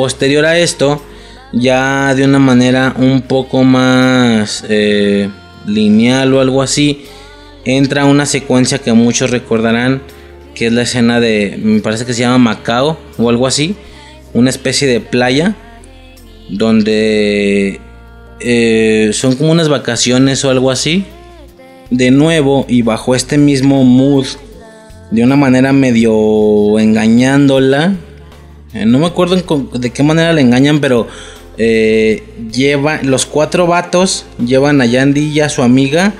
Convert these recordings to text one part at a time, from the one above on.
Posterior a esto, ya de una manera un poco más eh, lineal o algo así, entra una secuencia que muchos recordarán, que es la escena de, me parece que se llama Macao o algo así, una especie de playa donde eh, son como unas vacaciones o algo así. De nuevo y bajo este mismo mood, de una manera medio engañándola. Eh, no me acuerdo de qué manera la engañan, pero eh, lleva, los cuatro vatos llevan a Yandy y a su amiga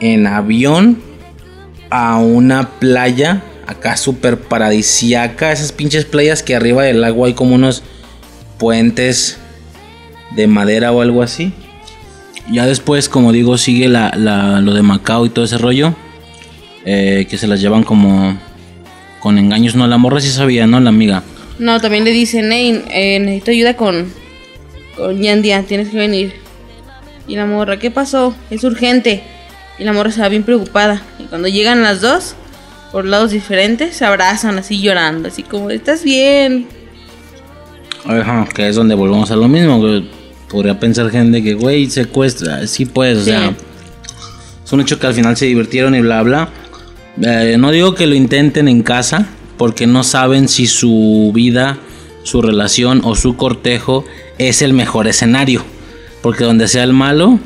en avión a una playa acá súper paradisiaca. Esas pinches playas que arriba del agua hay como unos puentes de madera o algo así. Ya después, como digo, sigue la, lo de Macao y todo ese rollo. Eh, que se las llevan como con engaños. No, la morra sí sabía, ¿no? La amiga. No, también le dicen, hey, eh, necesito ayuda con, con Yandia, tienes que venir. Y la morra, ¿qué pasó? Es urgente. Y la morra se va bien preocupada. Y cuando llegan las dos, por lados diferentes, se abrazan así llorando, así como, ¿estás bien? Ajá, que es donde volvemos a lo mismo, Podría pensar gente que, güey, secuestra, sí pues, o sea, es un hecho que al final se divirtieron y bla, bla. Eh, no digo que lo intenten en casa, porque no saben si su vida, su relación o su cortejo es el mejor escenario. Porque donde sea el malo,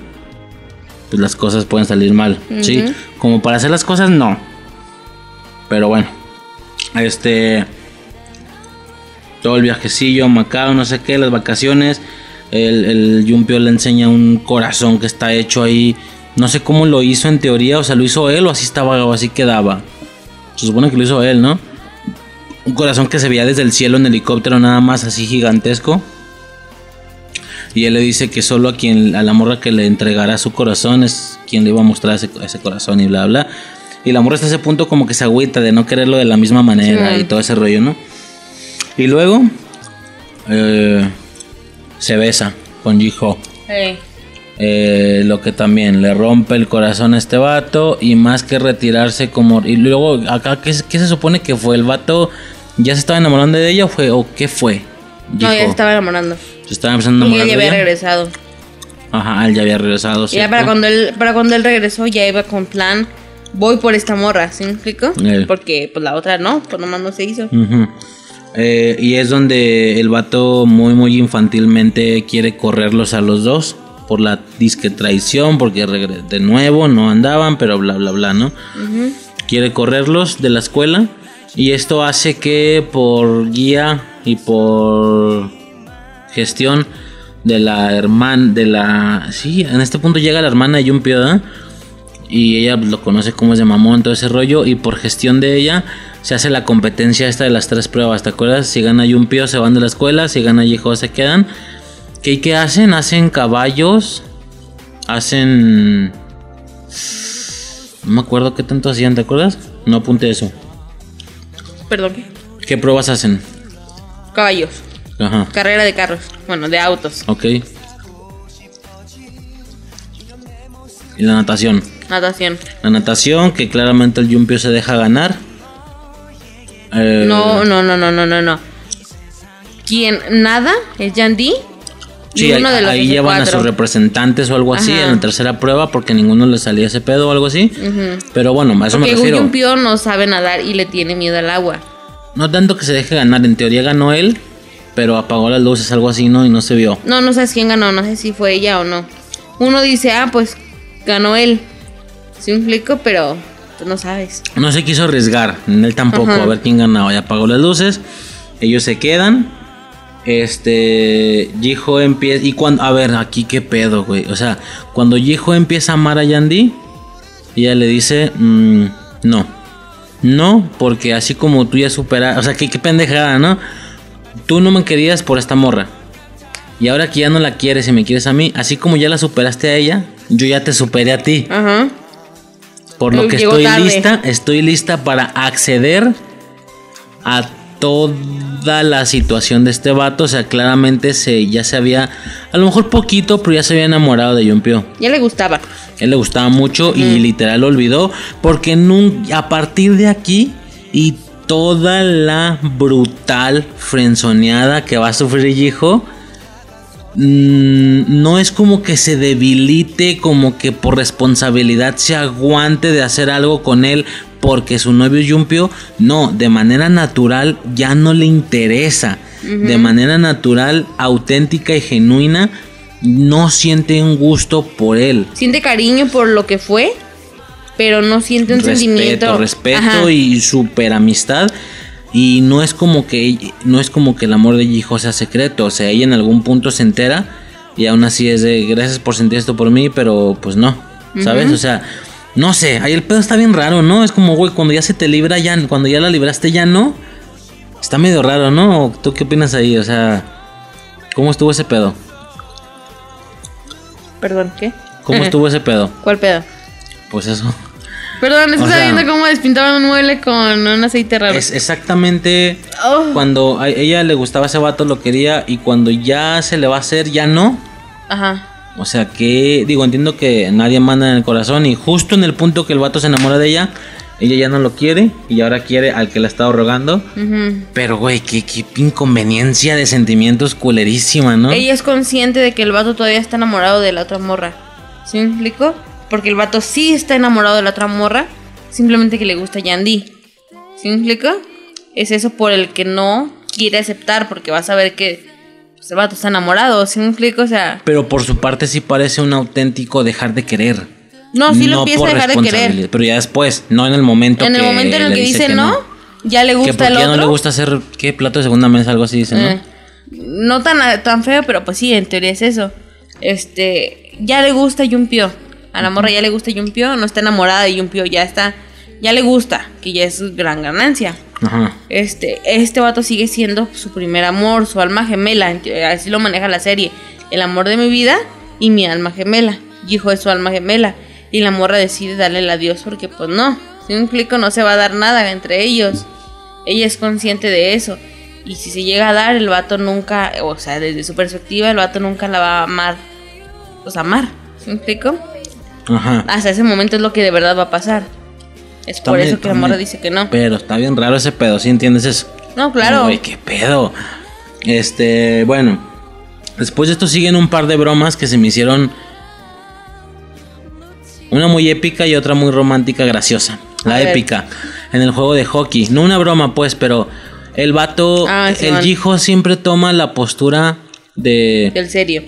pues las cosas pueden salir mal, ¿sí? Como para hacer las cosas, no. Pero bueno, este. Todo el viajecillo, Macao, no sé qué, las vacaciones. El, el Yumpio le enseña un corazón que está hecho ahí. No sé cómo lo hizo en teoría, o sea, lo hizo él o así estaba o así quedaba. Se supone que lo hizo él, ¿no? Un corazón que se veía desde el cielo en helicóptero, nada más así gigantesco. Y él le dice que solo a quien, a la morra que le entregará su corazón es quien le iba a mostrar ese, ese corazón y bla, bla. Y la morra hasta ese punto como que se agüita de no quererlo de la misma manera y todo ese rollo, ¿no? Y luego eh, se besa con Jiho. Eh, lo que también le rompe el corazón a este vato y más que retirarse como... Y luego acá, ¿qué, se supone que fue? ¿El vato ya se estaba enamorando de ella o, fue, o qué fue? No, ya se estaba enamorando. Se estaba empezando a enamorar. Y él ya había regresado. Ajá, él ya había regresado. Y ya para cuando, él, para cuando él regresó ya iba con plan voy por esta morra, ¿sí me explico? Eh. Porque pues la otra no, pues nomás no se hizo. Eh, y es donde el vato muy muy infantilmente quiere correrlos a los dos por la disque traición, porque de nuevo no andaban, pero bla bla bla, ¿no? Quiere correrlos de la escuela y esto hace que por guía y por gestión de la hermana, de la... Sí, en este punto llega la hermana de Jumpio, y ella lo conoce como es de mamón, todo ese rollo, y por gestión de ella se hace la competencia esta de las tres pruebas, ¿te acuerdas? Si gana Yumpio se van de la escuela, si gana Yijo se quedan. ¿Qué, ¿Qué hacen? Hacen caballos, hacen... No me acuerdo qué tanto hacían, ¿te acuerdas? No apunte eso. Perdón. ¿Qué pruebas hacen? Caballos. Ajá. Carrera de carros. Bueno, de autos. Ok. Y la natación. Natación. La natación, que claramente el Yumpio se deja ganar. Eh, no, no, no, no, no, no, no. Quien nada es Yandy. Sí, ahí, de los ahí llevan a sus representantes o algo así en la tercera prueba porque ninguno le salía ese pedo o algo así. Pero bueno, a eso me refiero. Yumpio no sabe nadar y le tiene miedo al agua. No tanto que se deje ganar, en teoría ganó él, pero apagó las luces, algo así, ¿no? Y no se vio. No, no sabes quién ganó, no sé si fue ella o no. Uno dice, ah, pues ganó él. Sí un explico, pero tú no sabes. No se quiso arriesgar, él tampoco, a ver quién ganaba. Ya apagó las luces, ellos se quedan. Este, Jiho empieza. Y cuando, a ver, aquí qué pedo, güey. O sea, cuando Jiho empieza a amar a Yandy, ella le dice: mm, No, no, porque así como tú ya superas. O sea, qué, qué pendejada, ¿no? Tú no me querías por esta morra. Y ahora que ya no la quieres y me quieres a mí, así como ya la superaste a ella, yo ya te superé a ti. Ajá. Por lo que estoy lista, estoy lista para acceder a toda la situación de este vato. O sea, claramente se, ya se había, a lo mejor poquito, pero ya se había enamorado de Yumpio. Ya le gustaba. Él le gustaba mucho y literal lo olvidó. Porque a partir de aquí y toda la brutal frenzoneada que va a sufrir hijo, mm, no es como que se debilite, como que por responsabilidad se aguante de hacer algo con él porque su novio Yumpio, no, de manera natural ya no le interesa. De manera natural, auténtica y genuina, no siente un gusto por él. Siente cariño por lo que fue, pero no siente un sentimiento. Respeto y super amistad. Y no es como que no es como que el amor de hijo sea secreto. O sea, ella en algún punto se entera. Y aún así es de gracias por sentir esto por mí, pero pues no. ¿Sabes? O sea, no sé, ahí el pedo está bien raro, ¿no? Es como, güey, cuando ya se te libra, ya, cuando ya la libraste, ya no. Está medio raro, ¿no? ¿Tú qué opinas ahí? O sea, ¿cómo estuvo ese pedo? Perdón, ¿qué? ¿Cómo estuvo ese pedo? ¿Cuál pedo? Pues eso. Perdón, estaba viendo cómo despintaban un mueble con un aceite raro. Es exactamente oh. cuando a ella le gustaba ese vato, lo quería, y cuando ya se le va a hacer, ya no. Ajá. O sea que, digo, entiendo que nadie manda en el corazón, y justo en el punto que el vato se enamora de ella, ella ya no lo quiere, y ahora quiere al que le ha estado rogando. Pero, güey, qué, qué inconveniencia de sentimientos culerísima, ¿no? Ella es consciente de que el vato todavía está enamorado de la otra morra. ¿Sí me explico? Porque el vato sí está enamorado de la otra morra, simplemente que le gusta Yandy. ¿Sí me explico? Es eso por el que no quiere aceptar, porque va a saber que pues, el vato está enamorado. ¿Sí me explico? O sea. Pero por su parte sí parece un auténtico dejar de querer. No, sí lo empieza a dejar de querer. Pero ya después, no en el momento En el momento en el que dice, no, ya le gusta el otro. ya no le gusta hacer, ¿qué? Plato de segunda mesa, algo así dice, ¿no? Eh, no tan, tan feo, pero pues sí, en teoría es eso. Este, ya le gusta Yumpio. A la morra ya le gusta Yumpio, no está enamorada de Yumpio, ya está, ya le gusta, que ya es gran ganancia. Ajá. Este, este vato sigue siendo su primer amor, su alma gemela, así lo maneja la serie. El amor de mi vida y mi alma gemela. hijo de su alma gemela. Y la morra decide darle el adiós porque pues no, si un clico no se va a dar nada entre ellos. Ella es consciente de eso. Y si se llega a dar, el vato nunca, o sea, desde su perspectiva, el vato nunca la va a amar. Pues amar, ¿sí me explico? Ajá. Hasta ese momento es lo que de verdad va a pasar. Es por eso que la morra dice que no. Pero está bien raro ese pedo, ¿sí entiendes eso? No, claro. Uy, qué pedo. Este, bueno. Después de esto siguen un par de bromas que se me hicieron. Una muy épica y otra muy romántica, graciosa. La épica. En el juego de hockey. No una broma, pues, pero el vato, ah, el hijo siempre toma la postura de... Del serio.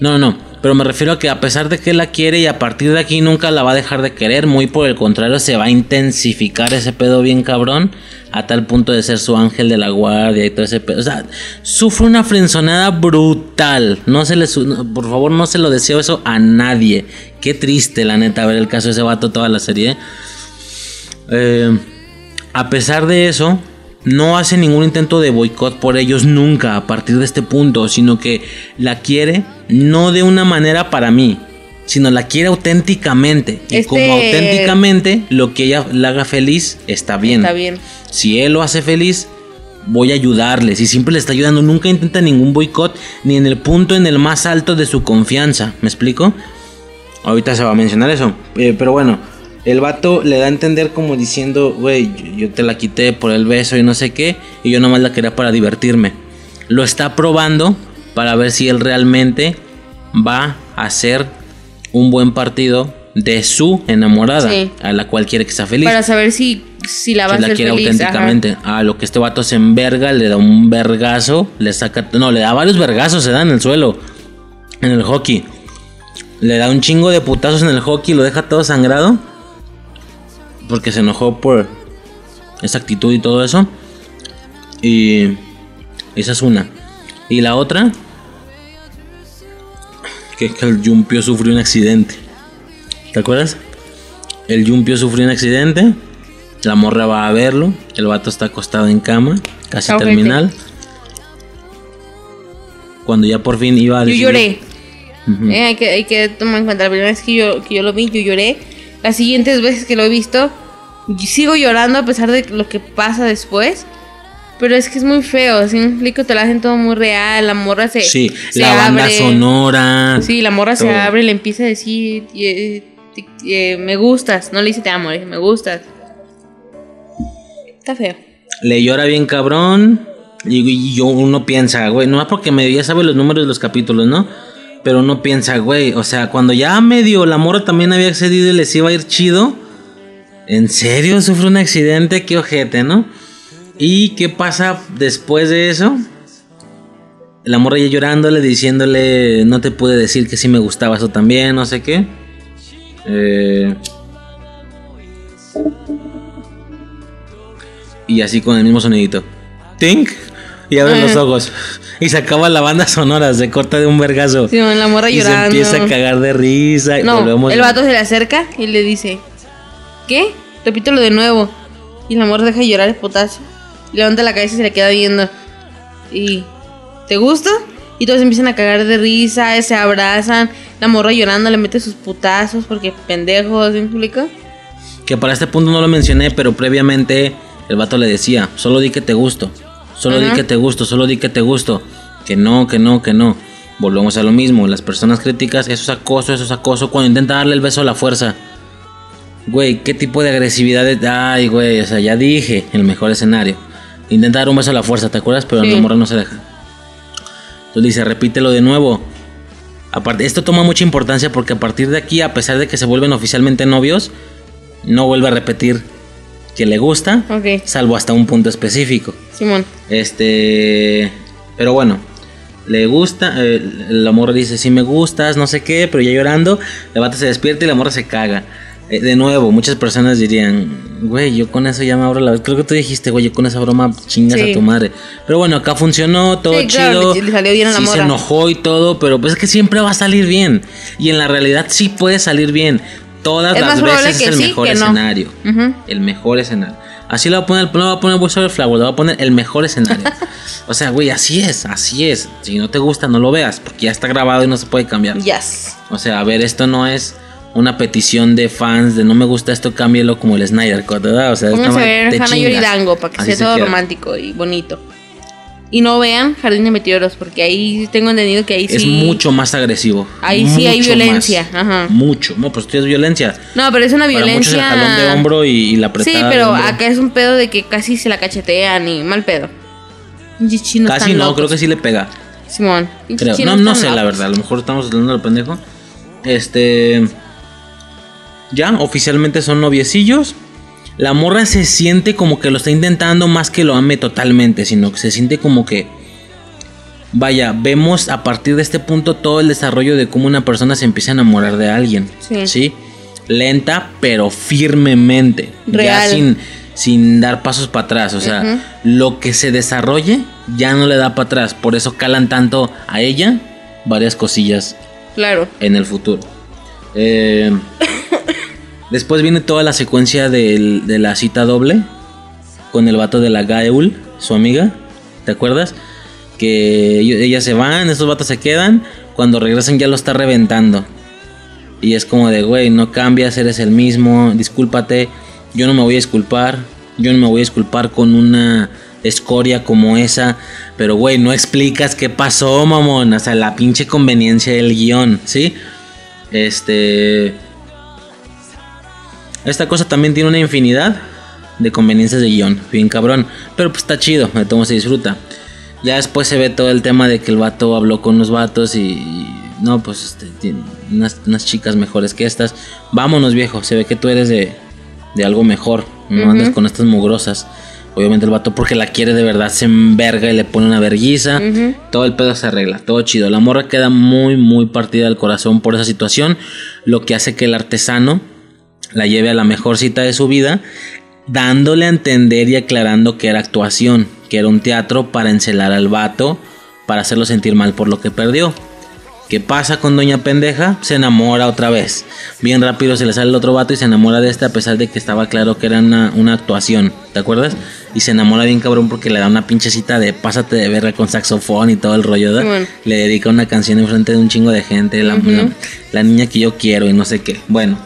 No, no, pero me refiero a que a pesar de que la quiere y a partir de aquí nunca la va a dejar de querer, muy por el contrario se va a intensificar ese pedo bien cabrón a tal punto de ser su ángel de la guardia y todo ese pedo. O sea, sufre una frenzonada brutal. No se le por favor, no se lo deseo eso a nadie. Qué triste, la neta, ver el caso de ese vato toda la serie. Eh, a pesar de eso, no hace ningún intento de boicot por ellos nunca a partir de este punto, sino que la quiere no de una manera para mí, sino la quiere auténticamente. Y como este auténticamente lo que ella le haga feliz está bien. Está bien. Si él lo hace feliz, voy a ayudarle. Si siempre le está ayudando, nunca intenta ningún boicot ni en el punto en el más alto de su confianza. ¿Me explico? Ahorita se va a mencionar eso. Eh, pero bueno, el vato le da a entender como diciendo, güey, yo, te la quité por el beso y no sé qué, y yo nomás la quería para divertirme. Lo está probando para ver si él realmente va a hacer un buen partido de su enamorada, a la cual quiere que sea feliz. Para saber si, si la va a hacer quiere auténticamente. A lo que este vato se enverga, le da un vergazo, le saca, no, le da varios vergazos, se da en el suelo, en el hockey. Le da un chingo de putazos en el hockey, lo deja todo sangrado porque se enojó por esa actitud y todo eso. Y esa es una. Y la otra, que es que el Yumpio sufrió un accidente. ¿Te acuerdas? El Yumpio sufrió un accidente. La morra va a verlo. El vato está acostado en cama, casi terminal. Cuando ya por fin iba a Yo lloré. Eh, hay, que, hay que tomar en cuenta. La primera vez que yo, que yo lo vi, yo lloré las siguientes veces que lo he visto, sigo llorando a pesar de lo que pasa después. Pero es que es muy feo, me explico, te lo hacen todo muy real, la morra se, sí, la banda sonora. Sí, la morra se abre y le empieza a decir, eh, eh, me gustas, no le dice te amo, le dice me gustas. Está feo. Le llora bien cabrón. Y, yo uno piensa, güey, no es porque medio ya sabe los números de los capítulos, ¿no? Pero uno piensa, güey, o sea, cuando ya medio la mora también había accedido y les iba a ir chido. ¿En serio sufre un accidente? Qué ojete, ¿no? ¿Y qué pasa después de eso? La morra ya llorándole, diciéndole, no te pude decir que sí me gustaba eso también, no sé qué. Eh, y así con el mismo sonidito. Tink. Y abre los ojos. Y se acaba la banda sonora, se corta de un vergazo. Sí, la morra y llorando. se empieza a cagar de risa. No, el vato se le acerca y le dice, ¿qué? Repítelo de nuevo. Y la morra deja de llorar el potasio. Levanta la cabeza y se le queda viendo. Y, ¿te gusta? Y todos empiezan a cagar de risa, se abrazan. La morra llorando le mete sus putazos porque pendejos, ¿me explico? Que para este punto no lo mencioné, pero previamente el vato le decía, solo di que te gusto. Solo di que te gusto, solo di que te gusto. Que no, que no, que no. Volvemos a lo mismo. Las personas críticas, eso es acoso, eso es acoso. Cuando intenta darle el beso a la fuerza. Güey, ¿qué tipo de agresividad? Es? Ay, güey, o sea, ya dije, el mejor escenario. Intenta dar un beso a la fuerza, ¿te acuerdas? Pero el morra no se deja. Entonces dice, repítelo de nuevo. Esto toma mucha importancia porque a partir de aquí, a pesar de que se vuelven oficialmente novios, no vuelve a repetir que le gusta, salvo hasta un punto específico. Simón. Este, pero bueno, le gusta, eh, la morra dice, sí me gustas, no sé qué, pero ya llorando, la bata se despierta y la morra se caga. Eh, de nuevo, muchas personas dirían, güey, yo con eso ya me abro la... Creo que tú dijiste, güey, yo con esa broma chingas a tu madre. Pero bueno, acá funcionó, todo chido. le, salió bien a la sí, se enojó y todo, pero pues es que siempre va a salir bien. Y en la realidad sí puede salir bien. Todas las veces es el mejor escenario. El mejor escenario. Así lo va a poner, no va a poner el Flower, le va a poner el mejor escenario. o sea, güey, así es, así es. Si no te gusta, no lo veas, porque ya está grabado y no se puede cambiar. Yes. O sea, a ver, esto no es una petición de fans de no me gusta esto, cámbielo como el Snyder Cut, ¿verdad? O sea, Vamos a ver Hannah Yoridango para que sea todo romántico y bonito. Y no vean Jardín de Meteoros, porque ahí tengo entendido que ahí sí. Es mucho más agresivo. Ahí sí hay violencia. Ajá. Mucho. No, pues es violencia. No, pero es una violencia. Para muchos el jalón de hombro y, la apretada. Sí, pero acá es un pedo de que casi se la cachetean y mal pedo. casi no, creo que sí le pega. Simón. Creo. No, no sé, la verdad. A lo mejor estamos hablando del pendejo. Este. Ya, oficialmente son noviecillos. La morra se siente como que lo está intentando más que lo ame totalmente, sino que se siente como que... Vaya, vemos a partir de este punto todo el desarrollo de cómo una persona se empieza a enamorar de alguien. Sí. Lenta, pero firmemente. Ya sin, sin dar pasos para atrás. O sea, lo que se desarrolle ya no le da para atrás. Por eso calan tanto a ella varias cosillas. Claro. En el futuro. Eh, Después viene toda la secuencia de la cita doble con el vato de la Gaeul, su amiga. ¿Te acuerdas? Que ellas se van, esos vatos se quedan. Cuando regresan ya lo está reventando. Y es como de, güey, no cambias, eres el mismo, discúlpate. Yo no me voy a disculpar. Yo no me voy a disculpar con una escoria como esa. Pero, güey, no explicas qué pasó, mamón. O sea, la pinche conveniencia del guion, ¿sí? Este. Esta cosa también tiene una infinidad de conveniencias de guion, bien cabrón. Pero pues está chido, de todo se disfruta. Ya después se ve todo el tema de que el vato habló con los vatos y, no, pues este, unas, unas, chicas mejores que estas. Vámonos viejo, se ve que tú eres de, de algo mejor, no andas con estas mugrosas. Obviamente el vato porque la quiere de verdad se enverga y le pone una verguiza. Todo el pedo se arregla, todo chido. La morra queda muy, muy partida del corazón por esa situación. Lo que hace que el artesano la lleve a la mejor cita de su vida, dándole a entender y aclarando que era actuación, que era un teatro para encelar al vato, para hacerlo sentir mal por lo que perdió. ¿Qué pasa con Doña Pendeja? Se enamora otra vez. Bien rápido se le sale el otro vato y se enamora de este a pesar de que estaba claro que era una, actuación. ¿Te acuerdas? Y se enamora bien cabrón porque le da una pinchecita de pásate de verga con saxofón y todo el rollo. Le dedica una canción en frente de un chingo de gente. la niña que yo quiero y no sé qué. Bueno,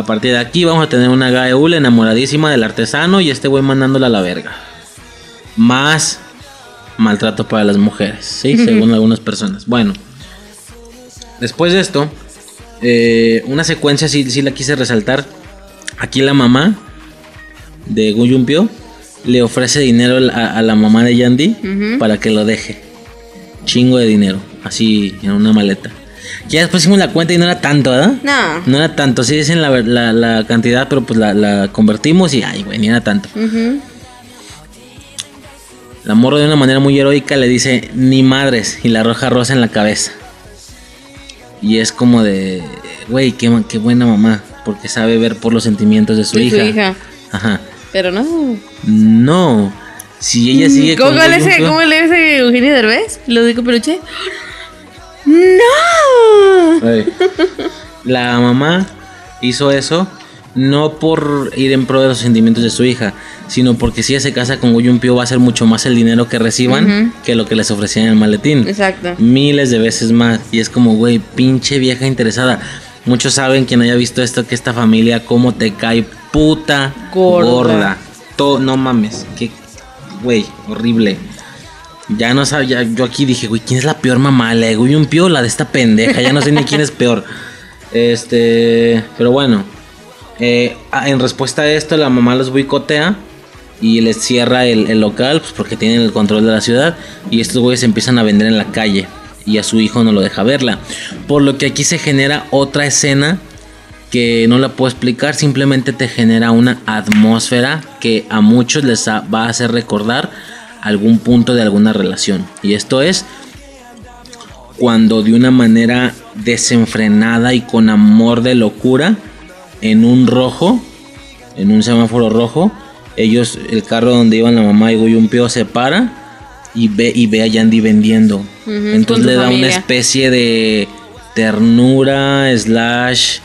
a partir de aquí vamos a tener una Gaeul enamoradísima del artesano y este güey mandándola a la verga. Más maltrato para las mujeres, ¿sí? Según algunas personas. Bueno, después de esto, eh, una secuencia sí, sí la quise resaltar. Aquí la mamá de Guyumpio le ofrece dinero a, a la mamá de Yandy para que lo deje. Chingo de dinero, así en una maleta. Ya después hicimos la cuenta y no era tanto, ¿verdad? No. No era tanto, sí dicen la, la- la cantidad, pero pues la, la convertimos y ay, güey, ni era tanto. La morra de una manera muy heroica le dice, ni madres, y la arroja rosa en la cabeza. Y es como de, güey, qué, qué buena mamá, porque sabe ver por los sentimientos de su De su hija. hija. Ajá. Pero no. No, si ella sigue ¿Cómo, con le dice, Goyunpio- ¿Cómo le dice Eugenio Derbez? Lo digo peluche. ¡No! Ay. La mamá hizo eso no por ir en pro de los sentimientos de su hija, sino porque si ella se casa con Goyumpio va a ser mucho más el dinero que reciban que lo que les ofrecían en el maletín. Exacto. Miles de veces más. Y es como, güey, pinche vieja interesada. Muchos saben, quien haya visto esto, que esta familia, cómo te cae puta Gorda. no mames, que, güey, horrible. Ya no sabía, yo aquí dije, güey, ¿quién es la peor mamá? ¿La de Goyumpio o la de esta pendeja? Ya no sé ni quién es peor. Este, pero bueno. eh, en respuesta a esto, la mamá los boicotea y les cierra el, el local, pues porque tienen el control de la ciudad. Y estos güeyes empiezan a vender en la calle. Y a su hijo no lo deja verla. Por lo que aquí se genera otra escena que no la puedo explicar, simplemente te genera una atmósfera que a muchos les va a hacer recordar algún punto de alguna relación. Y esto es cuando de una manera desenfrenada y con amor de locura, en un rojo, en un semáforo rojo, ellos, el carro donde iban la mamá y Goyumpio se para y ve, y ve a Yandy vendiendo. Entonces le da una especie de ternura, slash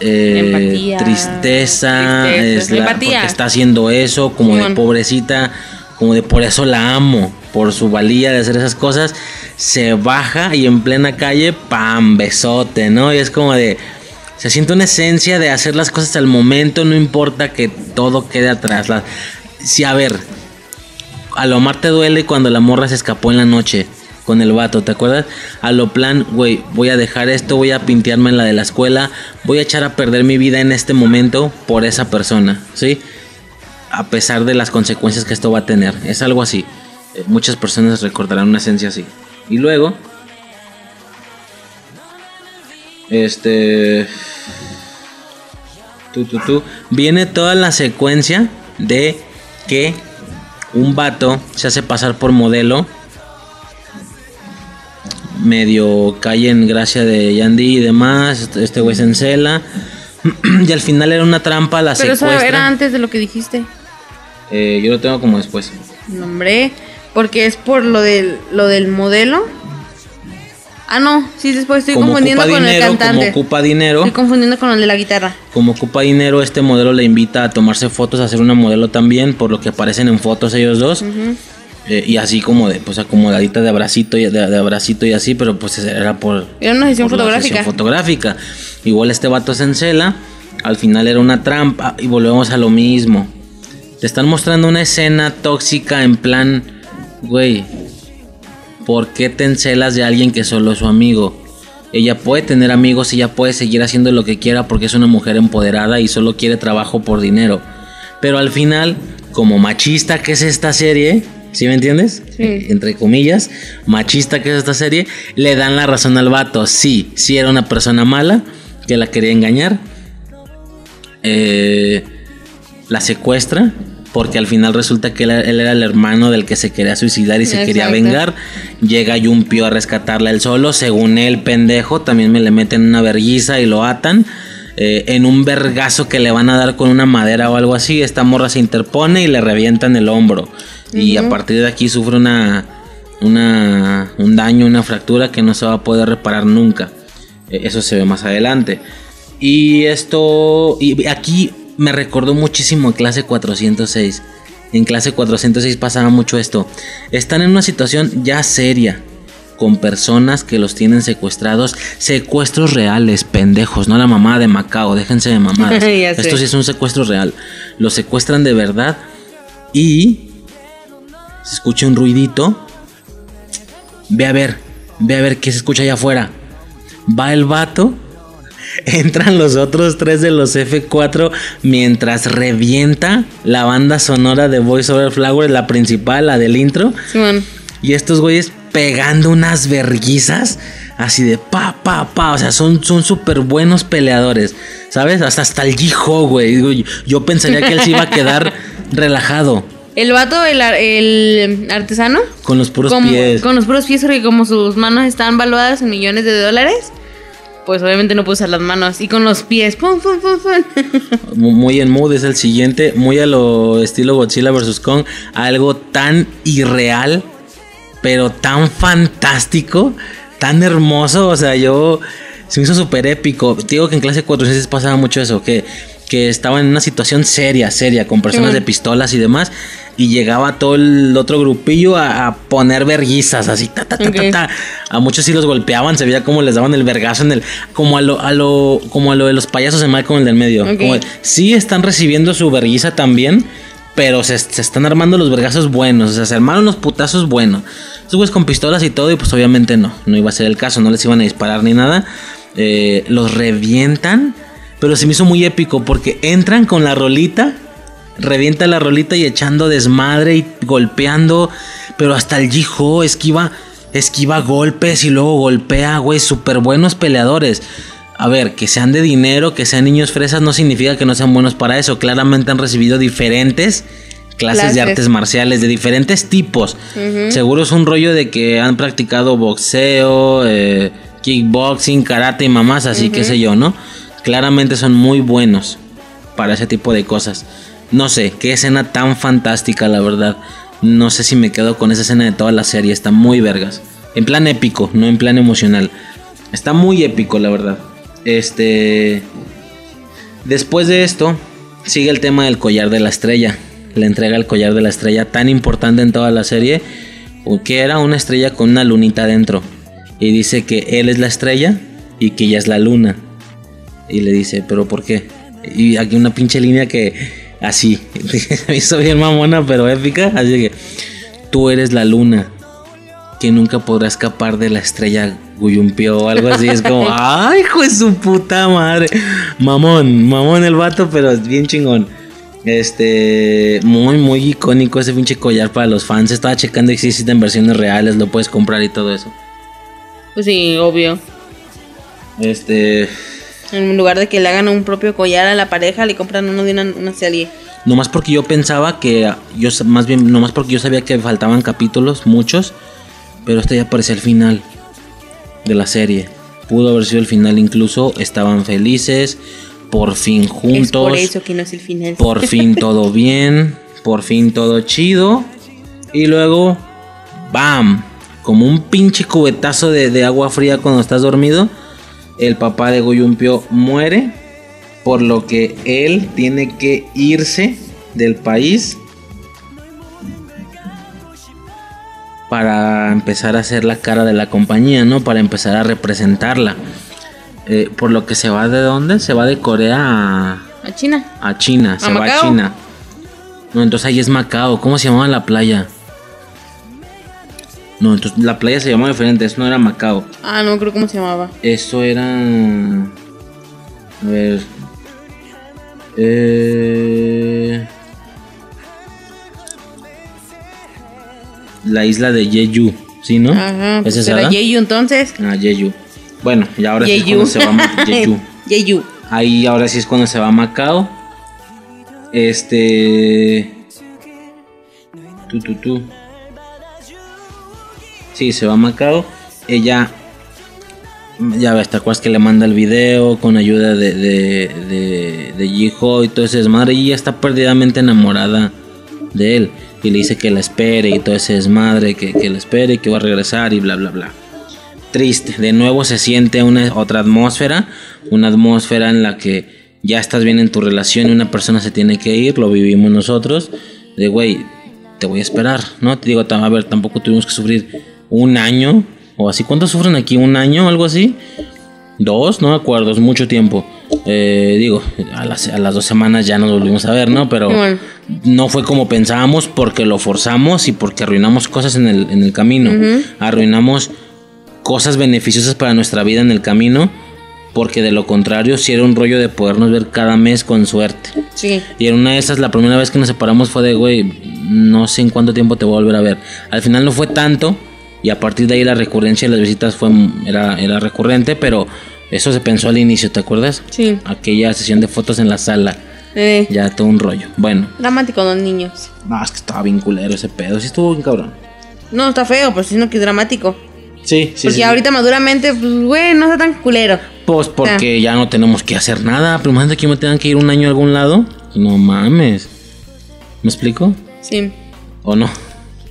eh, Empatía. tristeza, Tristeza. slash, Empatía. porque está haciendo eso, como de pobrecita, como de por eso la amo, por su valía de hacer esas cosas, se baja y en plena calle, pam, besote, ¿no? Y es como de, se siente una esencia de hacer las cosas al momento, no importa que todo quede atrás. Si, a ver, a lo Omar te duele cuando la morra se escapó en la noche con el vato, ¿te acuerdas? A lo plan, güey, voy a dejar esto, voy a pintearme en la de la escuela, voy a echar a perder mi vida en este momento por esa persona, ¿sí? A pesar de las consecuencias que esto va a tener, es algo así. Eh, muchas personas recordarán una esencia así. Y luego, este, tú, tú, tú, viene toda la secuencia de que un vato se hace pasar por modelo. Medio cae en gracia de Yandy y demás. Este güey se encela. y al final era una trampa, la Pero eso era antes de lo que dijiste. Eh, yo lo tengo como después. No, hombre, porque es por lo del, lo del modelo. Ah, no, sí, después estoy como confundiendo con dinero, el cantante. como ocupa dinero, Estoy confundiendo con el de la guitarra. como ocupa dinero, este modelo le invita a tomarse fotos, a hacer una modelo también, por lo que aparecen en fotos ellos dos. Eh, y así como de, pues acomodadita de abracito y de, de abracito y así, pero pues era por, Era una sesión fotográfica. sesión fotográfica. Igual este vato se encela, al final era una trampa y volvemos a lo mismo. Te están mostrando una escena tóxica en plan, güey, ¿por qué te encelas de alguien que solo es su amigo? Ella puede tener amigos, ella puede seguir haciendo lo que quiera porque es una mujer empoderada y solo quiere trabajo por dinero. Pero al final, como machista que es esta serie, ¿sí me entiendes? Sí. Entre comillas, machista que es esta serie, le dan la razón al vato. Sí, sí era una persona mala que la quería engañar. Eh, la secuestra porque al final resulta que él, él era el hermano del que se quería suicidar y se quería vengar. Llega Yumpio a rescatarla él solo, según él pendejo, también me le meten una verguiza y lo atan. eh, en un vergazo que le van a dar con una madera o algo así, esta morra se interpone y le revientan el hombro. Y a partir de aquí sufre una, una, un daño, una fractura que no se va a poder reparar nunca. Eh, Eso se ve más adelante. Y esto, y aquí me recordó muchísimo a clase 406. En clase 406 pasaba mucho esto. Están en una situación ya seria. Con personas que los tienen secuestrados. Secuestros reales, pendejos. No la mamá de Macao. Déjense de mamadas. Esto sí es un secuestro real. Los secuestran de verdad. Y se escucha un ruidito. Ve a ver. Ve a ver qué se escucha allá afuera. Va el vato entran los otros tres de los F4 mientras revienta la banda sonora de Voice Over Flower, la principal, la del intro. Y estos güeyes pegando unas verguizas así de pa, pa, pa. O sea, son súper buenos peleadores, ¿sabes? Hasta, hasta el Jiho, güey. Yo pensaría que él se iba a quedar relajado. El vato, el, artesano. Con los puros pies. Con los puros pies, porque como sus manos están valuadas en millones de dólares, pues obviamente no puede usar las manos. Y con los pies, pum, pum, pum, pum. Muy en mood es el siguiente. Muy a lo estilo Godzilla vs. Kong. Algo tan irreal, pero tan fantástico, tan hermoso. O sea, yo. Se me hizo súper épico. Te digo que en clase 4 veces pasaba mucho eso. Que que estaban en una situación seria, seria, con personas de pistolas y demás. Y llegaba todo el otro grupillo a, poner verguizas, así, ta, ta, ta, ta, A muchos sí los golpeaban, se veía como les daban el vergazo en el. Como a lo, a lo, como a lo de los payasos en con el del medio. Como, sí están recibiendo su verguiza también, pero se, están armando los vergazos buenos. O sea, se armaron los putazos buenos. Güeyes con pistolas y todo, y pues obviamente no, no iba a ser el caso, no les iban a disparar ni nada. Eh, los revientan pero se me hizo muy épico porque entran con la rolita, revienta la rolita y echando desmadre y golpeando. Pero hasta el Jiho esquiva, esquiva golpes y luego golpea, güey, súper buenos peleadores. A ver, que sean de dinero, que sean niños fresas, no significa que no sean buenos para eso. Claramente han recibido diferentes clases, de artes marciales de diferentes tipos. Seguro es un rollo de que han practicado boxeo, eh, kickboxing, karate y mamás, así que sé yo, ¿no? Claramente son muy buenos para ese tipo de cosas. No sé, qué escena tan fantástica, la verdad. No sé si me quedo con esa escena de toda la serie. Está muy vergas. En plan épico, no en plan emocional. Está muy épico, la verdad. Este. Después de esto, sigue el tema del collar de la estrella. Le entrega el collar de la estrella tan importante en toda la serie. Que era una estrella con una lunita dentro. Y dice que él es la estrella y que ella es la luna. Y le dice, ¿pero por qué? Y aquí una pinche línea que así, hizo bien mamona, pero épica. Así que tú eres la luna que nunca podrá escapar de la estrella Guyumpio o algo así. Es como, ¡ay, hijo de su puta madre! Mamón, mamón el vato, pero es bien chingón. Este, muy, muy icónico ese pinche collar para los fans. Estaba checando si existen versiones reales, lo puedes comprar y todo eso. Pues sí, obvio. Este, en lugar de que le hagan un propio collar a la pareja, le compran uno de una, serie. Nomás porque yo pensaba que, yo más bien, nomás porque yo sabía que faltaban capítulos, muchos, pero este ya parecía el final de la serie. Pudo haber sido el final incluso, estaban felices, por fin juntos. por eso que no es el final. Por fin todo bien, por fin todo chido. Y luego, ¡bam! Como un pinche cubetazo de, de agua fría cuando estás dormido el papá de Goyumpio muere, por lo que él tiene que irse del país para empezar a hacer la cara de la compañía, ¿no? Para empezar a representarla. Eh, por lo que se va de dónde? Se va de Corea a... A China. A China, se va a China. No, entonces ahí es Macao. ¿Cómo se llamaba la playa? No, entonces la playa se llamaba diferente, eso no era Macao. Ah, no creo cómo se llamaba. Eso era. A ver. Eh... La isla de Jeju, ¿sí, no? Ajá. ¿Esa será Jeju entonces? Ah, Jeju. Bueno, y ahora sí es cuando se va a Jeju. Jeju. Ahí ahora sí es cuando se va a Macao. Este. Tú, tú, tú. Sí, se va a Macao. Ella, ya ves, ¿te acuerdas que le manda el video con ayuda de, de, de, y todo ese desmadre? Y ella está perdidamente enamorada de él. Y le dice que la espere y todo ese desmadre, que, que la espere y que va a regresar y bla, bla, bla. Triste, de nuevo se siente una otra atmósfera, una atmósfera en la que ya estás bien en tu relación y una persona se tiene que ir, lo vivimos nosotros, de güey, te voy a esperar, ¿no? Te digo, a ver, tampoco tuvimos que sufrir un año o así. ¿Cuántos sufren aquí? ¿Un año o algo así? Dos, no me acuerdo, es mucho tiempo. Eh, digo, a las, a las, dos semanas ya nos volvimos a ver, ¿no? Pero no fue como pensábamos porque lo forzamos y porque arruinamos cosas en el, en el camino. Arruinamos cosas beneficiosas para nuestra vida en el camino Porque de lo contrario, si era un rollo de podernos ver cada mes con suerte. Sí. Y en una de esas, la primera vez que nos separamos fue de, güey, no sé en cuánto tiempo te voy a volver a ver. Al final no fue tanto. Y a partir de ahí la recurrencia de las visitas fue, era, era recurrente, pero eso se pensó al inicio, ¿te acuerdas? Sí. Aquella sesión de fotos en la sala. Eh, Ya todo un rollo. Bueno. dramático los niños. No, es que estaba bien culero ese pedo. Sí estuvo bien cabrón. No, está feo, pero sino que es dramático. Sí, sí, Porque sí. ahorita maduramente, pues, güey, no está tan culero. Pues porque ya no tenemos que hacer nada. Pero imagínate que me tengan que ir un año a algún lado. No mames. ¿Me explico? Sí. ¿O no?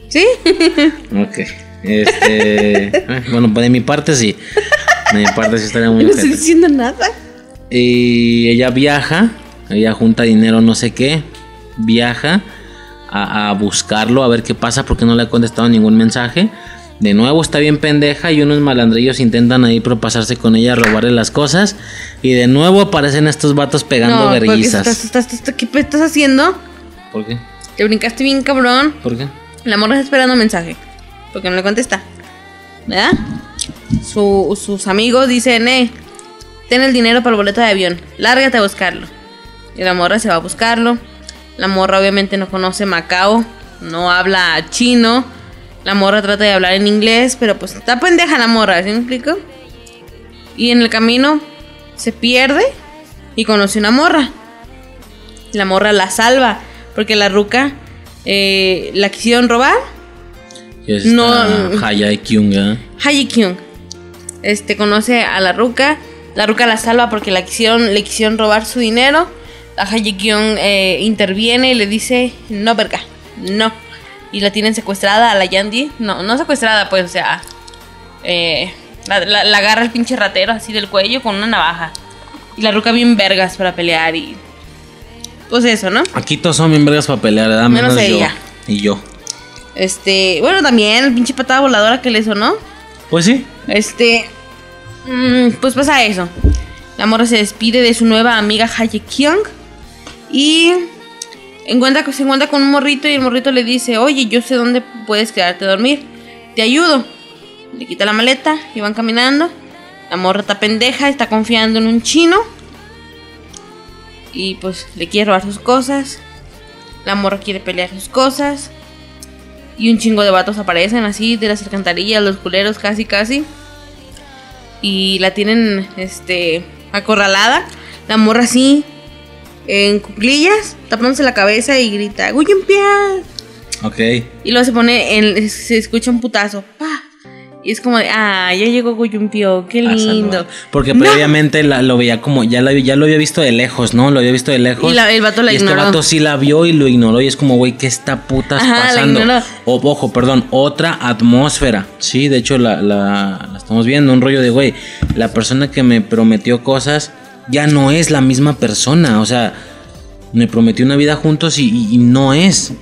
¿Sí? Ok. Este. bueno, pues de mi parte sí. De mi parte sí estaría muy no estoy diciendo nada. Y ella viaja. Ella junta dinero, no sé qué. Viaja a, a buscarlo, a ver qué pasa, porque no le ha contestado ningún mensaje. De nuevo está bien pendeja y unos malandrillos intentan ahí propasarse con ella, robarle las cosas. Y de nuevo aparecen estos vatos pegando no, porque verguizas. estás, estás- estás- ¿qué estás haciendo? ¿Por qué? Te brincaste bien cabrón. ¿Por qué? La morra está esperando mensaje. Porque no le contesta. ¿Verdad? Su- sus amigos dicen, eh, ten el dinero para el boleto de avión. Lárgate a buscarlo. Y la morra se va a buscarlo. La morra obviamente no conoce Macao. No habla chino. La morra trata de hablar en inglés. Pero pues está pendeja la morra, ¿sí me explico? Y en el camino se pierde. Y conoce una morra. La morra la salva. Porque la ruca eh, la quisieron robar. Es No. esta Haya Kyung, ¿eh? Haji Kyung. Este conoce a la ruca. La ruca la salva porque la quisieron, le quisieron robar su dinero. La Haji Kyung eh, interviene y le dice, no, verga, no. Y la tienen secuestrada a la Yandy. No, no secuestrada, pues, o sea. eh, la, la- la agarra el pinche ratero así del cuello con una navaja. Y la ruca bien vergas para pelear y... Pues eso, ¿no? Aquí todos son bien vergas para pelear, ¿verdad? Menos Menos, yo. ella. Y yo. Este, bueno, también el pinche patada voladora que le sonó. Pues sí. Este. mm, pues pasa eso. La morra se despide de su nueva amiga Haye Kyung. Y encuentra, se encuentra con un morrito y el morrito le dice, oye, yo sé dónde puedes quedarte a dormir. Te ayudo. Le quita la maleta y van caminando. La morra está pendeja, está confiando en un chino. Y pues le quiere robar sus cosas. La morra quiere pelear sus cosas. Y un chingo de vatos aparecen así de las alcantarillas, los culeros casi casi. Y la tienen este acorralada. La morra así en cuclillas, tapándose la cabeza y grita, ¡Guyumpia! Ok. Y luego se pone, en- se escucha un putazo. ¡pa! Y es como de, ah, ya llegó Guyumpio, qué lindo. Porque No. previamente la- lo veía como, ya, la- ya lo había visto de lejos, ¿no? Lo había visto de lejos. Y la- el vato la y ignoró. este vato sí la vio y lo ignoró. Y es como, güey, ¿qué está putas Ajá, pasando? O, ojo, perdón, otra atmósfera. Sí, de hecho la, la- la estamos viendo. Un rollo de, güey, la persona que me prometió cosas ya no es la misma persona. O sea, me prometió una vida juntos y, y- y no es.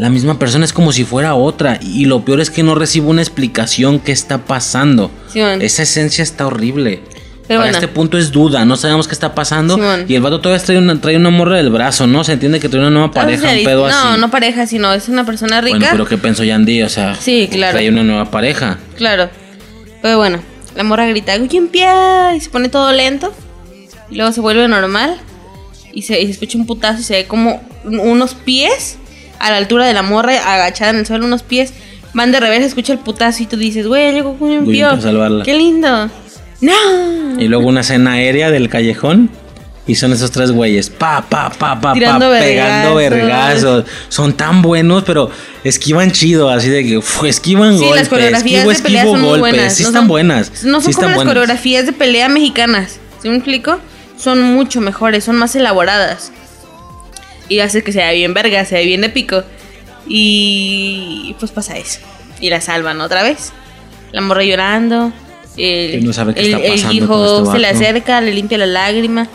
La misma persona es como si fuera otra. Y lo peor es que no recibo una explicación qué está pasando. Simón. Esa esencia está horrible. Pero Para bueno. este punto es duda, no sabemos qué está pasando. Simón. Y el vato todavía trae una, trae una morra del brazo, ¿no? Se entiende que trae una nueva pareja, un pedo no, así. no pareja, sino es una persona rica. Bueno, pero ¿qué pensó Yandy? O sea, Sí, claro. trae una nueva pareja. Claro. Pero bueno, la morra grita, ¡Guyumpia! Y se pone todo lento. Y luego se vuelve normal. Y se, y se escucha un putazo y se ve como un- unos pies a la altura de la morra, agachada en el suelo, unos pies. Van de revés, se escucha el putazo y tú dices, güey, llegó a salvarla. ¡Qué lindo! ¡No! Y luego una escena aérea del callejón. Y son esos tres güeyes, pa, pa, pa, pa, Tirando pa, pegando vergazos. Son tan buenos, pero esquivan chido, así de que uf, esquivan Sí, golpes. las coreografías esquivo, de pelea son muy buenas. Sí no están son- buenas. No son sí como las buenas. coreografías de pelea mexicanas. ¿Sí me explico? Son mucho mejores, son más elaboradas. Y hace que sea bien verga, sea bien épico. Y pues pasa eso. Y la salvan otra vez. La morra llorando. El, no sabe qué el- está el hijo este se le acerca, le limpia la lágrima.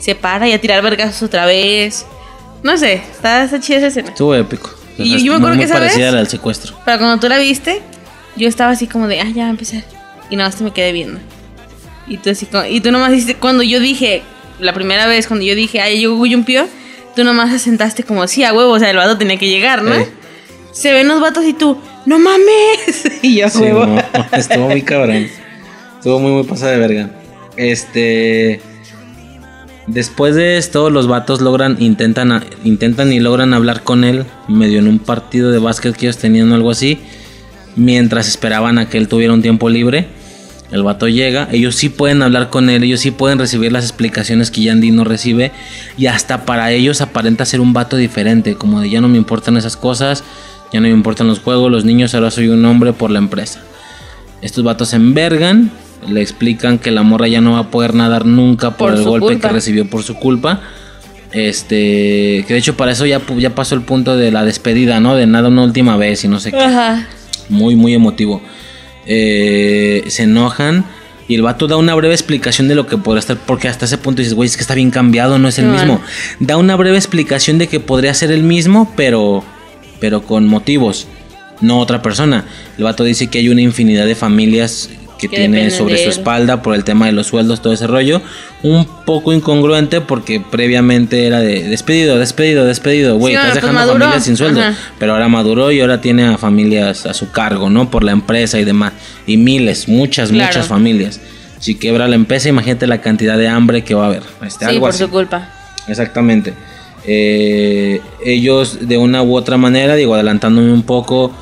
Se para y a tirar vergazos otra vez. No sé, está, está chida esa escena. Estuvo épico. Y yo- me acuerdo muy que parecida vez- a la del secuestro. Pero cuando tú la viste, yo estaba así como de, ah, ya va a empezar. Y nada más te me quedé viendo. Y tú así como, y tú nomás dijiste, cuando yo dije, la primera vez cuando yo dije, ay, llegó Guyumpio, tú nomás asentaste como, sí, a huevo, o sea, el vato tenía que llegar, ¿no? Eh. Se ven los vatos y tú, no mames. y yo, Sí, huevo. no, estuvo muy cabrón. Estuvo muy, muy pasada de verga. Este. Después de esto, los vatos logran, intentan, intentan y logran hablar con él, medio en un partido de básquet que ellos tenían o algo así, mientras esperaban a que él tuviera un tiempo libre. El vato llega, ellos sí pueden hablar con él, ellos sí pueden recibir las explicaciones que Yandy no recibe, y hasta para ellos aparenta ser un vato diferente, como de ya no me importan esas cosas, ya no me importan los juegos, los niños, ahora soy un hombre por la empresa. Estos vatos se envergan, le explican que la morra ya no va a poder nadar nunca por, Por el golpe culpa. que recibió por su culpa. Este, que de hecho para eso ya, ya pasó el punto de la despedida, ¿no? De nada una última vez y no sé qué. Ajá. Muy, muy emotivo. Eh, se enojan y el vato da una breve explicación de lo que podría estar, porque hasta ese punto dices, güey, es que está bien cambiado, no es el No, mismo. Da una breve explicación de que podría ser el mismo, pero, pero con motivos, no otra persona. El vato dice que hay una infinidad de familias que Que tiene sobre su espalda por el tema de los sueldos, todo ese rollo. Un poco incongruente porque previamente era de despedido, despedido, despedido. Güey, Sí, estás pues dejando maduró. familias sin sueldo. Ajá. Pero ahora maduró y ahora tiene a familias a su cargo, ¿no? Por la empresa y demás. Y miles, muchas, Claro. muchas familias. Si quiebra la empresa, imagínate la cantidad de hambre que va a haber. Este, Sí, algo por así. su culpa. Exactamente. Eh, ellos de una u otra manera, digo, adelantándome un poco,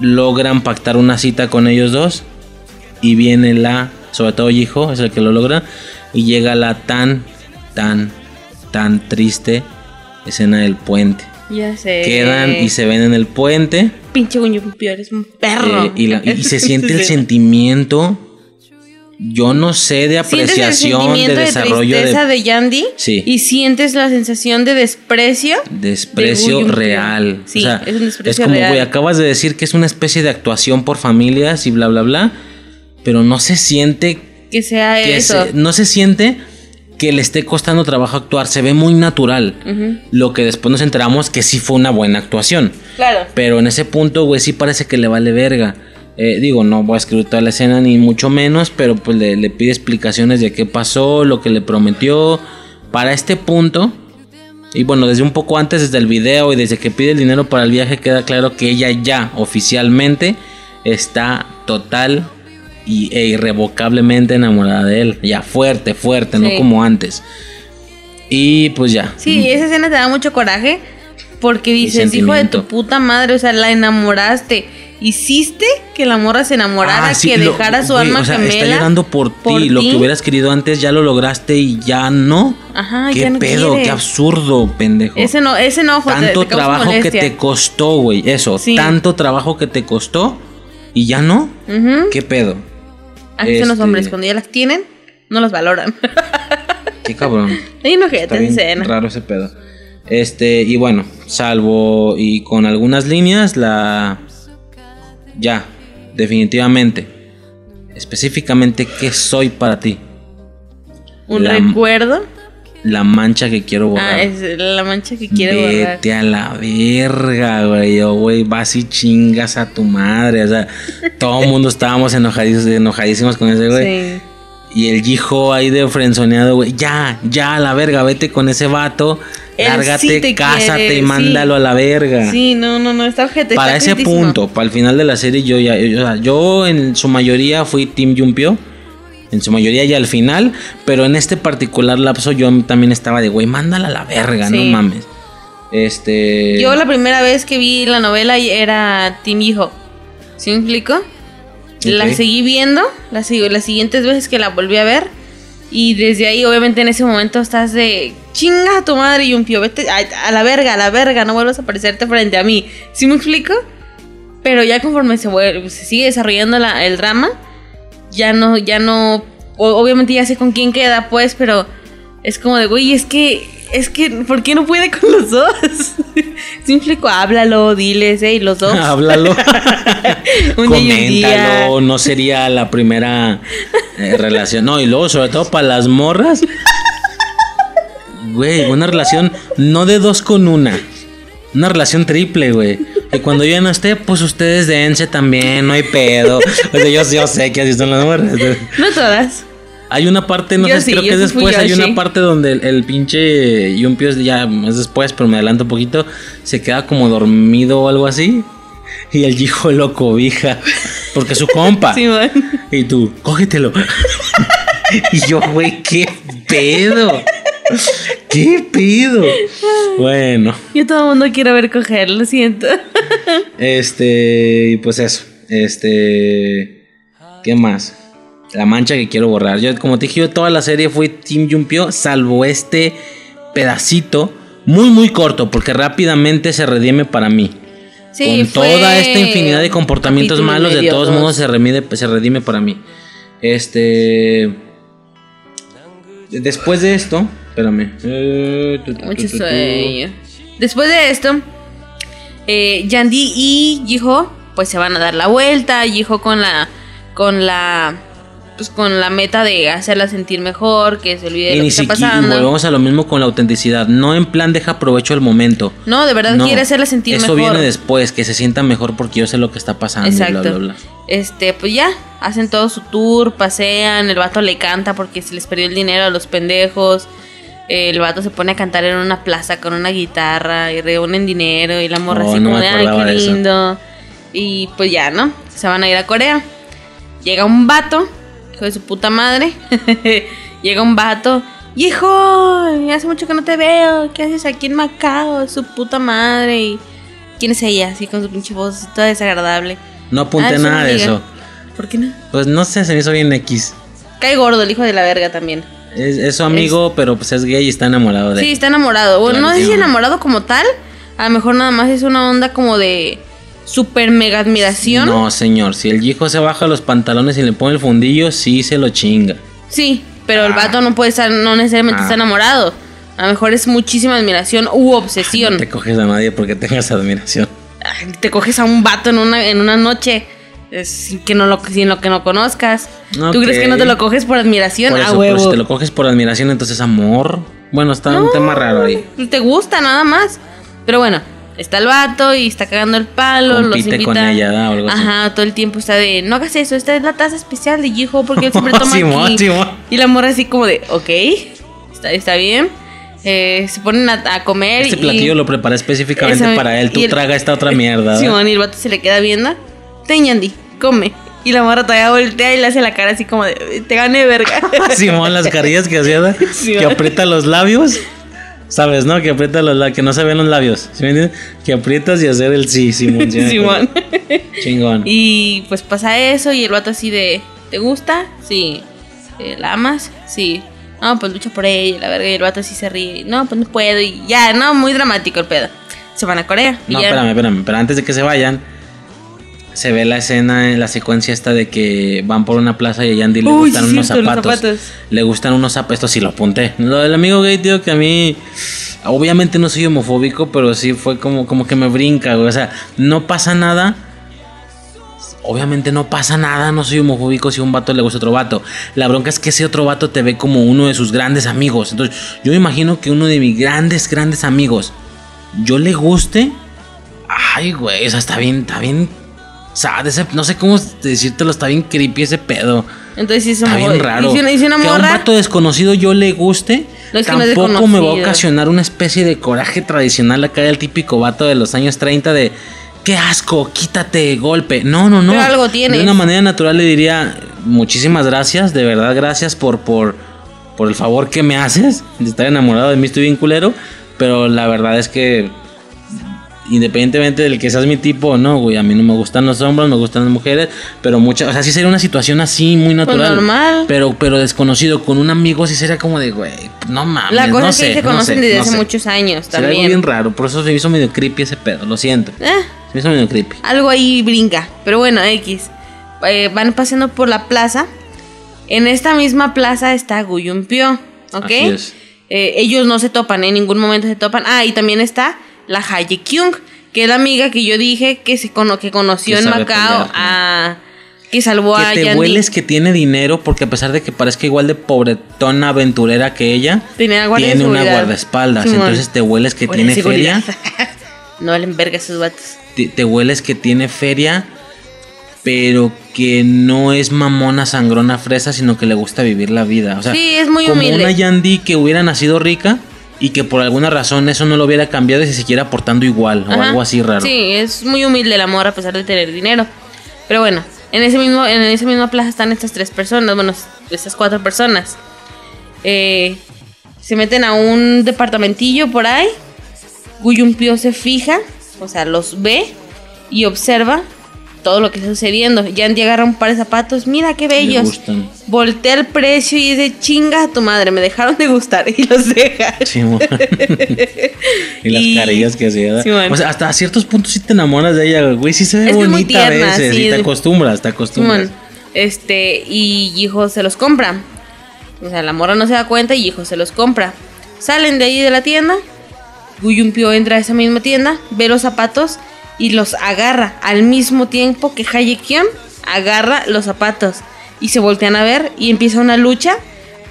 logran pactar una cita con ellos dos. Y viene la, sobre todo hijo, es el que lo logra. Y llega la tan, tan, tan triste escena del puente. Ya sé. Quedan y se ven en el puente. Pinche Guño eres un perro. eh, y, la- y se siente el sentimiento. Yo no sé de el apreciación, de sentimiento de, desarrollo tristeza de de, Yandy Sí. y sientes la sensación de desprecio. desprecio de real. Sí, o sea, es un desprecio como, real. güey, acabas de decir que es una especie de actuación por familias y bla, bla, bla. Pero no se siente Que sea que eso. se- no se siente que le esté costando trabajo actuar. Se ve muy natural. Lo que después nos enteramos que sí fue una buena actuación. Claro. Pero en ese punto, güey, sí parece que le vale verga. Eh, digo, no voy a escribir toda la escena, ni mucho menos, pero pues le, le pide explicaciones de qué pasó, lo que le prometió. Para este punto, y bueno, desde un poco antes, desde el video y desde que pide el dinero para el viaje, queda claro que ella ya oficialmente está total y, e irrevocablemente enamorada de él. Ya fuerte, fuerte, no como antes. Y pues ya. Sí, esa escena te da mucho coraje porque dices, hijo de tu puta madre, o sea, la enamoraste. Hiciste que la morra se enamorara, Ah, sí, que lo- dejara su güey, alma o sea, gemela. Está llorando por, por ti. Lo que hubieras querido antes ya lo lograste y ya no. Ajá, ¿Qué ya no pedo? quiere. Qué absurdo, pendejo. Ese, no, ese enojo tanto te, trabajo que te costó, güey. Eso, Sí. tanto trabajo que te costó y ya no. Ujú. ¿Qué pedo? Así son los Este- hombres, cuando ya las tienen, no las valoran. Qué cabrón. Hay enojetes raro ese pedo. Este, y bueno, salvo y con algunas líneas, la. Ya, definitivamente. Específicamente, ¿qué soy para ti? Un La- recuerdo. La mancha que quiero borrar. Ah, es la mancha que quiere borrar. Vete a la verga, güey. Yo, güey, vas y chingas a tu madre. O sea, todo el mundo estábamos enojadísimos, enojadísimos con ese, güey. Sí. Y el hijo ahí de frenzoneado, güey. Ya, ya a la verga, vete con ese vato. Él Lárgate, sí te cásate quiere, y sí. mándalo a la verga. Sí, no, no, no, está ojete. para está ese punto, para el final de la serie, yo ya. Yo, o sea, yo en su mayoría fui Team Yumpio. En su mayoría ya al final. Pero en este particular lapso yo también estaba de, güey, mándala a la verga, no mames. Este. Yo la primera vez que vi la novela era Team Hijo. ¿Sí me explico? La seguí viendo, la sigo, las siguientes veces que la volví a ver. Y desde ahí, obviamente, en ese momento estás de chinga a tu madre y un pío, vete a, a la verga, a la verga, no vuelvas a aparecerte frente a mí. ¿Sí me explico? Pero ya conforme se, vuelve- se sigue desarrollando la- el drama, ya no, ya no, obviamente ya sé con quién queda, pues, pero es como de, güey, es que, es que, ¿por qué no puede con los dos? ¿Sí me explico? Háblalo, diles, eh, y los dos. Háblalo. Un día y un día. Coméntalo. No sería la primera eh, relación. No, y luego, sobre todo para las morras. Güey, una relación no de dos con una. Una relación triple, güey. Y cuando yo ya no esté, pues ustedes dense también, no hay pedo. O sea, yo, yo sé que así son las morras. No todas. Hay una parte, no Yo sé, sí, creo que es después, hay una parte donde el, el pinche Yumpio ya es después, pero me adelanto un poquito, se queda como dormido o algo así. Y el hijo lo cobija. Porque es su compa. Sí. Y tú, cógetelo. Y yo, güey, qué pedo. ¿Qué pedo? Bueno. Yo todo el mundo quiero ver coger, lo siento. Este, y pues eso. Este. ¿Qué más? La mancha que quiero borrar. Yo, como te dije, yo toda la serie fui Team Jumpio, salvo este pedacito. Muy, muy corto, porque rápidamente se redime para mí. Sí, Con toda esta infinidad de comportamientos malos, de todos dos. modos se redime, se redime para mí. Este. Después de esto, espérame. Eh, tu, tu, tu, Mucho tu, sueño. Después de esto, eh, Yandy y Jiho pues se van a dar la vuelta. Jiho con la con la pues con la meta de hacerla sentir mejor, que se olvide de Y lo que está pasando. volvemos a lo mismo con la autenticidad. No en plan deja provecho al momento. No, de verdad No, quiere hacerla sentir Eso mejor. viene después, que se sienta mejor porque yo sé lo que está pasando. y Exacto. Bla, bla, bla. Este, pues ya, hacen todo su tour, pasean, el vato le canta porque se les perdió el dinero a los pendejos. El vato se pone a cantar en una plaza con una guitarra y reúnen dinero y la morra Oh, así no como de, ay, qué de eso". lindo. Y pues ya, ¿no? Se van a ir a Corea. Llega un vato, hijo de su puta madre. Llega un vato. Hijo, hace mucho que no te veo. ¿Qué haces aquí en Macao? Su puta madre. Y ¿Quién es ella? Así con su pinche voz toda desagradable. No apunté Ah, nada de eso. ¿Por qué no? Pues no sé, se me hizo bien X. Cae gordo el hijo de la verga también. Es, es su amigo, pero pues es gay y está enamorado de Sí, él. está enamorado. Bueno, no sé si enamorado como tal. A lo mejor nada más es una onda como de super mega admiración. No, señor. Si el hijo se baja los pantalones y le pone el fundillo, sí se lo chinga. Sí, pero el Ah. vato no puede estar, no necesariamente Ah. está enamorado. A lo mejor es muchísima admiración u obsesión. No te coges a nadie porque tengas admiración. Ay, Te coges a un vato en una, en una noche sin que no lo, sin lo que no conozcas. ¿Tú Ok. crees que no te lo coges por admiración? Por a eso, pero si te lo coges por admiración, entonces amor. Bueno, está un tema raro ahí. Te gusta nada más. Pero bueno, está el vato y está cagando el palo. Compite los invita. con ella. O algo así. Ajá, todo el tiempo está de, no hagas eso, esta es la taza especial de Jiho porque él siempre toma aquí. Y la morra así como de, ok, está, está bien. Eh, se ponen a, a comer Este y... platillo lo preparé específicamente Esa- para él. Tú el- traga esta otra mierda. ¿da? Simón, y el vato se le queda viendo. Ten, Yandy, come. Y la morra todavía voltea y le hace la cara así como de, te gané verga. Simón, las carillas que hacía, que aprieta los labios. ¿Sabes, no? Que aprieta los labios, que no se ven los labios. ¿Sí me entiendes? Que aprietas y hacer el sí, Simón. sí Simón. Chingón. Y pues pasa eso y el vato así de, ¿te gusta? Sí. Eh, ¿La amas? Sí. No, pues lucha por ella, la verga. Y el vato así se ríe. No, pues no puedo. Y ya, no, muy dramático el pedo. Se van a Corea. y No, ya- espérame, espérame. Pero antes de que se vayan, se ve la escena, la secuencia esta de que van por una plaza y a Yandy le Uy, gustan sí, unos zapatos. zapatos. Le gustan unos zapatos. Esto sí lo apunté. Lo del amigo gay, tío, que a mí. Obviamente no soy homofóbico, pero sí fue como, como que me brinca, güey. O sea, no pasa nada. Obviamente no pasa nada, no soy homofóbico si un vato le gusta otro vato. La bronca es que ese otro vato te ve como uno de sus grandes amigos. Entonces, yo me imagino que uno de mis grandes, grandes amigos, yo le guste. Ay, güey, o sea, está bien, está bien. Sad ese- no sé cómo decírtelo, está bien creepy ese pedo. Entonces sí, Está bien raro. Y si una, y si una que a un vato desconocido yo le guste, No, es que no es tampoco me va a ocasionar una especie de coraje tradicional acá del típico vato de los años 30 de qué asco, quítate, golpe. No, no, no. Pero algo tienes. De una manera natural le diría muchísimas gracias, de verdad gracias por por por el favor que me haces de estar enamorado de mí, estoy bien culero, pero la verdad es que independientemente del que seas mi tipo o no, güey, a mí no me gustan los hombres, me gustan las mujeres, pero muchas, o sea, sí sería una situación así muy natural. Pues normal. Pero, pero desconocido, con un amigo sí sería como de, güey, no mames. La cosa no es que sé, se no conocen sé, desde no hace sé. muchos años Sería algo también. bien raro, por eso se me hizo medio creepy ese pedo, lo siento. Eh, Se me hizo medio creepy. algo ahí brinca. Pero bueno, X. Eh, van paseando por la plaza. En esta misma plaza está Guyumpio. ¿Ok? Así es. Eh, ellos no se topan, en ningún momento se topan. Ah, y también está la Haye Kyung, que es la amiga que yo dije que se cono que conoció Que en Macao pelear, a que salvó a Que te Yandy. hueles que tiene dinero, porque a pesar de que parezca igual de pobretona aventurera que ella, tiene una guardaespaldas. Entonces te hueles que tiene feria. no valen verga esos vatos. te, te hueles que tiene feria, pero que no es mamona sangrona fresa, sino que le gusta vivir la vida. O sea, Sí, es muy como humilde. una Yandy que hubiera nacido rica y que por alguna razón eso no lo hubiera cambiado se siguiera portando igual o Ajá. algo así raro. Sí, es muy humilde el amor a pesar de tener dinero. Pero bueno, en ese mismo, en esa misma plaza están estas tres personas. Bueno, esas cuatro personas. Eh, se meten a un departamentillo por ahí. Guyumpio se fija, o sea, los ve y observa todo lo que está sucediendo. Yandy agarra un par de zapatos, mira qué bellos. gustan. Voltea el precio y dice, chinga a tu madre, me dejaron de gustar y los deja. Simón. y las Y- carillas que hacía. O sea, hasta a ciertos puntos sí te enamoras de ella, güey. Sí se ve Es es bonita tierna, a veces. sí. Y te acostumbras, te acostumbras. Este, y hijo se los compra. O sea, la morra no se da cuenta y hijo se los compra. Salen de ahí de la tienda. Guyumpio entra a esa misma tienda, ve los zapatos y los agarra al mismo tiempo que Hayekion agarra los zapatos. Y se voltean a ver y empieza una lucha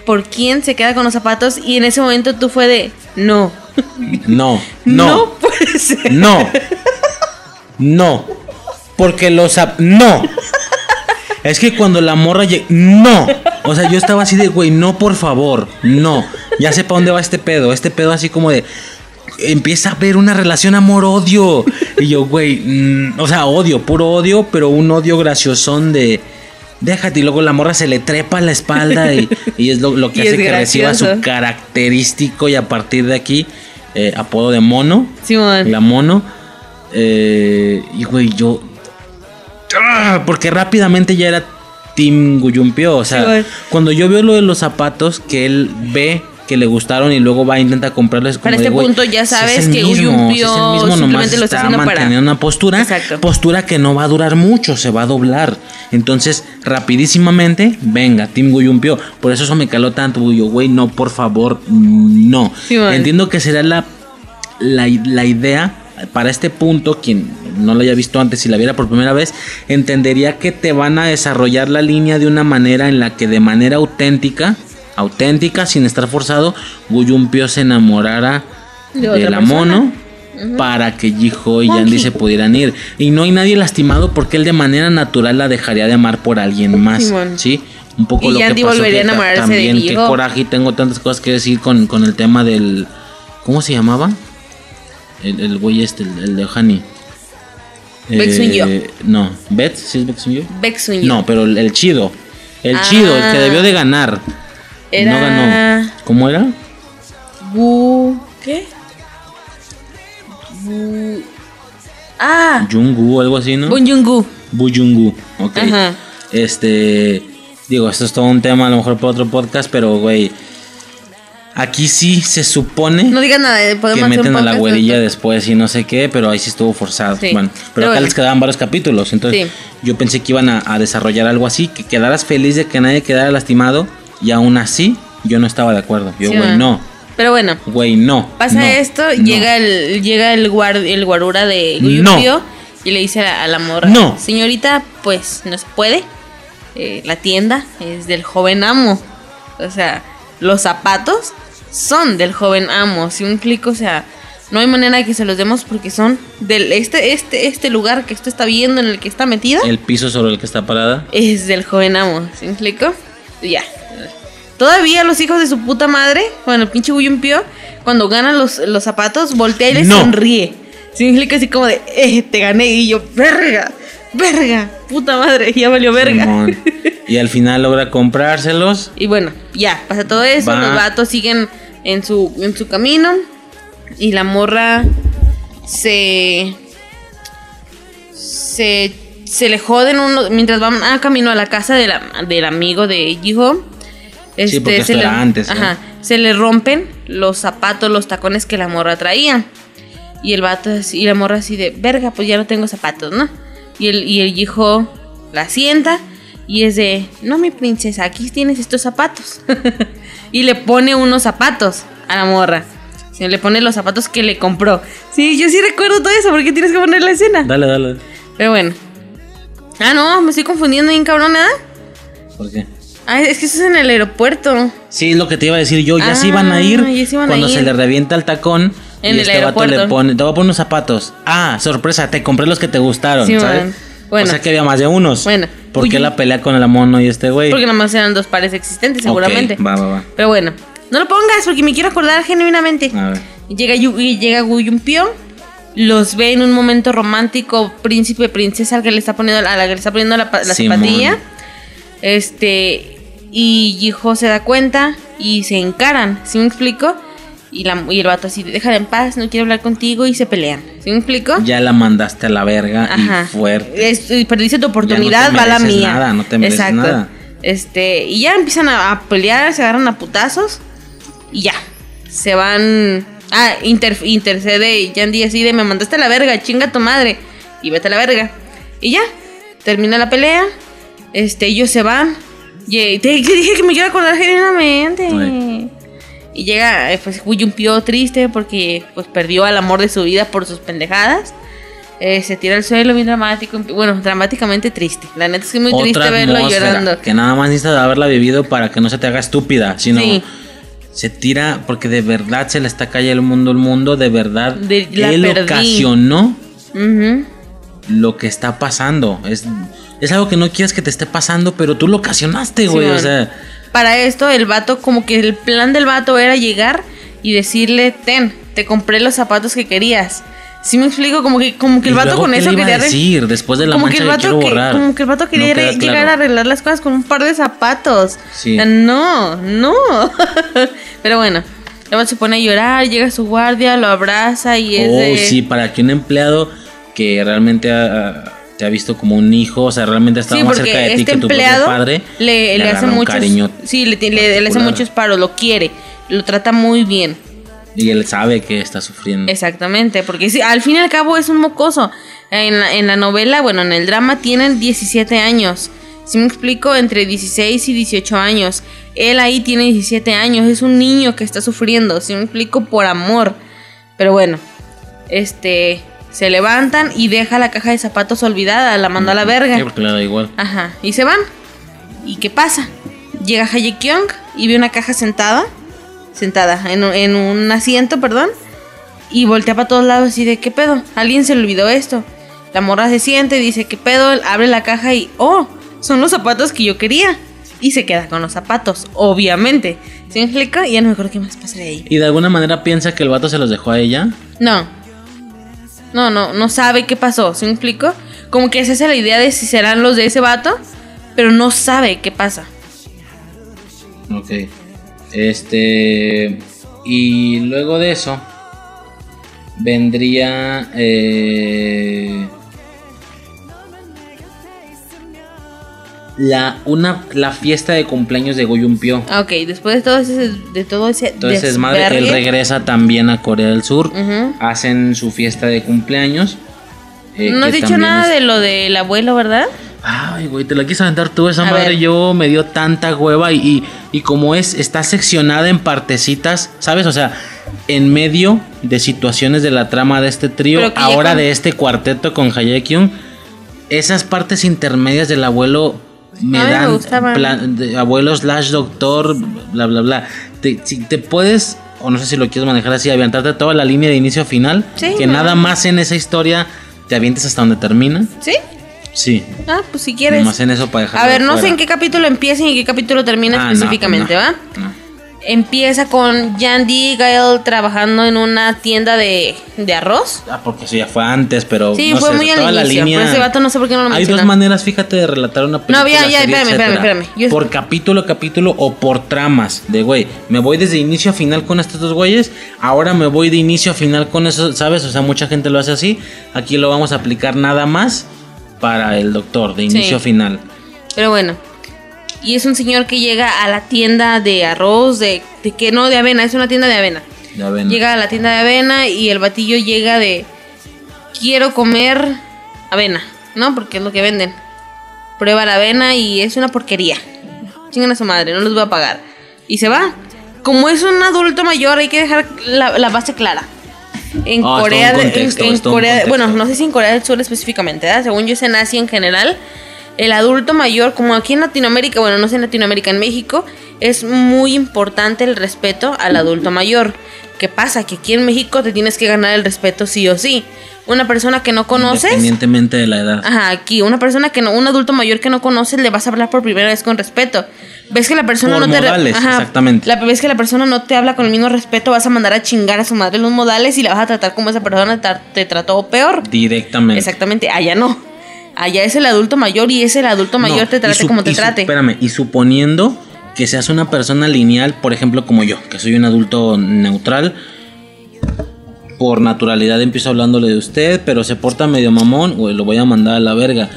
por quién se queda con los zapatos. Y en ese momento tú fue de, no, No, no, puede ser. no. No. Porque los... ap- No. Es que cuando la morra lleg- No. O sea, yo estaba así de, güey, no, por favor. No. Ya sé para dónde va este pedo. Este pedo así como de... Empieza a haber una relación amor-odio. Y yo, güey, mm, o sea, odio, puro odio, pero un odio graciosón de... Déjate, y luego la morra se le trepa a la espalda y, y es lo, lo que Y hace que reciba su característico y a partir de aquí, eh, apodo de mono. Simón. La mono. eh, y güey, yo. ¡Ah! Porque rápidamente ya era Team Guyumpio. O sea, cuando yo veo lo de los zapatos que él ve que le gustaron y luego va a intentar comprarles como Para este punto ya si es sabes que mismo, si es el mismo, nomás simplemente lo está haciendo para- una postura, Exacto. postura que no va a durar mucho, se va a doblar. Entonces, rapidísimamente, venga, Team Guyumpio. Por eso eso me caló tanto, yo, güey, no, por favor, no. Sí. Entiendo que será la la, la idea para este punto, quien no lo haya visto antes y la viera por primera vez, entendería que te van a desarrollar la línea de una manera en la que de manera auténtica, auténtica, sin estar forzado, Guyumpio se enamorara De de, la persona. mono para que Jiho y. Yandy se pudieran ir. Y no hay nadie lastimado porque él de manera natural la dejaría de amar por alguien más. Simón. ¿Sí? Un poco Y lo Yandy que pasó volvería a que enamorarse de también, qué Jiho. coraje y tengo tantas cosas que decir con, con el tema del ¿cómo se llamaba? El, el güey este, el, el de Hani. Sun-yo. No, Bet, ¿sí es Sun-yo. No, pero el, el chido. El Ah. chido, el que debió de ganar. Era- No ganó. ¿Cómo era? Bu... ¿Qué? Bu... Ah, Jungu algo así, ¿no? Bun Jung-gu. Buyungu, ok. Ajá. Este, digo, esto es todo un tema a lo mejor para otro podcast, pero güey, aquí sí se supone No digas nada, eh, podemos que meten a la güerilla de- después y no sé qué, pero ahí sí estuvo forzado. Sí, Bueno, pero, pero acá bueno. les quedaban varios capítulos, entonces Sí. yo pensé que iban a, a desarrollar algo así, que quedaras feliz de que nadie quedara lastimado y aún así yo no estaba de acuerdo. Yo, güey, no, Pero bueno, güey, no. pasa no, esto, no. llega el llega el, guar- el guarura de No. Guyupio y le dice a, a la morra, No. señorita, pues no se puede. Eh, la tienda es del joven amo. O sea, los zapatos son del joven amo. Si un clic, o sea, no hay manera de que se los demos porque son del este este este lugar que usted está viendo en el que está metida. El piso sobre el que está parada. es del joven amo, ¿sí me explico? Ya. Todavía los hijos de su puta madre, bueno, el pinche Guyumpio, cuando ganan los, los zapatos, voltea y le No. sonríe. ¿Sí me explico? Así como de, eh, te gané. Y yo, verga, verga, puta madre, ya valió verga. Simón. Y al final logra comprárselos. Y bueno, ya, pasa todo eso, Va. los vatos siguen en su, en su camino. Y la morra se. Se. Se le joden uno. Mientras van a camino a la casa de la- del amigo de Jiho. Sí, porque se esto le, era antes, ¿eh? Se le rompen los zapatos, los tacones que la morra traía. Y el vato así- y la morra así de, verga, pues ya no tengo zapatos, ¿no? Y el, y el hijo la sienta y es de, no, mi princesa, aquí tienes estos zapatos. y le pone unos zapatos a la morra. Se le pone los zapatos que le compró. Sí, yo sí recuerdo todo eso, porque tienes que poner la escena. Dale, dale. Pero bueno. Ah, no, me estoy confundiendo bien cabrón, ¿eh? ¿Por qué? Ah, es que eso es en el aeropuerto. Sí, es lo que te iba a decir yo. Ya se iban a Ah, ir se iban a cuando ir. se le revienta el tacón. En y el este vato le aeropuerto. pone, te voy a poner unos zapatos. Ah, sorpresa, te compré los que te gustaron, Sí, ¿sabes? man. Bueno. O sea que había más de unos. Bueno. ¿Por Uy, qué la pelea con el mono y este güey? Porque nada más eran dos pares existentes, seguramente. Va, va, va. Pero bueno, no lo pongas porque me quiero acordar genuinamente. A ver. Llega, y llega Guyumpio, los ve en un momento romántico, príncipe, princesa, al que le está poniendo, a la que le está poniendo la, zapatilla. Este, Y Jiho se da cuenta y se encaran, ¿sí me explico? Y, la, y el vato así, déjala en paz, no quiero hablar contigo y se pelean. ¿Sí me explico? Ya la mandaste a la verga y fuerte. Es, y perdiste tu oportunidad, Ya no te va la mía. nada, no te mereces Exacto. nada. Este, y ya empiezan a, a pelear, se agarran a putazos y ya. Se van. Ah, inter- intercede Yandy así de me mandaste a la verga, chinga tu madre. Y vete a la verga. Y ya. Termina la pelea. Este, ellos se van. Y te, te dije que me quiero acordar genuinamente. Y llega, eh, pues, Pío triste porque pues perdió al amor de su vida por sus pendejadas. Eh, se tira al suelo bien dramático. Bueno, dramáticamente triste. La neta es que es muy triste Otra verlo atmósfera llorando. que nada más necesitas haberla vivido para que no se te haga estúpida, sino Sí. Se tira porque de verdad se le está cayendo el mundo el mundo, de verdad De- la él perdí. ocasionó lo que está pasando. Es, es algo que no quieres que te esté pasando, pero tú lo ocasionaste, güey. O sea, Para esto, el vato, como que el plan del vato era llegar y decirle: Ten, te compré los zapatos que querías. ¿Sí me explico? Como que, como que el ¿y vato luego con eso le quería. a decir después de la como mancha que el vato que- borrar. como que el vato quería No llegar claro. a arreglar las cosas con un par de zapatos. Sí. No, no. Pero bueno, vato se pone a llorar, llega su guardia, lo abraza y es Oh, de- sí, para que un empleado que realmente ha- te ha visto como un hijo, o sea, realmente ha estado Sí, más cerca de ti este que tu propio padre, le, le hace agarra un muchos cariño sí le, le- le hace muchos paros lo quiere lo trata muy bien y él sabe que está sufriendo. exactamente porque sí, al fin y al cabo es un mocoso en la, en la novela bueno en el drama tienen 17 años si me explico entre 16 y 18 años él ahí tiene 17 años es un niño que está sufriendo si me explico por amor pero bueno este se levantan y deja la caja de zapatos olvidada la manda a la verga Sí, porque le da igual. Ajá, y se van. ¿Y qué pasa? Llega Haye Kyung y ve una caja sentada, sentada en, un- en un asiento, perdón, y voltea para todos lados así de, ¿qué pedo? ¿Alguien se le olvidó esto? La morra se siente y dice, ¿qué pedo? Abre la caja y, oh, son los zapatos que yo quería. Y se queda con los zapatos, obviamente. ¿Sí me explico? Y ya no me acuerdo qué más pasa de ahí. Y de alguna manera piensa que el vato se los dejó a ella. No. No, no, no sabe qué pasó, ¿sí me explico? Como que se hace la idea de si serán los de ese vato, pero no sabe qué pasa. Ok. Este. Y luego de eso. Vendría. eh, la, una, la fiesta de cumpleaños de Goyumpio. Ah, Ok, después de todo ese, de todo ese Entonces es madre, él regresa también a Corea del Sur. Hacen su fiesta de cumpleaños. eh, No has dicho nada es- de lo del abuelo, ¿verdad? Ay, güey, te la quise aventar tú. Esa A madre ver. yo me dio tanta hueva y, y, y como es, está seccionada en partecitas, ¿sabes? O sea, en medio de situaciones de la trama de este trío, ahora con- de este cuarteto con Hayekyun, esas partes intermedias del abuelo me me dan gustaban. plan- de abuelo slash doctor, bla, bla, bla. Te, si te puedes, o no sé si lo quieres manejar así, aventarte toda la línea de inicio a final, Sí, que me nada da. más en esa historia te avientes hasta donde termina. ¿Sí? Sí. Ah, pues si quieres. Nomás en eso para dejarlo A ver, no sé en qué capítulo empieza y en qué capítulo termina Ah, específicamente, no, ¿va? no. Empieza con Yandy Gael trabajando en una tienda de, de arroz. Ah, porque eso ya fue antes, pero. Sí, fue sé, muy al la inicio, línea- pero ese vato no sé por qué no lo Hay dos maneras, fíjate, de relatar una película. No, ya, ya, serie, espérame, espérame, espérame. Por capítulo a capítulo o por tramas. De güey, me voy desde inicio a final con estos dos güeyes. Ahora me voy de inicio a final con eso, ¿sabes? O sea, mucha gente lo hace así. Aquí lo vamos a aplicar nada más para el doctor, de inicio a final. Pero bueno. Y es un señor que llega a la tienda de arroz, de, de que no, de avena, es una tienda de avena. Ya ven. Llega a la tienda de avena y el batillo llega de quiero comer avena, ¿no? Porque es lo que venden. Prueba la avena y es una porquería. Chingan a su madre, no les voy a pagar. Y se va. Como es un adulto mayor, hay que dejar la, la base clara. En Corea, en- contexto, en Corea, bueno, no sé si en Corea del Sur específicamente. Según yo es en Asia en general, el adulto mayor, como aquí en Latinoamérica, bueno, no sé en Latinoamérica, en México, es muy importante el respeto al adulto mayor. ¿Qué pasa? Que aquí en México te tienes que ganar el respeto sí o sí. Una persona que no conoces, Independientemente de la edad. ajá, aquí, una persona que no, un adulto mayor que no conoces, le vas a hablar por primera vez con respeto. Ves que la persona Por no te re- modales, exactamente. La ves que la persona no te habla con el mismo respeto, vas a mandar a chingar a su madre los modales y la vas a tratar como esa persona te, te trató peor. Directamente. Exactamente, allá no. Allá es el adulto mayor y es el adulto mayor No, te trate su- como te su- trate. Espérame, y suponiendo que seas una persona lineal, por ejemplo, como yo, que soy un adulto neutral. Por naturalidad empiezo hablándole de usted, pero se porta medio mamón, güey, lo voy a mandar a la verga.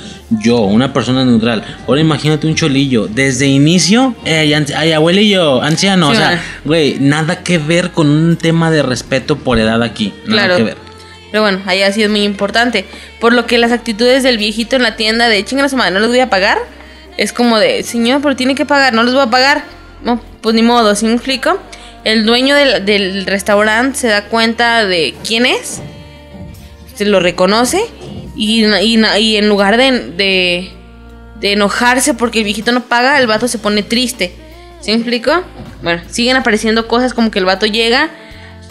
Yo, una persona neutral. Ahora imagínate un cholillo. Desde inicio, ey, ay, abuelillo, anciano. o sea, güey, nada que ver con un tema de respeto por edad aquí. Nada Claro. que ver. Pero bueno, ahí ha sido muy importante. Por lo que las actitudes del viejito en la tienda de chingan a su madre, no les voy a pagar. Es como de, señor, pero tiene que pagar, no les voy a pagar. No, pues ni modo, ¿sí me explico? El dueño del, del restaurante se da cuenta de quién es, se lo reconoce y, y- en lugar de, de, de enojarse porque el viejito no paga, el vato se pone triste. ¿Sí me explico? Bueno, siguen apareciendo cosas como que el vato llega,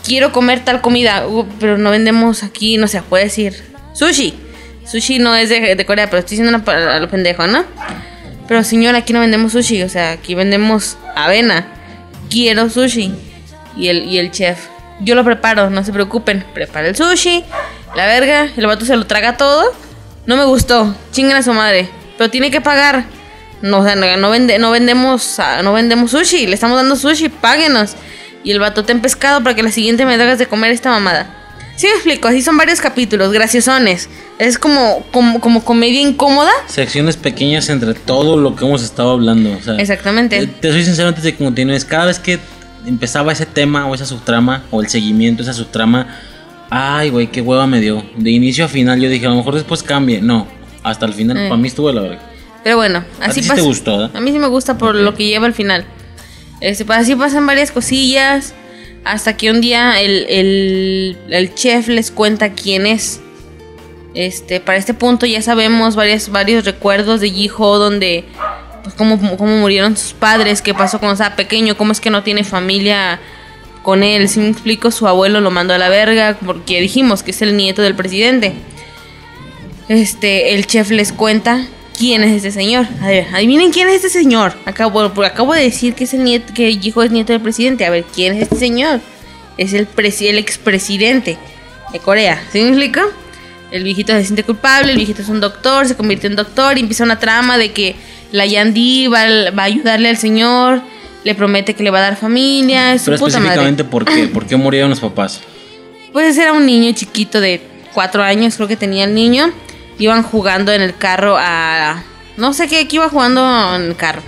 quiero comer tal comida, uh, pero no vendemos aquí, no sé, puede decir sushi. Sushi no es de, de Corea, pero estoy diciendo a lo pendejo, ¿no? Pero señor, aquí no vendemos sushi, o sea, aquí vendemos avena. Quiero sushi. Y el, y el chef, yo lo preparo, no se preocupen. Prepara el sushi, la verga, el vato se lo traga todo. No me gustó, chingan a su madre. Pero tiene que pagar. No, o no vende, no vendemos ah, no vendemos sushi, le estamos dando sushi, páguenos. Y el vato ten pescado para que la siguiente me hagas de comer esta mamada. Sí me explico, así son varios capítulos, graciosones. Es como, como, como comedia incómoda. Secciones pequeñas entre todo lo que hemos estado hablando. O sea, Exactamente. eh, Te soy sincero antes de que continúes. Cada vez que empezaba ese tema o esa subtrama o el seguimiento, esa subtrama, ay, güey, qué hueva me dio. De inicio a final yo dije, a lo mejor después cambie. No, hasta el final, Eh. para mí estuvo la verga. Pero bueno, así ti sí te gustó, ¿verdad? A mí sí me gusta por lo que lleva al final. Este, pues así pasan varias cosillas. Hasta que un día el, el, el chef les cuenta quién es. Este, para este punto ya sabemos varias, varios recuerdos de Jiho donde pues cómo, murieron sus padres, qué pasó cuando estaba pequeño, cómo es que no tiene familia con él. Si me explico, su abuelo lo mandó a la verga porque dijimos que es el nieto del presidente. Este, el chef les cuenta quién es este señor. A ver, adivinen quién es este señor. Acabo, porque acabo de decir que es el nieto, que el hijo es nieto del presidente. A ver, ¿quién es este señor? Es el, el expresidente de Corea. ¿Sí me explico? El viejito se siente culpable, el viejito es un doctor, se convierte en doctor y empieza una trama de que la Yandi va, va a ayudarle al señor, le promete que le va a dar familia, es su Pero puta madre. específicamente, ¿por qué? ¿Por qué murieron los papás? Pues era un niño chiquito de cuatro años, creo que tenía el niño. Iban jugando en el carro a... No sé qué, que iba jugando en el carro.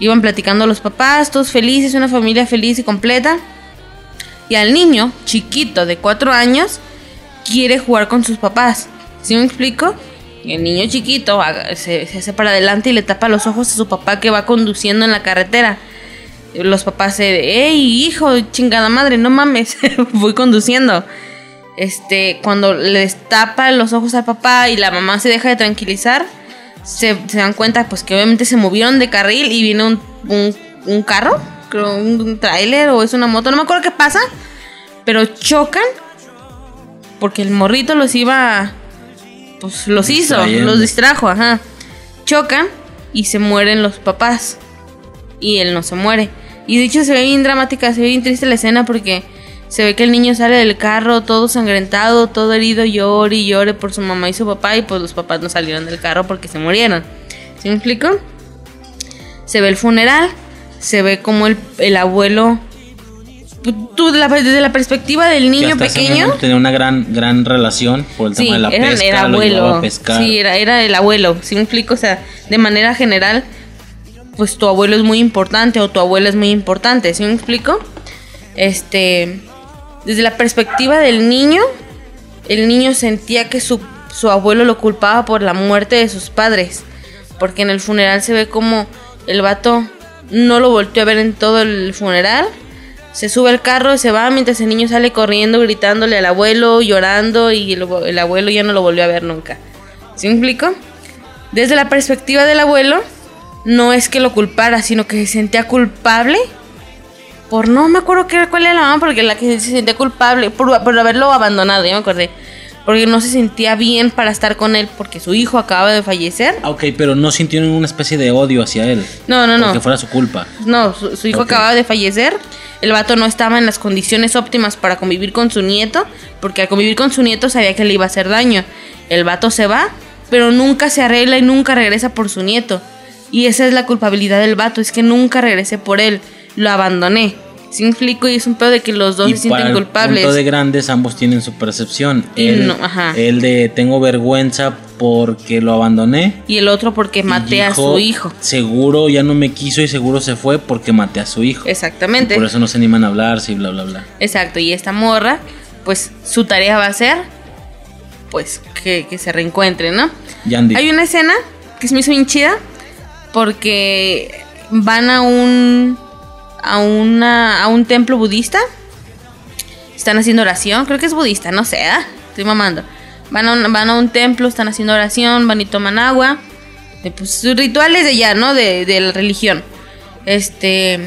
Iban platicando los papás, todos felices, una familia feliz y completa. Y al niño, chiquito, de cuatro años, quiere jugar con sus papás. ¿Sí me explico? El niño chiquito se, se hace para adelante y le tapa los ojos a su papá que va conduciendo en la carretera. Los papás se, hey, hijo, chingada madre, no mames, voy conduciendo. Este, cuando les tapa los ojos al papá y la mamá se deja de tranquilizar, se, se dan cuenta pues que obviamente se movieron de carril y viene un, un, un carro, creo un, tráiler o es una moto, no me acuerdo qué pasa, pero chocan porque el morrito los iba, pues los hizo, los distrajo, ajá. Chocan y se mueren los papás y él no se muere. Y de hecho se ve bien dramática, se ve bien triste la escena porque se ve que el niño sale del carro todo sangrentado, todo herido, llore y llore por su mamá y su papá y pues los papás no salieron del carro porque se murieron. ¿Sí me explico? Se ve el funeral, se ve como el, el abuelo... Tú, de la- desde la perspectiva del niño pequeño... Tenía una gran, gran relación por el Sí, tema de la pesca. era abuelo. a pescar. Sí, era, era el abuelo. Si me explico, o sea, de manera general, pues tu abuelo es muy importante o tu abuela es muy importante. ¿Sí me explico? Este, desde la perspectiva del niño, el niño sentía que su, su abuelo lo culpaba por la muerte de sus padres. Porque en el funeral se ve como el vato no lo volteó a ver en todo el funeral. Se sube al carro, se va mientras el niño sale corriendo, gritándole al abuelo, llorando y el, el abuelo ya no lo volvió a ver nunca. ¿Sí me explico? Desde la perspectiva del abuelo, no es que lo culpara, sino que se sentía culpable por no me acuerdo qué, cuál era la mamá, porque la que se sentía culpable por, por haberlo abandonado, ya me acordé. Porque no se sentía bien para estar con él porque su hijo acaba de fallecer. Ah, Ok, pero no sintió ninguna especie de odio hacia él. No, no, no. Porque fuera su culpa. No, su, su hijo Ok. acababa de fallecer. El vato no estaba en las condiciones óptimas para convivir con su nieto, porque al convivir con su nieto sabía que le iba a hacer daño. El vato se va, pero nunca se arregla y nunca regresa por su nieto. Y esa es la culpabilidad del vato, es que nunca regresé por él, lo abandoné. ¿Sí me explico? Y es un pedo de que los dos y se sienten para el culpables. punto de grandes ambos tienen su percepción. Y él, no, ajá. él de tengo vergüenza porque lo abandoné. Y el otro porque maté a su hijo. Seguro ya no me quiso y seguro se fue porque maté a su hijo. Exactamente. Por eso no se animan a hablarse y bla bla bla. Exacto, y esta morra, pues su tarea va a ser, pues, que, que se reencuentren, ¿no? Yandy. Hay una escena que se me hizo bien chida porque van a un a una a un templo budista. Están haciendo oración, creo que es budista, no sé, ¿ah? estoy mamando. Van a, un, van a un templo, están haciendo oración, van y toman agua. Eh, Pues sus rituales de allá, ¿no? De, de la religión. Este.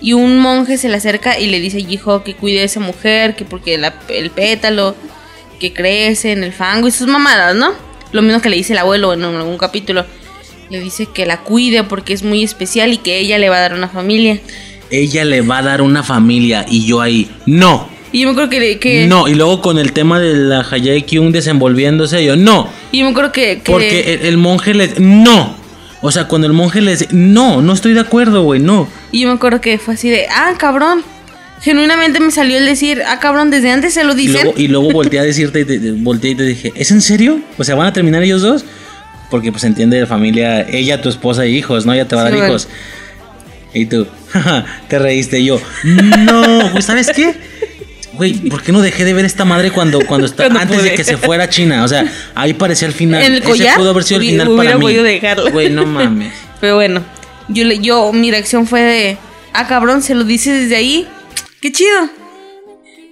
Y un monje se le acerca y le dice, hijo, que cuide a esa mujer, que porque el pétalo, que crece en el fango y sus mamadas, ¿no? Lo mismo que le dice el abuelo en algún capítulo. Le dice que la cuide porque es muy especial y que ella le va a dar una familia. Ella le va a dar una familia y yo ahí, no. Y yo me acuerdo que... que No, y luego con el tema de la Hayai Kyung desenvolviéndose, yo no. Y yo me acuerdo que... que- Porque el, el monje le. No. O sea, cuando el monje le dice, no, no estoy de acuerdo, güey, no. Y yo me acuerdo que fue así de, ah, cabrón. Genuinamente me salió el decir, ah, cabrón, desde antes se lo Y dicen. luego, y luego volteé a decirte, y te- volteé y te dije, ¿es en serio? O sea, ¿van a terminar ellos dos? Porque pues entiende de familia, ella, tu esposa e hijos, ¿no? Ya te va a Sí, dar bueno. hijos. Y tú, jaja, te reíste y yo. No, güey, ¿sabes qué? Güey, ¿por qué no dejé de ver esta madre cuando, cuando está, Cuando antes de que se fuera a China? O sea, ahí parecía el final. ¿En el Ese collar? pudo haber sido el final hubiera para mí. podido dejarlo. Güey, no mames. Pero bueno, yo, yo, mi reacción fue de, ah, cabrón, se lo dice desde ahí. Qué chido.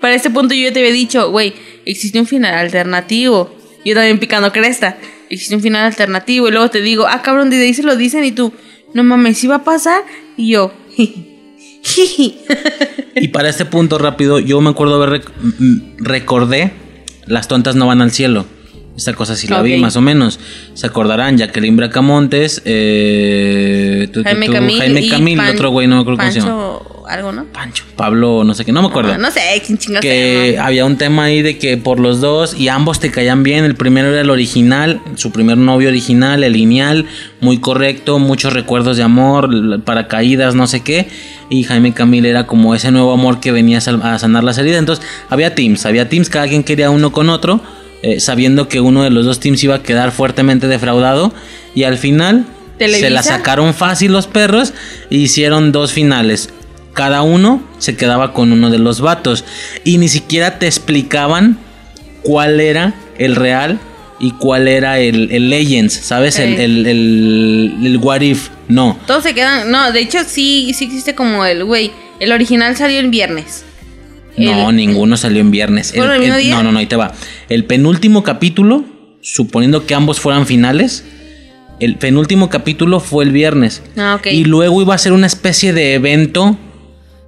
Para este punto yo ya te había dicho, güey, existe un final alternativo. Yo también picando cresta. Existe un final alternativo. Y luego te digo, ah, cabrón, desde ahí se lo dicen y tú, no mames, ¿sí va a pasar? Y yo. Y para este punto rápido, yo me acuerdo haber rec- recordé Las tontas no van al cielo. Esta cosa sí la vi más o menos. Se acordarán, Jacqueline Bracamontes, eh, tú- Jaime Camil. Jaime Camil, otro güey, no me acuerdo cómo se llama. Algo, ¿no? Pancho, Pablo, no sé qué, no me acuerdo. Ah, no sé, quién chingados que había un tema ahí de que por los dos y ambos te caían bien. El primero era el original, su primer novio original, el lineal, muy correcto, muchos recuerdos de amor, paracaídas, no sé qué. Y Jaime Camil era como ese nuevo amor que venía a sanar las heridas. Entonces había teams, había teams, cada quien quería uno con otro, eh, sabiendo que uno de los dos teams iba a quedar fuertemente defraudado. Y al final se la sacaron fácil los perros e hicieron dos finales. Cada uno se quedaba con uno de los vatos. Y ni siquiera te explicaban cuál era el real y cuál era el, el Legends, ¿sabes? El, el, el, el What If. No. Todos se quedan. No, de hecho, sí, sí existe como el, güey. El original salió el viernes. No, El- ninguno salió en viernes. ¿Fueron el mismo día? No, no, no, ahí te va. El penúltimo capítulo, suponiendo que ambos fueran finales, el penúltimo capítulo fue el viernes. Ah, ok. Y luego iba a ser una especie de evento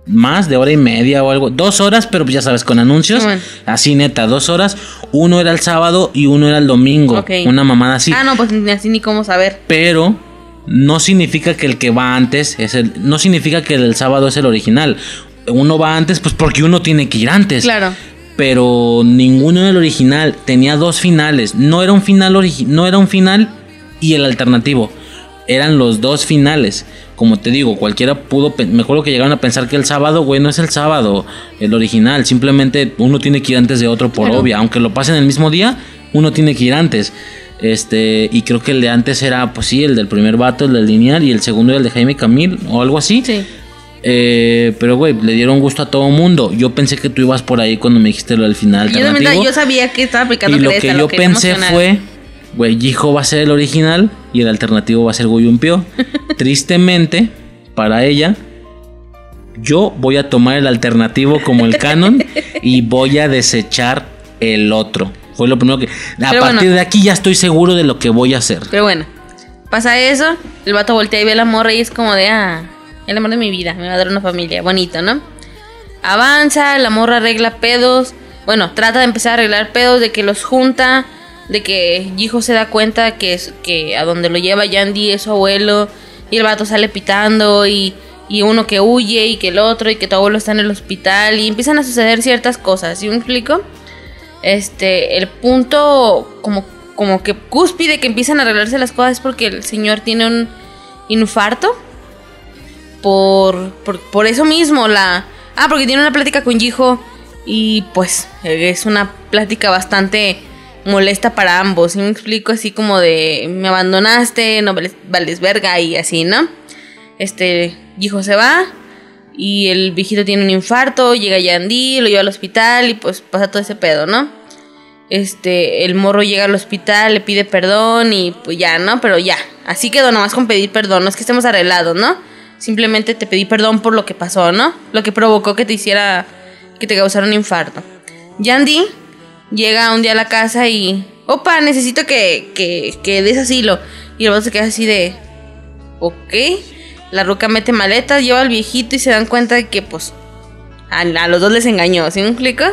más de hora y media o algo. Dos horas, pero pues ya sabes, con anuncios. Bueno. Así neta, dos horas. Uno era el sábado y uno era el domingo. Ok. Una mamada así. Ah, no, pues ni así ni cómo saber. Pero no significa que el que va antes es el. No significa que el del sábado es el original. Uno va antes, pues porque uno tiene que ir antes. Claro. Pero ninguno del original tenía dos finales. No era un final no era un final y el alternativo. Eran los dos finales. Como te digo, cualquiera pudo. Me acuerdo que llegaron a pensar que el sábado, güey, no es el sábado, el original. Simplemente uno tiene que ir antes de otro por Claro. obvia. Aunque lo pasen el mismo día, uno tiene que ir antes. Este, y creo que el de antes era, pues sí, el del primer vato, el del lineal, y el segundo el de Jaime Camil, o algo así. Sí. Eh, pero, güey, le dieron gusto a todo mundo. Yo pensé que tú ibas por ahí cuando me dijiste lo del final Yo, alternativo. yo sabía que estaba aplicando y lo que yo pensé fue, güey, Jijo va a ser el original y el alternativo va a ser Goyumpio. Tristemente, para ella, yo voy a tomar el alternativo como el canon y voy a desechar el otro. Fue lo primero que... A Pero partir bueno. de aquí ya estoy seguro de lo que voy a hacer. Pero bueno, pasa eso, el vato voltea y ve a la morra y es como de, ah, el amor de mi vida, me va a dar una familia, bonito, ¿no? Avanza, la morra arregla pedos, bueno, trata de empezar a arreglar pedos, de que los junta, de que hijo se da cuenta que, es, que a donde lo lleva Yandy es su abuelo, y el vato sale pitando, y, y uno que huye, y que el otro, y que tu abuelo está en el hospital, y empiezan a suceder ciertas cosas, ¿sí me explico? este el punto como como que cúspide que empiezan a arreglarse las cosas es porque el señor tiene un infarto. Por, por, por eso mismo, la... Ah, porque tiene una plática con Jiho y pues es una plática bastante molesta para ambos. ¿sí me explico? Así como de me abandonaste, no vales, verga y así, ¿no? Este, Jiho se va y el viejito tiene un infarto, llega Yandy, lo lleva al hospital y pues pasa todo ese pedo, ¿no? Este, el morro llega al hospital, le pide perdón y pues ya, ¿no? Pero ya, así quedó nomás con pedir perdón, no es que estemos arreglados, ¿no? Simplemente te pedí perdón por lo que pasó, ¿no? Lo que provocó que te hiciera, que te causara un infarto. Yandy llega un día a la casa y, opa, necesito que, que, que des asilo. Y el vato se queda así de, ok. La ruca mete maletas, lleva al viejito y se dan cuenta de que, pues, a, a los dos les engañó, ¿sí me explico?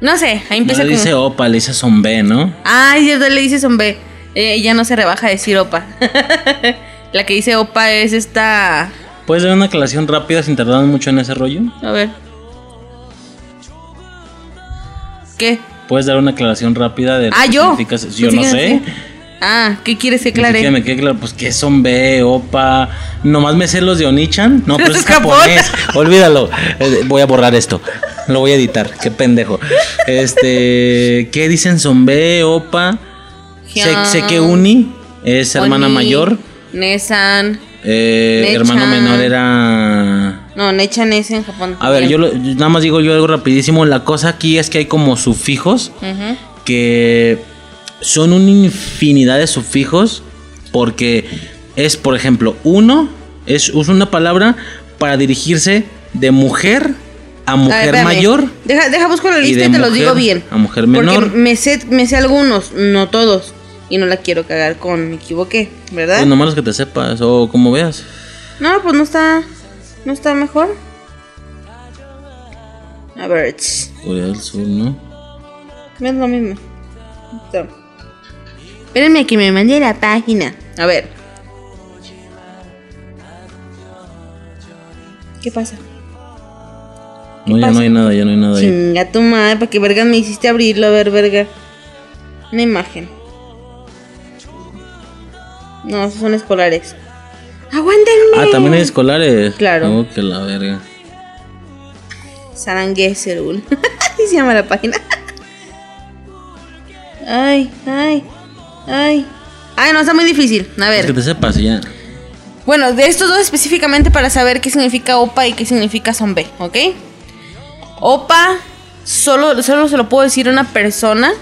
No sé, ahí empieza No le como- dice opa, le dice zombe, ¿no? Ay, cierto, le dice zombe. Eh, ella no se rebaja a decir opa. La que dice opa es esta. ¿Puedes dar una aclaración rápida sin tardarnos mucho en ese rollo? A ver. ¿Qué? ¿Puedes dar una aclaración rápida de Ah, yo. significa? Yo no que- sé. Ah, ¿qué quieres que aclare? me quede claro, pues que son B, Opa. Nomás me sé los de Onichan. No, pero Es japonés. Olvídalo. Eh, Voy a borrar esto. Lo voy a editar. Qué pendejo. Este. ¿Qué dicen? Son B, Opa. Sé, sé que Uni es hermana Oni, mayor. Nesan. Eh, hermano menor era. No, Nechan es en Japón. A ver, yo, lo- yo nada más digo yo algo rapidísimo. La cosa aquí es que hay como sufijos que son una infinidad de sufijos porque es, por ejemplo, uno es usa una palabra para dirigirse de mujer a A ver, mujer mayor. Deja, deja busco la lista y, te los digo bien. a mujer menor. Porque me sé, me sé algunos, no todos. Y no la quiero cagar con me equivoqué, ¿verdad? Pues nomás los que te sepas o como veas. No, pues no está. No está mejor. A ver. Corea del Sur, ¿no? Es lo mismo. Listo. Espérenme que me mandé la página. A ver. ¿Qué pasa? No, ya no hay nada, ya no hay nada ahí. Chinga tu madre, ¿para qué verga me hiciste abrirlo? A ver, verga. Una imagen. No, esos son escolares. ¡Aguántenme! Ah, también hay escolares. Claro. Oh, que la verga. Sarangueserul. Así se llama la página. ay, ay, ay. Ay, no, está muy difícil. A Es que ver. te sepas ya. Bueno, de estos dos específicamente para saber qué significa OPA y qué significa zombe, ¿ok? OPA solo, solo se lo puedo decir a una persona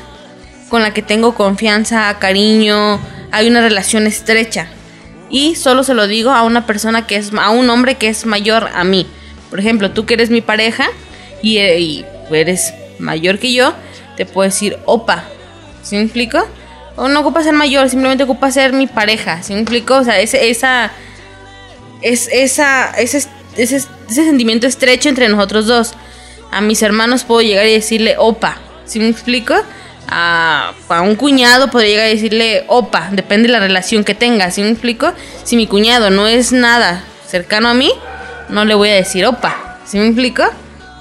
con la que tengo confianza, cariño, hay una relación estrecha. Y solo se lo digo a una persona que es, a un hombre que es mayor a mí. Por ejemplo, tú que eres mi pareja y, eh, y eres mayor que yo, te puedo decir opa. ¿Sí me explico? O no ocupa ser mayor, simplemente ocupa ser mi pareja. ¿Sí me explico? O sea, ese, esa, es, esa, ese, ese, ese sentimiento estrecho entre nosotros dos. A mis hermanos puedo llegar y decirle opa. ¿Sí me explico? A, a un cuñado podría llegar y decirle opa. Depende de la relación que tenga. ¿Sí me explico? Si mi cuñado no es nada cercano a mí, no le voy a decir opa. ¿Sí me explico?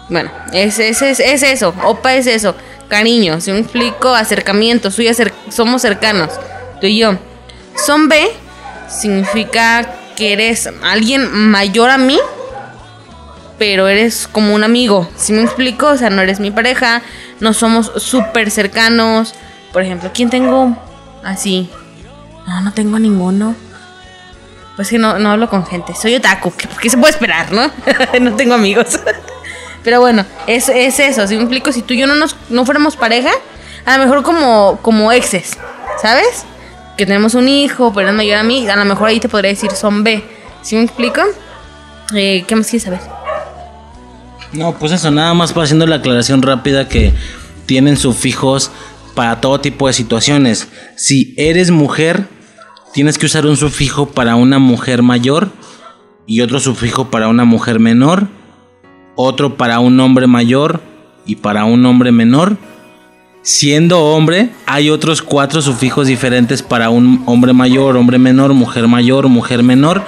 Bueno, es, es, es, es eso. Opa es eso. Cariño. ¿Sí me explico? Acercamiento. Soy somos cercanos. Tú y yo. Son B significa que eres alguien mayor a mí, pero eres como un amigo. ¿Sí me explico? O sea, no eres mi pareja, no somos súper cercanos. Por ejemplo, ¿quién tengo así? No, no tengo ninguno. Pues que no, no hablo con gente. Soy otaku. ¿Qué, qué se puede esperar, no? no tengo amigos. Pero bueno, es, es eso. ¿Sí me explico? Si tú y yo no, nos, no fuéramos pareja, a lo mejor como, como exes, ¿sabes? Que tenemos un hijo, pero es mayor a mí, a lo mejor ahí te podría decir son B. ¿Sí me explico? Eh, ¿Qué más quieres saber? No, pues eso, nada más para haciendo la aclaración rápida que tienen sufijos para todo tipo de situaciones. Si eres mujer, tienes que usar un sufijo para una mujer mayor y otro sufijo para una mujer menor, otro para un hombre mayor y para un hombre menor. Siendo hombre, hay otros cuatro sufijos diferentes para un hombre mayor, hombre menor, mujer mayor, mujer menor.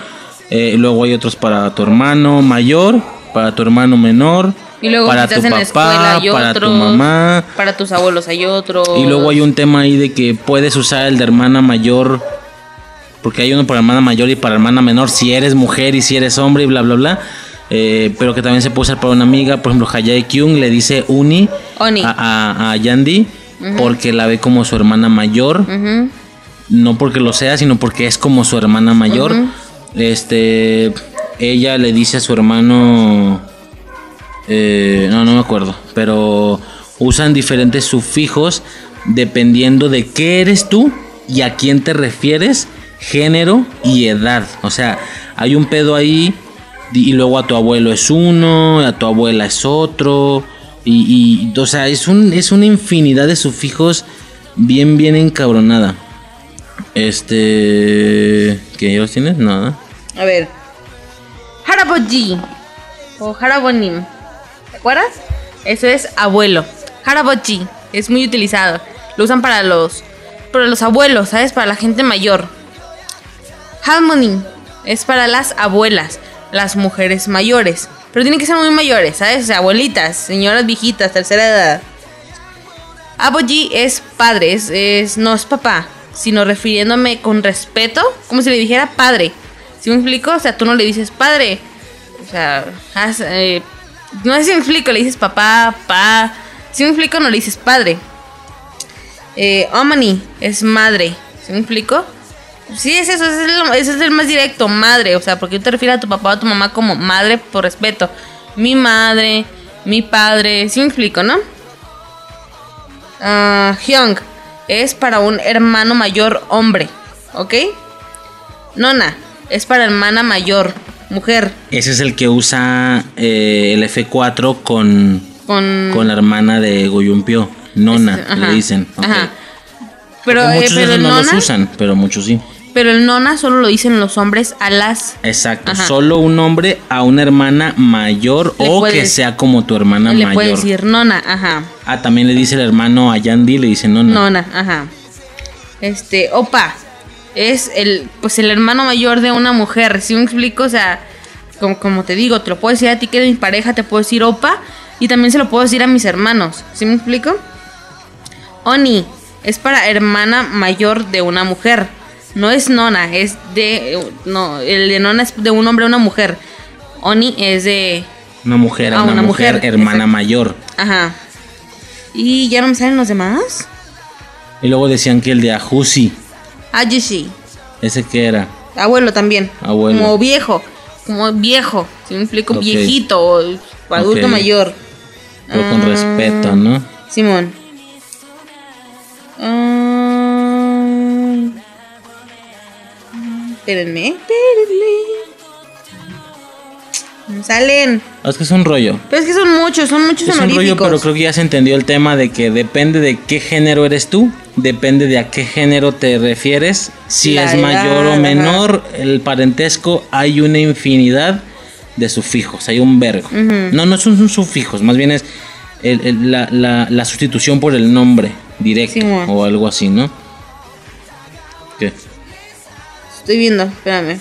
Eh, luego hay otros para tu hermano mayor, para tu hermano menor, Y luego para tu en la escuela papá, hay para tu mamá. Para tus abuelos hay otro. Y luego hay un tema ahí de que puedes usar el de hermana mayor porque hay uno para hermana mayor y para hermana menor, si eres mujer y si eres hombre y bla, bla, bla. Eh, pero que también se puede usar para una amiga, por ejemplo, Hayae Kyung le dice Uni, Oni. A, a, a Yandy porque la ve como su hermana mayor, no porque lo sea, sino porque es como su hermana mayor. Este, ella le dice a su hermano, eh, no, no me acuerdo, pero usan diferentes sufijos dependiendo de qué eres tú y a quién te refieres, género y edad. O sea, hay un pedo ahí y luego a tu abuelo es uno, a tu abuela es otro. Y, o sea, es, un, es una infinidad de sufijos bien, bien encabronada. Este... ¿Qué ya los tienes? Nada. A ver. Haraboji. O Harabonim. ¿Te acuerdas? Eso es abuelo. Haraboji. Es muy utilizado. Lo usan para los. Para los abuelos, ¿sabes? Para la gente mayor. Halmonim. Es para las abuelas. Las mujeres mayores. Pero tienen que ser muy mayores, ¿sabes? O sea, abuelitas, señoras viejitas, tercera edad. Aboji es padre, es, es- no es papá, sino refiriéndome con respeto, como si le dijera padre. ¿Sí me explico? O sea, tú no le dices padre. O sea, eh, no sé si me explico, le dices papá, pa. Si me explico, no le dices padre. Eh, Omani es madre. ¿Sí me explico? Sí, es eso, es, el, más directo, madre. O sea, porque yo te refieres a tu papá o a tu mamá como madre por respeto. Mi madre, mi padre. ¿Sí me explico, no? Ah, Hyung es para un hermano mayor hombre, ¿ok? Nona es para hermana mayor mujer Ese es el que usa eh, el F4 con, con con la hermana de Goyumpio. Nona, Este, le dicen. ajá. Pero, Porque eh, muchos pero el no los nona, usan, pero muchos sí. pero el nona solo lo dicen los hombres a las Exacto. Ajá. Solo un hombre a una hermana mayor Le o que sea como tu hermana le mayor. puede decir nona, ajá. Ah, también le dice el hermano a Yandy, le dice nona. Nona, ajá. Este, opa. Es el, pues el hermano mayor de una mujer. Si me explico? O sea, como, como te digo, te lo puedo decir a ti que eres mi pareja, te puedo decir opa. Y también se lo puedo decir a mis hermanos. ¿Sí me explico? Oni es para hermana mayor de una mujer. No es nona, es de. No, el de nona es de un hombre a una mujer. Oni es de. Una mujer a Ah, una, una mujer, mujer, hermana exacto. mayor. Ajá. Y ya no me salen los demás. Y luego decían que el de Ajusi, Ajishi. ese que era. Abuelo también. Abuelo. Como viejo. Como viejo. Si me explico, viejito o adulto mayor. Pero con Ah, respeto, ¿no? Simón. Ah, espérenme, espérenme. Salen. Es que es un rollo. Pero es que son muchos, son muchos Es un rollo, honoríficos. pero creo que ya se entendió el tema de que depende de qué género eres tú, depende de a qué género te refieres, si La es edad, mayor o ajá. menor, el parentesco, hay una infinidad de sufijos, hay un vergo. No, no son, sufijos, más bien es el- el- la, la- la sustitución por el nombre directo o algo así, ¿no? ¿Qué? Estoy viendo, espérame.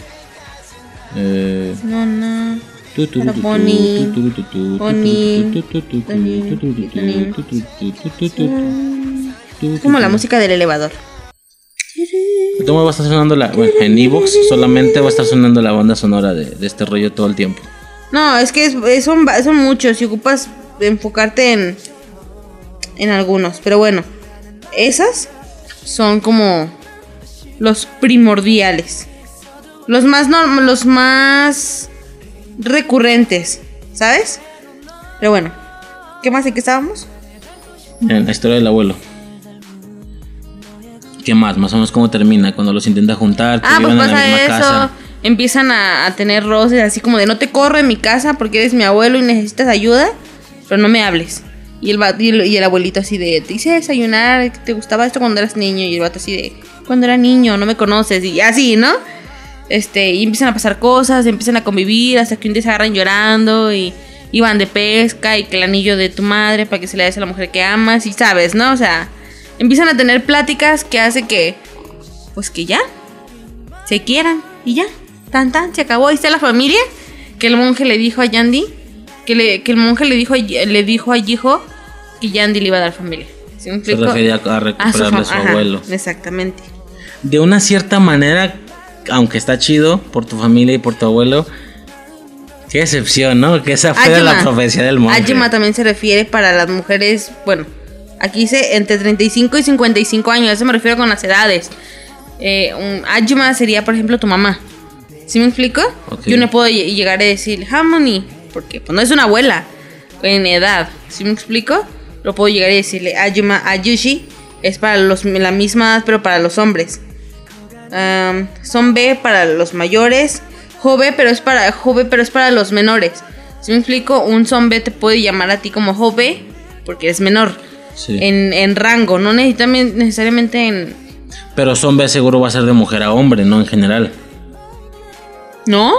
Eh, No, no. Tu, Bonnie. Bonnie. como la música del elevador. ¿Cómo va a estar sonando la.? Bueno, en Evox solamente va a estar sonando la banda sonora de, de este rollo todo el tiempo. No, es que es- es- son, muchos y ocupas enfocarte en, en algunos. Pero bueno, esas son como los primordiales. Los más, norm- los más recurrentes, ¿sabes? Pero bueno, ¿qué más? ¿En qué estábamos? En la historia del abuelo. ¿Qué más? Más o menos cómo termina cuando los intenta juntar, que Ah, pues vivan en la pasa misma eso. casa. Empiezan a, a tener roces así como de no te corro en mi casa porque eres mi abuelo y necesitas ayuda, pero no me hables. Y el, y el, y el abuelito así de, te hice desayunar, ¿te gustaba esto cuando eras niño? Y el vato así de, cuando era niño, no me conoces. Y así, ¿no? Este, y empiezan a pasar cosas, empiezan a convivir hasta que un día se agarran llorando y, y van de pesca y que el anillo de tu madre para que se le des a la mujer que amas y sabes, ¿no? O sea, empiezan a tener pláticas que hace que, pues que ya, se quieran y ya, tan tan, se acabó. Ahí está la familia que el monje le dijo a Yandy, que, le, que el monje le dijo a, le dijo a Yijo que Yandy le iba a dar familia. ¿Sí me Se refería a A su recuperarle a su, abuelo. Exactamente. De una cierta manera, aunque está chido por tu familia y por tu abuelo, qué excepción, ¿no? Que esa fue la profecía del monje. Ajima también se refiere para las mujeres, bueno, aquí dice entre 35 y 55 años, a eso me refiero con las edades. Eh, un sería, por ejemplo, tu mamá. ¿Sí me explico? Yo no puedo llegar a decir Harmony, porque pues, no es una abuela en edad. ¿Sí me explico? Lo puedo llegar a decirle Ajima Ayushi es para los, la misma pero para los hombres. Son B para los mayores. Jove, pero es para Jove, pero es para los menores. Si me explico, un son B te puede llamar a ti como Jove porque es menor. En, en, rango, no necesariamente en. Pero son B seguro va a ser de mujer a hombre, no en general. ¿No?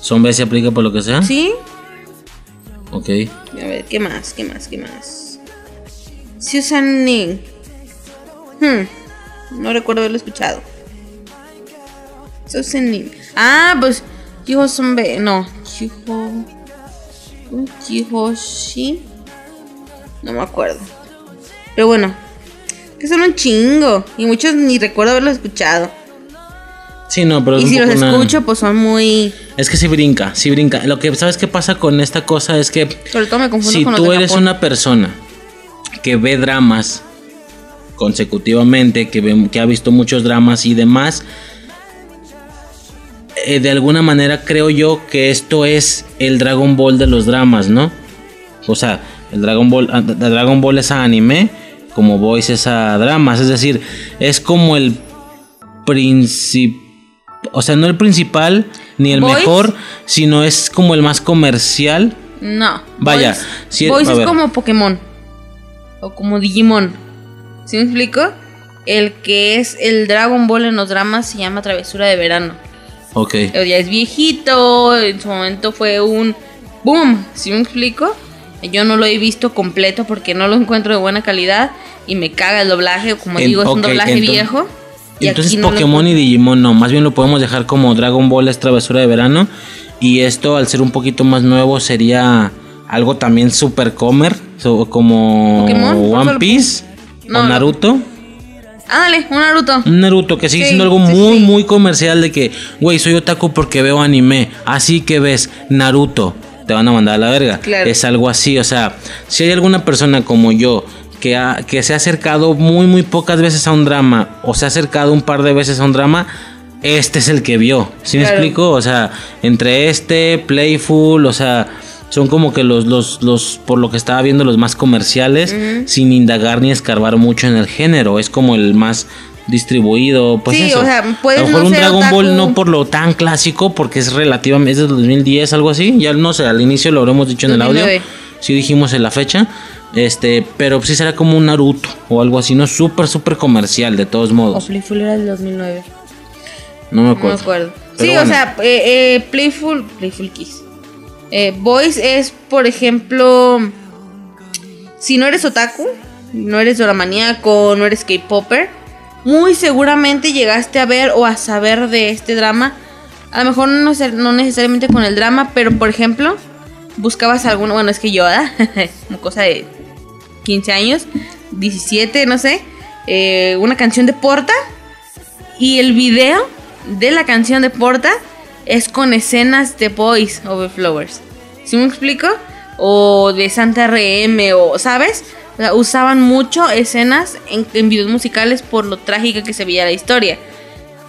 ¿Son B se aplica por lo que sea? Sí. Ok. A ver, ¿qué más? ¿Qué más? ¿Qué más? Susan Ning. Hmm, no recuerdo haberlo escuchado. Ah, pues. Chiho Sombe. No. Shi. No me acuerdo. Pero bueno. Que son un chingo. Y muchos ni recuerdo haberlo escuchado. Sí, no, pero y si los escucho, pues son muy. Es que sí brinca, sí brinca. Lo que sabes qué pasa con esta cosa es que. Sobre todo me confundo si tú eres una persona que ve dramas consecutivamente, que, que ha visto muchos dramas y demás, eh, de alguna manera creo yo que esto es el Dragon Ball de los dramas, ¿no? O sea, el Dragon Ball, ah, Dragon Ball es a anime, como Voice es a dramas, es decir, es como el principal, o sea, no el principal ni el mejor, sino es como el más comercial. No. Vaya, Voice es como Pokémon o como Digimon. ¿Sí me explico? El que es el Dragon Ball en los dramas se llama Travesura de Verano. Ok. ya es viejito, en su momento fue un boom, ¿sí me explico? Yo no lo he visto completo porque no lo encuentro de buena calidad y me caga el doblaje, como digo, es un doblaje viejo. Y entonces Pokémon y Digimon no, más bien lo podemos dejar como Dragon Ball es Travesura de Verano y esto al ser un poquito más nuevo sería algo también super comer, como One Piece o Naruto. Ándale, un Naruto. Un Naruto que sigue siendo algo muy, muy comercial de que, güey, soy otaku porque veo anime. Así que ves Naruto, te van a mandar a la verga. Es algo así, o sea, si hay alguna persona como yo que, que se ha acercado muy, muy pocas veces a un drama o se ha acercado un par de veces a un drama, este es el que vio. ¿Sí me explico? O sea, entre este, Playful, o sea son como que los, los, los, por lo que estaba viendo, los más comerciales, sin indagar ni escarbar mucho en el género. Es como el más distribuido. Pues sí, o sea, puede A lo mejor un Dragon Ball no por lo tan clásico, porque es relativamente, es de 2010, algo así. Ya no sé, al inicio lo habremos dicho en el audio. Sí dijimos en la fecha. Este, pero sí será como un Naruto o algo así, no súper, súper comercial, de todos modos. O Playful era del 2009. No me acuerdo. No me acuerdo. sí, o sea, eh, eh, Playful, Playful Kiss. Eh, Voice es, por ejemplo, si no eres otaku, no eres doramaníaco, no eres K-popper, muy seguramente llegaste a ver o a saber de este drama. A lo mejor no, necesariamente con el drama, pero por ejemplo, buscabas alguno, bueno, es que yo. Una cosa de 15 años, 17, no sé, eh, una canción de Porta y el video de la canción de Porta es con escenas de Boys Over Flowers. ¿Sí me explico? O de Santa RM, o, ¿sabes? usaban mucho escenas en, videos musicales por lo trágica que se veía la historia.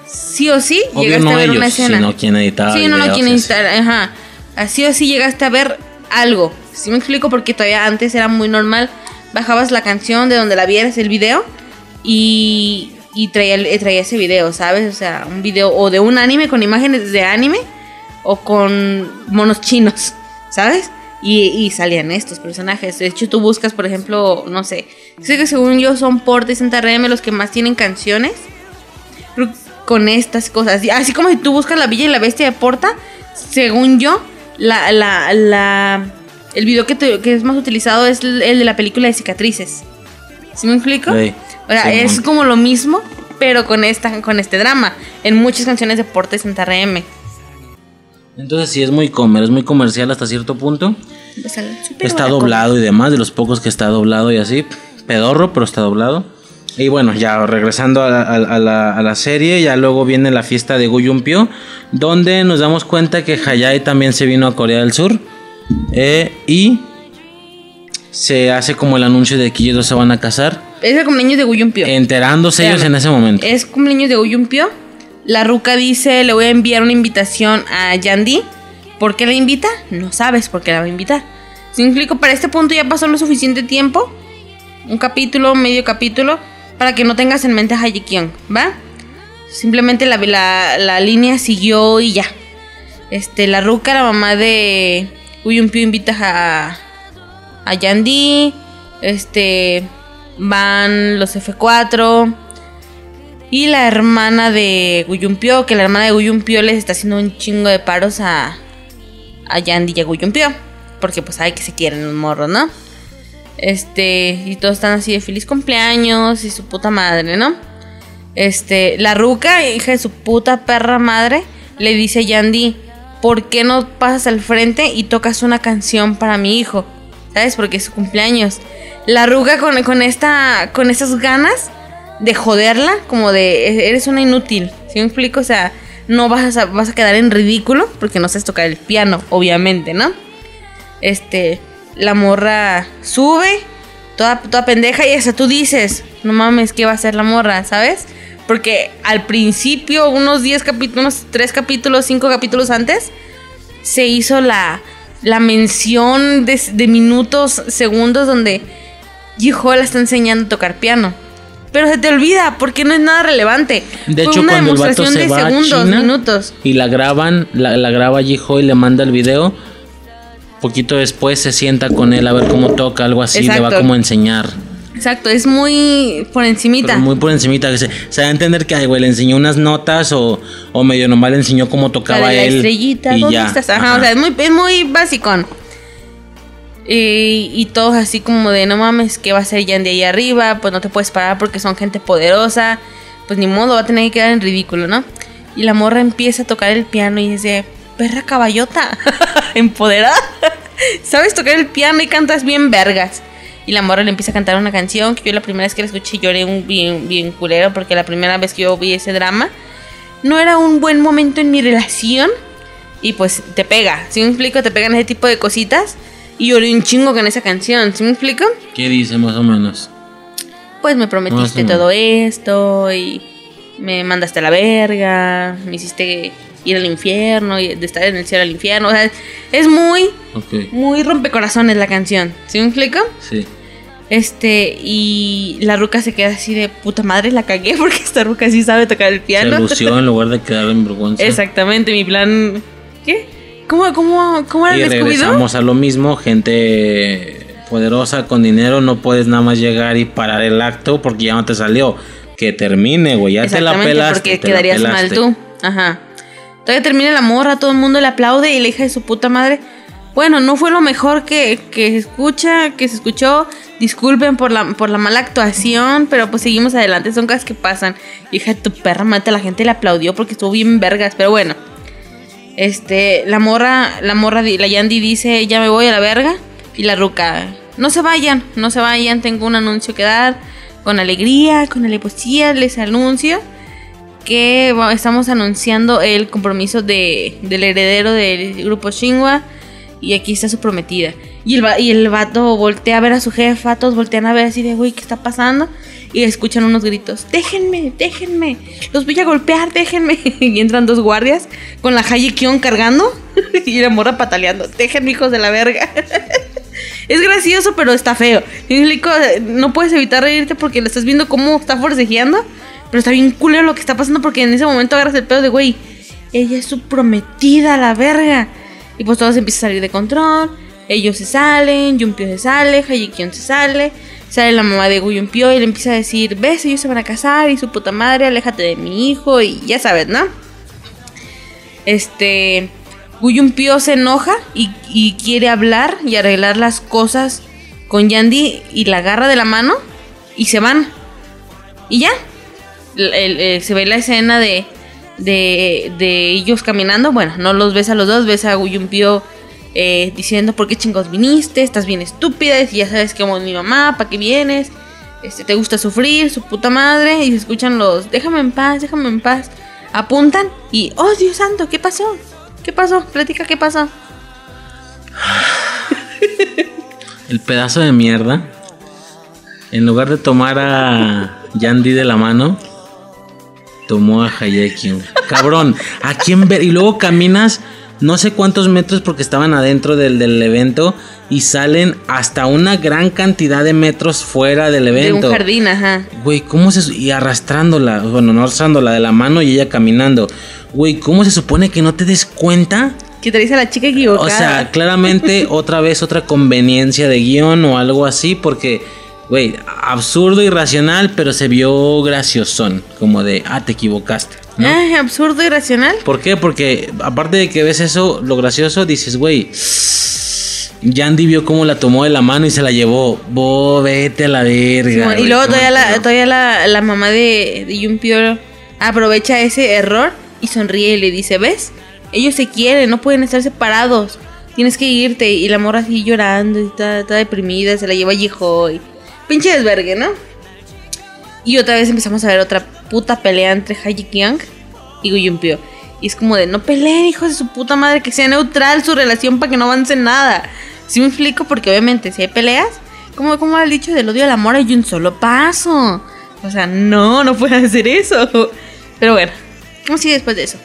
Sí o sí, llegaste a ver una escena. Sino quien editaba. Sí, no, no, quien editaba, ajá. Así o sí llegaste a ver algo. ¿Sí me explico? Porque todavía antes era muy normal. Bajabas la canción de donde la vieras, el video, y y traía, traía ese video, ¿sabes? O sea, un video o de un anime con imágenes de anime o con monos chinos, ¿sabes? Y, salían estos personajes. De hecho, tú buscas, por ejemplo, no sé, sé que según yo son Porta y Santa los que más tienen canciones con estas cosas. Así como si tú buscas La Villa y la Bestia de Porta, según yo, la, la, la, el video que, que es más utilizado es el, de la película de cicatrices. ¿Sí me explico? O sea, es como lo mismo, pero con esta con este drama. En muchas canciones de Porta y Santa RM. Entonces sí es muy comer, es muy comercial hasta cierto punto. Está doblado y demás, de los pocos que está doblado y así. Pedorro, pero está doblado. Y bueno, ya regresando a la, a la- a la serie, ya luego viene la fiesta de Guyumpio, donde nos damos cuenta que Hayai también se vino a Corea del Sur. eh, y se hace como el anuncio de que ellos se van a casar, Es el cumpleaños de Guyumpio. enterándose ellos en ese momento. Es cumpleaños de Guyumpio. La ruca dice, le voy a enviar una invitación a Yandy. ¿Por qué la invita? No sabes por qué la va a invitar. Si me explico, para este punto ya pasó lo suficiente tiempo. Un capítulo, medio capítulo. Para que no tengas en mente a Kyung, ¿va? Simplemente la, la, la línea siguió y ya. Este, la ruca, la mamá de Guyumpio invita a, a Yandy. Este, van los F4. Y la hermana de Guyumpio, que la hermana de Guyumpio les está haciendo un chingo de paros a, a Yandy y a Guyumpio. Porque pues sabe que se quieren los morros, ¿no? Este, y todos están así de feliz cumpleaños y su puta madre, ¿no? Este, la ruca, hija de su puta perra madre, le dice a Yandy, ¿por qué no pasas al frente y tocas una canción para mi hijo? ¿Sabes? Porque es su cumpleaños. La ruca con, con esta, con esas ganas de joderla, como de, "E-, eres una inútil, ¿sí me explico? O sea, no vas a, vas a quedar en ridículo porque no sabes tocar el piano, obviamente, ¿no? Este, la morra sube, toda, toda pendeja, y hasta tú dices, no mames, ¿qué va a hacer la morra? ¿Sabes? Porque al principio, unos 10 capítulos, unos 3 capítulos, 5 capítulos antes, se hizo la, la mención de, de minutos, segundos, donde la está enseñando a tocar piano. Pero se te olvida porque no es nada relevante. De Fue hecho, una cuando el vato se de va a segundos, China minutos. y la graban, la, la graba Jiho y le manda el video, poquito después se sienta con él a ver cómo toca, algo así, le va Exacto. como a enseñar. Exacto, es muy por encimita. Pero muy por encimita, que se, se da a entender que ay, güey, le enseñó unas notas o, o medio nomás le enseñó cómo La tocaba de la él. estrellita, y ¿dónde ya. estás? Ajá, Ajá. o sea, es muy, es muy basicón. Y, y todos así como de, no mames, ¿qué va a hacer Yandy ahí arriba? Pues no te puedes parar porque son gente poderosa. Pues ni modo, va a tener que quedar en ridículo, ¿no? Y la morra empieza a tocar el piano y dice, perra caballota, empoderada. Sabes tocar el piano y cantas bien vergas. Y la morra le empieza a cantar una canción que yo la primera vez que la escuché lloré un bien, bien culero porque la primera vez que yo vi ese drama no era un buen momento en mi relación y pues te pega, ¿sí me explico? Te pegan ese tipo de cositas y lloré un chingo con esa canción, ¿sí me explico? ¿Qué dice más o menos? Pues me prometiste todo esto y me mandaste a la verga, me hiciste ir al infierno y de estar en el cielo al infierno, o sea, es muy, muy rompecorazones la canción, ¿sí me explico? sí. Este, y la ruca se queda así de puta madre, la cagué porque esta ruca sí sabe tocar el Se piano. lució en lugar de quedar en vergüenza. Exactamente, mi plan. ¿Qué? ¿Cómo, cómo, cómo era Y el regresamos a lo mismo, gente poderosa con dinero, no puedes nada más llegar y parar el acto porque ya no te salió. Que termine, güey, ya te la pelaste. porque te quedarías mal tú. Ajá. Todavía termina la morra, todo el mundo le aplaude y la hija de su puta madre. Bueno, no fue lo mejor que, que escucha, que se escuchó. Disculpen por la, por la mala actuación, pero pues seguimos adelante. Son cosas que pasan. Hija de tu perra, mata la gente le aplaudió porque estuvo bien vergas, pero bueno. Este, la morra, la morra, la Yandy dice, ya me voy a la verga. Y la ruca, no se vayan, no se vayan, tengo un anuncio que dar. Con alegría, con alevosía, les anuncio que estamos anunciando el compromiso de, del heredero del grupo Shinwa. Y aquí está su prometida. Y el, y el vato voltea a ver a su jefa, todos voltean a ver así de, güey, ¿qué está pasando? Y escuchan unos gritos, déjenme, déjenme, los voy a golpear, déjenme. Y entran dos guardias con la Hayi Kion cargando y la morra pataleando, déjenme, hijos de la verga. Es gracioso, pero está feo. No puedes evitar reírte porque lo estás viendo cómo está forcejeando. Pero está bien culero lo que está pasando porque en ese momento agarras el pedo de, güey, ella es su prometida, la verga. Y pues todo se empieza a salir de control. Ellos se salen, Yumpio se sale, Hayikion se sale. Sale la mamá de Guyumpio y le empieza a decir, ves, ellos se van a casar y su puta madre, aléjate de mi hijo y ya sabes, ¿no? Este... Guyumpio se enoja y quiere hablar y arreglar las cosas con Yandy y la agarra de la mano y se van. Y ya. El- se ve la escena de, de, de ellos caminando. Bueno, no los ves a los dos, ves a Guyumpio eh, diciendo, ¿por qué chingos viniste? Estás bien estúpida, y ya sabes que a mi mamá, ¿para qué vienes? este, te gusta sufrir, su puta madre, y se escuchan los, déjame en paz, déjame en paz. Apuntan y, oh Dios santo, ¿qué pasó? ¿Qué pasó? Platica, ¿qué pasó? El pedazo de mierda, en lugar de tomar a Yandy de la mano, tomó a Hayekin. Cabrón, ¿a quién ver? Y luego caminas no sé cuántos metros porque estaban adentro del, del evento y salen hasta una gran cantidad de metros fuera del evento. De un jardín, ajá. Güey, ¿cómo se... Y arrastrándola, bueno, no arrastrándola de la mano y ella caminando. Güey, ¿cómo se supone que no te des cuenta? Que te dice la chica equivocada. O sea, claramente otra vez otra conveniencia de guion o algo así porque... Güey, absurdo, irracional, pero se vio graciosón. Como de, ah, te equivocaste. ¿no? Ah, absurdo, irracional. ¿Por qué? Porque aparte de que ves eso, lo gracioso, dices, güey, Yandy vio cómo la tomó de la mano y se la llevó. Bo, vete a la verga. Y luego todavía, la, todavía la, la mamá de, de Yumpio aprovecha ese error y sonríe y le dice, ¿ves? Ellos se quieren, no pueden estar separados. Tienes que irte. Y la morra así llorando y está, está deprimida, se la lleva Yijo y... Pinche desvergue, ¿no? Y otra vez empezamos a ver otra puta pelea entre Haji Kyung y Guyumpio. Y es como de, no peleen, hijos de su puta madre, que sea neutral su relación para que no avance nada. Si me explico, porque obviamente si hay peleas, como, como el dicho del odio al amor hay un solo paso. O sea, no, no pueden hacer eso. Pero bueno, ¿cómo sigue después de eso?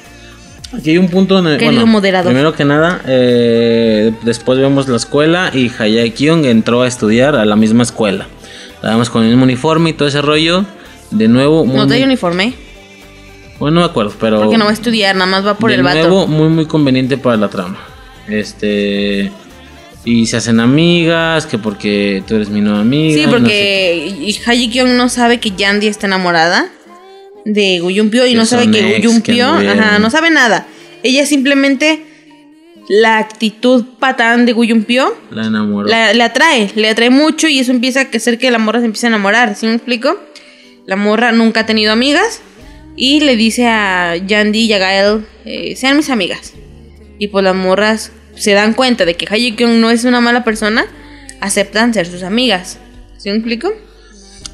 Aquí hay un punto donde. Querido bueno, moderador. Primero que nada, eh, después vemos la escuela y Hayae Kyung entró a estudiar a la misma escuela. Vemos con el mismo uniforme y todo ese rollo. De nuevo, muy. No trae muy- uniforme, bueno, no me acuerdo, pero. porque no va a estudiar, nada más va por de el vato. nuevo, muy, muy conveniente para la trama. Este. Y se hacen amigas, que porque tú eres mi nueva amiga. Sí, no sé porque y Haji Kyung no sabe que Yandy está enamorada de Guyumpio y Que no sabe que Guyumpio, ajá, no sabe nada. Ella simplemente la actitud patán de Guyumpio qué. La enamoró. la, le atrae, le atrae mucho y eso empieza a hacer que la morra se empiece a enamorar, ¿sí me explico? La morra nunca ha tenido amigas y le dice a Yandy y a Gael, eh, sean mis amigas. Y pues las morras se dan cuenta de que Haji Kyung no es una mala persona, aceptan ser sus amigas. ¿Sí me explico?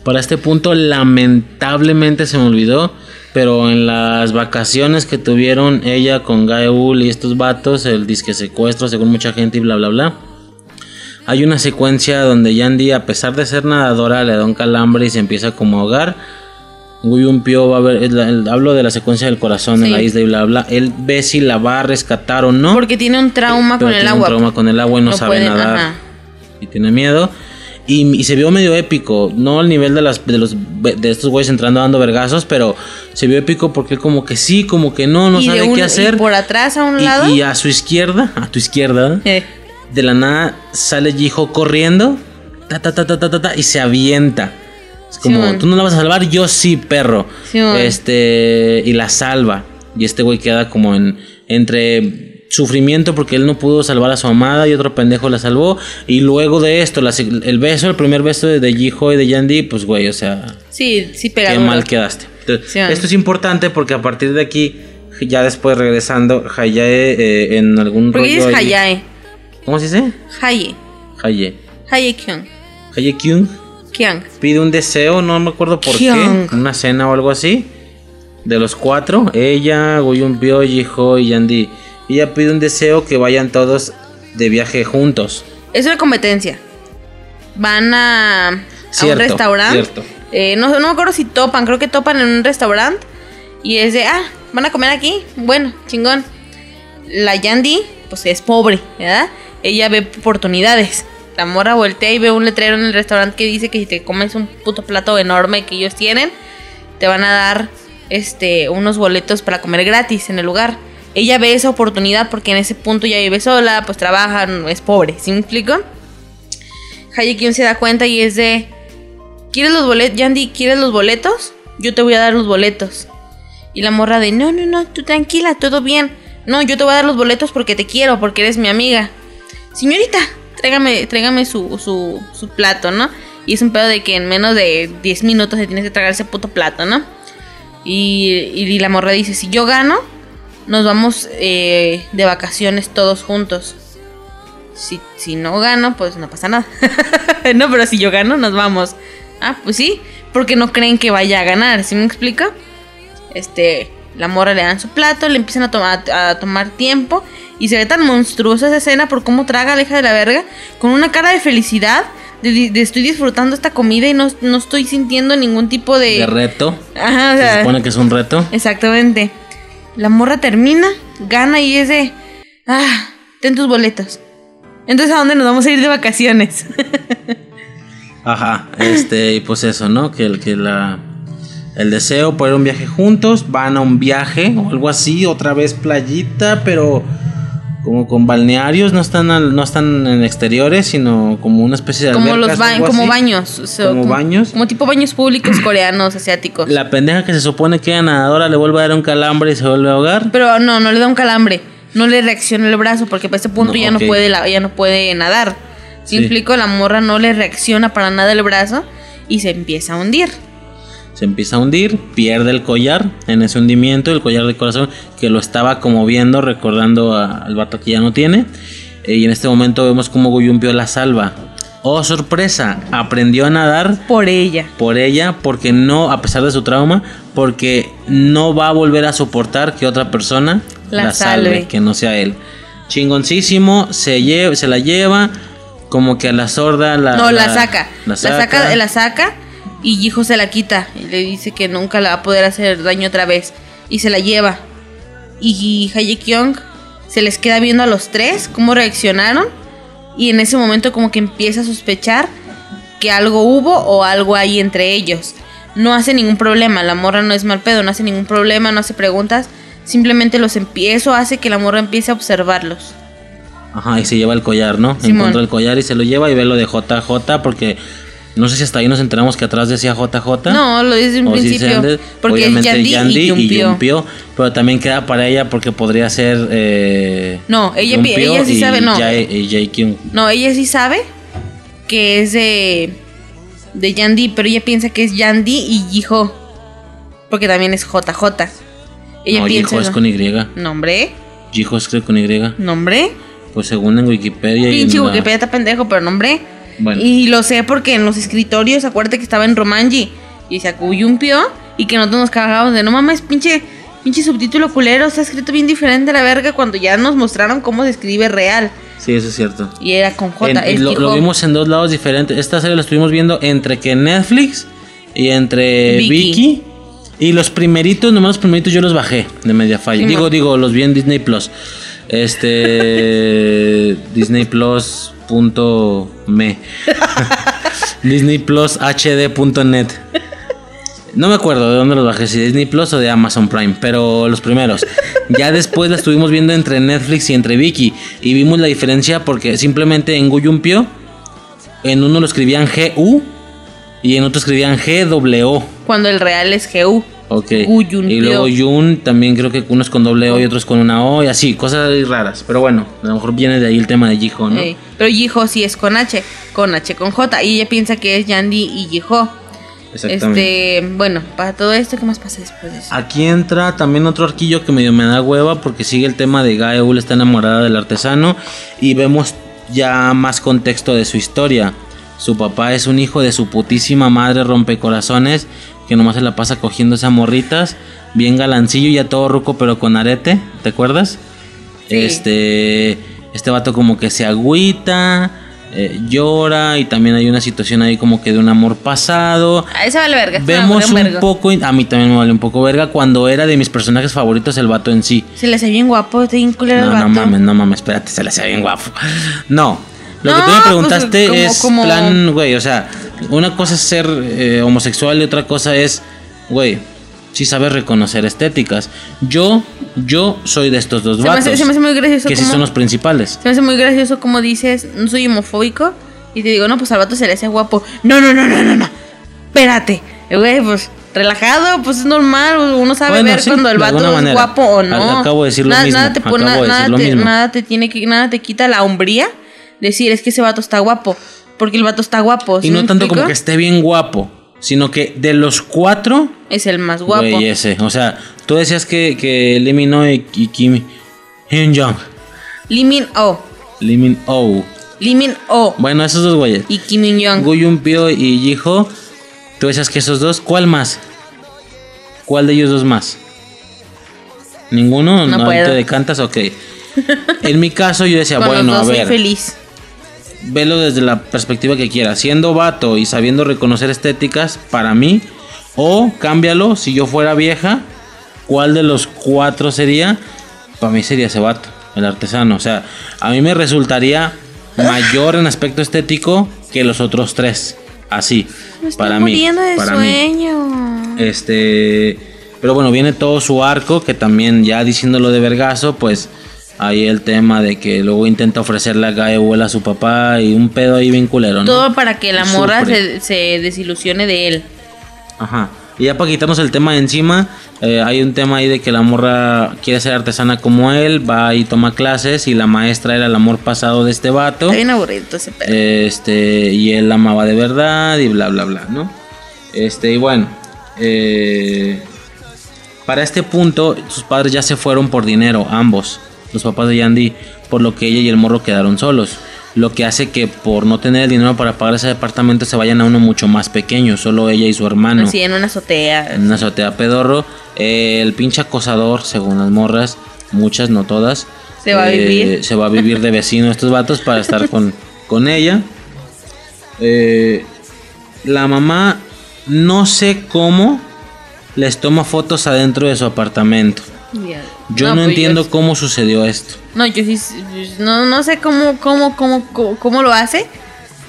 Para este punto, lamentablemente se me olvidó. Pero en las vacaciones que tuvieron ella con Gaeul y estos vatos, el disque secuestro, según mucha gente y bla bla bla. Hay una secuencia donde Yandy, a pesar de ser nadadora, le da un calambre y se empieza como a ahogar. Pio va a ver, el- hablo de la secuencia del corazón en Sí. la isla y bla bla. Él ve si la va a rescatar o no. Porque tiene un trauma pero con el agua. Un trauma con el agua y no, No sabe puede, nadar. ajá. Y tiene miedo. Y, y se vio medio épico. No al nivel de, las, de, los, de estos güeyes entrando dando vergazos. Pero se vio épico porque como que sí, como que no, no sabe un- qué hacer. y por atrás a un Y- lado. y a su izquierda, a tu izquierda, Eh, de la nada sale Jiho corriendo. Ta, ta, ta, ta, ta, ta, ta, y se avienta. Es como, tú no la vas a salvar, yo sí, perro. Simón. Este, y la salva. Y este güey queda como en entre sufrimiento porque él no pudo salvar a su amada y otro pendejo la salvó. Y luego de esto, la el beso, el primer beso de, de Jiho y de Yandy, pues güey, o sea, sí, sí qué mal quedaste. Entonces, esto es importante porque a partir de aquí, ya después regresando, Hayae eh, en algún Porque rollo es ahí- Hayae. ¿Cómo se dice? Haye. Haye. Haye Kyung. Haye Kyung Kyung. pide un deseo, no me acuerdo por Kyung. qué, una cena o algo así. De los cuatro, ella, Goyumpyo, Jiho y Yandy. Ella pide un deseo que vayan todos de viaje juntos. Es una competencia. Van a, un restaurante. Eh, no, no me acuerdo si topan, creo que topan en un restaurante. Y es de, ah, van a comer aquí. Bueno, chingón. La Yandy, pues es pobre, ¿verdad? Ella ve oportunidades. La mora voltea y ve un letrero en el restaurante que dice que si te comes un puto plato enorme que ellos tienen, te van a dar este unos boletos para comer gratis en el lugar. Ella ve esa oportunidad porque en ese punto ya vive sola, pues trabaja, es pobre, ¿sí me explico? Hayekyun se da cuenta y es de ¿Quieres los boletos? Yandy, ¿quieres los boletos? Yo te voy a dar los boletos. Y la morra de, no, no, no, tú tranquila, todo bien. No, yo te voy a dar los boletos porque te quiero, porque eres mi amiga. Señorita, tráigame, tráigame su, su, su plato, ¿no? Y es un pedo de que en menos de 10 minutos se tienes que tragar ese puto plato, ¿no? Y, y la morra dice, si yo gano, nos vamos eh, de vacaciones todos juntos. Si, si no gano, pues no pasa nada. no, pero si yo gano, nos vamos Ah, pues sí, porque no creen que vaya a ganar, ¿sí me explica? Este, la morra le dan su plato, le empiezan a, tomar a tomar tiempo y se ve tan monstruosa esa escena por cómo traga la hija de la verga, con una cara de felicidad, de, de estoy disfrutando esta comida y no, no estoy sintiendo ningún tipo de... De reto. Ajá, o Se supone que es un reto. Exactamente. La morra termina, gana y es de. Ah, ten tus boletos. Entonces, ¿a dónde nos vamos a ir de vacaciones? Ajá, este, y pues eso, ¿no? Que el que la el deseo por un viaje juntos, van a un viaje o algo así, otra vez playita, pero como con balnearios, no están al- no están en exteriores, sino como una especie de como albercas, los ba- como así. baños. o sea, Como baños. Como tipo baños públicos coreanos, asiáticos. La pendeja que se supone que era nadadora le vuelve a dar un calambre y se vuelve a ahogar. Pero no, no le da un calambre. No le reacciona el brazo porque para ese punto No, ya no puede la- ya no puede nadar. Si Sí. explico, la morra no le reacciona para nada el brazo y se empieza a hundir. Se empieza a hundir, pierde el collar en ese hundimiento, el collar de corazón que lo estaba como viendo, recordando a- al vato que ya no tiene. Eh, y en este momento vemos como Guyumpio la salva. Oh, sorpresa, aprendió a nadar Por ella. por ella porque no, a pesar de su trauma, porque no va a volver a soportar que otra persona La la, salve, salve. que no sea él. Chingoncísimo, se, lle- se la lleva, como que a la sorda la... No, la, saca. La La saca, la saca y Hijo se la quita. Y le dice que nunca la va a poder hacer daño otra vez. Y se la lleva. Y Haye Kyung se les queda viendo a los tres cómo reaccionaron. Y en ese momento como que empieza a sospechar que algo hubo o algo hay entre ellos. No hace ningún problema, la morra no es mal pedo, no hace ningún problema, no hace preguntas. Simplemente los empiezo, hace que la morra empiece a observarlos. Ajá, y se lleva el collar, ¿no? Simón. Encuentra el collar y se lo lleva y ve lo de JJ porque no sé si hasta ahí nos enteramos que atrás decía JJ. No, lo dice un si principio. porque es obviamente Yandy, Yandy y Yumpio. Yumpio, pero también queda para ella porque podría ser eh, No, ella ella sí y sabe, no. Y. No, ella sí sabe que es de, de Yandy, pero ella piensa que es Yandy y Jiho. Porque también es JJ. Ella no, piensa. Es con Y. ¿Nombre? Jiho es con Y. ¿Nombre? Pues según en Wikipedia y Pinche en la- Wikipedia está pendejo, pero nombre. Bueno. Y lo sé porque en los escritorios, acuérdate que estaba en Romanji y se acuyumpió y que nosotros nos cagábamos de no mames, pinche, pinche subtítulo culero, está escrito bien diferente a la verga cuando ya nos mostraron cómo se escribe real. Sí, eso es cierto. Y era con J. En- lo, vimos en dos lados diferentes. Esta serie la estuvimos viendo entre que Netflix y entre. Viki. Y los primeritos, nomás los primeritos yo los bajé de Mediafire. Sí, digo, digo, los vi en Disney Plus. Este. Disney Plus. Punto me. Disney Plus HD.net. No me acuerdo de dónde los bajé, si Disney Plus o de Amazon Prime, pero los primeros. Ya después la estuvimos viendo entre Netflix y entre Viki. Y vimos la diferencia porque simplemente en Guyumpio, en uno lo escribían GU y en otro escribían GWO. Cuando el real es GU. Ok. Y luego Yun también creo que unos con doble O y otros con una O y así, cosas raras. Pero bueno, a lo mejor viene de ahí el tema de Jiho, ¿no? Pero Jiho sí es con H, con H con J. Y ella piensa que es Yandy y Jiho. Exactamente. Este, bueno, para todo esto, ¿qué más pasa después de eso? Aquí entra también otro arquillo que medio me da hueva porque sigue el tema de Gaeul está enamorada del artesano y vemos ya más contexto de su historia. Su papá es un hijo de su putísima madre rompecorazones que nomás se la pasa cogiéndose a morritas, bien galancillo y ya todo ruco pero con arete, ¿te acuerdas? Sí. Este este vato como que se agüita, eh, llora y también hay una situación ahí como que de un amor pasado. A esa vale verga. Vemos un verga. poco, a mí también me vale un poco verga, cuando era de mis personajes favoritos el vato en sí. Se le hace bien guapo, está bien culero el No, vato. no mames, no mames, espérate, se le hacía bien guapo. No, lo que No, tú me pues, preguntaste como- es como- plan, güey, o sea, una cosa es ser eh, homosexual y otra cosa es, güey, si sabes reconocer estéticas. Yo, yo soy de estos dos Se me, vatos, hace, se me hace muy gracioso que sí como, son los principales. Se me hace muy gracioso como dices, no soy homofóbico. Y te digo, no, pues al vato se le hace guapo. No, no, no, no, no, no. Espérate. Güey, pues relajado, pues es normal. Uno sabe Bueno, ver sí, cuando el vato es manera. guapo o no. Ac- acabo de decir lo nada, mismo, Nada te, pone- acabo de nada, lo te- nada te tiene que, nada te quita la hombría. Decir, es que ese vato está guapo. Porque el vato está guapo. ¿sí Y no tanto como que esté bien guapo, sino que de los cuatro, Es el más guapo. güey, ese. O sea, tú decías que, que Lee y, y Kim Hyun Jong, Lee Min Oh. Lee Min Ho. Lee Min Oh. Bueno, esos dos güeyes. Y Kim In Young. Gu Yun Pyo y Jiho Tú decías que esos dos, ¿cuál más? ¿Cuál de ellos dos más? ¿Ninguno? No ¿No, puedo. te decantas? Ok. En mi caso yo decía, Con bueno, los a dos soy ver, feliz. Velo desde la perspectiva que quieras. Siendo vato y sabiendo reconocer estéticas, para mí, o cámbialo, si yo fuera vieja, ¿cuál de los cuatro sería? Para mí sería ese vato, el artesano. O sea, a mí me resultaría mayor en aspecto estético que los otros tres. Así, Me estoy para mí. de para mí. sueño. Este, pero bueno, viene todo su arco, que también ya diciéndolo de vergazo, pues ahí el tema de que luego intenta ofrecerle a Gaewool a su papá y un pedo ahí bien culero, ¿no? Todo para que la morra se, se desilusione de él. Ajá. Y ya para quitarnos el tema de encima, eh, hay un tema ahí de que la morra quiere ser artesana como él, va y toma clases y la maestra era el amor pasado de este vato. Está bien aburrido ese pedo. Este, y él la amaba de verdad y bla, bla, bla, ¿no? Este, y bueno, eh, para este punto, sus padres ya se fueron por dinero, ambos, los papás de Yandy, por lo que ella y el morro quedaron solos. Lo que hace que por no tener el dinero para pagar ese departamento se vayan a uno mucho más pequeño, solo ella y su hermano Así en una azotea. en una azotea pedorro. Eh, el pinche acosador, según las morras, muchas, no todas, Se va a eh, vivir. Se va a vivir de vecino estos vatos para estar con, con ella. Eh, la mamá, no sé cómo, les toma fotos adentro de su apartamento. Yo no, pues entiendo cómo sucedió esto. No, yo sí. No, no sé cómo, cómo, cómo, cómo, cómo lo hace.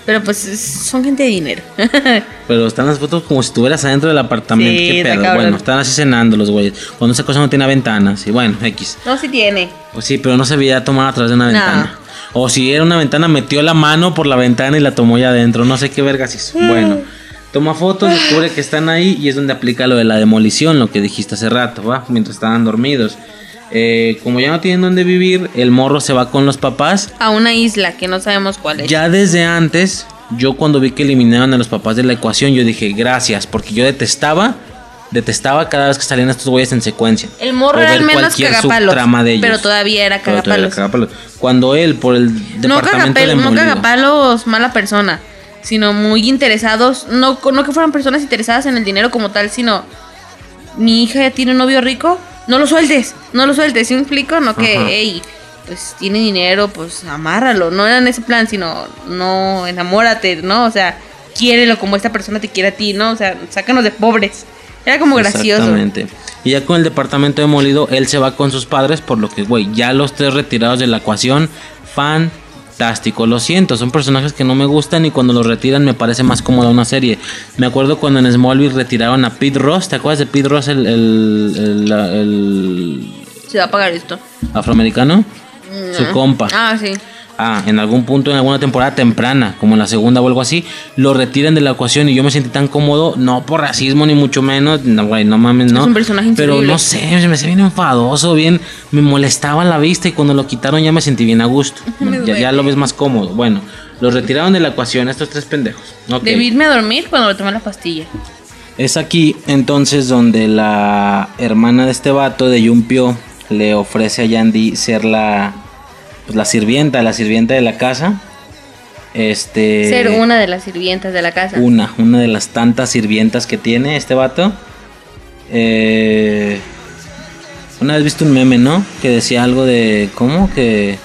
Pero pues es- son gente de dinero. Pero están las fotos como si estuvieras adentro del apartamento. Sí, ¿Qué pedo? Bueno, están así cenando los güeyes. Cuando esa cosa no tiene ventanas. Y bueno, X. no, sí tiene. Pues sí, pero no se veía tomar a través de una No. ventana. O si era una ventana, metió la mano por la ventana y la tomó ya adentro. No sé qué vergas hizo. Bueno, toma fotos, descubre que están ahí y es donde aplica lo de la demolición, lo que dijiste hace rato, ¿va? Mientras estaban dormidos. Eh, como ya no tienen dónde vivir, el morro se va con los papás. A una isla que no sabemos cuál es. Ya desde antes, yo cuando vi que eliminaron a los papás de la ecuación, yo dije gracias, porque yo detestaba, detestaba cada vez que salían estos güeyes en secuencia. El morro era el menos cagapalos. de ellos. Pero todavía era todavía cagapalos. era cagapalos. Cuando él, por el No, departamento cagapel- no demolido, cagapalos mala persona, sino muy interesados. No, no que fueran personas interesadas en el dinero como tal, sino mi hija ya tiene un novio rico, no lo sueltes, no lo sueltes, ¿sí me explico? No que, hey, pues tiene dinero, pues amárralo. No era en ese plan, sino no enamórate, ¿no? O sea, quiérelo como esta persona te quiere a ti, ¿no? O sea, sácanos de pobres. Era como gracioso. Exactamente. Y ya con el departamento demolido, él se va con sus padres, por lo que, güey, ya los tres retirados de la ecuación, fantástico. Lo siento, son personajes que no me gustan y cuando los retiran me parece más cómoda una serie. Me acuerdo cuando en Smallville retiraron a Pete Ross, ¿te acuerdas de Pete Ross, el, el, el- Se va a pagar esto. afroamericano? Su compa. Ah, sí. Ah, en algún punto, en alguna temporada temprana, como en la segunda o algo así, lo retiran de la ecuación y yo me sentí tan cómodo, no por racismo ni mucho menos, no, güey, no mames, no. un personaje Pero no sé, se me hacía bien enfadoso, bien, me molestaba la vista y cuando lo quitaron ya me sentí bien a gusto. Ya, lo ves más cómodo. Bueno, lo retiraron de la ecuación estos tres pendejos. Ok. Debí irme a dormir cuando le tomé la pastilla. Es aquí entonces donde la hermana de este vato de Yumpio le ofrece a Yandy ser la pues, la sirvienta, la sirvienta de la casa. Este Ser una de las sirvientas de la casa. una, una de las tantas sirvientas que tiene este vato. Eh, una vez viste un meme, ¿no? Que decía algo de cómo que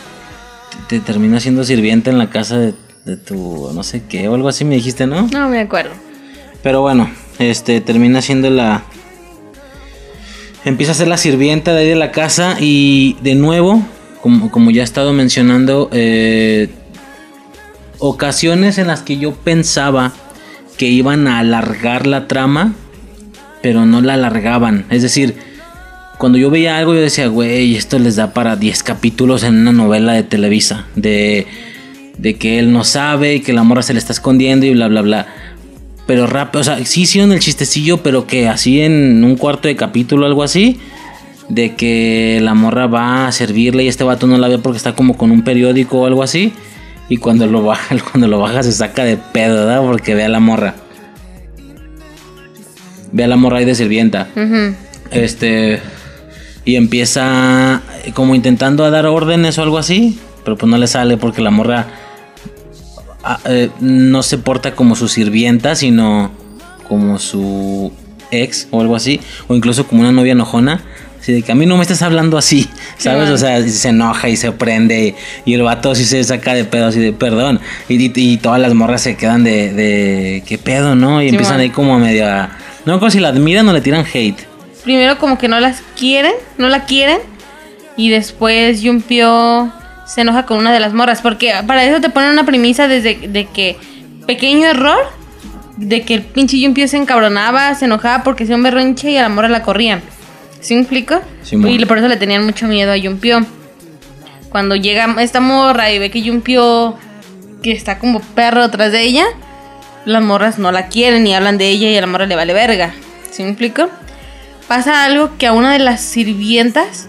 te, te termina siendo sirvienta en la casa de, de tu no sé qué o algo así me dijiste, ¿no? No me acuerdo. Pero bueno, este termina siendo la. Empieza a ser la sirvienta de ahí de la casa y de nuevo, como, como ya he estado mencionando, eh, ocasiones en las que yo pensaba que iban a alargar la trama, pero no la alargaban. Es decir, cuando yo veía algo yo decía, güey, esto les da para 10 capítulos en una novela de Televisa, de, de que él no sabe y que la morra se le está escondiendo y bla, bla, bla. Pero rápido, o sea, sí hicieron el chistecillo, pero que así en un cuarto de capítulo algo así. De que la morra va a servirle y este vato no la ve porque está como con un periódico o algo así. Y cuando lo baja, cuando lo baja se saca de pedo, ¿verdad? Porque ve a la morra. Ve a la morra ahí de sirvienta. Este. Y empieza como intentando a dar órdenes o algo así. Pero pues no le sale porque la morra ah, eh, no se porta como su sirvienta, sino como su ex o algo así, o incluso como una novia enojona. Así de que a mí no me estás hablando así, ¿sabes? o sea, se enoja y se prende y el vato sí se saca de pedo así de perdón. Y, y- y todas las morras se quedan de, de ¿qué pedo, no? Y Sí, empiezan ahí como a medio a... No acuerdo si la admiran o le tiran hate. Primero como que no las quieren, no la quieren. Y después Yumpio se enoja con una de las morras. Porque para eso te ponen una premisa desde de que pequeño error. De que el pinche Yumpio se encabronaba, se enojaba porque hacía un berrinche y a la morra la corrían. ¿Sí me explico? Simón. y por eso le tenían mucho miedo a Yumpio. Cuando llega esta morra y ve que Yumpio que está como perro detrás de ella, las morras no la quieren y hablan de ella y a la morra le vale verga. ¿Sí me explico? Pasa algo que a una de las sirvientas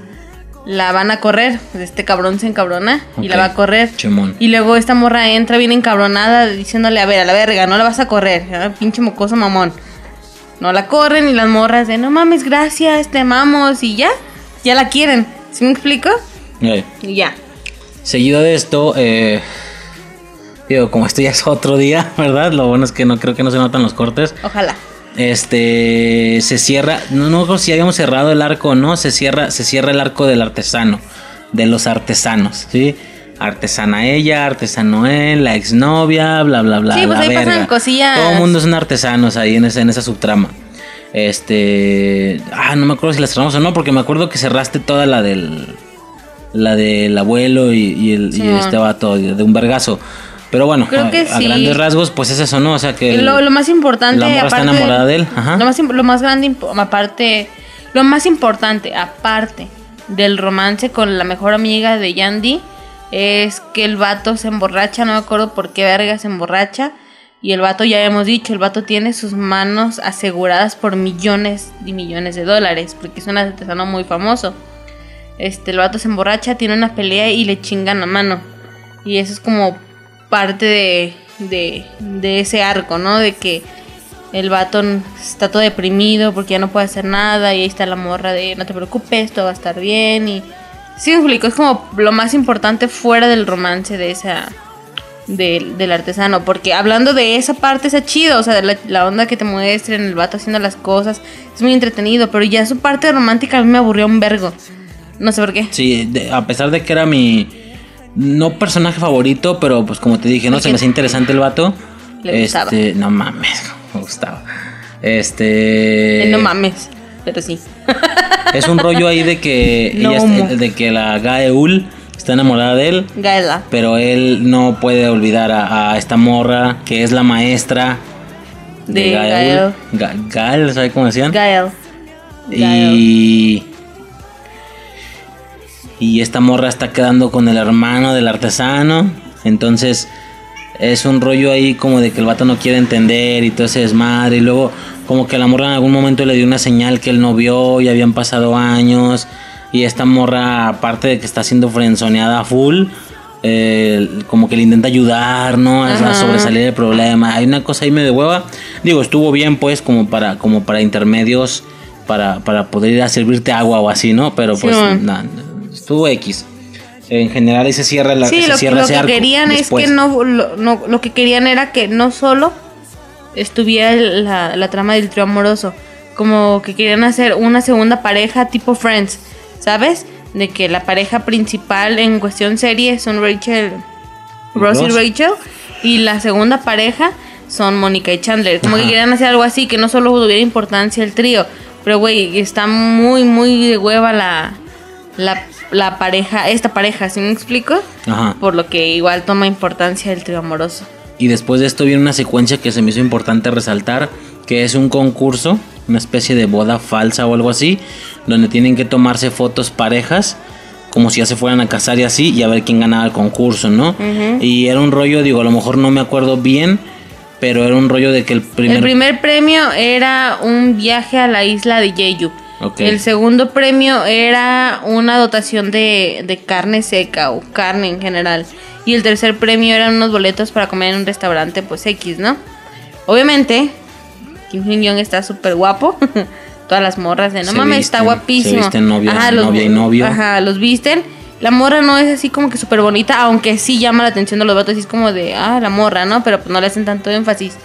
la van a correr. Este cabrón se encabrona y la va a correr. Chimón. Y luego esta morra entra bien encabronada diciéndole, a ver, a la verga, no la vas a correr. ¿eh? Pinche mocoso mamón. No la corren y las morras de, no mames, gracias, te amamos y ya. Ya la quieren. ¿Sí me explico? Y ya. Seguido de esto, eh, digo, como esto ya es otro día, ¿verdad? Lo bueno es que no creo que no se notan los cortes. Ojalá. Este se cierra, no, no si habíamos cerrado el arco o no, se cierra, se cierra el arco del artesano, de los artesanos, ¿sí? Artesana ella, artesano él, la exnovia, bla bla bla. Sí, pues la ahí pasan cosillas. Todo el mundo son artesanos ahí en esa, en esa subtrama. Este. Ah, no me acuerdo si la cerramos o no, porque me acuerdo que cerraste toda la del. La del abuelo y, y el, y este vato de un vergazo. Pero bueno, Creo a, que a sí. grandes rasgos, pues es eso, ¿no? O sea que. lo, lo más importante, la morra está aparte enamorada de él, ajá. Lo más, lo más grande, aparte, lo más importante, aparte del romance con la mejor amiga de Yandy, es que el vato se emborracha, no me acuerdo por qué verga se emborracha. Y el vato, ya hemos dicho, el vato tiene sus manos aseguradas por millones y millones de dólares, porque es un artesano muy famoso. Este, el vato se emborracha, tiene una pelea y le chingan la mano. Y eso es como parte de, de, de ese arco, ¿no? De que el vato está todo deprimido porque ya no puede hacer nada y ahí está la morra de no te preocupes, todo va a estar bien y... Sí, explico, es como lo más importante fuera del romance de esa... Del, del artesano, porque hablando de esa parte está chido, o sea, de la, la onda que te muestren, el vato haciendo las cosas, es muy entretenido, pero ya su parte romántica a mí me aburrió un vergo. No sé por qué. Sí, de- a pesar de que era mi. No personaje favorito, pero pues como te dije, ¿no? ¿De Se me hacía interesante el vato. Le gustaba. Este, no mames, me gustaba. Este. Eh, no mames, pero sí. Es un rollo ahí de que. No ella de que la Gaeul está enamorada de él. Gaela. Pero él no puede olvidar a, a esta morra que es la maestra de, De Gael. Ga- Gael, ¿sabes cómo decían? Gael. Y. Y esta morra está quedando con el hermano del artesano. Entonces es un rollo ahí como de que el vato no quiere entender y todo ese desmadre. Y luego como que la morra en algún momento le dio una señal que él no vio y habían pasado años. Y esta morra, aparte de que está siendo frenzoneada a full, eh, como que le intenta ayudar, ¿no? A, a sobresalir del problema. Hay una cosa ahí medio de hueva. Digo, estuvo bien pues como para, como para intermedios, para, para poder ir a servirte agua o así, ¿no? Pero pues Sí, man. na- estuvo X. En general ahí se cierra la Sí, se lo, cierra lo ese que arco querían después. es que no lo, no- lo que querían era que no solo estuviera la, la trama del trío amoroso, como que querían hacer una segunda pareja tipo Friends, ¿sabes? De que la pareja principal en cuestión serie son Rachel, Ross y. Rachel, y la segunda pareja son Mónica y Chandler. Como que querían hacer algo así, que no solo tuviera importancia el trío, pero güey, está muy, muy de hueva la, la, la pareja, esta pareja, ¿sí me explico? Ajá. Por lo que igual toma importancia el trío amoroso. Y después de esto viene una secuencia que se me hizo importante resaltar, que es un concurso, una especie de boda falsa o algo así, donde tienen que tomarse fotos parejas, como si ya se fueran a casar y así, y a ver quién ganaba el concurso, ¿no? Y era un rollo, digo, a lo mejor no me acuerdo bien, pero era un rollo de que el primer... El primer premio era un viaje a la isla de Jeju. Ok. El segundo premio era una dotación de, de carne seca o carne en general. Y el tercer premio eran unos boletos para comer en un restaurante, pues X, ¿no? Obviamente, Kim Jong Young está súper guapo. Todas las morras de no Se mames, está guapísimo. se visten novia- los, novia y novio. Ajá, los visten. La morra no es así como que súper bonita, aunque sí llama la atención de los vatos. Y es como de, ah, la morra, ¿no? Pero pues no le hacen tanto énfasis.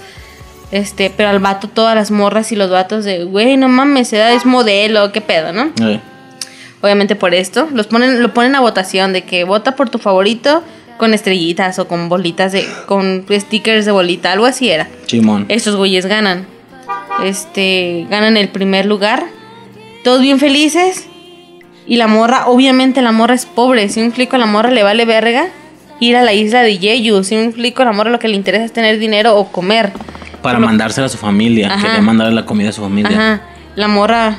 Este, pero al vato todas las morras y los vatos de, güey, no mames, es modelo, qué pedo, ¿no? Eh, Obviamente por esto, los ponen, lo ponen a votación de que vota por tu favorito con estrellitas o con bolitas de, con stickers de bolita, algo así era. Simón. Estos güeyes ganan. Este, ganan el primer lugar. Todos bien felices. Y la morra, obviamente la morra es pobre. Si me explico, a la morra le vale verga ir a la isla de Jeju. Si me explico, a la morra lo que le interesa es tener dinero o comer. Para mandársela a su familia. Ajá. Quería mandarle la comida a su familia. Ajá. La morra,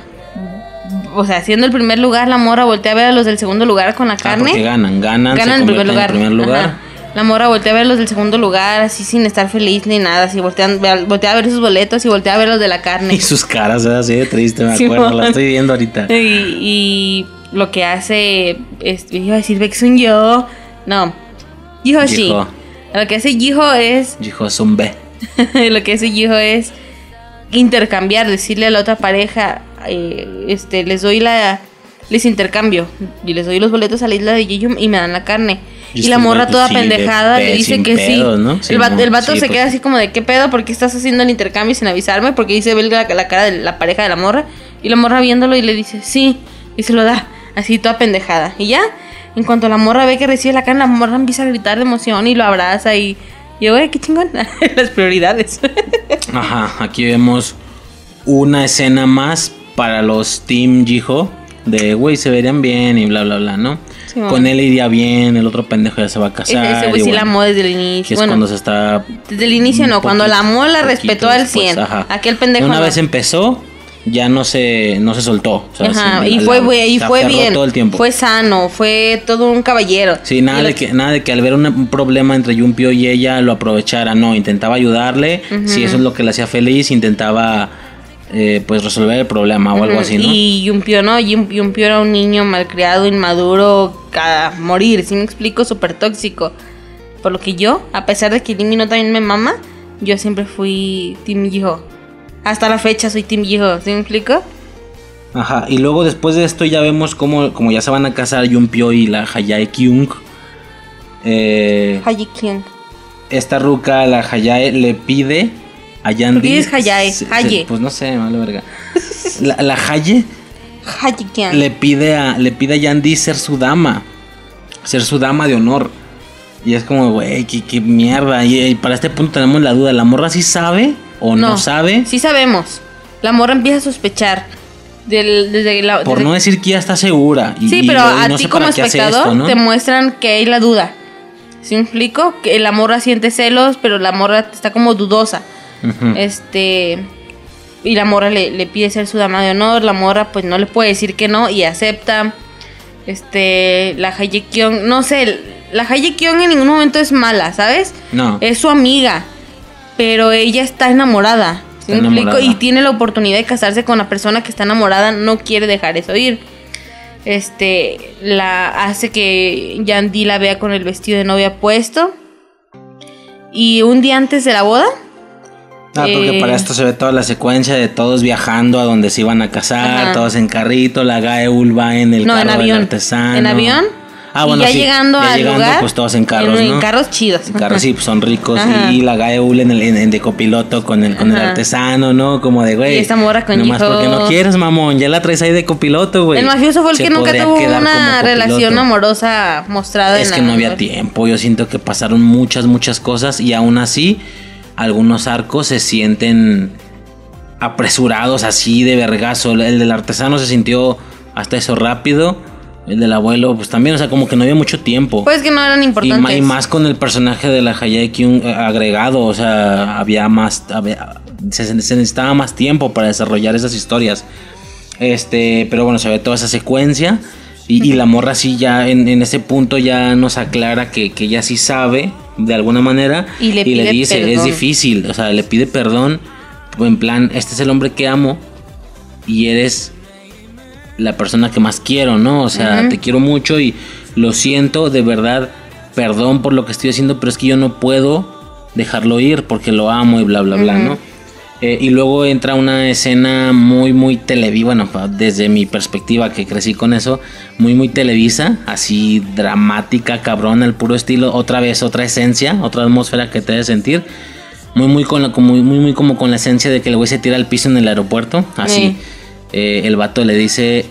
o sea, siendo el primer lugar, la morra voltea a ver a los del segundo lugar con la Ah, carne. porque ganan, ganan, se ganan primer lugar. en primer lugar. Ajá. La morra voltea a ver los del segundo lugar, así sin estar feliz ni nada. Así voltean, voltea a ver sus boletos y voltea a ver los de la carne. Y sus caras, era así de triste, me acuerdo. La estoy viendo ahorita. Y, y lo que hace, es, iba a decir Baeksun Yo, no, Jihoshi. Jiho. Lo que hace Jiho es, Dijo Zumbe. lo que hace Jiho es intercambiar, decirle a la otra pareja, eh, este, les doy la, les intercambio y les doy los boletos a la isla de Jeju y me dan la carne. Y Y, la morra toda pendejada le dice que pedos, sí. ¿no? el, Sí, vato sí, se pues. queda así como de qué pedo, ¿por qué estás haciendo el intercambio sin avisarme? Porque dice ve la, la cara de la pareja de la morra y la morra viéndolo y le dice sí y se lo da, así toda pendejada. Y ya, en cuanto la morra ve que recibe la carne, la morra empieza a gritar de emoción y lo abraza y yo, güey, qué chingón, las prioridades. Ajá, aquí vemos una escena más para los Team Jiho. De, güey, se verían bien y bla, bla, bla, ¿no? Sí, Con él iría bien, el otro pendejo ya se va a casar. ese ese güey sí la amó desde el Que inicio. es Bueno, cuando se está desde el inicio no, un cuando la poquito- amó la poquito respetó al después, 100. ajá. Aquel pendejo Una no. vez empezó, ya no se, no se soltó. o sea, Ajá, y la- fue, güey, y fue bien. todo el tiempo. Fue sano, fue todo un caballero. Sí, nada de, lo- que, nada de que al ver un problema entre Yumpio y ella lo aprovechara, no, intentaba ayudarle, si eso es lo que le hacía feliz, intentaba eh, pues resolver el problema o algo Ujú, así, ¿no? Y Yumpio, ¿no? Yum- Yumpio era un niño malcriado, inmaduro, a morir, si me explico, súper tóxico. Por lo que yo, a pesar de que Limi no también me mama, yo siempre fui Team Yiho. Hasta la fecha soy Team Yiho, ¿sí me explico? Ajá, y luego después de esto ya vemos cómo, como ya se van a casar Yumpio y la Hayae Kyung. Eh, Kyung. esta ruca, la Hayae, le pide a Yandy... ¿Por qué dices Hayae? se- se- Haye. Pues no sé, vale verga. La, la Haye le pide a le pide a Yandy ser su dama, ser su dama de honor. Y es como, güey, qué, qué mierda. Y, y para este punto tenemos la duda, ¿la morra sí sabe o no, sabe? Sí sabemos. La morra empieza a sospechar. Del, desde la, Por desde- no decir que ya está segura. Y- Sí, pero y a no ti como espectador esto, ¿no? te muestran que hay la duda. ¿Sí me explico? Que la morra siente celos, pero la morra está como dudosa. Este. Y la morra le, le pide ser su dama de honor. La morra, pues no le puede decir que no y acepta. Este. La Haye Kyung. No sé, la Haye Kyung en ningún momento es mala, ¿sabes? No. Es su amiga. Pero ella está enamorada. ¿sí Está me enamorada. Y tiene la oportunidad de casarse con la persona que está enamorada. No quiere dejar eso ir. Este. La hace que Yandy la vea con el vestido de novia puesto. Y un día antes de la boda. Ah, porque Eh, para esto se ve toda la secuencia de todos viajando a donde se iban a casar, Ajá. todos en carrito, la Gaeul va en el No, en carro del avión. artesano. En avión. Ah, y bueno, ya sí, llegando ya al llegando, lugar. pues todos en carros, en, ¿no? en carros chidos. En carros sí, pues, son ricos. Ajá. Y la Gaeul en el en, de copiloto con el, con el artesano, ¿no? Como de, güey. Y esta morra con Nomás porque no quieres, mamón. Ya la traes ahí de copiloto, güey. El mafioso fue el Se que nunca tuvo una relación amorosa mostrada Es en que la- no había tiempo. Yo siento que pasaron muchas, muchas cosas y aún así algunos arcos se sienten apresurados así de vergazo. El del artesano se sintió hasta eso rápido. El del abuelo, pues también, o sea, como que no había mucho tiempo. Pues que no eran importantes. y más con el personaje de la Kyung eh, agregado, o sea, había más, había- se, se necesitaba más tiempo para desarrollar esas historias. Este, pero bueno, se ve toda esa secuencia y, y la morra sí ya en, en ese punto ya nos aclara que, que ella sí sabe de alguna manera Y le dice, es difícil, o sea, le pide perdón, en plan, este es el hombre que amo y eres la persona que más quiero, ¿no? O sea, te quiero mucho y lo siento, de verdad, perdón por lo que estoy haciendo, pero es que yo no puedo dejarlo ir porque lo amo y bla, bla, bla. ¿no? Eh, y luego entra una escena muy, muy televisa, bueno, desde mi perspectiva que crecí con eso, muy, muy televisa, así dramática, cabrona, el puro estilo, otra vez, otra esencia, otra atmósfera que te debe sentir. Muy, muy, con la, muy, muy como con la esencia de que el güey se tira al piso en el aeropuerto. Así. Sí. Eh, el vato le dice,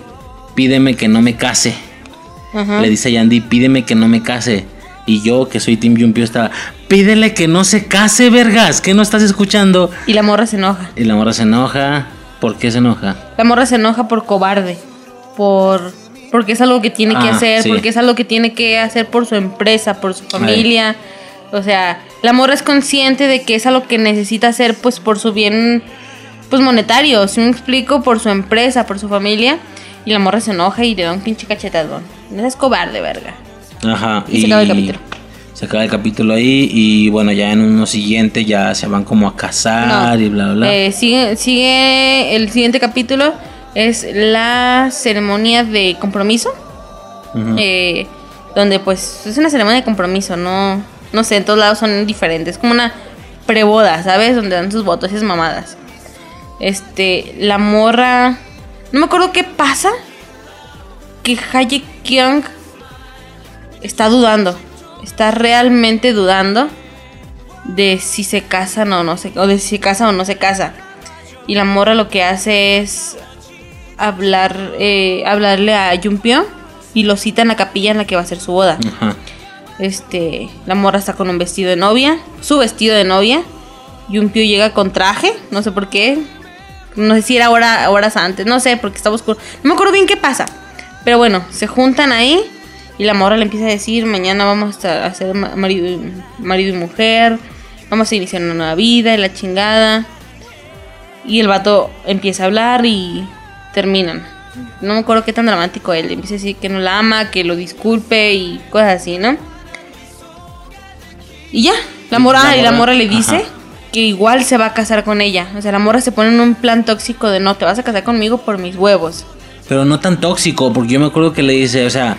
pídeme que no me case. Le dice a Yandy, pídeme que no me case. Y yo, que soy Team Yumpio, estaba, pídele que no se case, vergas, que no estás escuchando. Y la morra se enoja. Y la morra se enoja. ¿Por qué se enoja? La morra se enoja por cobarde. Por. Porque es algo que tiene que Ah, hacer. sí. Porque es algo que tiene que hacer por su empresa, por su familia. O sea, la morra es consciente de que es algo que necesita hacer, pues, por su bien. Pues monetario, si me explico, por su empresa, por su familia. Y la morra se enoja y le da un pinche cachetadón. No es cobarde, verga. Ajá. Y se acaba el capítulo. Se acaba el capítulo ahí y bueno, ya en uno siguiente ya se van como a casar No. y bla, bla, bla. Eh, sigue, sigue el siguiente capítulo. Es la ceremonia de compromiso. Eh, donde pues es una ceremonia de compromiso, no, no sé, en todos lados son diferentes, es como una preboda, ¿sabes? Donde dan sus votos y esas mamadas. Este, la morra, no me acuerdo qué pasa, que Haye Kyung está dudando, está realmente dudando de si se casan o no se, o de si se casa o no se casa. Y la morra lo que hace es hablar, eh, hablarle a Jumpio y lo cita en la capilla en la que va a ser su boda. Ajá. Este, la morra está con un vestido de novia, su vestido de novia. Yumpio llega con traje, no sé por qué. No sé si era hora, horas antes, no sé, porque estaba oscuro. No me acuerdo bien qué pasa. Pero bueno, se juntan ahí y la morra le empieza a decir, mañana vamos a ser ma- marido, y- marido y mujer, vamos a iniciar una nueva vida y la chingada. Y el vato empieza a hablar y terminan. No me acuerdo qué tan dramático él. Empieza a decir que no la ama, que lo disculpe y cosas así, ¿no? Y ya, la morra, La y la morra, morra le dice ajá. que igual se va a casar con ella. O sea, la morra se pone en un plan tóxico de no, te vas a casar conmigo por mis huevos. Pero no tan tóxico, porque yo me acuerdo que le dice, o sea,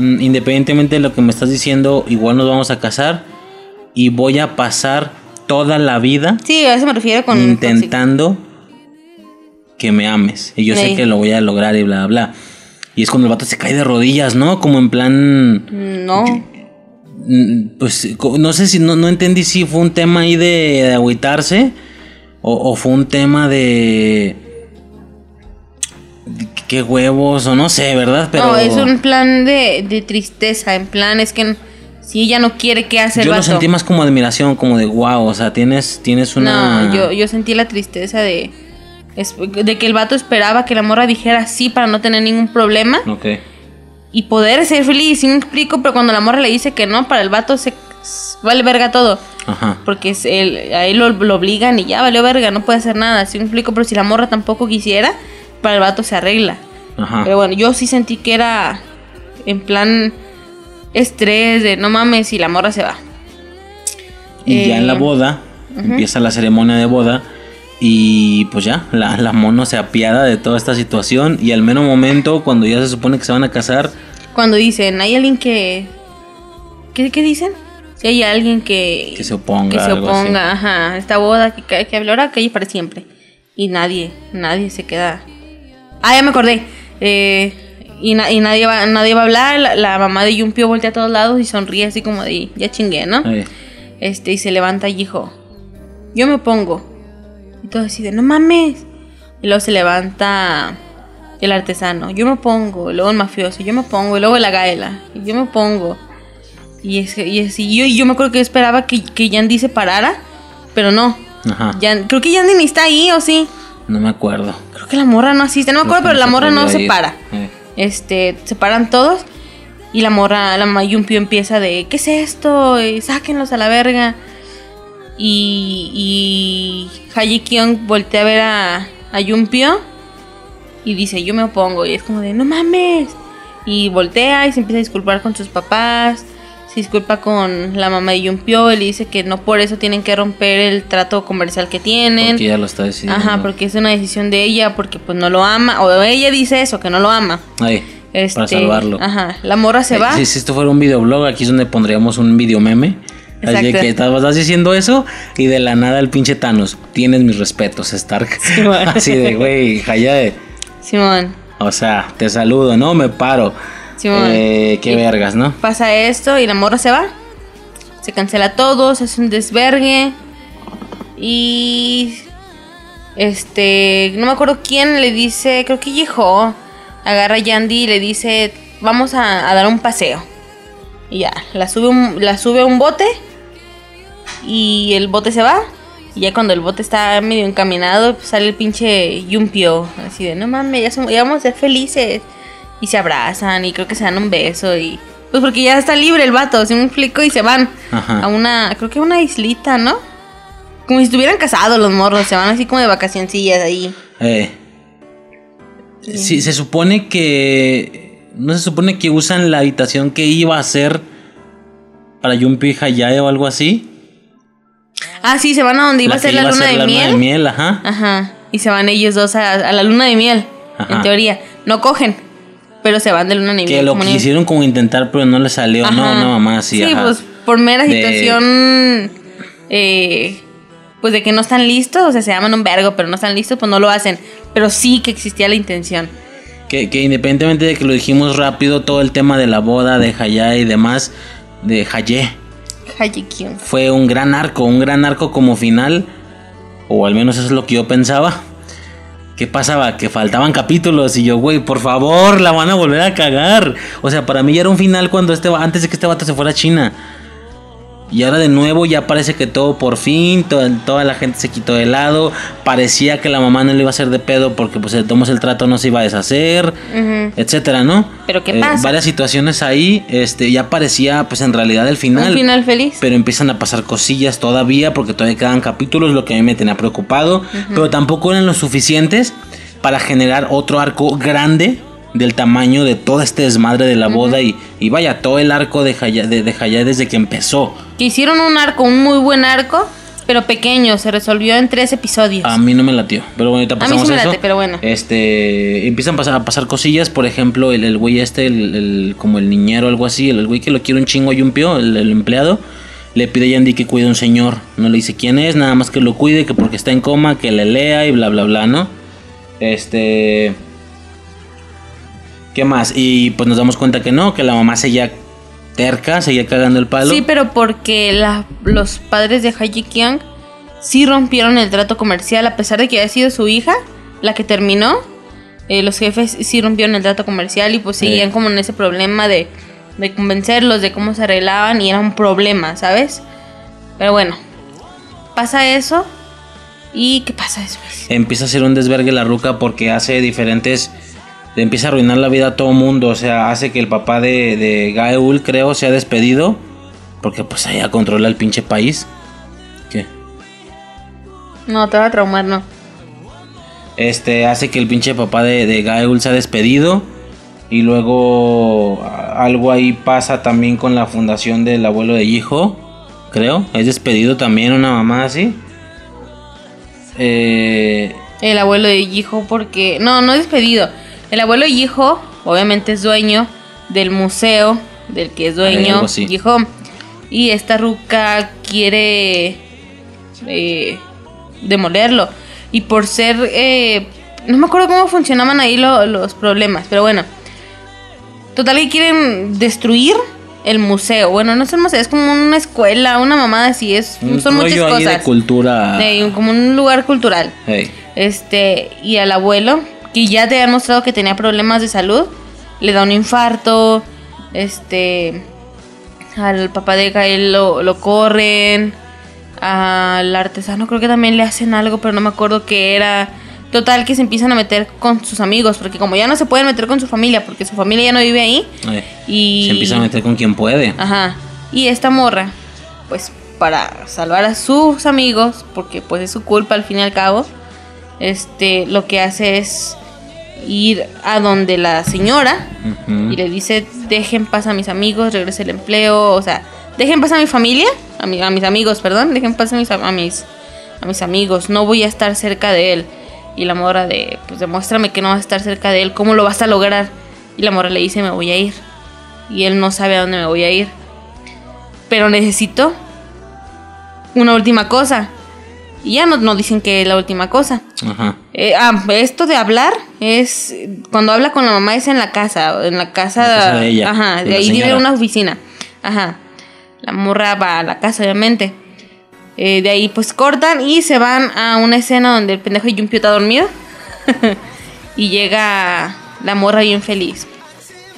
independientemente de lo que me estás diciendo, igual nos vamos a casar y voy a pasar toda la vida Sí, a eso me refiero con intentando que me ames. Y yo sé que lo voy a lograr y bla, bla. Y es cuando el vato se cae de rodillas, ¿no? Como en plan... No, Mm, Pues no sé si no, no entendí si fue un tema ahí de, de agüitarse o, o fue un tema de qué huevos o no sé, ¿verdad? Pero no, es un plan de, de tristeza. En plan, es que si ella no quiere, ¿qué hace el yo lo vato? sentí más como admiración, como de wow, o sea, tienes tienes una No, yo, yo sentí la tristeza de, de que el vato esperaba que la morra dijera sí para no tener ningún problema Ok. y poder ser feliz. Sí me explico, pero cuando la morra le dice que no, para el vato se vale verga todo. Ajá. Porque es a él lo, lo obligan y ya valió verga, no puede hacer nada. Sí me explico, pero si la morra tampoco quisiera, para el vato se arregla. Ajá. Pero bueno, yo sí sentí que era en plan estrés de no mames y la morra se va. Y ya en la Eh, boda empieza la ceremonia de boda y pues ya la, la mono se apiada de toda esta situación y al menos momento cuando ya se supone que se van a casar Cuando dicen, hay alguien que... ¿Qué, qué dicen? Si hay alguien que... Que se oponga, Que se oponga, ajá. Esta boda que, que, que hablará calle para siempre. Y nadie, nadie se queda... Ah, ya me acordé. Eh, y, na- y nadie, va, nadie va a hablar. La, la mamá de Yumpio voltea a todos lados y sonríe así como de, ya chingué, ¿no? eh, Este, y se levanta y dijo, yo me opongo. Y todo así de, no mames. Y luego se levanta el artesano, yo me opongo. Y luego el mafioso, yo me opongo. Y luego la gaela, yo me opongo. Y es, y y yo, yo me acuerdo que yo esperaba que, que Yandy se parara, pero no. ajá. Creo que Yandy ni está ahí, ¿o sí? No me acuerdo. Que la morra no asiste, no me acuerdo, pero la morra no se para. Eh, Este, se paran todos y la morra, la Mayumpio empieza de, ¿qué es esto? Y sáquenlos a la verga. Y, y voltea a ver a, a Yumpio y dice, yo me opongo. Y es como de, no mames. Y voltea y se empieza a disculpar con sus papás. Se disculpa con la mamá de Yumpio y le dice que no por eso tienen que romper el trato comercial que tienen. porque ya lo está decidiendo. Ajá, porque es una decisión de ella, porque pues no lo ama, o ella dice eso, que no lo ama. Ay, Este, para salvarlo. Ajá, la morra se Eh, va. Si, si esto fuera un videoblog, aquí es donde pondríamos un video meme. Así que estabas diciendo eso y de la nada el pinche Thanos. Tienes mis respetos, Stark. Bueno. Así de, güey, Hayae. Simón, O sea, te saludo, ¿no? Me paro. Eh, qué vergas, ¿no? Pasa esto y la morra se va. Se cancela todo, se hace un desvergue. Y. Este. No me acuerdo quién le dice. Creo que Yeho. Agarra a Yandy y le dice. Vamos a, a dar un paseo. Y ya. La sube, un- la sube a un bote. Y el bote se va. Y ya cuando el bote está medio encaminado, pues sale el pinche Yumpio. Así de, no mames, ya, somos- ya vamos a ser felices. Y se abrazan y creo que se dan un beso. Y pues porque ya está libre el vato, si me explico, y se van Ajá. a una, creo que a una islita, ¿no? Como si estuvieran casados los morros, se van así como de vacacioncillas ahí. Eh. Sí, se supone que. No se supone que usan la habitación que iba a ser para Yumpi Hayae o algo así. Ah, sí, se van a donde iba a ser la luna, de, la miel. luna de miel, ajá. Ajá. Y se van ellos dos a, a la luna de miel, Ajá. en teoría. No cogen, pero se van de luna miel. Que lo como niños. quisieron como intentar, pero no le salió. No, Ajá. no, mamá, sí, Sí, ajá. pues por mera De- situación. eh, pues de que no están listos, o sea, se llaman un vergo, pero no están listos, pues no lo hacen. Pero sí que existía la intención. Que, que independientemente de que lo dijimos rápido, todo el tema de la boda de Hayae y demás, de Hayikyun. fue un gran arco, un gran arco como final, o al menos eso es lo que yo pensaba. ¿Qué pasaba? Que faltaban capítulos y yo, güey, por favor, la van a volver a cagar. O sea, para mí ya era un final cuando este, antes de que este vato se fuera a China. Y ahora de nuevo ya parece que todo por fin, to- toda la gente se quitó de lado. Parecía que la mamá no le iba a hacer de pedo porque pues el tomos el trato no se iba a deshacer, etcétera, ¿no? Pero ¿qué Eh, pasa? Varias situaciones ahí, este, ya parecía pues en realidad el final. Un final feliz. Pero empiezan a pasar cosillas todavía porque todavía quedan capítulos, lo que a mí me tenía preocupado. Pero tampoco eran lo suficientes para generar otro arco grande del tamaño de todo este desmadre de la boda. Y, y vaya, todo el arco de Hayate de, de desde que empezó. Que hicieron un arco, un muy buen arco, pero pequeño. Se resolvió en tres episodios. A mí no me latió. Pero bueno, ahorita A mí pasamos sí me eso. late, pero bueno. Este, empiezan a pasar, a pasar cosillas. Por ejemplo, el, el güey este, el, el- como el niñero, algo así. El, el güey que lo quiere un chingo a Yumpio, el, el empleado. Le pide a Yandy que cuide a un señor. No le dice quién es, nada más que lo cuide, que porque está en coma, que le lea y bla, bla, bla, ¿no? Este. ¿Qué más? Y pues nos damos cuenta que no, que la mamá seguía terca, seguía cagando el palo. Sí, pero porque la- los padres de Haji Kyung sí rompieron el trato comercial, a pesar de que haya sido su hija la que terminó. eh, los jefes sí rompieron el trato comercial y pues seguían como en ese problema de, de convencerlos de cómo se arreglaban y era un problema, ¿sabes? Pero bueno, pasa eso. ¿Y qué pasa después? empieza a hacer un desvergue la ruca porque hace diferentes. Le empieza a arruinar la vida a todo mundo. O sea, hace que el papá de, de Gaeul, creo, sea despedido. Porque pues allá controla el pinche país. ¿Qué? No, te va a traumar, no. Este hace que el pinche papá de, de Gaeul sea despedido. Y luego algo ahí pasa también con la fundación del abuelo de hijo. Creo. Es despedido también una mamá así. Eh, El abuelo de Yijo porque... No, no es despedido. El abuelo Yijo obviamente es dueño del museo del que es dueño. Yijo. Y esta ruca quiere eh, demolerlo. Y por ser... eh, no me acuerdo cómo funcionaban ahí lo- los problemas, pero bueno. Total que quieren destruir el museo. Bueno, no es un museo, es como una escuela, una mamada así. Es, un son muchas cosas. de cultura. Como un lugar cultural. Hey. Este, y al abuelo, que ya te han mostrado que tenía problemas de salud, le da un infarto. Este, al papá de Gael lo, lo corren. Al artesano creo que también le hacen algo, pero no me acuerdo qué era. Total, que se empiezan a meter con sus amigos, porque como ya no se pueden meter con su familia, porque su familia ya no vive ahí. Eh, Y Se empieza a meter con quien puede. Ajá. Y esta morra, pues para salvar a sus amigos, porque pues es su culpa al fin y al cabo, este, lo que hace es ir a donde la señora y le dice, dejen paz a mis amigos, regrese el empleo, o sea, dejen paz a mi familia, a, mi- a mis amigos, perdón, dejen paz a mis, a mis, a mis amigos, no voy a estar cerca de él. Y la morra de, pues demuéstrame que no vas a estar cerca de él, ¿cómo lo vas a lograr? Y la morra le dice, me voy a ir. Y él no sabe a dónde me voy a ir. Pero necesito una última cosa. Y ya no, no dicen que es la última cosa. Ajá. Eh, ah, esto de hablar es cuando habla con la mamá es en la casa, en la casa, En la casa de ella, ajá, de ahí señora. una oficina, ajá. La morra va a la casa obviamente. Eh, de ahí pues cortan y se van a una escena donde el pendejo de Yumpio está dormido. y llega la morra bien feliz.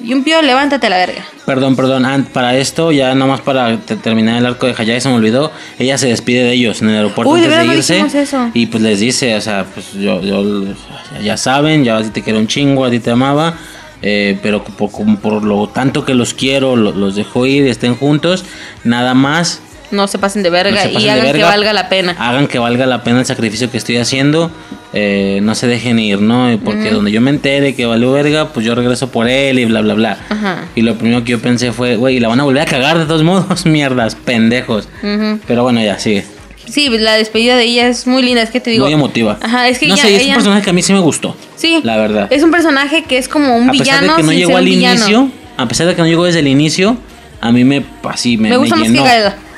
Yumpio, levántate a la verga. Perdón, perdón, para esto, ya nomás para te- terminar el arco de Hayai, se me olvidó, ella se despide de ellos en el aeropuerto Uy, de antes de no irse. eso. Y pues les dice, o sea, pues yo, yo ya saben, ya a ti te quiero un chingo, a ti te amaba, eh, pero por, por lo tanto que los quiero, lo- los dejo ir, estén juntos, nada más No se pasen de verga no se pasen y hagan que verga. valga la pena. Hagan que valga la pena el sacrificio que estoy haciendo. eh, no se dejen ir, ¿no? Porque donde yo me entere que valió verga, pues yo regreso por él y bla, bla, bla. Ajá. Y lo primero que yo pensé fue, güey, la van a volver a cagar de todos modos, mierdas, pendejos. Ujú. Pero bueno, ya, sigue. Sí, la despedida de ella es muy linda, es que te digo. Muy emotiva. Ajá, es que no ella, sé, es ella- un personaje que a mí sí me gustó. Sí, La verdad. Es un personaje que es como un a pesar villano de que no llegó al villano. inicio, a pesar de que no llegó desde el inicio, a mí me así me, Me gusta más que llenó.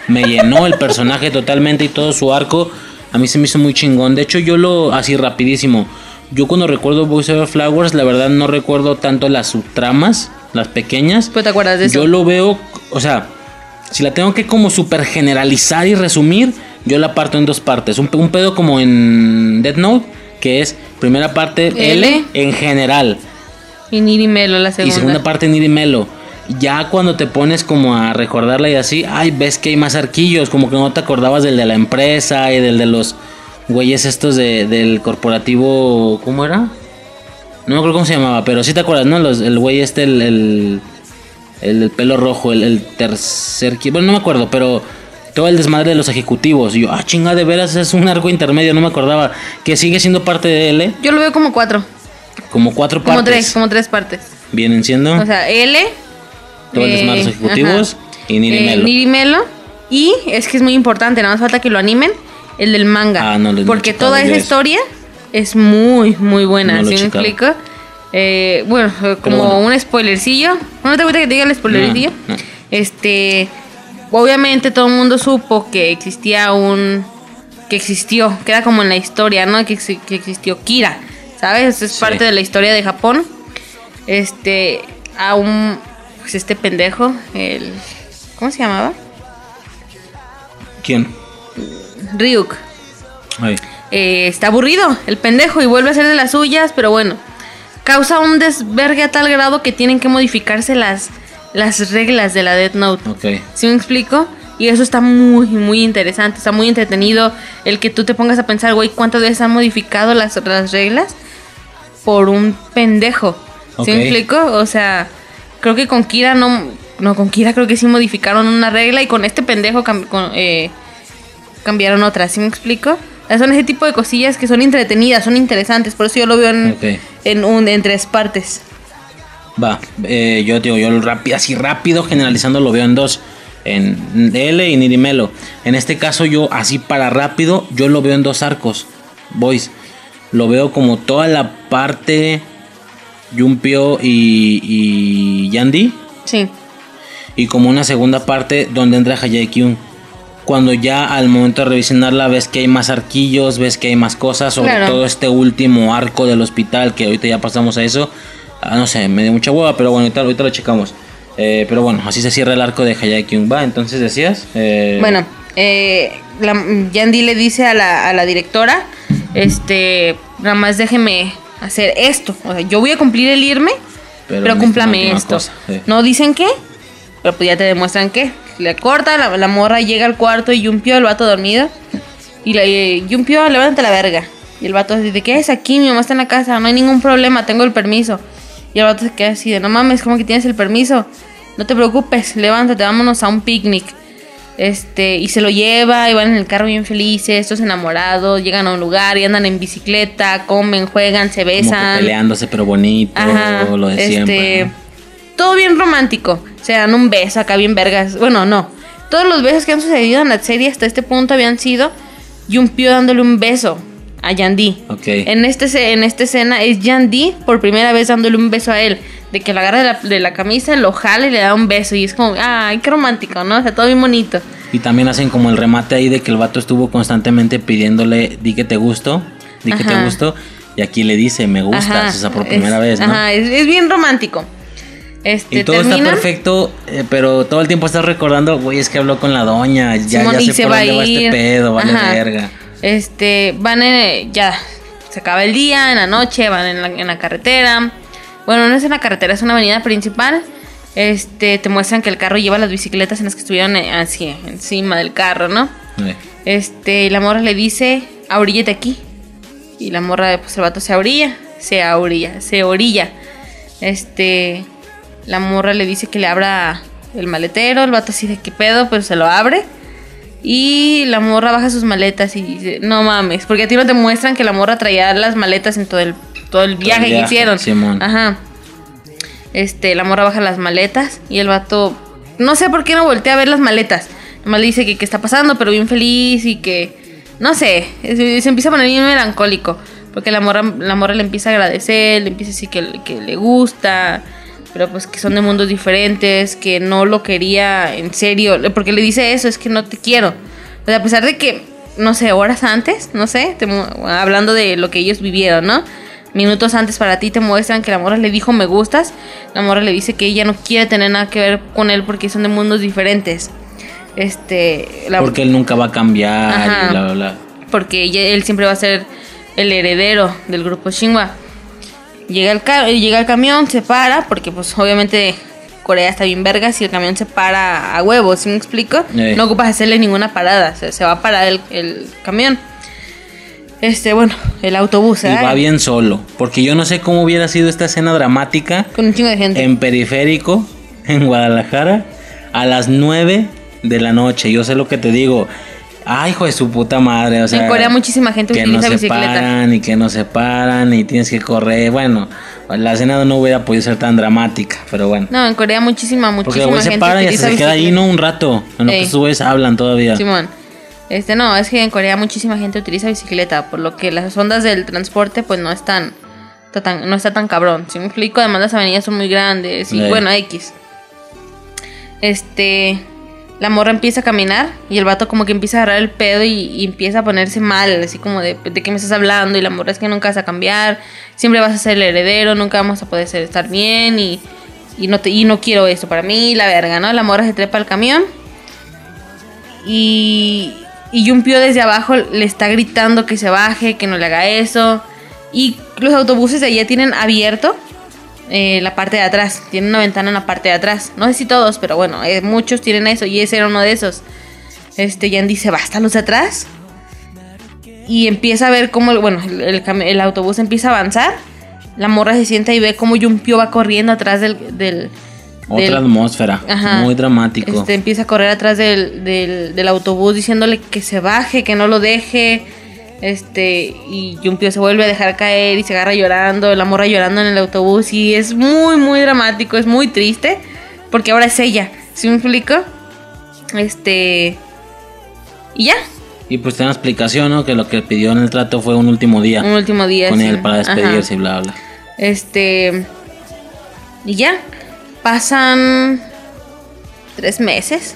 Me llenó el personaje totalmente y todo su arco. A mí se me hizo muy chingón. De hecho, yo lo así rapidísimo. Yo cuando recuerdo Boys Over Flowers, la verdad no recuerdo tanto las subtramas, las pequeñas. Pues te acuerdas de eso. Yo lo veo, o sea, si la tengo que como super generalizar y resumir, yo la parto en dos partes. Un, un pedo como en Death Note, que es primera parte L, L. en general Y Niri Melo, la segunda. y segunda parte Niri Melo. Ya cuando te pones como a recordarla y así, ay, ves que hay más arquillos, como que no te acordabas del de la empresa y del de los güeyes estos de, del corporativo, ¿cómo era? No me acuerdo cómo se llamaba, pero sí te acuerdas, ¿no? Los, el güey este, el, el, pelo rojo, el, el tercer... Bueno, no me acuerdo, pero todo el desmadre de los ejecutivos. Y yo, ah, chinga, de veras es un arco intermedio, no me acordaba. Que sigue siendo parte de ¿eh? Yo lo veo como cuatro. Como cuatro Como partes. tres, como tres partes. Vienen siendo O sea, L. todo el desmadre de los ejecutivos ajá. y Niri Eh. Y es que es muy importante, nada más falta que lo animen. El del manga. Ah, no, no he Porque checado toda esa historia es muy, muy buena. No lo ¿Sí me explico? Eh, bueno, eh, como bueno. un spoilercillo. ¿No te gusta que te diga el spoilercillo? No, no. Este. Obviamente todo el mundo supo que existía un. Que existió. Queda como en la historia, ¿no? Que, que existió Kira. ¿Sabes? Es Sí. parte de la historia de Japón. Este. A un. Pues este pendejo. El. ¿Cómo se llamaba? ¿Quién? Ryuk. Ay. eh, está aburrido el pendejo y vuelve a hacer de las suyas, pero bueno, causa un desvergue a tal grado que tienen que modificarse las, las reglas de la Death Note. Ok. ¿Sí me explico? Y eso está muy, muy interesante, está muy entretenido el que tú te pongas a pensar, güey, ¿cuántas veces han modificado las, las reglas por un pendejo? ¿Sí me explico? O sea, creo que con Kira no, no, con Kira creo que sí modificaron una regla y con este pendejo cam- con- eh, cambiaron otra, ¿sí me explico? Son ese tipo de cosillas que son entretenidas, son interesantes, por eso yo lo veo en, Ok. en, un, en tres partes. Va, eh, yo digo, yo rápido, así rápido generalizando lo veo en dos. En L y Nirimelo. En este caso yo, así para rápido, yo lo veo en dos arcos. Boys. Lo veo como toda la parte Yumpio y, y Yandy. Sí. Y como una segunda parte donde entra Hayai Kyun. Cuando ya al momento de revisionarla ves que hay más arquillos, ves que hay más cosas, sobre Claro. todo este último arco del hospital, que ahorita ya pasamos a eso. Ah, no sé, me dio mucha hueva, pero bueno, ahorita, ahorita lo checamos. Eh, pero bueno, así se cierra el arco de Hayai Kyun. Va, entonces decías. Eh, Bueno, eh, la, Yandy le dice a la, a la directora, este, nada más déjeme hacer esto. O sea, yo voy a cumplir el irme, Pero pero, cúmplame esto. cosa, sí. No dicen qué, pero pues ya te demuestran qué. Le corta, la, la morra llega al cuarto y Yumpio, el vato dormido. Y le Yumpio, levántate la verga. Y el vato dice, ¿qué es aquí? Mi mamá está en la casa, no hay ningún problema, tengo el permiso. Y el vato se queda así de, no mames, ¿cómo que tienes el permiso? No te preocupes, levántate, vámonos a un picnic. Este, y se lo lleva, y van en el carro bien felices, estos enamorados, llegan a un lugar y andan en bicicleta, comen, juegan, se como que besan. peleándose, pero bonito, Ajá, lo de este, siempre. Todo bien romántico. Se dan un beso acá bien vergas. Bueno, no. Todos los besos que han sucedido en la serie hasta este punto habían sido Yumpio dándole un beso a Yandy. Ok. En, este, en esta escena es Yandy por primera vez dándole un beso a él. De que lo agarra de la, de la camisa, lo jala y le da un beso. Y es como, ay, qué romántico, ¿no? O sea, todo bien bonito. Y también hacen como el remate ahí de que el vato estuvo constantemente pidiéndole, di que te gusto, di que te gusto. Y aquí le dice, me gustas, Ajá, o sea, por es- primera vez, ¿no? Ajá, es, es bien romántico. Este, Y todo está perfecto, eh, pero todo el tiempo estás recordando, güey, es que habló con la doña, ya, Simón, ya y sé se por va dónde va este pedo, vale Ajá. verga. Este, van en, ya, se acaba el día, en la noche, van en la, en la carretera. Bueno, no es en la carretera, es una avenida principal. Este, te muestran que el carro lleva las bicicletas en las que estuvieron eh, así, encima del carro, ¿no? Este, y la morra le dice, ahoríllate aquí. Y la morra, pues el vato se orilla, se orilla, se orilla. Este, la morra le dice que le abra el maletero, el vato así de qué pedo, pero se lo abre. Y la morra baja sus maletas y dice, no mames, porque a ti no te muestran que la morra traía las maletas en todo el, todo el viaje, que viaje, hicieron. Simón. Ajá. Este, la morra baja las maletas y el vato, no sé por qué no voltea a ver las maletas. Nomás le dice que qué está pasando, pero bien feliz y que, no sé, se, se empieza a poner bien melancólico. Porque la morra, la morra le empieza a agradecer, le empieza a decir que, que le gusta, pero pues que son de mundos diferentes, que no lo quería en serio. Porque le dice eso, es que no te quiero. O sea, a pesar de que, no sé, horas antes, no sé, te hablando de lo que ellos vivieron, ¿no? Minutos antes para ti te muestran que la morra le dijo me gustas. La morra le dice que ella no quiere tener nada que ver con él porque son de mundos diferentes. Este, la- Porque él nunca va a cambiar Ajá. y bla, bla, bla. porque ella- él siempre va a ser el heredero del grupo Shinwa. Llega el, ca- llega el camión, se para, porque pues obviamente Corea está bien vergas y el camión se para a huevos, ¿sí me explico? Ey. No ocupas hacerle ninguna parada, se, se va a parar el, el camión. Este, bueno, el autobús, Y ¿eh? va bien solo. Porque yo no sé cómo hubiera sido esta escena dramática Con un chingo de gente. en periférico, en Guadalajara, a las 9 de la noche. Yo sé lo que te digo. Ay, hijo de su puta madre. O sea, en Corea muchísima gente que no utiliza se bicicleta. paran y que no se paran y tienes que correr. Bueno, la escena no hubiera podido ser tan dramática, pero bueno. No, en Corea muchísima, Porque muchísima se gente para y se queda ahí. ¿no? Un rato. En lo que güeyes hablan todavía. Simón. Este no, es que en Corea muchísima gente utiliza bicicleta, por lo que las ondas del transporte pues no están tan, no está tan cabrón. Si me explico, además las avenidas son muy grandes y Sí. bueno, X. Este la morra empieza a caminar y el vato como que empieza a agarrar el pedo y, y empieza a ponerse mal, así como de, de qué me estás hablando y la morra es que nunca vas a cambiar, siempre vas a ser el heredero, nunca vamos a poder ser, estar bien y, y no te, y no quiero eso para mí, la verga, ¿no? La morra se trepa al camión y, y Yumpio desde abajo le está gritando que se baje, que no le haga eso. Y los autobuses de allá tienen abierto eh, la parte de atrás. Tienen una ventana en la parte de atrás. No sé si todos, pero bueno, eh, muchos tienen eso. Y ese era uno de esos. Este, Jan dice, basta los de atrás. Y empieza a ver cómo, bueno, el, autobús empieza a avanzar. La morra se sienta y ve cómo Yumpio va corriendo atrás del, Otra del- atmósfera. Ajá. Muy dramático. Este, empieza a correr atrás del, del, del autobús diciéndole que se baje, que no lo deje. Este, y Yumpio se vuelve a dejar caer y se agarra llorando, la morra llorando en el autobús. Y es muy, muy dramático, es muy triste. Porque ahora es ella. ¿Sí me explico? Este. Y ya, Y pues tiene una explicación, ¿no? Que lo que pidió en el trato fue un último día un último día. con sí. él para Ajá. despedirse y bla, bla. Este. Y ya. Pasan. Tres meses.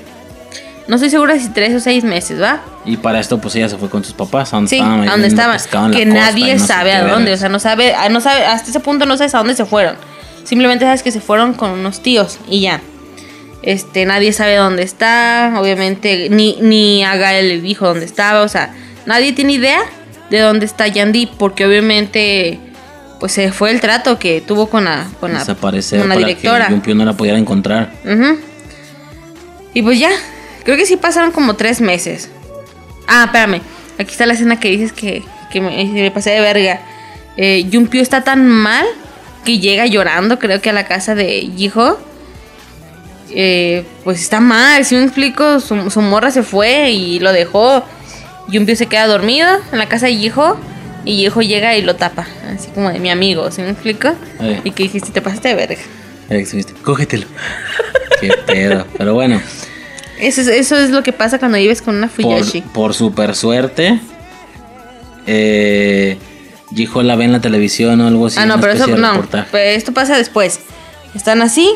No estoy segura si tres o seis meses, ¿va? Y para esto, pues ella se fue con sus papás. ¿A dónde Sí, a donde estaban. Que nadie sabe a dónde. O sea, no sabe, ah, no sabe, hasta ese punto no sabes a dónde se fueron. Simplemente sabes que se fueron con unos tíos y ya. Este, nadie sabe dónde está. Obviamente, ni, ni a Gael le dijo dónde estaba. O sea, nadie tiene idea de dónde está Yandy. Porque obviamente, pues se fue el trato que tuvo con la, con la, Desaparecer con la para directora. que Yumpio no la pudiera encontrar. Y pues ya, creo que sí pasaron como tres meses. Ah, espérame. Aquí está la escena que dices que, que me, me pasé de verga. Eh, Yumpio está tan mal que llega llorando, creo que a la casa de Hijo. Eh, pues está mal, si me explico, su, su morra se fue y lo dejó. Yumpio se queda dormido en la casa de Hijo y Hijo llega y lo tapa, así como de mi amigo, si me explico? Y que dijiste, te pasaste de verga. Cógetelo. Qué pedo. Pero bueno, Eso es, eso es lo que pasa cuando vives con una por, Fuyoshi. por super suerte, eh, la ve en la televisión o algo así. ah, no, pero eso no. reportaje. Pero esto pasa después. Están así.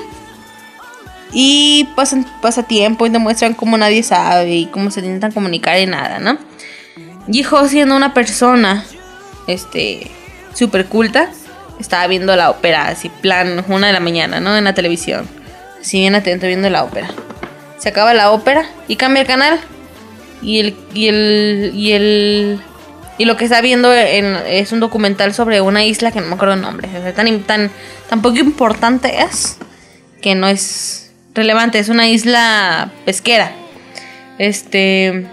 Y pasan, pasa tiempo y demuestran cómo nadie sabe y cómo se intentan comunicar y nada, ¿no? Jiho siendo una persona este súper culta, estaba viendo la ópera, así plan, una de la mañana, ¿no? En la televisión. Así bien atento viendo la ópera. Se acaba la ópera y cambia el canal. Y el, y el, y el, y lo que está viendo en- es un documental sobre una isla que no me acuerdo el nombre. O sea, tan, tan, tan poco importante es que no es relevante. Es una isla pesquera. Este.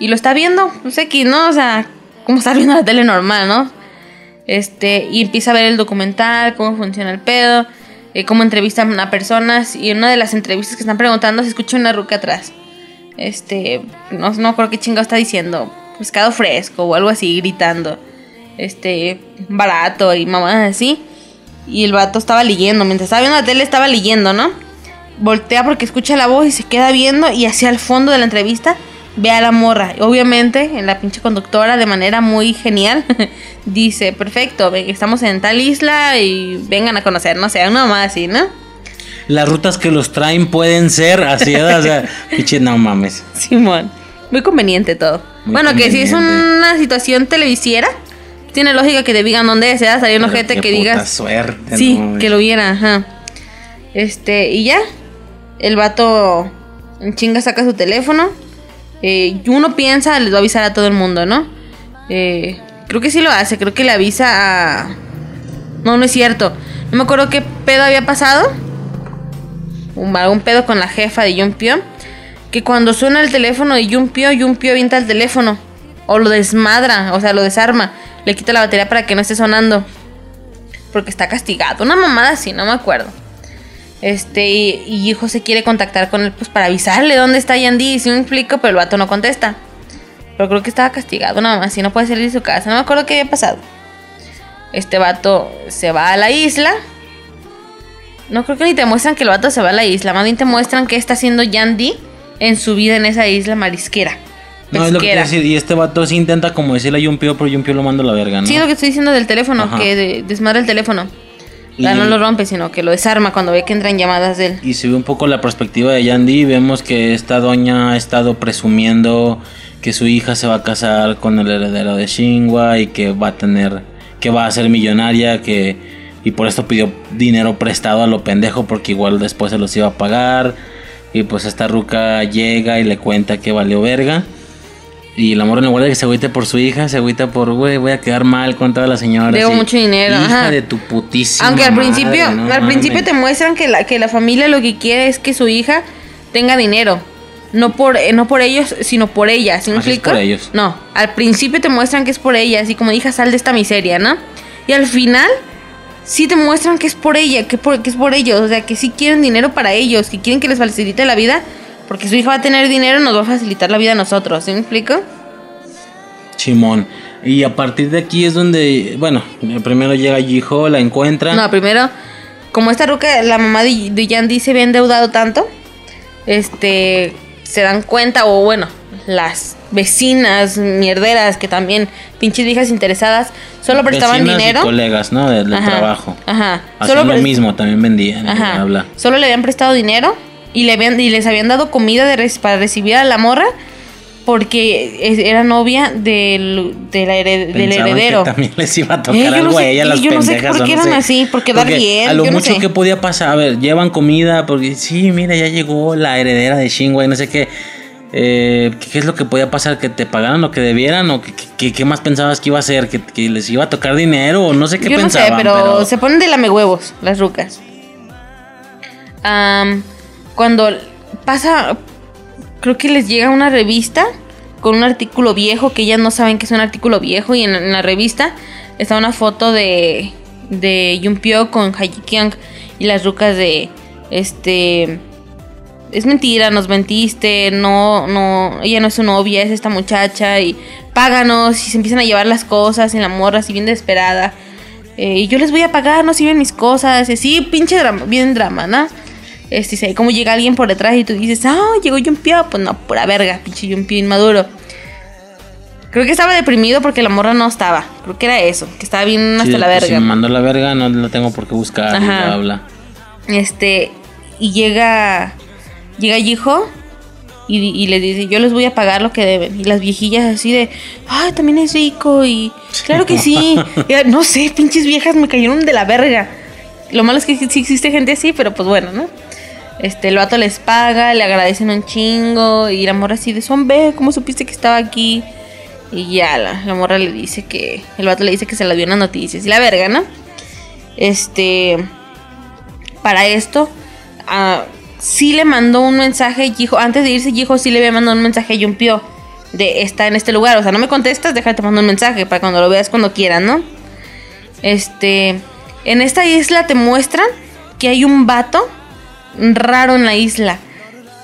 Y lo está viendo, pues X, ¿no? O sea, como está viendo la tele normal, ¿no? Este, y empieza a ver el documental, cómo funciona el pedo, eh, cómo entrevistan a personas. Y en una de las entrevistas que están preguntando se escucha una ruca atrás. Este, no, no creo qué chingado está diciendo. Pescado fresco o algo así, gritando. Este, barato y mamadas así. Y el vato estaba leyendo. Mientras estaba viendo la tele, estaba leyendo, ¿no? Voltea porque escucha la voz y se queda viendo. Y hacia el fondo de la entrevista ve a la morra. Obviamente, en la pinche conductora, de manera muy genial, dice: Perfecto, estamos en tal isla y vengan a conocer, no sé, una más así, ¿no? Las rutas que los traen pueden ser así, o sea, pinche, no mames. Simón. Muy conveniente todo. Muy bueno, que si es una situación televisiera, tiene lógica que te digan dónde es, ¿eh? Salir un Pero ojete qué que digas. suerte, Sí, no que lo viera, ajá. Este, y ya. El vato en chinga saca su teléfono. Eh, uno piensa, les va a avisar a todo el mundo, ¿no? Eh, creo que sí lo hace, creo que le avisa a. No, no es cierto. No me acuerdo qué pedo había pasado. Un, pedo con la jefa de Yumpio. Que cuando suena el teléfono de Yumpio, Yumpio avienta el teléfono. O lo desmadra, o sea, lo desarma. Le quita la batería para que no esté sonando porque está castigado. Una mamada así, no me acuerdo. Este, y, y hijo se quiere contactar con él, pues para avisarle dónde está Yandy. Si me explico, pero el vato no contesta. Pero creo que estaba castigado, una mamá así, no puede salir de su casa. No me acuerdo qué había pasado. Este vato se va a la isla. No creo que ni te muestran que el vato se va a la isla. Más bien te muestran qué está haciendo Yandy en su vida en esa isla marisquera. No, es lo que decir. Y este vato sí intenta como decirle a Yumpio, pero Yumpio lo manda a la verga, ¿no? Sí, lo que estoy diciendo del teléfono, Ajá. que de- desmadra el teléfono. O sea, Y- no lo rompe, sino que lo desarma cuando ve que entran llamadas de él. Y se ve un poco la perspectiva de Yandy. Vemos que esta doña ha estado presumiendo que su hija se va a casar con el heredero de Shingwa y que va a tener, que va a ser millonaria, que y por esto pidió dinero prestado a lo pendejo porque igual después se los iba a pagar. Y pues esta ruca llega y le cuenta que valió verga. Y la morra en lugar de que se agüite por su hija, se agüita por, güey, voy a quedar mal con todas las señoras. Debo mucho dinero, Hija ajá. de tu putísima Aunque al madre, principio, no al principio te muestran que la, que la familia lo que quiere es que su hija tenga dinero. No por, eh, no por ellos, sino por ella, ¿sí me Así es explico? por ellos. No, al principio te muestran que es por ella, así como hija, sal de esta miseria, ¿no? Y al final sí te muestran que es por ella, que, por- que es por ellos, o sea, que sí quieren dinero para ellos, que quieren que les facilite la vida, porque su hija va a tener dinero y nos va a facilitar la vida a nosotros, ¿sí me explico? Chimón. Y a partir de aquí es donde, bueno, primero llega Jiho, la encuentran. No, primero, como esta ruca, la mamá de, de Yandy se había endeudado tanto, este, se dan cuenta, o bueno, las vecinas mierderas que también, pinches viejas interesadas, solo prestaban Vecinas y dinero. colegas, ¿no? Del, trabajo. Ajá. Hacían lo mismo, también vendían. y Ajá. Solo le habían prestado dinero y, le habían, y les habían dado comida de para recibir a la morra porque era novia del, hered- del heredero. Que también les iba a tocar Eh, no algo a ella, las yo no sé pendejas. por qué no eran sé. así, por quedar Porque bien, A lo yo mucho sé. que podía pasar, a ver, llevan comida, porque sí, mira, ya llegó la heredera de Shingwa y no sé qué. Eh, ¿qué, es lo que podía pasar? ¿Que te pagaran lo que debieran? ¿O qué, más pensabas que iba a hacer? ¿Que, que les iba a tocar dinero? O no sé qué Yo no sé, pero, se ponen de lame huevos las rucas. Am, cuando pasa, creo que les llega una revista con un artículo viejo que ellas no saben que es un artículo viejo y en, la revista está una foto de de Yumpio con Haji Kyung y las rucas de este es mentira, nos mentiste, no, no, ella no es su novia, es esta muchacha y páganos y se empiezan a llevar las cosas en la morra así bien desesperada. Eh, y yo les voy a pagar, no sirven mis cosas, y así pinche drama, bien drama, ¿no? Este, y como llega alguien por detrás y tú dices, ah, llegó Yumpio, pues no, pura verga, pinche Yumpio inmaduro. Creo que estaba deprimido porque la morra no estaba. Creo que era eso, que estaba bien hasta Sí, la pues, verga. Si me mandó la verga, no lo tengo por qué buscar. Ajá. bla, bla. Este, y llega, llega Jiho Y, y les dice, yo les voy a pagar lo que deben. Y las viejillas así de, ay, también es rico. Y claro que sí. Y, no sé, pinches viejas me cayeron de la verga. Lo malo es que sí existe gente así, pero pues bueno, ¿no? Este, el vato les paga, le agradecen un chingo. Y la morra así de, son, ve, ¿cómo supiste que estaba aquí? Y ya, la, la morra le dice que, el vato le dice que se la dio en las noticias. Y la verga, ¿no? Este, para esto, ah, sí le mandó un mensaje, Gijo, antes de irse, Gijo sí le había mandado un mensaje a Yumpio de está en este lugar. O sea, no me contestas, déjate mandar un mensaje para cuando lo veas cuando quieras, ¿no? Este, en esta isla te muestran que hay un vato raro en la isla.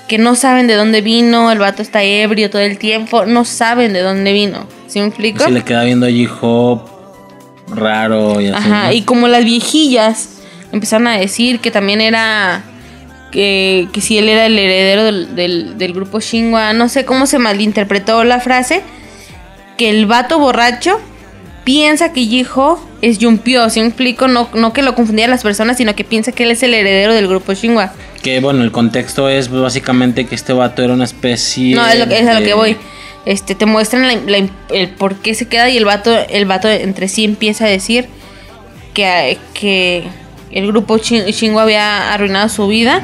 Que no saben de dónde vino, el vato está ebrio todo el tiempo, no saben de dónde vino. ¿Sí me explico? Se le queda viendo a raro y así. Ajá, y como las viejillas empezaron a decir que también era que, que si él era el heredero del, del, del grupo Shinwa, no sé cómo se malinterpretó la frase, que el vato borracho piensa que Jiho es Yumpio, ¿sí me explico? No, no que lo confundía a las personas, sino que piensa que él es el heredero del grupo Shinwa. Que bueno, el contexto es básicamente que este vato era una especie. No, es, lo que, es a lo que voy. Este, te muestran la- la- el por qué se queda y el vato, el vato entre sí empieza a decir que, que el grupo Shinwa había arruinado su vida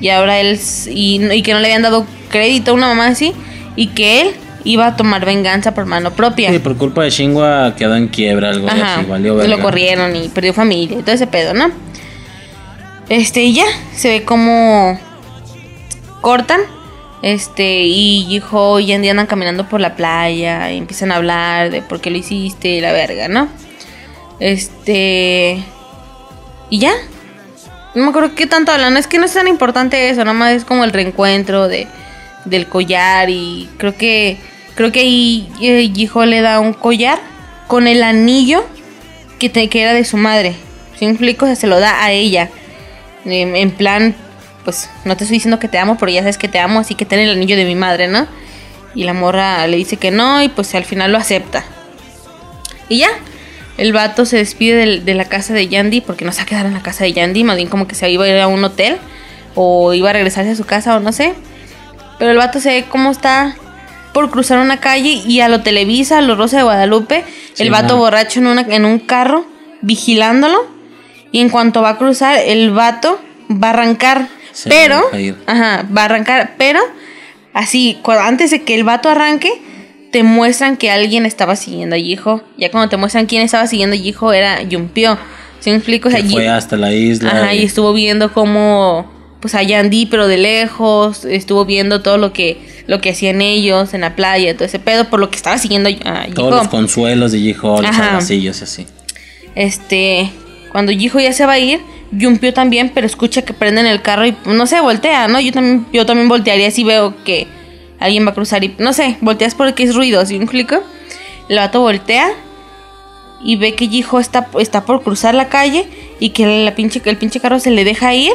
y ahora él y, y que no le habían dado crédito a una mamá así y que él iba a tomar venganza por mano propia. Sí, por culpa de Shingwa quedó en quiebra, algo Ajá, así, valió lo verga. corrieron y perdió familia y todo ese pedo, ¿no? Este, y ya, se ve como cortan. Este, y hijo y Andy andan caminando por la playa y empiezan a hablar de por qué lo hiciste la verga, ¿no? Este. Y ya. No me acuerdo qué tanto hablan. Es que no es tan importante eso, nada más es como el reencuentro de, del collar. Y creo que. Creo que ahí eh, hijo le da un collar con el anillo que, te, que era de su madre. ¿Sí me se lo da a ella. En, en plan, pues no te estoy diciendo que te amo, pero ya sabes que te amo, así que ten el anillo de mi madre, ¿no? Y la morra le dice que no y pues al final lo acepta. Y ya, el vato se despide del- de, la casa de Yandy porque no se va a quedar en la casa de Yandy, más bien como que se iba a ir a un hotel o iba a regresarse a su casa o no sé. Pero el vato se ve cómo está por cruzar una calle y a lo Televisa, a lo Rosa de Guadalupe, Sí, el vato borracho en, una, en un carro vigilándolo y en cuanto va a cruzar el vato va a arrancar, Se pero ajá, va a arrancar, pero así antes de que el vato arranque te muestran que alguien estaba siguiendo a Yijo. Ya cuando te muestran quién estaba siguiendo a Yijo era Yumpio. ¿Sí me explico? O sea, fue hasta la isla. Ajá, y y- estuvo viendo cómo, pues a Yandy, pero de lejos, estuvo viendo todo lo que, lo que hacían ellos en la playa, todo ese pedo, por lo que estaba siguiendo a Todos los Yijo. consuelos de J-Hope, los y así. Este, cuando Yijo ya se va a ir, Yumpio también, pero escucha que prenden el carro y no sé, voltea, ¿no? Yo también, yo también voltearía si veo que alguien va a cruzar y no sé, volteas porque es ruido, ¿sí me explico? El vato voltea y ve que Yijo está, está por cruzar la calle y que pinche, el pinche carro se le deja ir.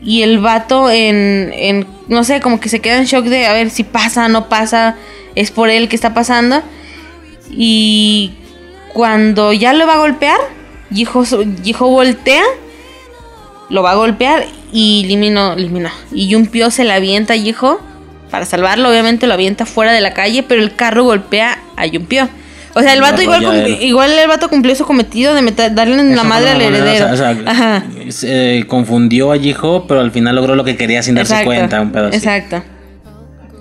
Y el vato en, en, no sé, como que se queda en shock de a ver si pasa, no pasa, es por él que está pasando. Y cuando ya lo va a golpear, Yijo, Yijo voltea, lo va a golpear y eliminó, eliminó. Y Yumpio se la avienta a Yijo para salvarlo, obviamente lo avienta fuera de la calle, pero el carro golpea a Yumpio. O sea, el vato igual, igual el vato cumplió su cometido de meter- darle en la madre al heredero. o sea, o sea, Ajá. se confundió a J-Hope, pero al final logró lo que quería sin darse Exacto, cuenta. Un pedo así.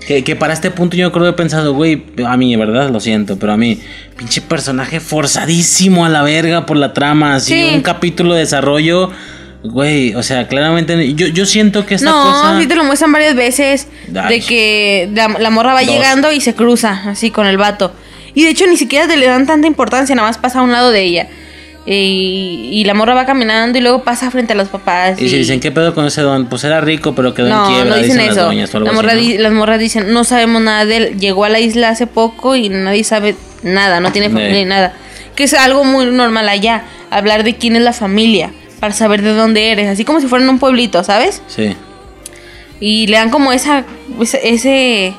Que, que para este punto yo creo que he pensado, güey, a mí, ¿verdad? Lo siento, pero a mí, pinche personaje forzadísimo a la verga por la trama, así, Sí. un capítulo de desarrollo, güey, o sea, claramente, yo, yo siento que esta no, cosa... sí te lo muestran varias veces. Ay. De que la, la morra va Dos. llegando y se cruza así con el vato. Y de hecho ni siquiera te le dan tanta importancia, nada más pasa a un lado de ella. Y, y la morra va caminando y luego pasa frente a los papás. Y si dicen, ¿qué pedo con ese don? Pues era rico, pero quedó no, en quiebra, no dicen dicen las eso. doñas o algo La así, morra ¿no? di- Las morras dicen, no sabemos nada de él. Llegó a la isla hace poco y nadie sabe nada, no tiene familia Nee. ni nada. Que es algo muy normal allá, hablar de quién es la familia, para saber de dónde eres, así como si fueran un pueblito, ¿sabes? Sí. Y le dan como esa, ese, ese-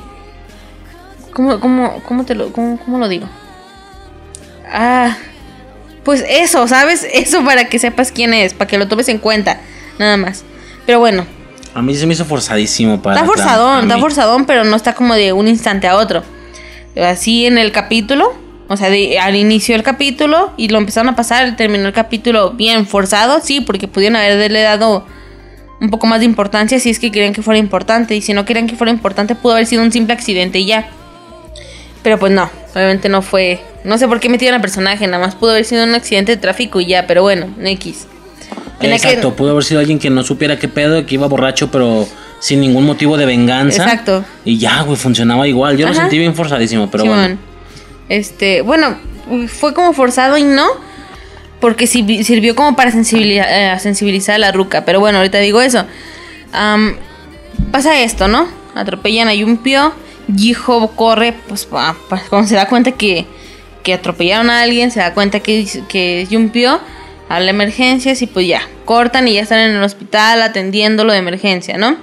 ¿cómo, cómo, cómo te lo, cómo, cómo lo digo? Ah, pues eso, ¿sabes? Eso para que sepas quién es, para que lo tomes en cuenta, nada más. Pero bueno, A mí se me hizo forzadísimo para. Está forzadón, está forzadón, pero no está como de un instante a otro. Así en el capítulo, o sea, de- al inicio del capítulo y lo empezaron a pasar, terminó el capítulo bien forzado, sí, porque pudieron haberle dado un poco más de importancia si es que querían que fuera importante. Y si no querían que fuera importante, pudo haber sido un simple accidente y ya. Pero pues no, obviamente no fue. No sé por qué metieron al personaje, nada más pudo haber sido un accidente de tráfico y ya, pero bueno, X. Tenía que- Exacto, pudo haber sido alguien que no supiera qué pedo, que iba borracho, pero sin ningún motivo de venganza. Exacto. Y ya, güey, funcionaba igual. Yo lo Ajá. sentí bien forzadísimo, pero Simón. bueno. Este, bueno, fue como forzado y no, porque sirvió como para sensibilizar, eh, sensibilizar a la ruca. Pero bueno, ahorita digo eso. Am, pasa esto, ¿no? Atropellan a Yumpio. Jiho corre, pues pa- cuando se da cuenta que, que atropellaron a alguien, se da cuenta que, que es Yumpio, habla emergencias y pues ya, cortan y ya están en el hospital atendiendo lo de emergencia, ¿no?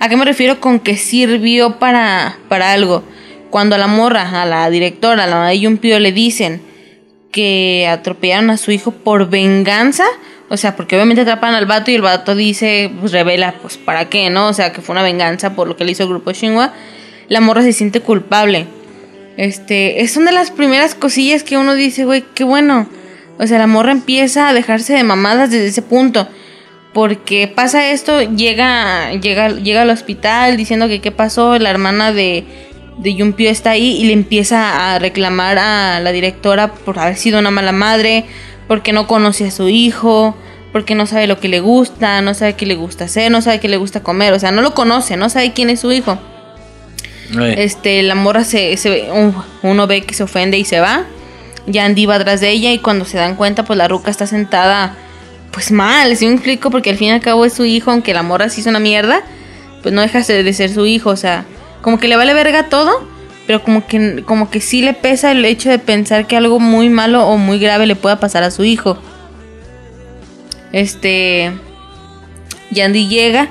¿A qué me refiero con que sirvió para, para algo? Cuando a la morra, a la directora, a la mamá de Yumpio le dicen que atropellaron a su hijo por venganza, o sea, porque obviamente atrapan al vato y el vato dice, pues revela, pues para qué, ¿no? O sea, que fue una venganza por lo que le hizo el grupo Shinwa, la morra se siente culpable. Este, es una de las primeras cosillas que uno dice, güey, qué bueno. O sea, la morra empieza a dejarse de mamadas desde ese punto. Porque pasa esto, llega, llega, llega al hospital diciendo que qué pasó, la hermana de, de Yumpio está ahí y le empieza a reclamar a la directora por haber sido una mala madre, porque no conoce a su hijo, porque no sabe lo que le gusta, no sabe qué le gusta hacer, no sabe qué le gusta comer, o sea, no lo conoce, no sabe quién es su hijo. Este, la morra se, se- uno ve que se ofende y se va. Yandy va atrás de ella y cuando se dan cuenta, pues la ruca está sentada, pues mal, si me explico, porque al fin y al cabo es su hijo, aunque la morra se hizo una mierda, pues no deja de ser su hijo, o sea, como que le vale verga todo, pero como que, como que sí le pesa el hecho de pensar que algo muy malo o muy grave le pueda pasar a su hijo. Este, Yandy llega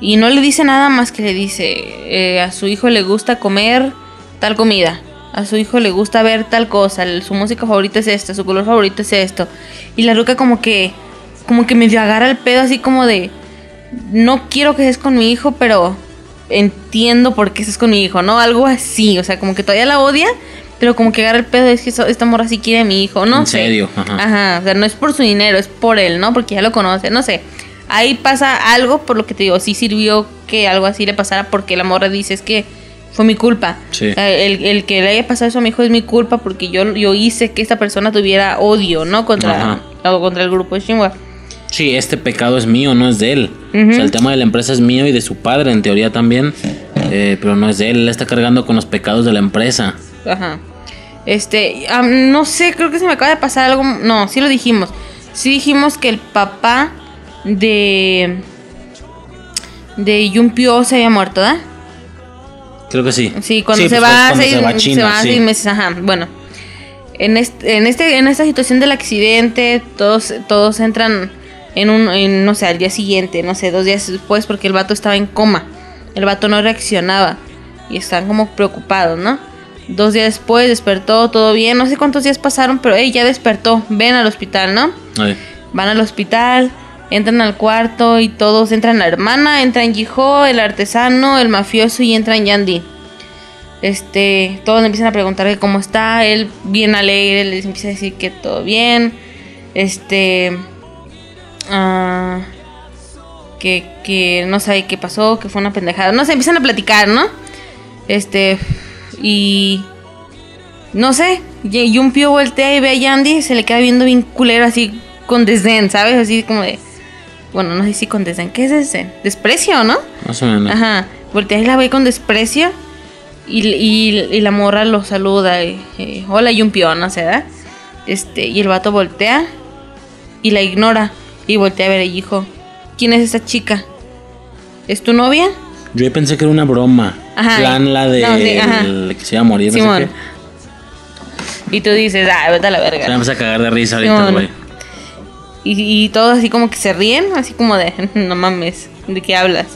y no le dice nada más que le dice, eh, a su hijo le gusta comer tal comida, a su hijo le gusta ver tal cosa, su música favorita es esta, su color favorito es esto. Y la ruca como que, como que medio agarra el pedo así como de, no quiero que estés con mi hijo, pero entiendo por qué estás con mi hijo, ¿no? Algo así, o sea, como que todavía la odia, pero como que agarra el pedo, es que esta morra sí quiere a mi hijo, no En sé. serio, ajá. Ajá, o sea, no es por su dinero, es por él, ¿no? Porque ya lo conoce, no sé. Ahí pasa algo, por lo que te digo, sí sirvió que algo así le pasara porque la morra dice, es que fue mi culpa. Sí. Sea, el, el que le haya pasado eso a mi hijo es mi culpa porque yo, yo hice que esta persona tuviera odio, ¿no? Contra, o contra el grupo de Shinwa. Sí, este pecado es mío, no es de él. O sea, el tema de la empresa es mío y de su padre, en teoría también. eh, pero no es de él, él está cargando con los pecados de la empresa. Ajá. Este, no sé, creo que se me acaba de pasar algo. No, sí lo dijimos. Sí dijimos que el papá de. de Yumpio se había muerto, ¿verdad? Creo que sí. Sí, cuando Sí, se, pues, va cuando seis, se va China, se va sí. seis meses, ajá. Bueno, en este, en este, en esta situación del accidente, todos, todos entran en un, en, no sé, al día siguiente, no sé, dos días después, porque el vato estaba en coma. El vato no reaccionaba y están como preocupados, ¿no? Dos días después despertó, todo bien, no sé cuántos días pasaron, pero ella ya despertó, ven al hospital, ¿no? Ay, Van al hospital, entran al cuarto y todos entran la hermana, entran Jiho, el artesano, el mafioso y entran Yandy. Este, todos le empiezan a preguntar que cómo está, él bien alegre, les empieza a decir que todo bien. Este, ah, que, que no sabe qué pasó, que fue una pendejada. No sé, empiezan a platicar, ¿no? Este, y no sé, y Yumpio voltea y ve a Yandy se le queda viendo bien culero así con desdén, ¿sabes? Así como de... Bueno, no sé si con desdén. ¿Qué es desdén? Desprecio, ¿no? más o menos. Ajá. Voltea y la ve con desprecio y, y- y la morra lo saluda. y, y, Hola Yumpio, no sé, ¿verdad? Este, y el vato voltea y la ignora y voltea a ver al hijo. ¿Quién es esa chica? ¿Es tu novia? Yo pensé que era una broma. Ajá. Plan la de No, sí, ajá. el que se iba a morir. no Simón. qué. Y tú dices, ah, vete a la verga. Se me empieza a cagar de risa ahorita, güey. Y, y todos así como que se ríen, así como de, no mames, ¿de qué hablas?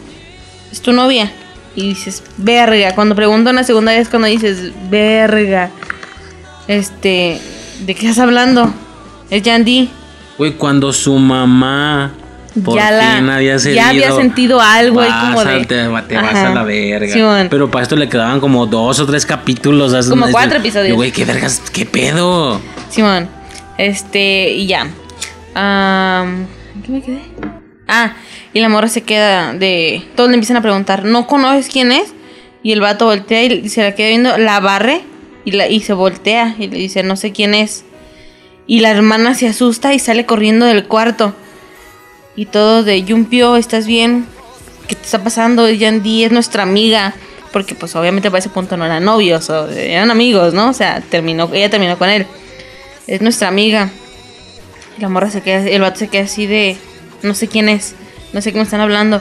¿Es tu novia? Y dices, verga. Cuando pregunto una segunda vez, cuando dices, verga. Este, ¿de qué estás hablando? Es Yandy. Güey, cuando su mamá Por ya la había ya había sentido algo ahí como de Te, te vas a la verga. Pero para esto le quedaban como dos o tres capítulos. Como cuatro episodios. Güey, qué vergas, qué pedo. Simón. Este, y ya. Am, ¿en ¿Qué me quedé? Ah, y la morra se queda de. Todos le empiezan a preguntar, ¿no conoces quién es? Y el vato voltea y se la queda viendo, la barre y, la, y se voltea y le dice, no sé quién es. Y la hermana se asusta y sale corriendo del cuarto. Y todo de Yumpio, ¿estás bien? ¿Qué te está pasando? Yandy es nuestra amiga. Porque pues obviamente para ese punto no eran novios, o eran amigos, ¿no? O sea, terminó, ella terminó con él. Es nuestra amiga. La morra se queda, el vato se queda así de, no sé quién es, no sé qué me están hablando.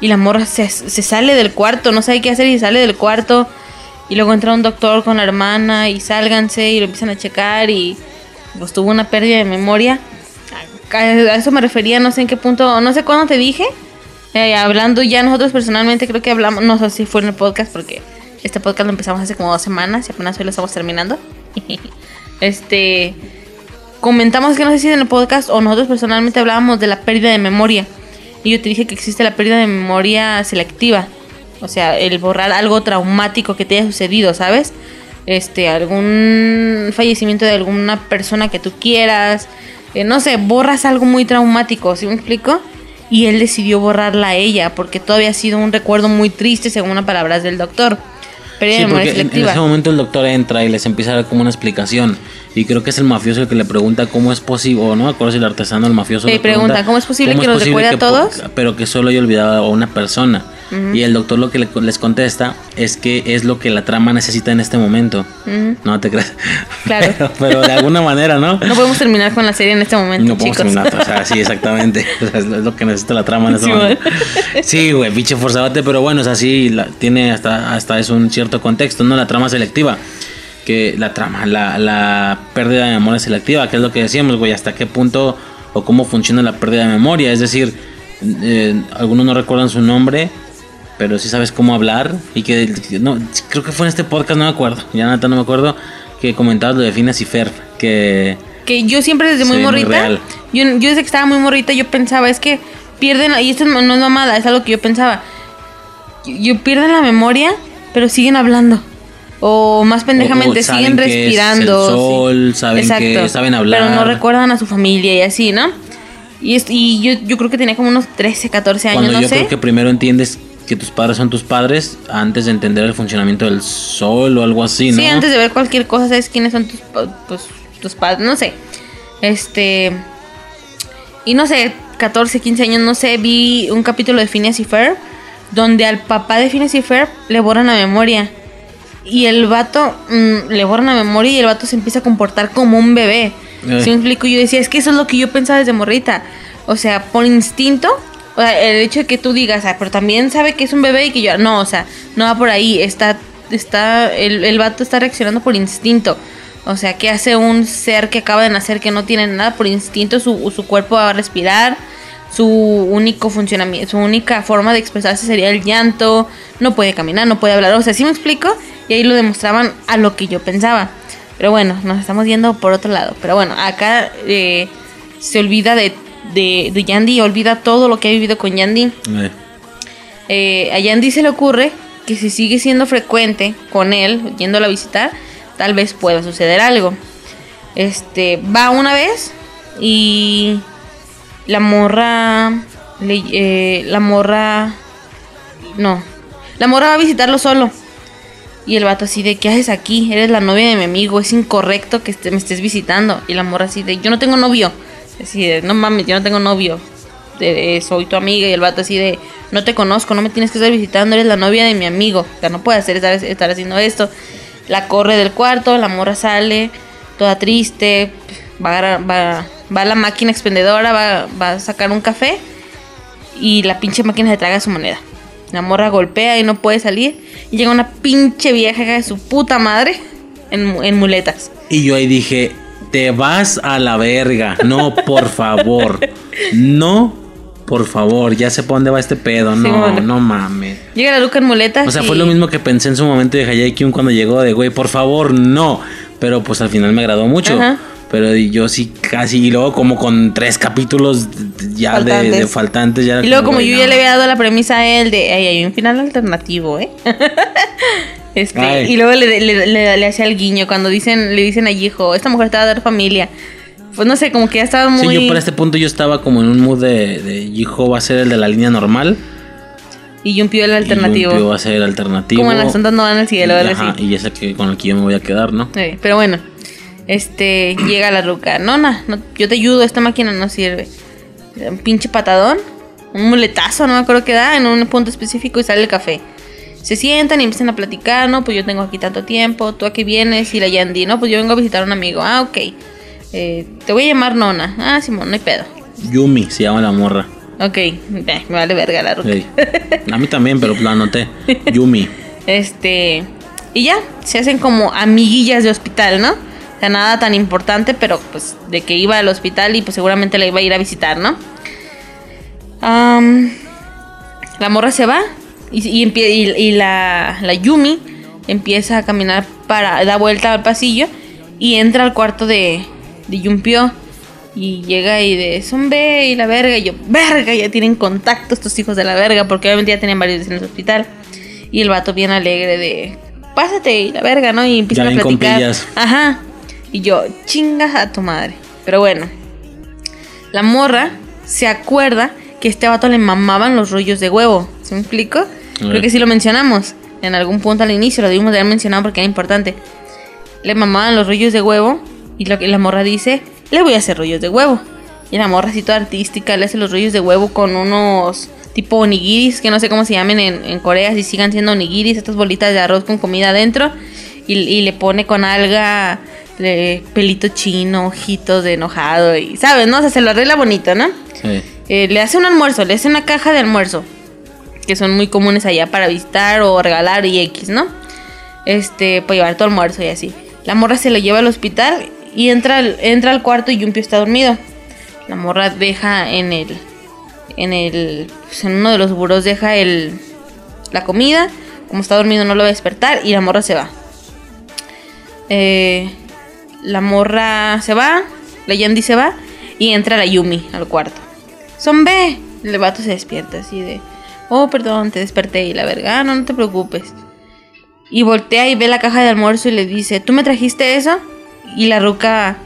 Y la morra se, se sale del cuarto, no sabe qué hacer y sale del cuarto. Y luego entra un doctor con la hermana y sálganse y lo empiezan a checar y pues tuvo una pérdida de memoria. A eso me refería, no sé en qué punto, no sé cuándo te dije. Eh, hablando ya nosotros personalmente, creo que hablamos, no sé si fue en el podcast, porque este podcast lo empezamos hace como dos semanas y apenas hoy lo estamos terminando. este, comentamos que no sé si en el podcast o nosotros personalmente hablábamos de la pérdida de memoria. Y yo te dije que existe la pérdida de memoria selectiva. O sea, el borrar algo traumático que te haya sucedido, ¿sabes? Este, algún fallecimiento de alguna persona que tú quieras. eh, no sé, borras algo muy traumático, ¿sí me explico? Y él decidió borrarla a ella porque todavía ha sido un recuerdo muy triste, según las palabras del doctor. Pérdida Sí, de memoria en, ese momento el doctor entra y les empieza a dar como una explicación. Y creo que es el mafioso el que le pregunta cómo es posible, o no me acuerdo si el artesano el mafioso. Le le pregunta, ¿cómo es posible que nos recuerde a todos? Pero que solo haya olvidado a una persona. Y el doctor lo que le- les contesta es que es lo que la trama necesita en este momento. No te creas. Claro. pero, pero de alguna manera, ¿no? No podemos terminar con la serie en este momento, No podemos terminar, o sea, sí, exactamente. O sea, es lo que necesita la trama en este Sí, momento. Sí, güey, pinche forzabate, pero bueno, o sea, sí, la- tiene hasta, hasta es un cierto contexto, ¿no? La trama selectiva. Que la trama, la, la pérdida de memoria selectiva, que es lo que decíamos, güey, hasta qué punto o cómo funciona la pérdida de memoria. Es decir, eh, algunos no recuerdan su nombre, pero sí sabes cómo hablar. Y que, no, creo que fue en este podcast, no me acuerdo, ya neta no me acuerdo, que comentabas lo de Finas y Fer, que... Que yo siempre desde muy Sí, muy morrita, real. yo, yo desde que estaba muy morrita, yo pensaba, es que pierden, y esto no es mamada, es algo que yo pensaba. Yo, yo pierden la memoria, pero siguen hablando. O más pendejamente, O- o siguen que es el respirando. sol, saben que saben hablar. Pero no recuerdan a su familia y así, ¿no? Y, es- y yo, yo creo que tenía como unos 13, 14 años, Cuando no yo sé. creo que primero entiendes que tus padres son tus padres antes de entender el funcionamiento del sol o algo así, ¿no? Sí, antes de ver cualquier cosa, sabes quiénes son tus, pues, tus padres, no sé. Este. Y no sé, 14, 15 años, no sé, vi un capítulo de Phineas y Ferb donde al papá de Phineas y Ferb le borran la memoria. Y el vato mm, le borran la memoria y el vato se empieza a comportar como un bebé. Eh. ¿Sí me explico? Yo decía, es que eso es lo que yo pensaba desde morrita. O sea, por instinto, o sea, el hecho de que tú digas, ah, pero también sabe que es un bebé y que yo, no, o sea, no va por ahí. Está, está, el, el vato está reaccionando por instinto. O sea, que hace un ser que acaba de nacer que no tiene nada por instinto, su, su cuerpo va a respirar, su único funcionamiento, su única forma de expresarse sería el llanto, no puede caminar, no puede hablar, o sea, ¿sí me explico? Y ahí lo demostraban a lo que yo pensaba. Pero bueno, nos estamos yendo por otro lado. Pero bueno, acá eh, se olvida de, de, de Yandy, olvida todo lo que ha vivido con Yandy. Eh, Eh, a Yandy se le ocurre que si sigue siendo frecuente con él, yéndolo a visitar, tal vez pueda suceder algo. Este, va una vez y la morra, le- eh, la morra, no, la morra va a visitarlo solo. Y el vato así de, ¿qué haces aquí? Eres la novia de mi amigo, es incorrecto que este- me estés visitando. Y la morra así de, yo no tengo novio. Así de, no mames, yo no tengo novio. Soy tu amiga. Y el vato así de, no te conozco, no me tienes que estar visitando, eres la novia de mi amigo. O no puedes hacer, estar, haciendo esto. La corre del cuarto, la morra sale, toda triste. Va a, la máquina expendedora, va, a sacar un café. Y la pinche máquina se traga su moneda. La morra golpea y no puede salir. Y llega una pinche vieja de su puta madre en, en muletas. Y yo ahí dije, te vas a la verga. No, por favor. No, por favor. Ya sé para dónde va este pedo. Sí, No, bueno. no mames. Llega la Luca en muletas. O sea, y- fue lo mismo que pensé en su momento de Hayai Kyun cuando llegó de, güey, por favor, no. Pero pues al final me agradó mucho. Ajá. Pero yo sí casi, y luego como con tres capítulos ya de, de Faltantes. Ya Y luego, como yo no. ya le había dado la premisa a él de, "Ay, hay un final alternativo, ¿eh? este, Ay. y luego le, le, le- le hacía el guiño cuando dicen, le dicen a hijo, esta mujer te va a dar familia. Pues no sé, como que ya estaba muy. Sí, yo por este punto yo estaba como en un mood de, de hijo va a ser el de la línea normal. Y Yumpio el alternativo. Y va a ser el alternativo. Como en las ondas no van al cielo, algo ajá, y ese que con el que yo me voy a quedar, ¿no? Sí, pero bueno, este, llega la ruca. Nona, no, yo te ayudo, esta máquina no sirve. Un pinche patadón, un muletazo, no me acuerdo qué da, en un punto específico y sale el café. Se sientan y empiezan a platicar, no, pues yo tengo aquí tanto tiempo, tú a qué vienes y la Yandy, no, pues yo vengo a visitar a un amigo, ah, ok. Eh, te voy a llamar Nona, ah, Simón, no hay pedo. Yumi se llama la morra. Ok, me vale verga la ruca. Ey. A mí también, pero lo anoté. Yumi. Este. Y ya, se hacen como amiguillas de hospital, ¿no? O sea, nada tan importante, pero pues de que iba al hospital y pues seguramente la iba a ir a visitar, ¿no? La morra se va y, y, empie- y- y la, la Yumi empieza a caminar para. da vuelta al pasillo y entra al cuarto de, de Yumpio. Y llega y de zombe y la verga. Y yo, verga, ya tienen contacto estos hijos de la verga. Porque obviamente ya tenían varios en el hospital. Y el vato bien alegre de, pásate y la verga, ¿no? Y empiezan Ya a platicar. Ajá. Y yo, chingas a tu madre. Pero bueno, la morra se acuerda que a este vato le mamaban los rollos de huevo. ¿Se me explico? Creo que sí lo mencionamos. En algún punto al inicio lo debimos de haber mencionado porque era importante. Le mamaban los rollos de huevo. Y lo que la morra dice, le voy a hacer rollos de huevo. Y la morra así toda artística le hace los rollos de huevo con unos tipo onigiris, que no sé cómo se llamen en, en Corea, si sigan siendo onigiris, estas bolitas de arroz con comida adentro. Y, y le pone con alga, le- pelito chino, ojitos de enojado y, ¿sabes? ¿No? O sea, se lo arregla bonito, ¿no? Sí. Eh, le hace un almuerzo, le hace una caja de almuerzo. Que son muy comunes allá para visitar o regalar y X, ¿no? Este, para llevar tu almuerzo y así. La morra se lo lleva al hospital y entra, entra al cuarto y Yumpio está dormido. La morra deja en el. En el. pues, en uno de los burós deja el. La comida. Como está dormido no lo va a despertar y la morra se va. Eh, la morra se va. La Yandy se va. Y entra la Yumi al cuarto. Zombe. El vato se despierta así de. Oh, perdón, te desperté y la verga. "Ah, no, no te preocupes. Y voltea y ve la caja de almuerzo y le dice, ¿tú me trajiste eso? Y la ruca,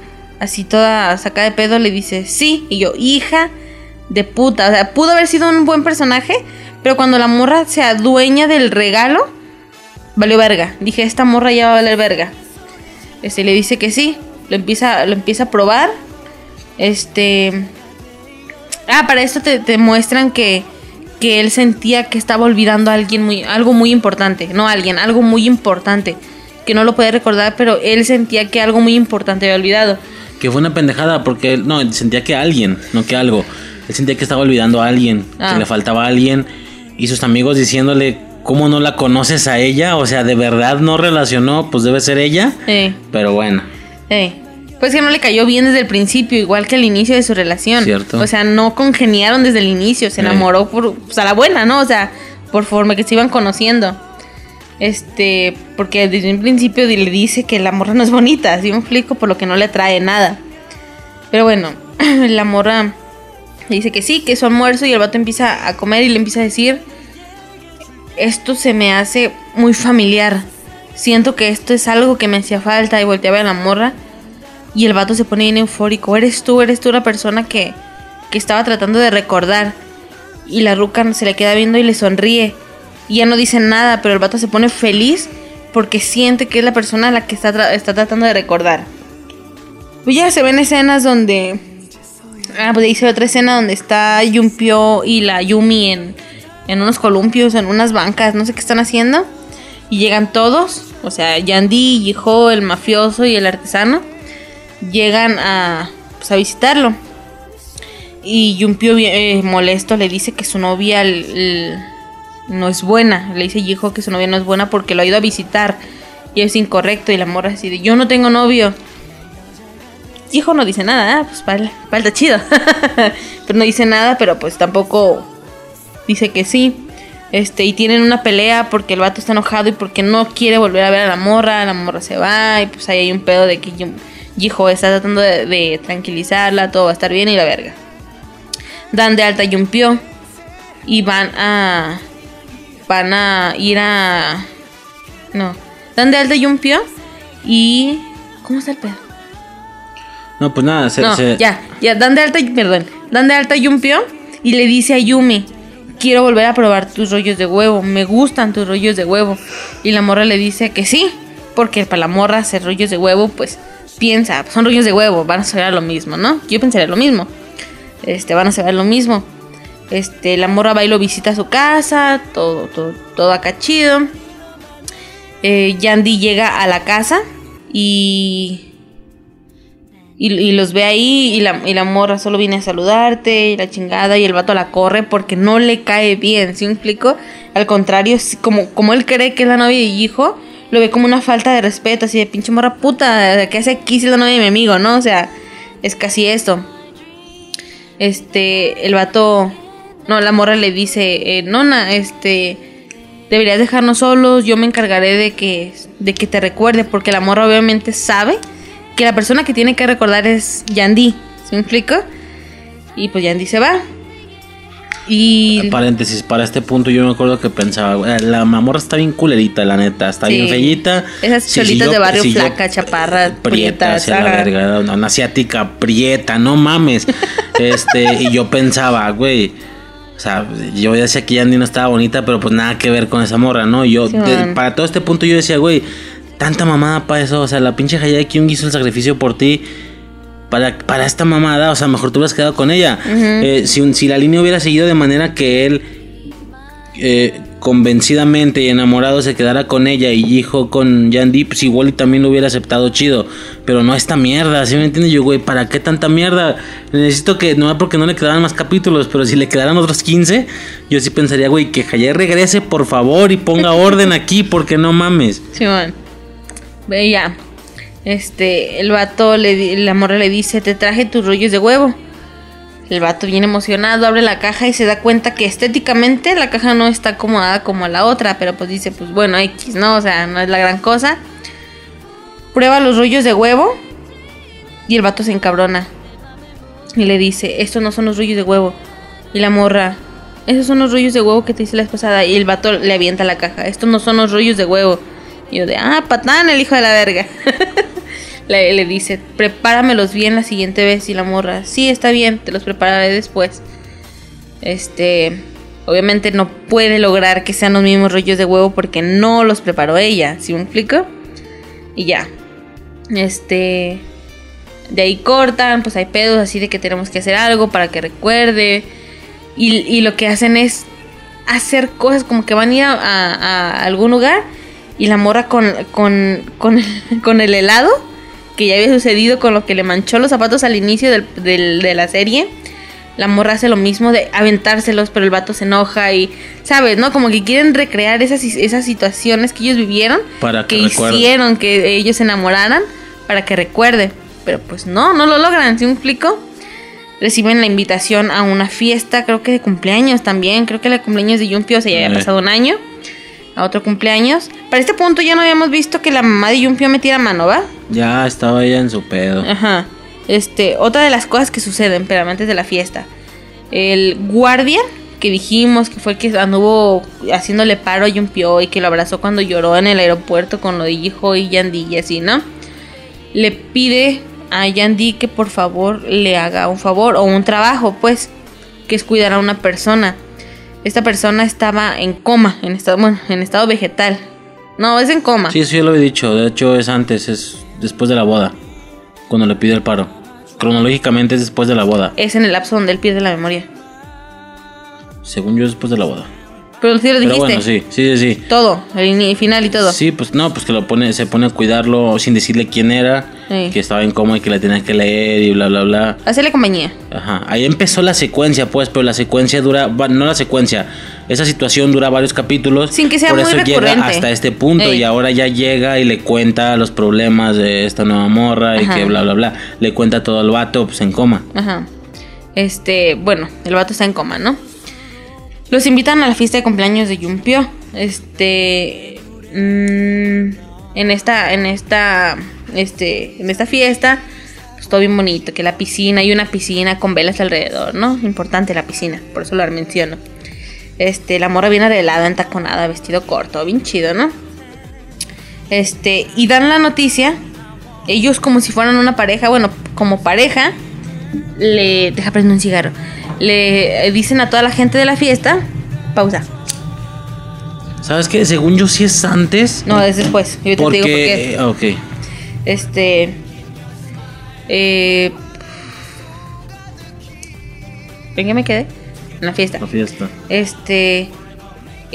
así toda sacada de pedo, le dice, sí. Y yo, hija de puta. O sea, pudo haber sido un buen personaje, pero cuando la morra se adueña del regalo, valió verga. Dije, esta morra ya va a valer verga. Este le dice que sí. Lo empieza, lo empieza a probar. Este. Ah, para esto te, te muestran que, que él sentía que estaba olvidando a alguien muy, algo muy importante. No alguien, algo muy importante. Que no lo puede recordar, pero él sentía que algo muy importante había olvidado. Que fue una pendejada porque él, no, sentía que alguien, no que algo. Él sentía que estaba olvidando a alguien, Ah. que le faltaba a alguien. Y sus amigos diciéndole, ¿cómo no la conoces a ella? O sea, de verdad no relacionó, pues debe ser ella. Eh, Pero bueno, eh. Pues que no le cayó bien desde el principio, igual que al inicio de su relación. Cierto. O sea, no congeniaron desde el inicio, se Eh. enamoró por, pues, a la buena, ¿no? O sea, por forma que se iban conociendo. Este, porque desde un principio le dice que la morra no es bonita, así me explico, por lo que no le trae nada. Pero bueno, la morra le dice que sí, que es su almuerzo y el vato empieza a comer y le empieza a decir, esto se me hace muy familiar. Siento que esto es algo que me hacía falta y volteaba a la morra y el vato se pone bien eufórico. Eres tú, eres tú la persona que, que estaba tratando de recordar. Y la ruca se le queda viendo y le sonríe. Y ya no dice nada, pero el vato se pone feliz porque siente que es la persona a la que está, tra- está tratando de recordar. Pues ya se ven escenas donde. Ah, pues ve otra escena donde está Yumpio y la Yumi en, en unos columpios, en unas bancas, no sé qué están haciendo. Y llegan todos, o sea, Yandy, Yijo, el mafioso y el artesano. Llegan a, pues, a visitarlo. Y Yumpio, eh, molesto, le dice que su novia no es buena. Le dice Yijo que su novia no es buena porque lo ha ido a visitar. Y es incorrecto. Y la morra así de, yo no tengo novio. Hijo no dice nada, ah, pues falta chido. pero no dice nada, pero pues tampoco dice que sí. Este, y tienen una pelea porque el vato está enojado y porque no quiere volver a ver a la morra, la morra se va, y pues ahí hay un pedo de que Hijo está tratando de, de tranquilizarla, todo va a estar bien y la verga. Dan de alta Yumpio y van a van a ir a no, dan de alta Yumpio y ¿cómo está el pedo? No, pues nada, se, No, se- ya, ya, dan de alta, perdón, dan de alta a Yumpio y le dice a Yumi, quiero volver a probar tus rollos de huevo, me gustan tus rollos de huevo. Y la morra le dice que sí, porque para la morra hacer rollos de huevo, pues piensa, son rollos de huevo, van a saber lo mismo, ¿no? Yo pensaría lo mismo, este, van a saber lo mismo. Este, la morra va y lo visita a su casa, todo, todo, todo acá chido. Eh, Yandy llega a la casa y y, los ve ahí y la, y la morra solo viene a saludarte y la chingada y el vato la corre porque no le cae bien, ¿sí me explico? Al contrario, como, como él cree que es la novia y hijo, lo ve como una falta de respeto, así de pinche morra puta, ¿qué hace aquí si la novia de mi amigo, no? O sea, es casi esto. Este, el vato, no, la morra le dice, eh, nona, este, deberías dejarnos solos, yo me encargaré de que, de que te recuerde, porque la morra obviamente sabe que la persona que tiene que recordar es Yandy, ¿se me explico? Y pues Yandy se va. Y Paréntesis, para este punto yo me acuerdo que pensaba, güey, la mamorra está bien culerita, la neta, está Sí. bien fellita. Esas cholitas si de barrio si flaca, chaparra, prieta, prietas, hacia la verga, una, una asiática prieta, no mames. este, y yo pensaba, güey, o sea, yo decía que Yandy no estaba bonita, pero pues nada que ver con esa morra, ¿no? Yo, Sí, de- man. para todo este punto yo decía, güey, tanta mamada para eso, o sea, la pinche Hayai Kyung hizo el sacrificio por ti. Para, para esta mamada, o sea, mejor tú hubieras quedado con ella. Eh, si, un- si la línea hubiera seguido de manera que él eh, convencidamente y enamorado se quedara con ella y hijo con Yandy, pues igual y también lo hubiera aceptado chido. Pero no esta mierda, ¿sí me entiendes? Yo, güey, ¿para qué tanta mierda? Necesito que, no porque no le quedaran más capítulos, pero si le quedaran otros 15, yo sí pensaría, güey, que Hayai regrese por favor y ponga orden aquí, porque no mames. Simón. Ve ya. Este, el vato, le, la morra le dice, te traje tus rollos de huevo. El vato bien emocionado abre la caja y se da cuenta que estéticamente la caja no está acomodada como la otra, pero pues dice, pues bueno, X, ¿no? O sea, no es la gran cosa. Prueba los rollos de huevo y el vato se encabrona. Y le dice, estos no son los rollos de huevo. Y la morra, esos son los rollos de huevo que te hice la vez pasada. Y el vato le avienta la caja, estos no son los rollos de huevo. Y yo de, ah, patán, el hijo de la verga. le, le dice, prepáramelos bien la siguiente vez. Y la morra, sí, está bien, te los prepararé después. Este, obviamente no puede lograr que sean los mismos rollos de huevo porque no los preparó ella, ¿sí me explico? Y ya. Este, de ahí cortan, pues hay pedos así de que tenemos que hacer algo para que recuerde. Y, y lo que hacen es hacer cosas como que van a ir a, a- a algún lugar y la morra con, con, con, con el helado que ya había sucedido con lo que le manchó los zapatos al inicio del- del- de la serie. La morra hace lo mismo de aventárselos, pero el vato se enoja y, ¿sabes? ¿No? Como que quieren recrear esas, esas situaciones que ellos vivieron, Para que que hicieron que ellos se enamoraran, para que recuerde. Pero pues no, no lo logran, ¿sí me explico? Reciben la invitación a una fiesta, creo que de cumpleaños también. Creo que el cumpleaños de Yumpio, o sea, ya había Eh. pasado un año. A otro cumpleaños. Para este punto ya no habíamos visto que la mamá de Yumpio metiera mano, ¿va? Ya estaba ella en su pedo. Ajá. Este, otra de las cosas que suceden, pero antes de la fiesta. El guardia que dijimos que fue el que anduvo haciéndole paro a Yumpio y que lo abrazó cuando lloró en el aeropuerto con lo de hijo y Yandy y así, ¿no? Le pide a Yandy que por favor le haga un favor o un trabajo, pues, que es cuidar a una persona. Esta persona estaba en coma, en estado, bueno, en estado vegetal. No, es en coma. Sí, ya lo he dicho. De hecho, es antes, es después de la boda. Cuando le pide el paro. Cronológicamente es después de la boda. Es en el lapso donde él pierde la memoria. Según yo, es después de la boda. Pero sí lo Pero dijiste. bueno, sí, sí, sí. Todo, el final y todo. Sí, pues no, pues que lo pone, se pone a cuidarlo sin decirle quién era, Sí. que estaba en coma y que la tenía que leer y bla, bla, bla. Hacerle compañía. Ajá, ahí empezó la secuencia, pues, pero la secuencia dura, no la secuencia, esa situación dura varios capítulos. Sin que sea por muy eso llega recurrente. hasta este punto Ey. y ahora ya llega y le cuenta los problemas de esta nueva morra y que bla, bla, bla. Le cuenta todo el vato, pues en coma. Ajá. Este, bueno, el vato está en coma, ¿no? Los invitan a la fiesta de cumpleaños de Yumpio. Este. mm, en esta. En esta. este, en esta fiesta, pues todo bien bonito, que la piscina, hay una piscina con velas alrededor, ¿no? Importante la piscina, por eso lo menciono. Este, la morra bien arreglada, entaconada, vestido corto, bien chido, ¿no? Este, y dan la noticia, ellos como si fueran una pareja, bueno, como pareja, le. Deja prender un cigarro. Le dicen a toda la gente de la fiesta. Pausa. ¿Sabes qué? Según yo, sí es antes. No, es después. Yo te porque, digo por qué. eh, ok. Este. Eh. ¿En qué me quedé? En la fiesta. La fiesta. Este.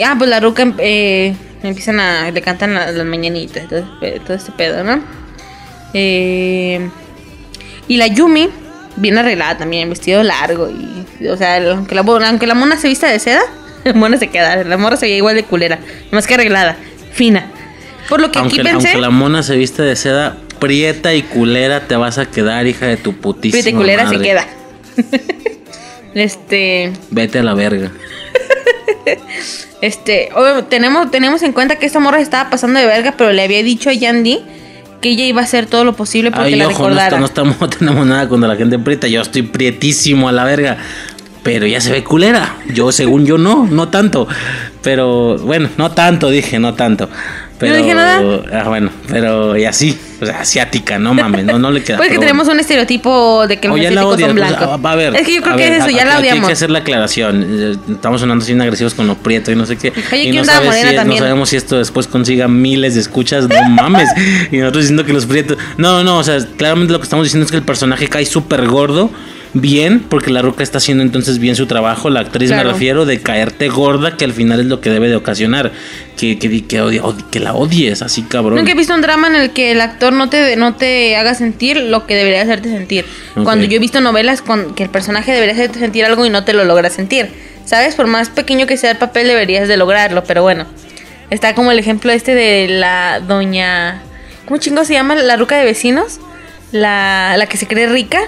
Ah, pues la ruca eh, empiezan a. Le cantan la- las mañanitas. Todo, todo este pedo, ¿no? Eh, y la Yumi, bien arreglada también, vestido largo. Y, o sea, aunque la, mo- aunque la mona se vista de seda, la mona se queda. La morra se veía igual de culera. Más que arreglada, fina. Por lo que Aunque, aquí pensé. aunque la mona se viste de seda, prieta y culera te vas a quedar, hija de tu putísima Fíjate, culera se madre. queda. este. Vete a la verga. Este, tenemos, tenemos en cuenta que esta morra estaba pasando de verga, pero le había dicho a Yandy que ella iba a hacer todo lo posible porque Ay, la ojo, no, recordara. está- no estamos, no tenemos nada contra la gente prieta. Yo estoy prietísimo a la verga. Pero ya se ve culera. Yo, según yo, no, no tanto. Pero, bueno, no tanto, dije, no tanto. Pero, dije nada. Ah, bueno, pero y así, o sea, asiática, no mames, no, no le queda. Pues que tenemos un estereotipo de que los asiáticos son pues, blancos. a- a ver, es que yo creo que ver, es eso, ya la Hay que odiamos. hacer la aclaración. Eh, Estamos sonando sin agresivos con los prietos y no sé qué. Oye, y ¿quién no, sabes si es- no sabemos si esto después consiga miles de escuchas, no mames. y nosotros diciendo que los prietos. No, no, o sea, claramente lo que estamos diciendo es que el personaje cae súper gordo. Bien, porque la ruca está haciendo entonces bien su trabajo. La actriz Claro. me refiero de caerte gorda, que al final es lo que debe de ocasionar. Que, que, que, odia- od- que la odies, así cabrón. Nunca he visto un drama en el que el actor no te, no te haga sentir lo que debería hacerte sentir. Cuando yo he visto novelas con que el personaje debería hacerte sentir algo y no te lo logra sentir. ¿Sabes? Por más pequeño que sea el papel deberías de lograrlo, pero bueno. Está como el ejemplo este de la doña... ¿Cómo chingo se llama? La ruca de vecinos. La, la que se cree rica.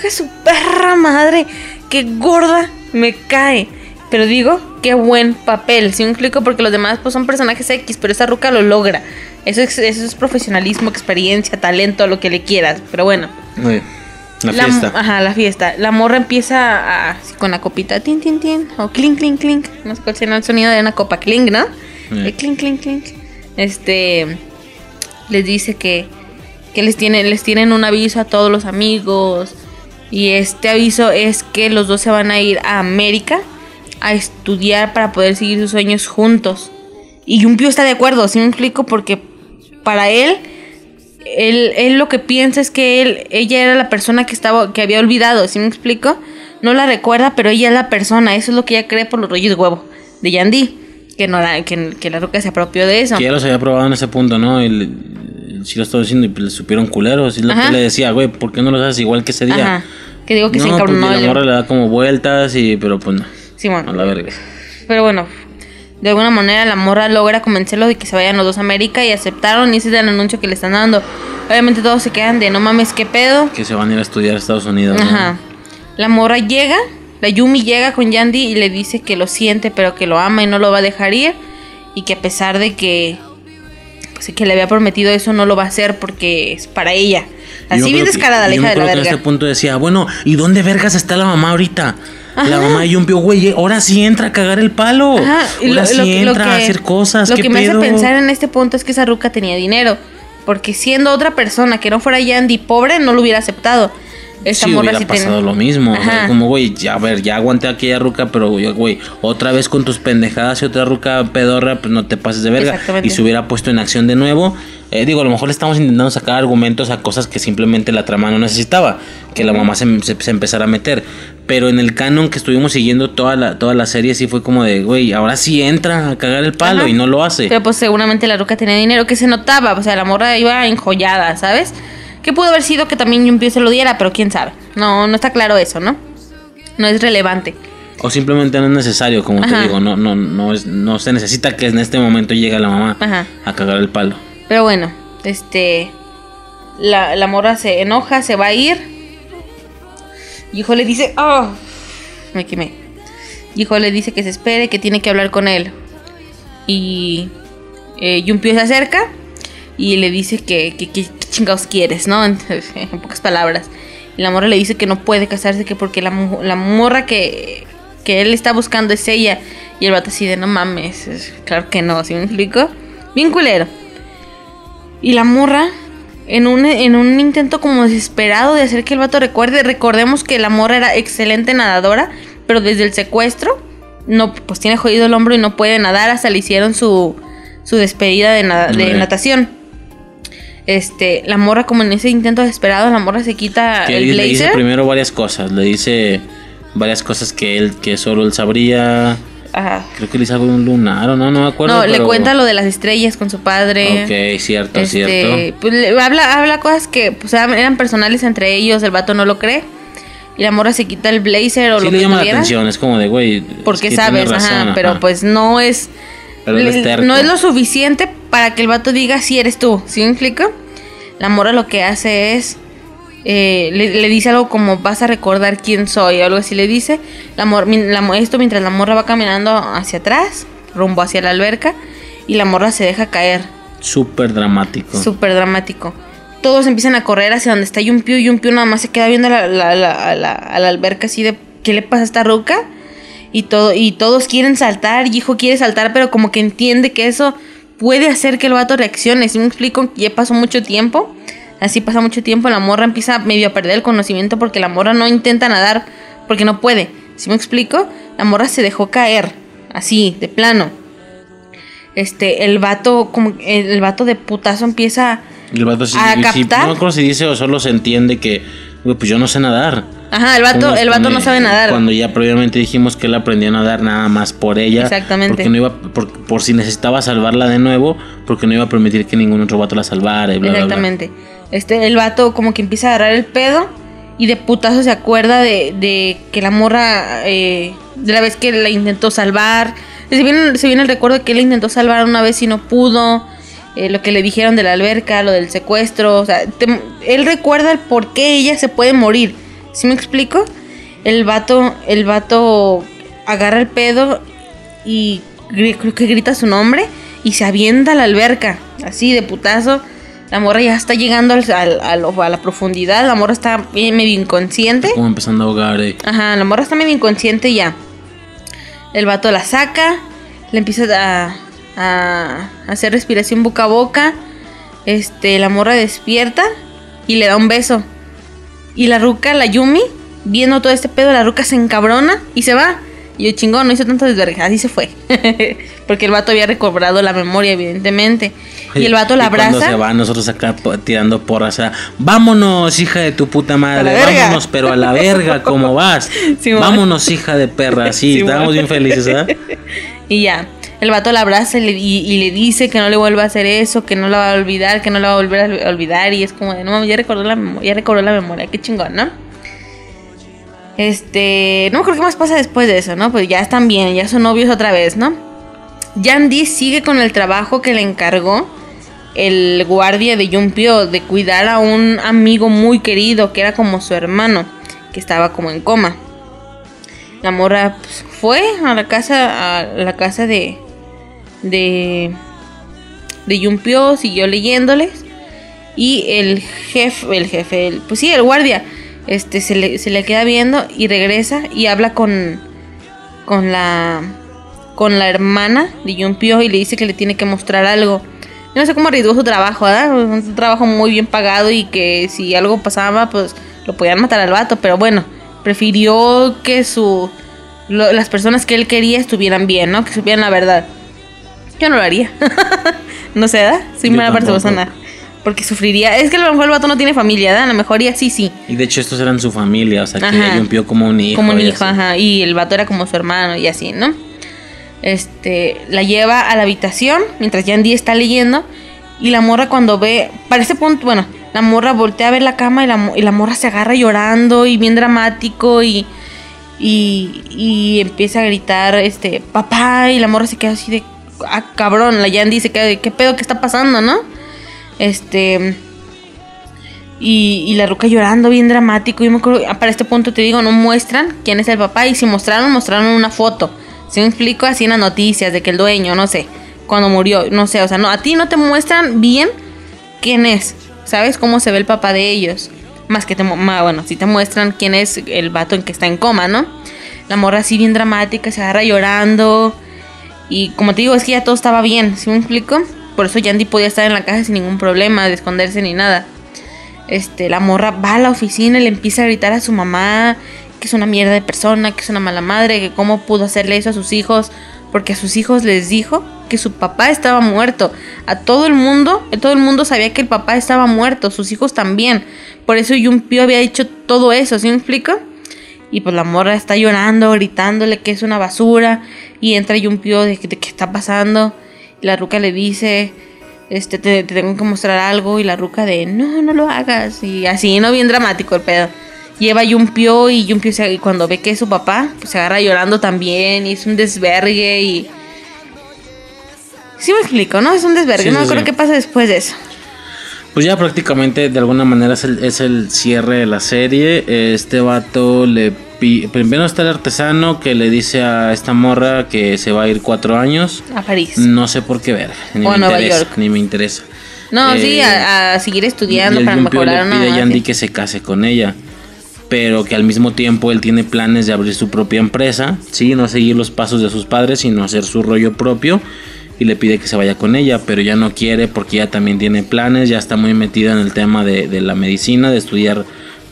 ¡Qué su perra madre! ¡Qué gorda me cae! Pero digo, qué buen papel. Si me explico, porque los demás pues son personajes X, pero esta ruca lo logra. Eso es, eso es profesionalismo, experiencia, talento, lo que le quieras. Pero bueno. Muy. La fiesta. Ajá, la fiesta. La morra empieza a- con la copita, tin, tin, tin, o clink, clink, clink. No sé cuál será el sonido de una copa, clink, ¿no? Eh, clink, clink, clink. Este, les dice que, que les, tienen, les tienen un aviso a todos los amigos. Y este aviso es que los dos se van a ir a América a estudiar para poder seguir sus sueños juntos. Y Yumpio está de acuerdo, ¿sí me explico? Porque para él, él, él lo que piensa es que él, ella era la persona que estaba, que había olvidado, ¿sí me explico? No la recuerda, pero ella es la persona, eso es lo que ella cree por los rollos de huevo de Yandy, que no la, que, que la roca se apropió de eso. Que ya los había probado en ese punto, ¿no? Sí lo estaba diciendo y le supieron culeros. Y lo que le decía, güey, ¿por qué no lo haces igual que ese día? Ajá. Que digo que se no, porque encabronó. la morra le da como vueltas y... Pero pues no, Simón. a la verga. Pero bueno, de alguna manera la morra logra convencerlo de que se vayan los dos a América y aceptaron y ese es el anuncio que le están dando. Obviamente todos se quedan de no mames, qué pedo. Que se van a ir a estudiar a Estados Unidos, ¿no? Ajá. La morra llega, la Yumi llega con Yandy y le dice que lo siente, pero que lo ama y no lo va a dejar ir. Y que a pesar de que, pues, que le había prometido eso, no lo va a hacer porque es para ella. Así bien descarada la hija de la verga. En este punto decía, bueno, ¿y dónde vergas está la mamá ahorita? La mamá de Yumpio, güey, ahora sí entra a cagar el palo. Ajá, y ahora lo, sí lo- lo entra que, a hacer cosas. Lo ¿qué que me hace pensar en este punto es que esa ruca tenía dinero. Porque siendo otra persona que no fuera Yandy pobre, no lo hubiera aceptado. Esta sí, morra hubiera pasado lo mismo. o sea, Ajá. como, güey, ya, a ver, ya aguanté aquella ruca, pero, güey, otra vez con tus pendejadas y otra ruca pedorra, pues no te pases de verga. Exactamente. Y se hubiera puesto en acción de nuevo. Eh, digo, a lo mejor le estamos intentando sacar argumentos a cosas que simplemente la trama no necesitaba. Que la mamá se, se- se empezara a meter. Pero en el canon que estuvimos siguiendo toda la, toda la serie, sí fue como de, güey, ahora sí entra a cagar el palo Ajá. y no lo hace. Pero pues seguramente la ruca tenía dinero que se notaba. O sea, la morra iba enjollada, ¿sabes? Que pudo haber sido que también Yumpio se lo diera, pero quién sabe. No, no está claro eso, ¿no? No es relevante. O simplemente no es necesario, como te digo, no, no, no, es, no se necesita que en este momento llegue la mamá Ajá. a cagar el palo. Pero bueno, este. La, la morra se enoja, se va a ir. Y hijo le dice. ¡Oh! Me quemé. Y hijo le dice que se espere, que tiene que hablar con él. Y. Eh, Yumpio se acerca. Y le dice que, que, que chingados quieres, no? En, en pocas palabras. Y la morra le dice que no puede casarse, que porque la, la morra que, que él está buscando es ella. Y el vato así de no mames, es- claro que no, ¿sí me explico? Bien culero. Y la morra, en un, en un intento como desesperado de hacer que el vato recuerde, recordemos que la morra era excelente nadadora, pero desde el secuestro, no, pues tiene jodido el hombro y no puede nadar, hasta le hicieron su, su despedida de, natación. Este, la morra como en ese intento desesperado, la morra se quita Que el le dice blazer. primero varias cosas. Le dice varias cosas que él, que solo él sabría. Ajá. Creo que le hizo algo de un lunar o no, no me acuerdo. No, le cuenta lo de las estrellas con su padre. Ok, cierto, Este, cierto. Pues le- habla, habla cosas que pues, eran personales entre ellos, el vato no lo cree. Y la morra se quita el blazer o Sí lo le que llama la atención, es como de, güey. Porque es que tiene sabes, ajá, pero pues no es. Pero le- no es lo suficiente para que el vato diga si eres tú. ¿Sí me explico? La morra lo que hace es. eh, le, le dice algo como vas a recordar quién soy, o algo así le dice. La mor- la esto mientras la morra va caminando hacia atrás, rumbo hacia la alberca, y la morra se deja caer. Súper dramático. Súper dramático. Todos empiezan a correr hacia donde está Yumpio. Yumpio nada más se queda viendo la, la- la- a, la, a la alberca así de ¿qué le pasa a esta ruca? Y, todo, y todos quieren saltar. Y hijo quiere saltar, pero como que entiende que eso puede hacer que el vato reaccione. Si me explico, ya pasó mucho tiempo. Así pasa mucho tiempo. La morra empieza medio a perder el conocimiento porque la morra no intenta nadar porque no puede. Si me explico, la morra se dejó caer. Así, de plano. Este, el vato, como el, vato de putazo empieza el vato sí, a captar. no acuerdo si dice o solo se entiende que, güey, pues yo no sé nadar. Ajá, el vato, el vato no sabe nadar. Cuando ya previamente dijimos que él aprendió a nadar nada más por ella. Exactamente. Porque no iba, por, por si necesitaba salvarla de nuevo, porque no iba a permitir que ningún otro vato la salvara y bla, bla, bla. Exactamente. Este, el vato como que empieza a agarrar el pedo y de putazo se acuerda de, de que la morra, eh, de la vez que la intentó salvar. Se viene, se viene el recuerdo de que él intentó salvar una vez y no pudo. Eh, lo que le dijeron de la alberca, lo del secuestro. O sea, te- él recuerda el por qué ella se puede morir. ¿Sí me explico? El vato, el vato agarra el pedo y creo que grita su nombre y se avienta a la alberca, así de putazo. La morra ya está llegando al- al- al- a la profundidad, la morra está medio inconsciente. Como empezando a ahogar. eh. Ajá, la morra está medio inconsciente ya. El vato la saca, le empieza a, a hacer respiración boca a boca. Este, la morra despierta y le da un beso. Y la ruca, la Yumi, viendo todo este pedo, la ruca se encabrona y se va. Y yo chingón, no hizo tanto desverga, así se fue. Porque el vato había recobrado la memoria, evidentemente. y el vato la cuando abraza. se va, nosotros acá tirando porras. Vámonos, hija de tu puta madre. Vámonos, pero a la verga, ¿cómo vas? Vámonos, hija de perra. Sí, Simón. estábamos bien felices, ¿eh? Y ya, el vato la abraza y le, dice que no le vuelva a hacer eso, que no la va a olvidar, que no la va a volver a olvidar. Y es como de, no mames, ya recordó la memoria, ya recobró la memoria, qué chingón, ¿no? Este, no me acuerdo qué más pasa después de eso, ¿no? Pues ya están bien, ya son novios otra vez, ¿no? Yandy sigue con el trabajo que le encargó el guardia de Yumpio de cuidar a un amigo muy querido que era como su hermano, que estaba como en coma. La morra pues, fue a la casa, a la casa de de de Yumpio, siguió leyéndoles y el jefe, el jefe, el- pues sí, el guardia, este se le, se le queda viendo y regresa y habla con con la con la hermana de Yumpio y le dice que le tiene que mostrar algo. Yo no sé cómo arriesgó su trabajo, ¿verdad? Un trabajo muy bien pagado y que si algo pasaba, pues lo podían matar al vato, pero bueno, prefirió que su lo- las personas que él quería estuvieran bien, ¿no? Que supieran la verdad. Yo no lo haría. no sé, ¿verdad? Soy Yo mala tampoco. persona. Porque sufriría. Es que a lo mejor el vato no tiene familia, ¿verdad? A lo mejor y así sí. Y de hecho, estos eran su familia. O sea, que Ajá. ella limpió como un hijo. como un hijo, ajá. Y el vato era como su hermano y así, ¿no? Este, la lleva a la habitación mientras Yandy está leyendo. Y la morra cuando ve, para ese punto, bueno, la morra voltea a ver la cama y la, y la morra se agarra llorando y bien dramático y, y, y empieza a gritar, este, papá, y la morra se queda así de, ah, cabrón, la se queda de, ¿qué pedo, qué está pasando, no? Este, y, la ruca llorando bien dramático. Yo me acuerdo, ah, para este punto te digo, no muestran quién es el papá. Y si mostraron, mostraron una foto. Si me explico, así en las noticias de que el dueño, no sé, cuando murió, no sé, o sea, no, a ti no te muestran bien quién es. ¿sabes? Cómo se ve el papá de ellos. Más que te, ma- bueno, si te muestran quién es el vato en que está en coma, ¿no? La morra así bien dramática, se agarra llorando. Y como te digo, es que ya todo estaba bien, ¿sí me explico? Por eso Yandy podía estar en la casa sin ningún problema, de esconderse ni nada. Este, la morra va a la oficina y le empieza a gritar a su mamá que es una mierda de persona, que es una mala madre, que cómo pudo hacerle eso a sus hijos, porque a sus hijos les dijo que su papá estaba muerto. A todo el mundo, todo el mundo sabía que el papá estaba muerto, sus hijos también. Por eso Yumpio había dicho todo eso, ¿sí me explico? Y pues la morra está llorando, gritándole que es una basura. Y entra Yumpio de, de qué está pasando. Y la ruca le dice, este, te, te tengo que mostrar algo. Y la ruca de, no, no lo hagas. Y así, no bien dramático el pedo. Lleva a Yumpio y Yumpio se- y cuando ve que es su papá, pues se agarra llorando también. Y es un desvergue y... Sí me explico, ¿no? Es un desvergue. Sí, no me sí, acuerdo sí. qué pasa después de eso. Pues ya prácticamente de alguna manera es el, es el cierre de la serie. Este vato le primero está el artesano que le dice a esta morra que se va a ir cuatro años. A París. No sé por qué ver, ni O me Nueva interesa, York. ni me interesa. No, sí, Eh, a, a seguir estudiando para mejorar le pide a Yandy que se case con ella. Pero que al mismo tiempo él tiene planes de abrir su propia empresa. Sí, no seguir los pasos de sus padres, sino hacer su rollo propio. Y le pide que se vaya con ella, pero ya no quiere porque ella también tiene planes. Ya está muy metida en el tema de, de la medicina, de estudiar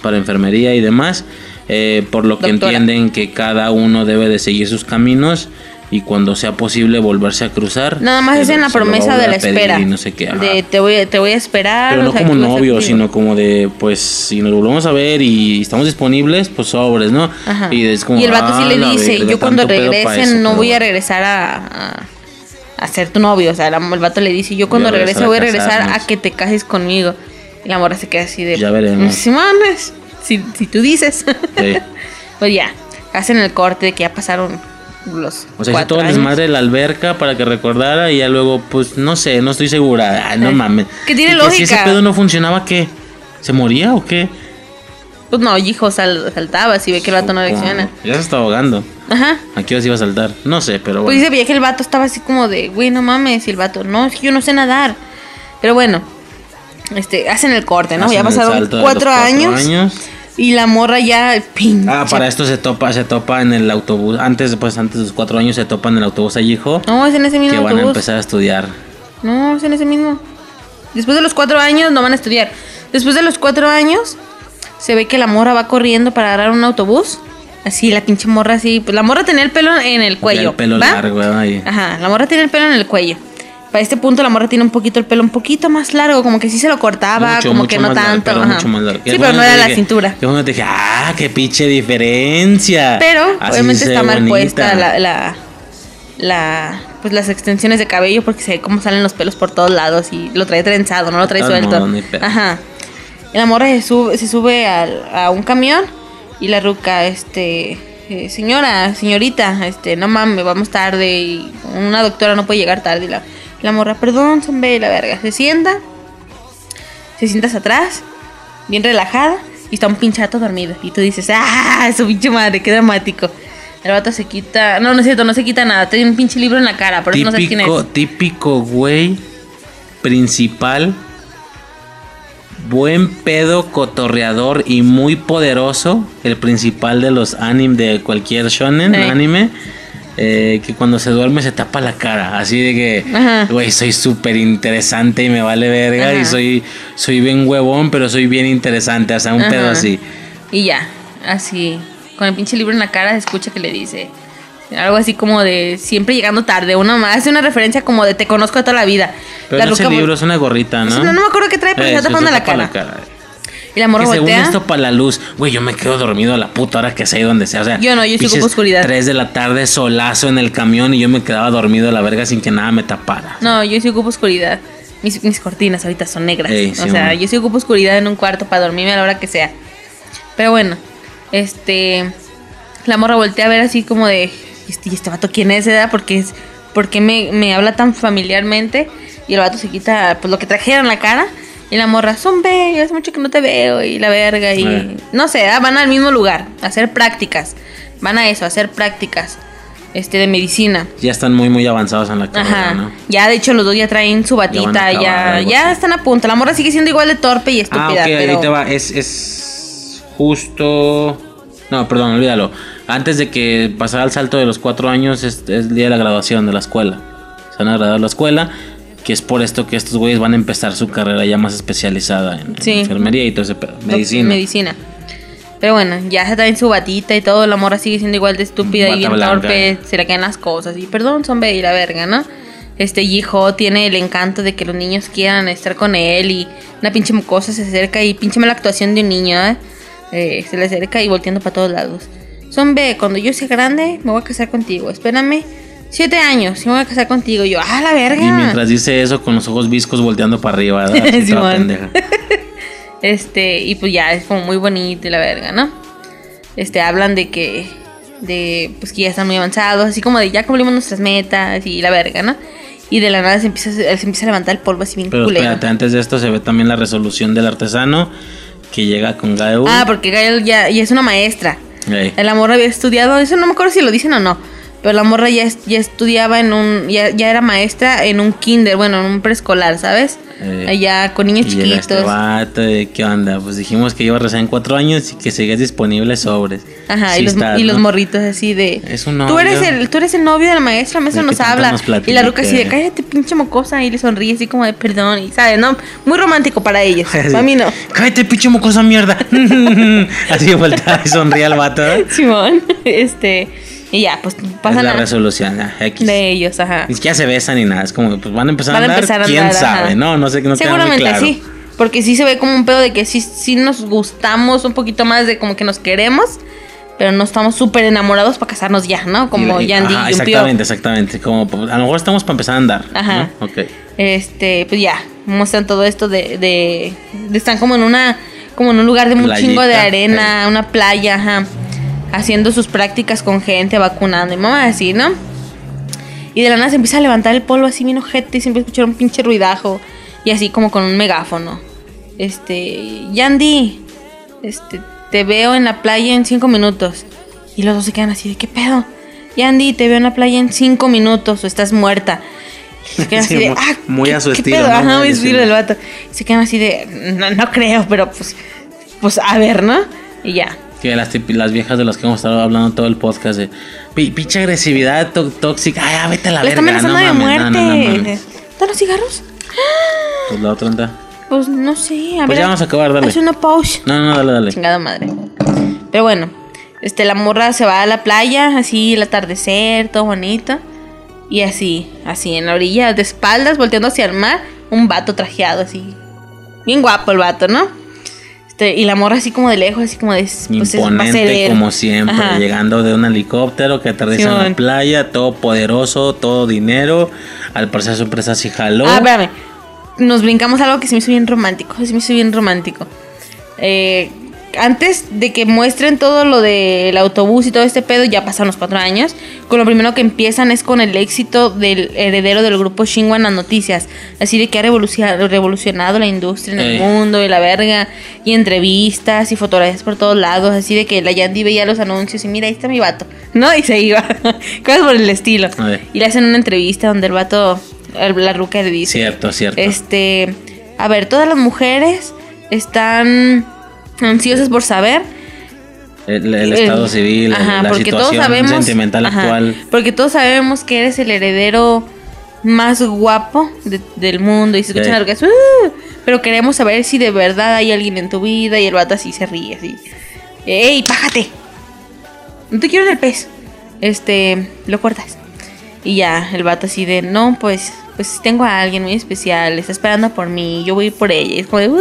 para enfermería y demás. Eh, por lo que Doctora. entienden que cada uno debe de seguir sus caminos. Y cuando sea posible volverse a cruzar. Nada más eh, es en la promesa de la espera. y no sé qué. de te voy, te voy a esperar. Pero no como contigo. sino como de, pues, si nos volvemos a ver y estamos disponibles, pues sobres, ¿no? Ajá. Y es como, Y el vato sí ah, le la dice, verga, yo cuando regrese eso, no voy a regresar a, a, a ser tu novio. O sea, el vato le dice, yo cuando Voy regrese voy a regresar a que te cases conmigo. Y la morra se queda así de... Ya veremos. "Sí, mames, si, si tú dices. Sí. pues ya, hacen el corte de que ya pasaron los O sea, hizo cuatro todo el desmadre de la alberca para que recordara y ya luego, pues, no sé, no estoy segura. Ay, no mames. que tiene Y Si ese lógica. pedo no funcionaba, ¿qué? ¿Se moría o qué? Pues no, hijo, sal- saltaba si ve que el vato no reacciona. Ya se está ahogando. Ajá. ¿A qué hora se iba a saltar? No sé, pero Pues bueno. dice veía que el vato estaba así como de, güey, no mames. Y el vato, no, es que yo no sé nadar. Pero bueno, este, hacen el corte, ¿no? Hacen ya pasaron cuatro, los años, Y la morra ya, pinche. Ah, para esto se topa, se topa en el autobús. Antes, pues antes de los cuatro años se topa en el autobús allí, hijo. No, es en ese mismo que van a empezar a estudiar. No, es en ese mismo. Después de los cuatro años no van a estudiar. Después de los cuatro años, se ve que la morra va corriendo para agarrar un autobús. Así, la pinche morra así. Pues la morra tenía el pelo en el cuello. el pelo ¿va? largo, ahí. Ajá, la morra tiene el pelo en el cuello. Para este punto la morra tiene un poquito el pelo un poquito más largo, como que sí se lo cortaba, Mucho, como mucho que no largo, tanto. pero ajá. mucho más largo. Sí, pero no era la cintura. Qué bueno te dije, ah, qué pinche diferencia. Pero Así obviamente está mal bonita. puesta la, la, la- pues las extensiones de cabello porque se ve cómo salen los pelos por todos lados y lo trae trenzado, no lo trae suelto. pedo. Ajá. Y la morra se sube, se sube a un camión y la ruca, este, eh, señora, señorita, este, no mames, vamos tarde y una doctora no puede llegar tarde. Y la, la morra, perdón, sonbe, la verga. Se sienta, se sientas atrás, bien relajada, y está un pinchato dormido. Y tú dices, ¡ah! Su pinche madre, qué dramático. El vato se quita. No, no es cierto, no se quita nada. Tiene un pinche libro en la cara, por eso no sabes quién Típico, es. típico güey principal. Buen pedo, cotorreador y muy poderoso. El principal de los anime de cualquier shonen Sí. anime. Eh, que cuando se duerme se tapa la cara. Así de que, güey, soy súper interesante y me vale verga. Ajá. Y soy, soy bien huevón, pero soy bien interesante. O sea, un pedo así. Y ya, así. Con el pinche libro en la cara se escucha que le dice. Algo así como de siempre llegando tarde. Una más. Hace una referencia como de te conozco de toda la vida. Pero la no es el libro, es una gorrita, ¿no? No, no me acuerdo qué trae, pero se Eh, está tapando la cara. Y la morra Que según voltea. esto para la luz, güey, yo me quedo dormido a la puta hora que sea y donde sea. O sea, Yo no, yo pinches ocupo oscuridad. 3 de la tarde, solazo en el camión y yo me quedaba dormido a la verga sin que nada me tapara. No, yo sí ocupo oscuridad. Mis, mis cortinas ahorita son negras. Ey, o sí, sea, bueno. yo sí ocupo oscuridad en un cuarto para dormirme a la hora que sea. Pero bueno, este. La morra voltea a ver así como de. ¿Y este, y este vato quién es, edad? Porque es. porque me, me habla tan familiarmente? Y el vato se quita pues lo que trajera en la cara. Y la morra, son bellos, hace mucho que no te veo. Y la verga. Y Eh. no sé, ah, van al mismo lugar a hacer prácticas. Van a eso, a hacer prácticas. este, de medicina. Ya están muy, muy avanzados en la carrera, Ajá. ¿no? Ya, de hecho, los dos ya traen su batita, acabar, ya, ya así. están a punto. La morra sigue siendo igual de torpe y estúpida, Ah, ok, ahí pero... te va. Es, es justo. No, perdón, olvídalo. Antes de que pasara el salto de los cuatro años, es, es el día de la graduación de la escuela. Se van a graduar la escuela, que es por esto que estos güeyes van a empezar su carrera ya más especializada en, enfermería y todo ese pedo, medicina. Medicina. Pero bueno, ya se traen su batita y todo. La morra sigue siendo igual de estúpida Bata y bien torpe. Se le caen las cosas. Y perdón, son y la verga, ¿no? Este hijo tiene el encanto de que los niños quieran estar con él. Y una pinche mocosa se acerca y pinche mala actuación de un niño, ¿eh? Eh, se le acerca y volteando para todos lados. Son cuando yo sea grande, me voy a casar contigo. Espérame. Siete años, y me voy a casar contigo. Y yo, ¡ah, la verga! Y mientras dice eso, con los ojos viscos volteando para arriba, pendeja. Este, y pues ya es como muy bonito y la verga, ¿no? Este, hablan de que, de, pues que ya están muy avanzados, así como de ya cumplimos nuestras metas y la verga, ¿no? Y de la nada se empieza, se empieza a levantar el polvo así bien Pero culero. espérate, antes de esto se ve también la resolución del artesano que llega con Gael. Ah, porque Gael ya, ya es una maestra. El amor había estudiado, eso no me acuerdo si lo dicen o no. Pero la morra ya, ya estudiaba en un. Ya, ya era maestra en un kinder, bueno, en un preescolar, ¿sabes? Eh, Allá con niños Y llega este chiquitos. vato, ¿qué onda? Pues dijimos que iba recién cuatro años y que seguías disponible sobres. Ajá, Sí y, los, estás, y los morritos así de. Es un Tú eres, novio. el, tú eres el novio de la maestra, la maestra nos habla. nos y la ruca así de cállate, pinche mocosa. Y le sonríe así como de perdón. Y sabe, ¿no? Muy romántico para ellos. Para mí no. Cállate, pinche mocosa mierda. Así de vuelta y sonríe al vato. Simón. Este. Y ya, pues Es pasan la a- resolución, ya, X. de ellos, ajá. Ni siquiera se besan ni nada. Es como, pues van a empezar Van a a andar. empezar a ¿Quién andar, sabe? ajá. No, no sé, no queda muy Seguramente claro. sí. Porque sí se ve como un pedo de que sí, sí nos gustamos un poquito más de como que nos queremos. Pero no estamos súper enamorados para casarnos ya, ¿no? Como Y- y- Yandy ajá, y. Exactamente, exactamente. Como, pues, a lo mejor estamos para empezar a andar. Ajá. ¿no? Ok. Este, pues ya, muestran todo esto de, de, de están como en una, como en un lugar de un Playita, chingo de arena, una playa, ajá, haciendo sus prácticas con gente, vacunando y mamá así, ¿no? Y de la nada se empieza a levantar el polvo así bien ojete y a escuchar un pinche ruidajo y así como con un megáfono. Este, Yandy, este, te veo en la playa en cinco minutos. Y los dos se quedan así de, ¿qué pedo? Yandy, te veo en la playa en cinco minutos o estás muerta. Y se quedan Sí, así de, muy- ah, muy ¿qué- a su qué estilo, pedo? ¿no? Ajá, Muy a su estilo. del vato. Y se quedan así de, no, no creo, pero pues, pues a ver, ¿no? Y ya. Que las, viejas de las que hemos estado hablando todo el podcast de "Pi- pinche agresividad tó- tóxica. Ay, ya, vete a la Le están verga. No amenazando de mames, no, muerte. no, no. ¿Están los cigarros? Pues la otra anda. Pues no sé, a Pues ver. ya vamos a acabar, dale. Haz una pause. No, no, dale, dale. Chingada madre. Pero bueno, este, la morra se va a la playa, así el atardecer, todo bonito. Y así, así, en la orilla, de espaldas, volteando hacia el mar, un vato trajeado, así. Bien guapo el vato, ¿no? Este, y la morra así como de lejos, así como de... pues, es- va a ser Imponente como siempre, Ajá. llegando de un helicóptero que aterriza en la playa, todo poderoso, todo dinero. Al parecer su empresa sí jaló. Ah, espérame. Nos brincamos algo que se me hizo bien romántico. Se me hizo bien romántico. Eh, antes de que muestren todo lo del autobús y todo este pedo, ya pasaron los cuatro años. Con lo primero que empiezan es con el éxito del heredero del grupo Shinwa en las noticias. Así de que ha revolucionado, la industria en el Ey. mundo y la verga. Y entrevistas y fotografías por todos lados. Así de que la Yandy veía los anuncios y mira, ahí está mi vato. ¿No? Y se iba. Cosas por el estilo. Y le hacen una entrevista donde el vato, la ruca le dice... Cierto, cierto. Este, a ver, todas las mujeres están ansiosas por saber. el, el estado eh, civil, ajá, la porque todos situación sabemos, sentimental ajá, actual. Porque todos sabemos que eres el heredero más guapo de- del mundo y se escuchan Sí. algo que es, "Uh", pero queremos saber si de verdad hay alguien en tu vida y el vato así se ríe así. ¡Ey, pájate! No te quiero en el pez. Este, lo cortas. Y ya, el vato así de, no, pues, pues tengo a alguien muy especial, está esperando por mí, yo voy por ella. Y es como de, "Uh".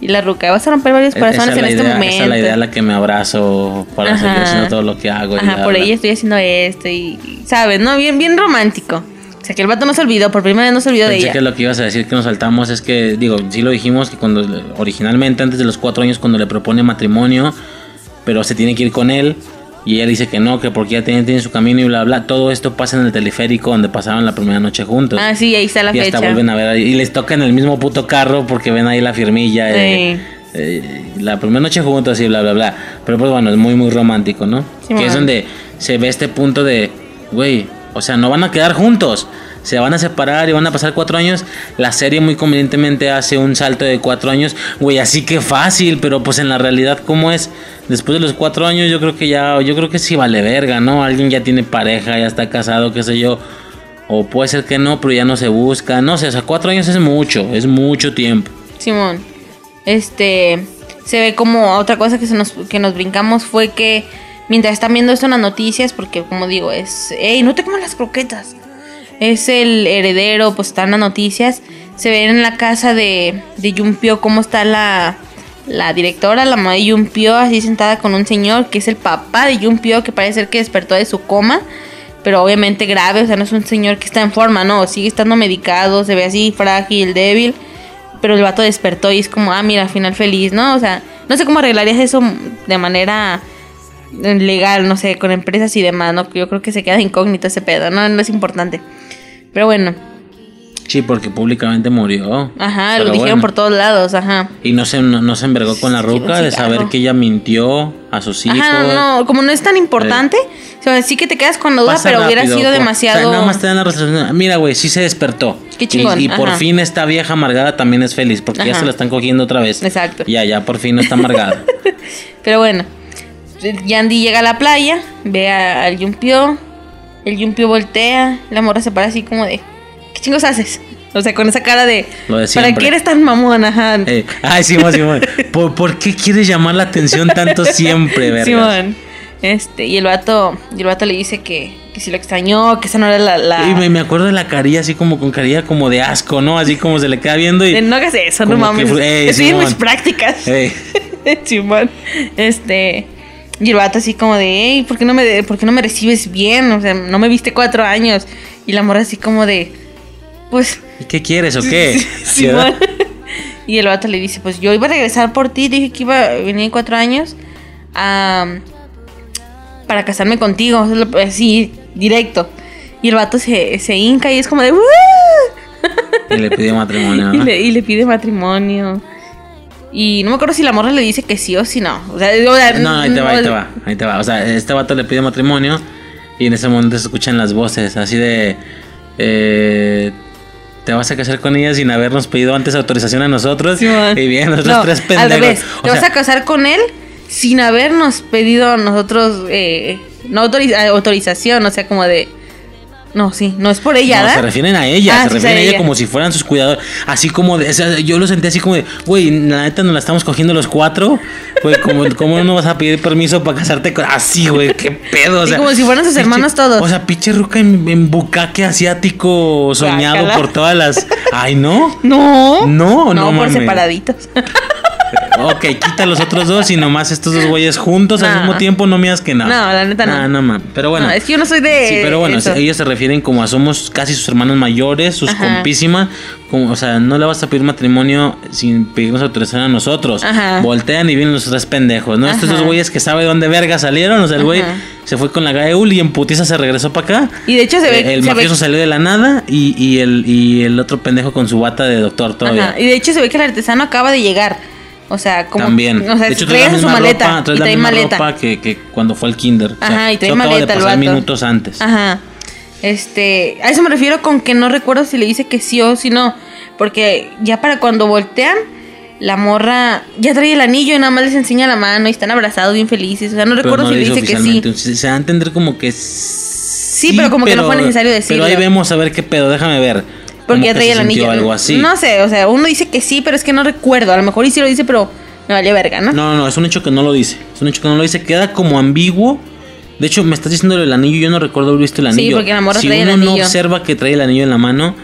Y la ruca, vas a romper varios E- corazones en este momento. Esa es la idea a la que me abrazo para Ajá. seguir haciendo todo lo que hago. Ajá, por ella estoy haciendo esto y, ¿sabes? ¿No? Bien, bien romántico. O sea, que el vato no se olvidó, por primera vez no se olvidó de Pensé ella. que lo que ibas a decir que nos saltamos es que, digo, sí lo dijimos que cuando originalmente antes de los cuatro años cuando le propone matrimonio, pero se tiene que ir con él y ella dice que no, que porque ya tiene, tiene su camino y bla bla. Todo esto pasa en el teleférico donde pasaron la primera noche juntos. Ah, sí, ahí está la y fecha. hasta vuelven a ver ahí. y les toca en el mismo puto carro porque ven ahí la firmilla. Sí. eh, la primera noche juntos y bla bla bla. Pero pues bueno, es muy muy romántico, ¿no? Sí, que es donde se ve este punto de güey, o sea, no van a quedar juntos. Se van a separar y van a pasar cuatro años. La serie muy convenientemente hace un salto de cuatro años. Güey, así que fácil, pero pues en la realidad, ¿cómo es? Después de los cuatro años, yo creo que ya, yo creo que sí vale verga, ¿no? Alguien ya tiene pareja, ya está casado, qué sé yo. O puede ser que no, pero ya no se busca. No sé, o sea, cuatro años es mucho, es mucho tiempo. Simón, este, se ve como otra cosa que, se nos, que nos brincamos fue que mientras están viendo esto en las noticias, porque como digo, es, hey, no te comas las croquetas. Es el heredero, pues están las noticias. Se ve en la casa de, de Yumpio cómo está la, la directora, la mamá de Yumpio, así sentada con un señor que es el papá de Yumpio, que parece ser que despertó de su coma pero obviamente grave, o sea, no es un señor que está en forma, no, sigue estando medicado, se ve así frágil, débil, pero el vato despertó y es como, ah, mira, final feliz, ¿no? O sea, no sé cómo arreglarías eso de manera legal, no sé, con empresas y demás, ¿no? Yo creo que se queda incógnito ese pedo, ¿no? No es importante. Pero bueno. Sí, porque públicamente murió. Ajá, lo dijeron por todos lados, ajá. Y no se, no, se envergó con la ruca de saber que ella mintió a sus hijos. Ajá, no, como no es tan importante, o sea, sí que te quedas con la duda, pero hubiera sido demasiado. O nada más te dan la Mira, güey, sí se despertó. Qué chingón. Y, por fin esta vieja amargada también es feliz, porque ya se la están cogiendo otra vez. Exacto. Ya, ya, por fin no está amargada. pero bueno, Yandy llega a la playa, ve al Yumpio, el Yumpio voltea, la morra se para así como de ¿qué chingos haces? O sea, con esa cara de. ¿Para qué eres tan mamón? Ajá. Eh, ay, Simón, Simón. ¿Por, ¿Por, qué quieres llamar la atención tanto siempre, verdad? Simón. Este, y el vato, y el vato le dice que, que si lo extrañó, que esa no era la. la... Y me, me, acuerdo de la carilla así como con carilla como de asco, ¿no? Así como se le queda viendo y. no hagas eso, no mames. Que, Estoy en mis prácticas. Simón. Este. Y el vato así como de, hey, ¿por qué no me, ¿por qué no me recibes bien? O sea, no me viste cuatro años. Y la morra así como de pues... ¿Y qué quieres o qué? y el vato le dice, pues yo iba a regresar por ti, dije que iba a venir en cuatro años para casarme contigo, así, directo. Y el vato se, se hinca y es como de... y le pide matrimonio. y, le, y, le, pide matrimonio. Y no me acuerdo si la morra le dice que sí o si no. O sea, no, ahí te va, ahí te va, ahí te va. O sea, este vato le pide matrimonio y en ese momento se escuchan las voces así de... Eh, te vas a casar con ella sin habernos pedido antes autorización a nosotros. y bien, nosotros tres pendejos. Al revés, te vas a casar con él sin habernos pedido a nosotros eh, no autorización, o sea, como de no, sí, no es por ella, no, se refieren a ella, ah, se refieren a ella, como si fueran sus cuidadores. Así como de, o sea, yo lo sentí así como de, güey, la neta nos la estamos cogiendo los cuatro. Güey, como, ¿cómo no vas a pedir permiso para casarte con. Así, güey, qué pedo. O sea, como si fueran sus hermanos todos. O sea, pinche ruca en, bucaque asiático soñado por todas las. Ay, ¿no? No. No, no. No, por separaditos. ok, quita los otros dos y nomás estos dos güeyes juntos al mismo tiempo, no miras que nada. No, la neta no. No, no, Pero bueno. es que yo no soy de. Sí, pero bueno, ellos se refieren como a somos casi sus hermanos mayores, sus compísimas. Como, o sea, no le vas a pedir matrimonio sin pedirnos autorización a nosotros. Ajá. Voltean y vienen los tres pendejos, ¿no? Estos dos güeyes que sabe dónde verga salieron. O sea, el güey se fue con la Gaeul y en putiza se regresó para acá. Y de hecho se ve. Eh, el mafioso salió de la nada y, y, el, y el otro pendejo con su bata de doctor todavía. Ajá. Y de hecho se ve que el artesano acaba de llegar. O sea, como. También. O sea, de hecho, trae su maleta. Ropa, trae y trae maleta. ropa que, que, cuando fue al kinder. Ajá, y trae maleta. De pasar minutos antes. Ajá. Este. A eso me refiero con que no recuerdo si le dice que sí o si no. Porque ya para cuando voltean, la morra ya trae el anillo y nada más les enseña la mano y están abrazados bien felices. O sea, no recuerdo si le dice que sí. Se va a entender como que sí. pero como que no fue necesario decirlo. Pero ahí vemos a ver qué pedo, déjame ver. Porque ya traía el anillo. Algo así. No sé, o sea, uno dice que sí, pero es que no recuerdo. A lo mejor y sí lo dice, pero me vale verga, ¿no? No, no, es un hecho que no lo dice. Es un hecho que no lo dice. Queda como ambiguo. De hecho, me estás diciendo el anillo. Yo no recuerdo haber visto el anillo. Sí, porque la morra si trae uno el anillo. no observa que trae el anillo en la mano,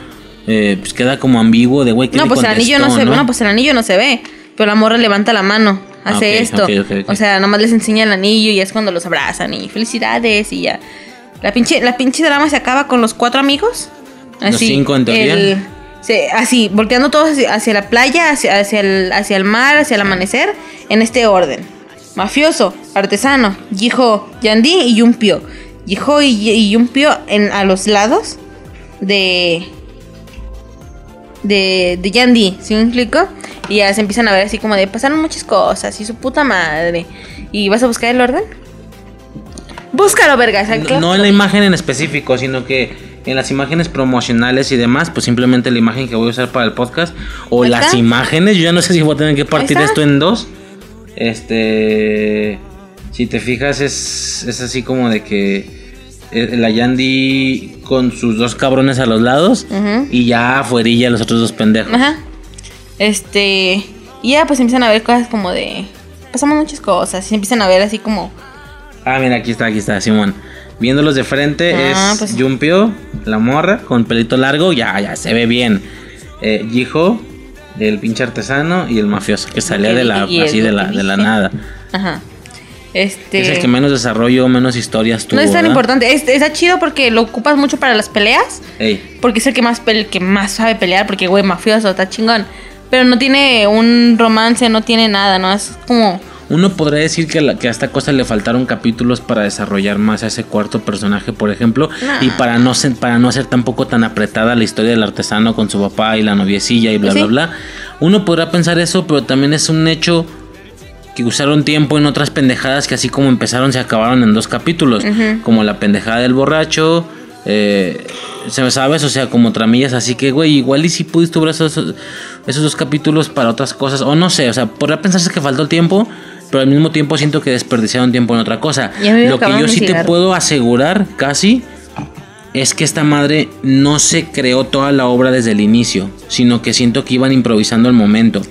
eh, pues queda como ambiguo de güey. No, pues el anillo no se ve. No, pues el anillo no se ve. Pero la morra levanta la mano. Hace esto. o sea, nomás les enseña el anillo y es cuando los abrazan y felicidades y ya. La pinche, la pinche drama se acaba con los cuatro amigos. Así, los cinco en teoría. El, así, volteando todos hacia, la playa, hacia, hacia, el, hacia el mar, hacia el amanecer, en este orden. Mafioso, artesano, Yijo, Yandi y Yumpio. Yijo y, Yumpio en, a los lados de... De, de Yandi, ¿sí me explico? Y ya se empiezan a ver así como de pasaron muchas cosas y su puta madre. ¿Y vas a buscar el orden? Búscalo, verga. claro. No en la imagen en específico, sino que en las imágenes promocionales y demás, pues simplemente la imagen que voy a usar para el podcast o las está. imágenes, yo ya no sé si voy a tener que partir esto en dos. Este, si te fijas es, es así como de que eh, la Yandy con sus dos cabrones a los lados y ya afuerilla los otros dos pendejos. Ajá. Este. Y ya pues empiezan a ver cosas como de. Pasamos muchas cosas. Y empiezan a ver así como. Ah, mira, aquí está, aquí está, Simón. Viéndolos de frente Ah, es pues- Yumpio, la morra, con pelito largo, ya, ya se ve bien. Eh, Jiho, el pinche artesano, y el mafioso, que salía de la, así de la, de la nada. Ajá. Este. Es el que menos desarrollo, menos historias tuvo. no es tan ¿verdad? importante. Es- está chido porque lo ocupas mucho para las peleas. Ey, Porque es el que más, pel- que más sabe pelear. Porque, güey, mafioso, está chingón. Pero no tiene un romance, no tiene nada, ¿no? Es como. Uno podría decir que, la- que a esta cosa le faltaron capítulos para desarrollar más a ese cuarto personaje, por ejemplo, Nah. y para no ser, para no ser tampoco tan apretada la historia del artesano con su papá y la noviecilla y bla Sí. bla bla. Uno podrá pensar eso, pero también es un hecho que usaron tiempo en otras pendejadas que así como empezaron se acabaron en dos capítulos, como la pendejada del borracho, eh, se me sabes, o sea, como tramillas, así que güey, igual y si pudiste esos, esos dos capítulos para otras cosas, o no sé, o sea, podría pensarse que faltó el tiempo, pero al mismo tiempo siento que desperdiciaron tiempo en otra cosa. Lo que yo sí te puedo asegurar casi es que esta madre no se creó toda la obra desde el inicio, sino que siento que iban improvisando al momento,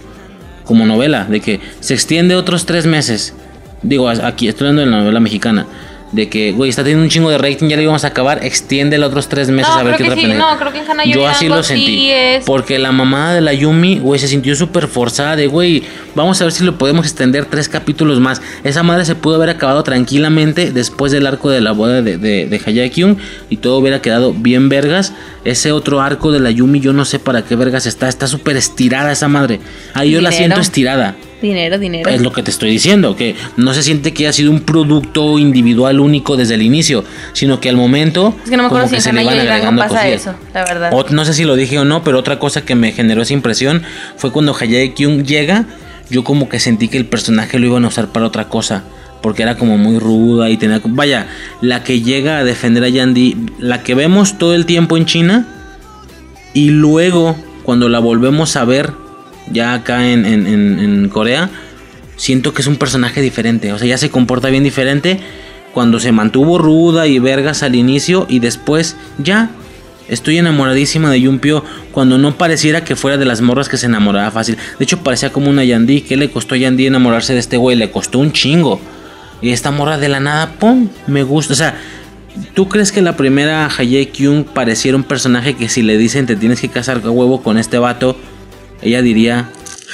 como novela, de que se extiende otros tres meses. Digo, aquí estoy hablando de la novela mexicana. De que, güey, está teniendo un chingo de rating, ya lo íbamos a acabar, extiende los otros tres meses No, a ver qué otra sí, pendeja. no, creo que en Hannah Yo así lo sentí. es- Porque la mamá de la Yumi, güey, se sintió súper forzada de, güey, vamos a ver si lo podemos extender tres capítulos más. Esa madre se pudo haber acabado tranquilamente después del arco de la boda de, de, de Hayakyun y todo hubiera quedado bien vergas. Ese otro arco de la Yumi, yo no sé para qué vergas está, está súper estirada esa madre. Ahí yo la siento estirada. Dinero, dinero. Es lo que te estoy diciendo, que no se siente que haya sido un producto individual único desde el inicio, sino que al momento Es que no me acuerdo si se le Rango agregando pasa cosillas. eso, la verdad. O- no sé si lo dije o no, pero otra cosa que me generó esa impresión fue cuando Hayate Kyung llega, yo como que sentí que el personaje lo iban a usar para otra cosa. Porque era como muy ruda y tenía... Vaya, la que llega a defender a Yandy, la que vemos todo el tiempo en China, y luego cuando la volvemos a ver ya acá en, en- en- Corea, siento que es un personaje diferente. O sea, ya se comporta bien diferente cuando se mantuvo ruda y vergas al inicio y después ya estoy enamoradísima de Yumpio cuando no pareciera que fuera de las morras que se enamoraba fácil. De hecho, parecía como una Yandy. ¿Qué le costó a Yandy enamorarse de este güey? Le costó un chingo. Y esta morra de la nada, ¡pum! Me gusta. O sea, ¿tú crees que la primera Haye Kyung pareciera un personaje que si le dicen te tienes que casar a huevo con este vato, ella diría,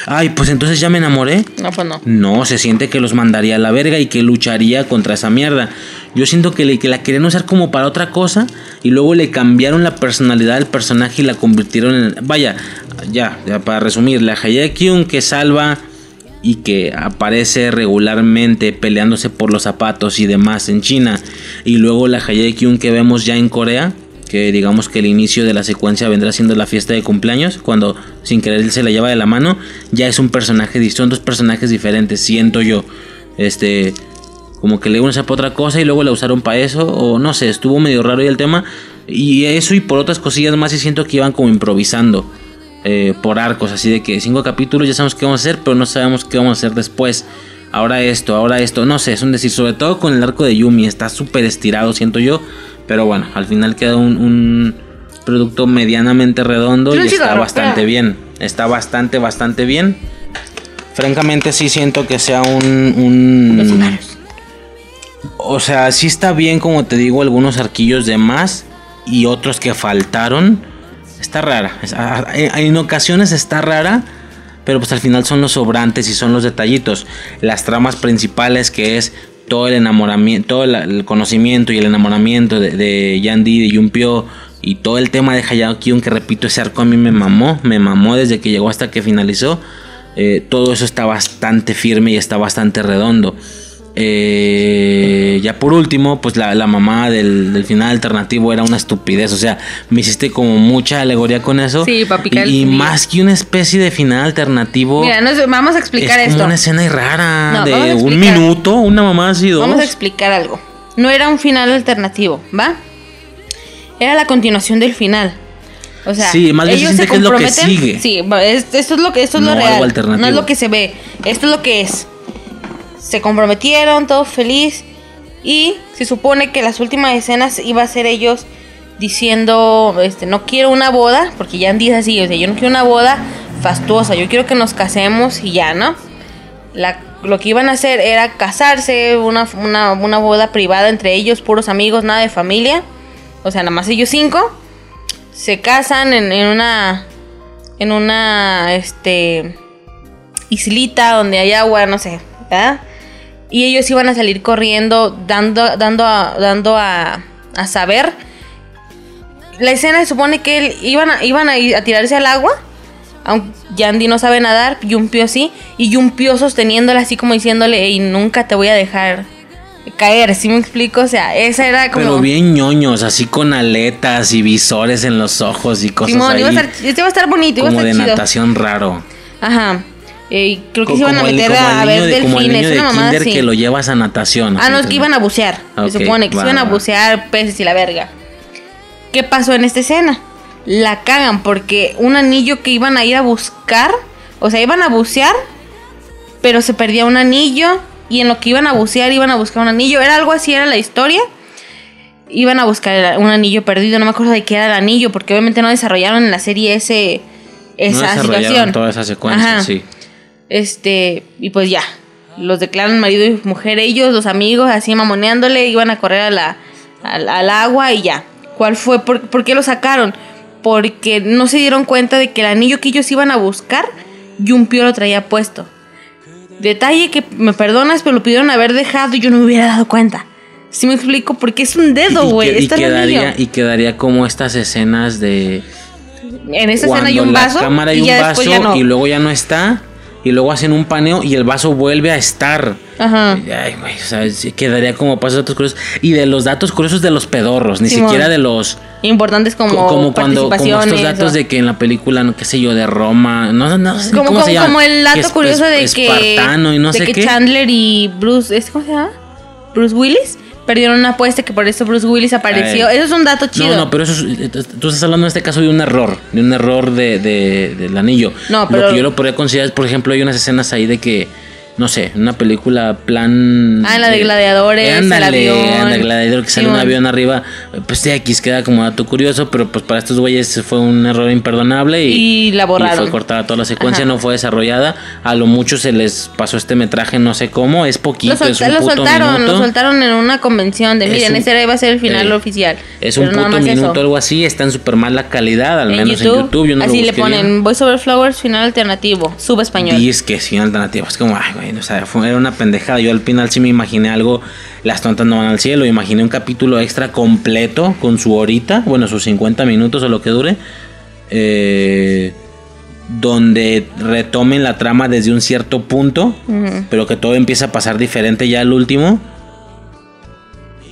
ay, pues entonces ya me enamoré? No, pues no. No, se siente que los mandaría a la verga y que lucharía contra esa mierda. Yo siento que, le- que la querían usar como para otra cosa y luego le cambiaron la personalidad del personaje y la convirtieron en... Vaya, ya, ya para resumir, la Hayekyun que salva y que aparece regularmente peleándose por los zapatos y demás en China y luego la Hayekyun que vemos ya en Corea que digamos que el inicio de la secuencia vendrá siendo la fiesta de cumpleaños, cuando sin querer él se la lleva de la mano, ya es un personaje, son dos personajes diferentes, siento yo. Este, como que le usar para otra cosa y luego la usaron para eso, o no sé, estuvo medio raro el tema. Y eso y por otras cosillas más, y siento que iban como improvisando eh, por arcos, así de que cinco capítulos ya sabemos qué vamos a hacer, pero no sabemos qué vamos a hacer después. Ahora esto, ahora esto, no sé, es un decir, sobre todo con el arco de Yumi, está súper estirado, siento yo. Pero bueno, al final queda un, un producto medianamente redondo y está bastante bien. Está bastante, bastante bien. Francamente sí siento que sea un... un- o sea, sí está bien, como te digo, algunos arquillos de más y otros que faltaron. Está rara. En ocasiones está rara, pero pues al final son los sobrantes y son los detallitos. Las tramas principales que es todo el enamoramiento, todo el, conocimiento y el enamoramiento de, de de Yumpio y todo el tema de Hayakyun, que repito, ese arco a mí me mamó, me mamó desde que llegó hasta que finalizó. Eh, todo eso está bastante firme y está bastante redondo. Eh, ya por último, pues la, la mamá del, del final alternativo era una estupidez. O sea, me hiciste como mucha alegoría con eso. Sí, pa' picar el Y, y más que una especie de final alternativo. Mira, nos- vamos a explicar es como esto. una escena rara No, de un minuto, una mamá así dos. Vamos a explicar algo. no era un final alternativo, ¿va? Era la continuación del final. O sea, Sí, más bien se ellos siente que es lo que sigue. Sí, esto es lo que esto es No lo algo real. alternativo. No es lo que se ve. Esto es lo que es. Se comprometieron, todo feliz. Y se supone que las últimas escenas iba a ser ellos diciendo, este, no quiero una boda, porque ya dice así, o sea, yo no quiero una boda fastuosa, yo quiero que nos casemos y ya, ¿no? Lo que iban a hacer era casarse, una, una, una boda privada entre ellos, puros amigos, nada de familia. O sea, nada más ellos cinco. Se casan en, en una. En una. Este. Islita donde hay agua, no sé. ¿verdad? Y ellos iban a salir corriendo, dando, dando, a, dando a, a saber. La escena se supone que él, iban, a, iban a, ir a tirarse al agua. Aunque Yandy no sabe nadar, Yumpio sí. Y Yumpio sosteniéndola así como diciéndole, y nunca te voy a dejar caer, ¿sí me explico? O sea, esa era como... Pero bien ñoños, así con aletas y visores en los ojos y cosas Simón, ahí, iba a estar, este iba a estar bonito, iba a como estar de chido. natación raro. Ajá. Eh, creo que Co- se iban a el- meter a, el a niño ver de- delfines, una kinder así. que lo llevas a natación. Ah, no, es que iban a bucear. Se supone que va, se iban a bucear peces y la verga. ¿Qué pasó en esta escena? La cagan porque un anillo que iban a ir a buscar, o sea, iban a bucear, pero se perdía un anillo y en lo que iban a bucear iban a buscar un anillo. Era algo así, era la historia. Iban a buscar un anillo perdido, no me acuerdo de qué era el anillo, porque obviamente no desarrollaron en la serie ese No esa desarrollaron situación. toda esa secuencia, Ajá. sí. Este, y pues ya, los declaran marido y mujer ellos, los amigos, así mamoneándole, iban a correr a la, al, al agua y ya. ¿Cuál fue? ¿Por, por qué lo sacaron? Porque no se dieron cuenta de que el anillo que ellos iban a buscar, Yumpio lo traía puesto. Detalle que me perdonas, pero lo pidieron haber dejado y yo no me hubiera dado cuenta. ¿Sí me explico? Porque es un dedo, Y- y güey. y, el quedaría, y quedaría como estas escenas de En cuando escena hay un la vaso. cámara y un vaso no. y luego ya no está y luego hacen un paneo y el vaso vuelve a estar. Ajá. Ay, güey, o sea, quedaría como pasos datos curiosos y de los datos curiosos de los pedorros, ni siquiera de los Importantes como, co- como cuando como estos datos o- de que en la película no qué sé yo de Roma no no sé como, cómo como, se llama como el que dato es- curioso es- de que, espartano y no de sé que qué Chandler y Bruce, ¿es, ¿cómo se llama? Bruce Willis perdieron una apuesta que por eso Bruce Willis apareció. Ay. Eso es un dato chido. No, no, pero eso es, tú estás hablando en este caso de un error, de un error de, de- del anillo. No, pero- Lo que yo lo podría considerar es, por ejemplo, hay unas escenas ahí de que, no sé, una película plan... Ah, la de eh, gladiadores, el ándale, avión. ándale, gladiador que sale un avión arriba, pues de X queda como dato curioso, pero pues para estos güeyes fue un error imperdonable y, Y la borraron. fue cortada toda la secuencia, Ajá. no fue desarrollada. A lo mucho se les pasó este metraje, no sé cómo, es poquito, Lo, es un lo puto soltaron, minuto. lo soltaron en una convención de Es miren, un- ese iba a ser el final eh, oficial. Es un puto eso. minuto, algo así. Está en súper mala calidad, al menos en YouTube. Yo no así lo le ponen bien. Voice Over Flowers, final alternativo, sub español. Dice que es final alternativo. Es como, ay, güey, o sea, fue, era una pendejada. Yo al final sí me imaginé algo. Las tontas no van al cielo. Imaginé un capítulo extra completo con su horita, bueno, sus 50 minutos o lo que dure. eh, donde retomen la trama desde un cierto punto, pero que todo empieza a pasar diferente ya al último.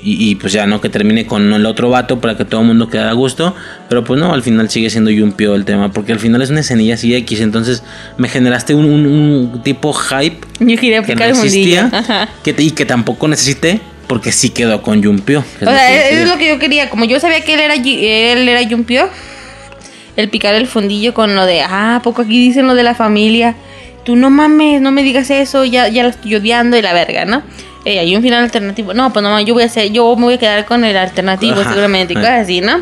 Y, y, pues ya no, que termine con el otro vato para que todo el mundo quede a gusto. Pero pues no, al final sigue siendo Yumpio el tema. Porque al final es una escenilla así X. Entonces me generaste un, un- un tipo hype Yo quería que no existía. Que, y que tampoco necesité. Porque sí quedó con Yumpio. O es lo sea, quería. es lo que yo quería. Como yo sabía que él era, él era Yumpio, el picar el fundillo con lo de, ah, ¿a poco aquí dicen lo de la familia. Tú no mames, no me digas eso, ya, ya la estoy odiando y la verga, ¿no? Eh, hay un final alternativo. No, pues no, yo voy a hacer, yo me voy a quedar con el alternativo Ajá. seguramente y cosas así, ¿no?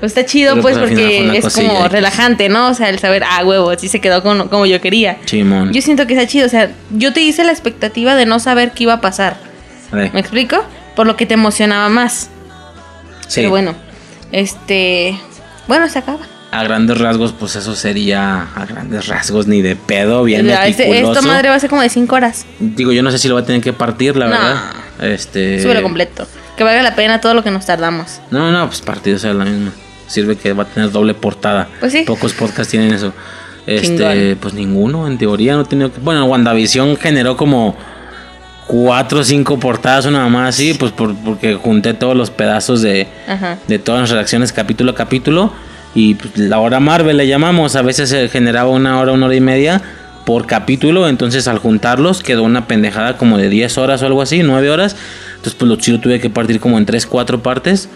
Pues está chido, Pero, pues, pues, porque es como relajante, ¿no? O sea, el saber, ah, huevo, sí se quedó con, como yo quería. Simón. Yo siento que está chido, o sea, yo te hice la expectativa de no saber qué iba a pasar. Eh, ¿Me explico? Por lo que te emocionaba más. sí. Pero bueno, este. Bueno, se acaba. A grandes rasgos, pues eso sería a grandes rasgos ni de pedo, bien Ya, este- meticuloso. esta madre va a ser como de 5 horas. Digo, yo no sé si lo va a tener que partir, la No. verdad. Este. Súbelo completo. Que valga la pena todo lo que nos tardamos. No, no, pues partido sea la misma. Sirve que va a tener doble portada. Pues sí. Pocos podcasts tienen eso. Este, Chingón. pues ninguno, en teoría no tenido que. Bueno, WandaVision generó como cuatro o cinco portadas, una más así, pues por- porque junté todos los pedazos de, Ajá. de todas las reacciones capítulo a capítulo. Y pues, la hora Marvel le llamamos. A veces se generaba una hora, una hora y media. por capítulo, entonces al juntarlos quedó una pendejada como de 10 horas o algo así, 9 horas. Entonces pues lo chido tuve que partir como en 3, 4 partes.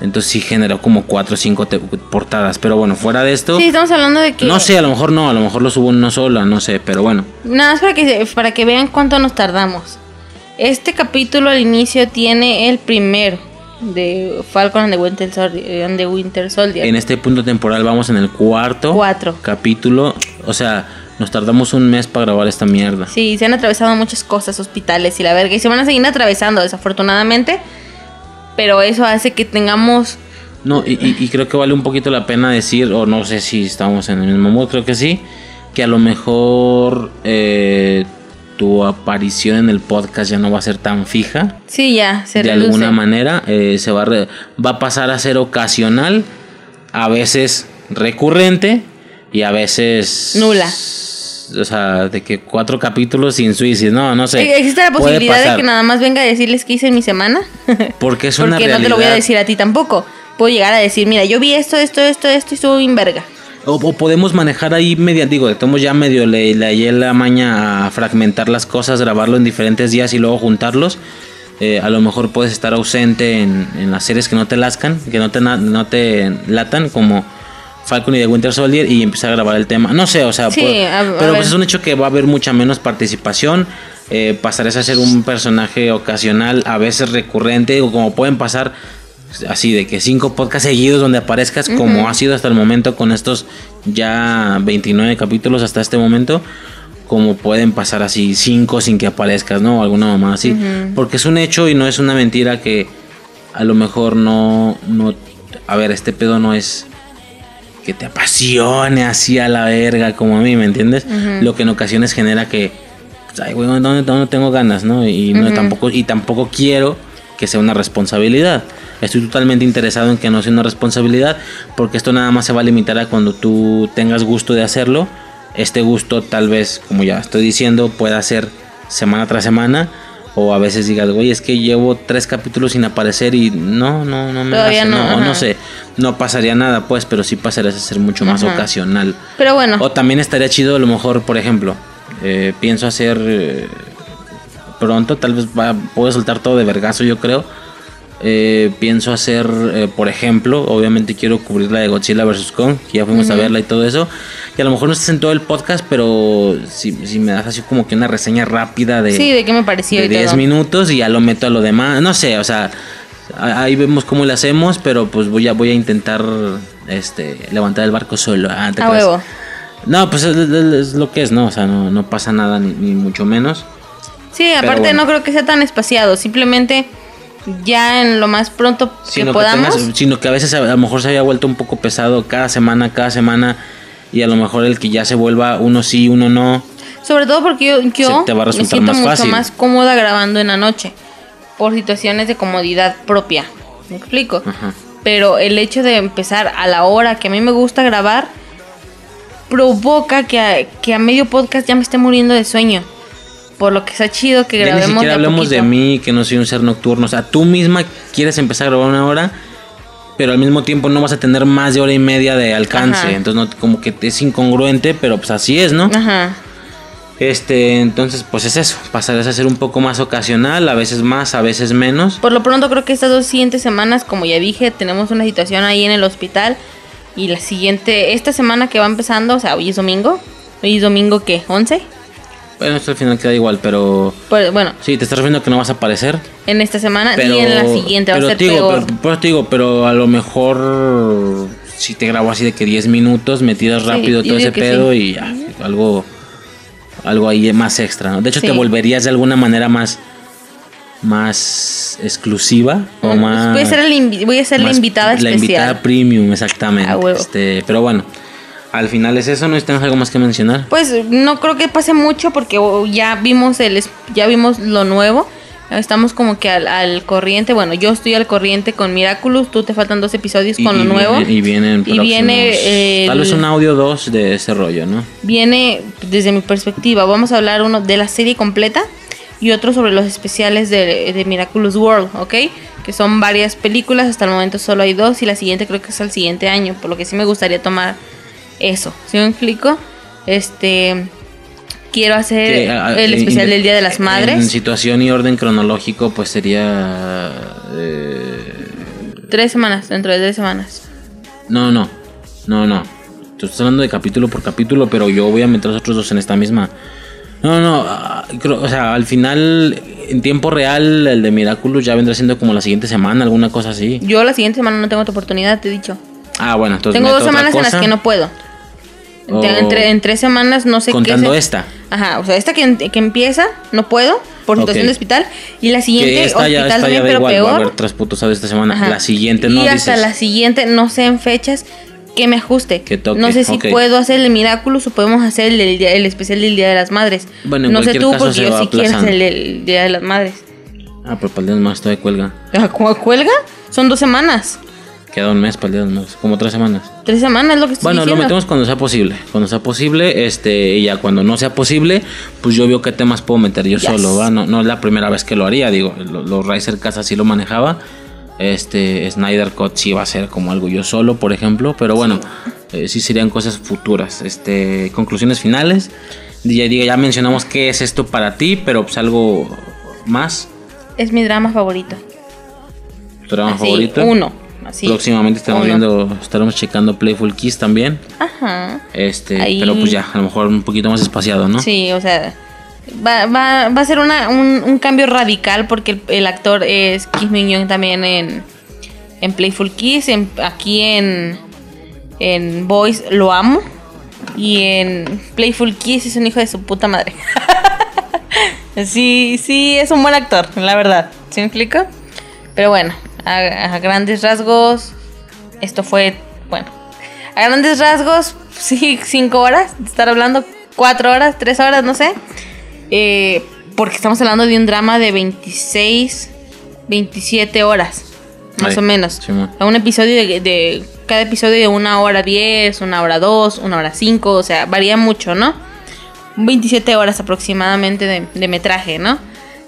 Entonces sí generó como 4 o 5 portadas. Pero bueno, fuera de esto... Sí, estamos hablando de que... No sé, a lo mejor no, a lo mejor lo subo en una sola, no sé, pero bueno. Nada más para que, para que vean cuánto nos tardamos. Este capítulo al inicio tiene el primero de Falcon and the Winter Soldier. and the Winter Soldier. En este punto temporal vamos en el cuarto Cuatro. capítulo. O sea, nos tardamos un mes para grabar esta mierda. Sí, se han atravesado muchas cosas, hospitales y la verga. Y se van a seguir atravesando, desafortunadamente. Pero eso hace que tengamos... No, y, y- y creo que vale un poquito la pena decir, o no sé si estamos en el mismo mood, creo que sí, que a lo mejor eh, tu aparición en el podcast ya no va a ser tan fija. Sí, ya, se de reduce. alguna manera eh, se va a, re- va a pasar a ser ocasional, a veces recurrente y a veces Nula. O sea, de que cuatro capítulos sin suicidio, no, no sé. Eh, ¿Existe la posibilidad de que nada más venga a decirles qué hice en mi semana? Porque es una Porque no te lo voy a decir a ti tampoco. Puedo llegar a decir, mira, yo vi esto, esto, esto, esto y estuvo bien verga. O, o podemos manejar ahí media, digo, de todos ya medio le, le hallé la maña a fragmentar las cosas, grabarlo en diferentes días y luego juntarlos. Eh, a lo mejor puedes estar ausente en, en las series que no te lascan, que no te, no te latan, como Falcon y The Winter Soldier, y empezar a grabar el tema. No sé, o sea, Sí, puedo- a- a pero pues es un hecho que va a haber mucha menos participación. Eh, pasarás a ser un personaje ocasional, a veces recurrente, o como pueden pasar así de que cinco podcasts seguidos donde aparezcas como ha sido hasta el momento con estos ya 29 capítulos hasta este momento como pueden pasar así cinco sin que aparezcas no o alguna mamá así. Porque es un hecho y no es una mentira que a lo mejor no no a ver este pedo no es que te apasione así a la verga como a mí me entiendes lo que en ocasiones genera que pues, ay güey no, no, no tengo ganas no y no tampoco y tampoco quiero que sea una responsabilidad. Estoy totalmente interesado en que no sea una responsabilidad porque esto nada más se va a limitar a cuando tú tengas gusto de hacerlo. Este gusto tal vez, como ya estoy diciendo, pueda ser semana tras semana o a veces digas, güey, es que llevo tres capítulos sin aparecer y no, no, no me Todavía hace, no, no, sé, no pasaría nada pues, pero sí pasaría a ser mucho más Ajá. ocasional. Pero bueno, O también estaría chido, a lo mejor, por ejemplo, eh, pienso hacer eh, pronto, tal vez va, puedo soltar todo de vergazo, yo creo. Eh, pienso hacer, eh, por ejemplo, obviamente quiero cubrir la de Godzilla vs. Kong, que ya fuimos a verla y todo eso. Y a lo mejor no estás en todo el podcast, pero si, si me das así como que una reseña rápida de, sí, de qué me pareció de y 10 todo. minutos y ya lo meto a lo demás. No sé, o sea, ahí vemos cómo le hacemos, pero pues voy a, voy a intentar este levantar el barco solo. Ah, ¿te A huevo. No, pues es, es- es lo que es, ¿no? O sea, no, no pasa nada ni, ni mucho menos. Sí, aparte bueno. no creo que sea tan espaciado. Simplemente ya en lo más pronto Sino que, podamos. tengas- sino que a veces a, a lo mejor se había vuelto un poco pesado cada semana, cada semana. Y a lo mejor el que ya se vuelva uno sí, uno no. Sobre todo porque yo, yo te va a me siento más mucho fácil. más cómoda grabando en la noche. Por situaciones de comodidad propia. ¿Me explico? Ajá. Pero el hecho de empezar a la hora que a mí me gusta grabar provoca que a, que a medio podcast ya me esté muriendo de sueño. Por lo que está chido que Ya ni siquiera de a hablemos de poquito. mí, que no soy un ser nocturno. O sea, tú misma quieres empezar a grabar una hora, pero al mismo tiempo no vas a tener más de hora y media de alcance. Ajá. Entonces, no, como que es incongruente, pero pues así es, ¿no? Ajá. Este, entonces, pues es eso. Pasarás a ser un poco más ocasional, a veces más, a veces menos. Por lo pronto creo que estas dos siguientes semanas, como ya dije, tenemos una situación ahí en el hospital. Y la siguiente, esta semana que va empezando, o sea, hoy es domingo. Hoy es domingo, ¿qué? ¿11? Bueno, esto al final queda igual, pero. Pues bueno, Sí, te estás refiriendo que no vas a aparecer. en esta semana Pero, y en la siguiente va a ser te digo, peor. Pero, pero te digo, pero a lo mejor si te grabo así de que 10 minutos, me tiras Sí, rápido todo ese pedo sí. y ya, algo algo ahí más extra, ¿no? De hecho Sí. te volverías de alguna manera más más exclusiva o más voy a ser, el voy a ser la invitada la especial. invitada premium, exactamente. A huevo. Este, pero bueno, al final es eso, ¿no tienes algo más que mencionar? Pues no creo que pase mucho porque oh, ya vimos el es- ya vimos lo nuevo. Estamos como que al, al corriente. Bueno, yo estoy al corriente con Miraculous. Tú te faltan dos episodios con lo nuevo. Y vienen Y viene tal vez un audio 2 de ese rollo, ¿no? Viene desde mi perspectiva. Vamos a hablar uno de la serie completa y otro sobre los especiales de, de Miraculous World, ¿ok? Que son varias películas. Hasta el momento solo hay dos y la siguiente creo que es al siguiente año. Por lo que sí me gustaría tomar eso. ¿Sí me explico? Este. quiero hacer Que, ah, el eh, especial del Día de las En Madres. situación y orden cronológico, pues sería. eh, Tres semanas, dentro de tres semanas. no, no. No, no. Tú estás hablando de capítulo por capítulo, pero yo voy a meter los otros dos en esta misma. No, no. ah, creo- o sea, al final, en tiempo real, el de Miraculous ya vendrá siendo como la siguiente semana, alguna cosa así. Yo la siguiente semana no tengo otra oportunidad, te he dicho. Ah, bueno, entonces. tengo dos semanas en las que no puedo. O- Entre, en tres semanas no sé Contando qué. se- esta. Ajá, o sea, esta que, que empieza, no puedo, por situación Ok. de hospital. Y la siguiente, ya, hospital esta ya también, pero igual. Va a haber peor. esta semana. Ajá. La siguiente y no hasta dices. la siguiente, no sé en fechas que me ajuste. Que toque, no sé si puedo hacer el Miraculous o podemos hacer el, el especial del Día de las Madres. Bueno, en no sé tú, porque yo sí quiero hacer el, el Día de las Madres. Ah, pero para el día de los Muertos todavía cuelga. Ah, ¿Cómo cuelga? Son dos semanas. Queda un mes para el día de los Muertos. Como tres semanas. Tres semanas es lo que estoy Bueno, lo diciendo. metemos cuando sea posible. Cuando sea posible, este, y ya cuando no sea posible, pues yo veo qué temas puedo meter yo Yes. solo, ¿va? No, no es la primera vez que lo haría, digo, lo- los Riser Casa sí lo manejaba. Este, Snyder Cut sí va a ser como algo yo solo, por ejemplo, pero bueno, eh, sí serían cosas futuras. Este, conclusiones finales. Ya, ya mencionamos qué es esto para ti, pero pues algo más. Es mi drama favorito. Tu drama Así, favorito. Uno. Así. Próximamente estaremos viendo, estaremos checando Playful Kiss también. Ajá. Este, Ahí- pero pues ya, a lo mejor un poquito más espaciado, ¿no? Sí, o sea, va, va, va a ser una, un, un cambio radical porque el, el actor es Kim Min Young también en, en Playful Kiss, en- aquí en, en Boys lo amo y en Playful Kiss es un hijo de su puta madre. sí, sí, es un buen actor, la verdad. ¿Sí me explico? Pero bueno, a, a grandes rasgos, esto fue, bueno, a grandes rasgos, sí, cinco horas, de estar hablando, cuatro horas, tres horas, no sé. Eh, porque estamos hablando de un drama de 26, 27 horas, más Ay, o menos. A un episodio de, de- cada episodio de una hora 10, una hora 2, una hora 5, o sea, varía mucho, ¿no? 27 horas aproximadamente de, de metraje, ¿no?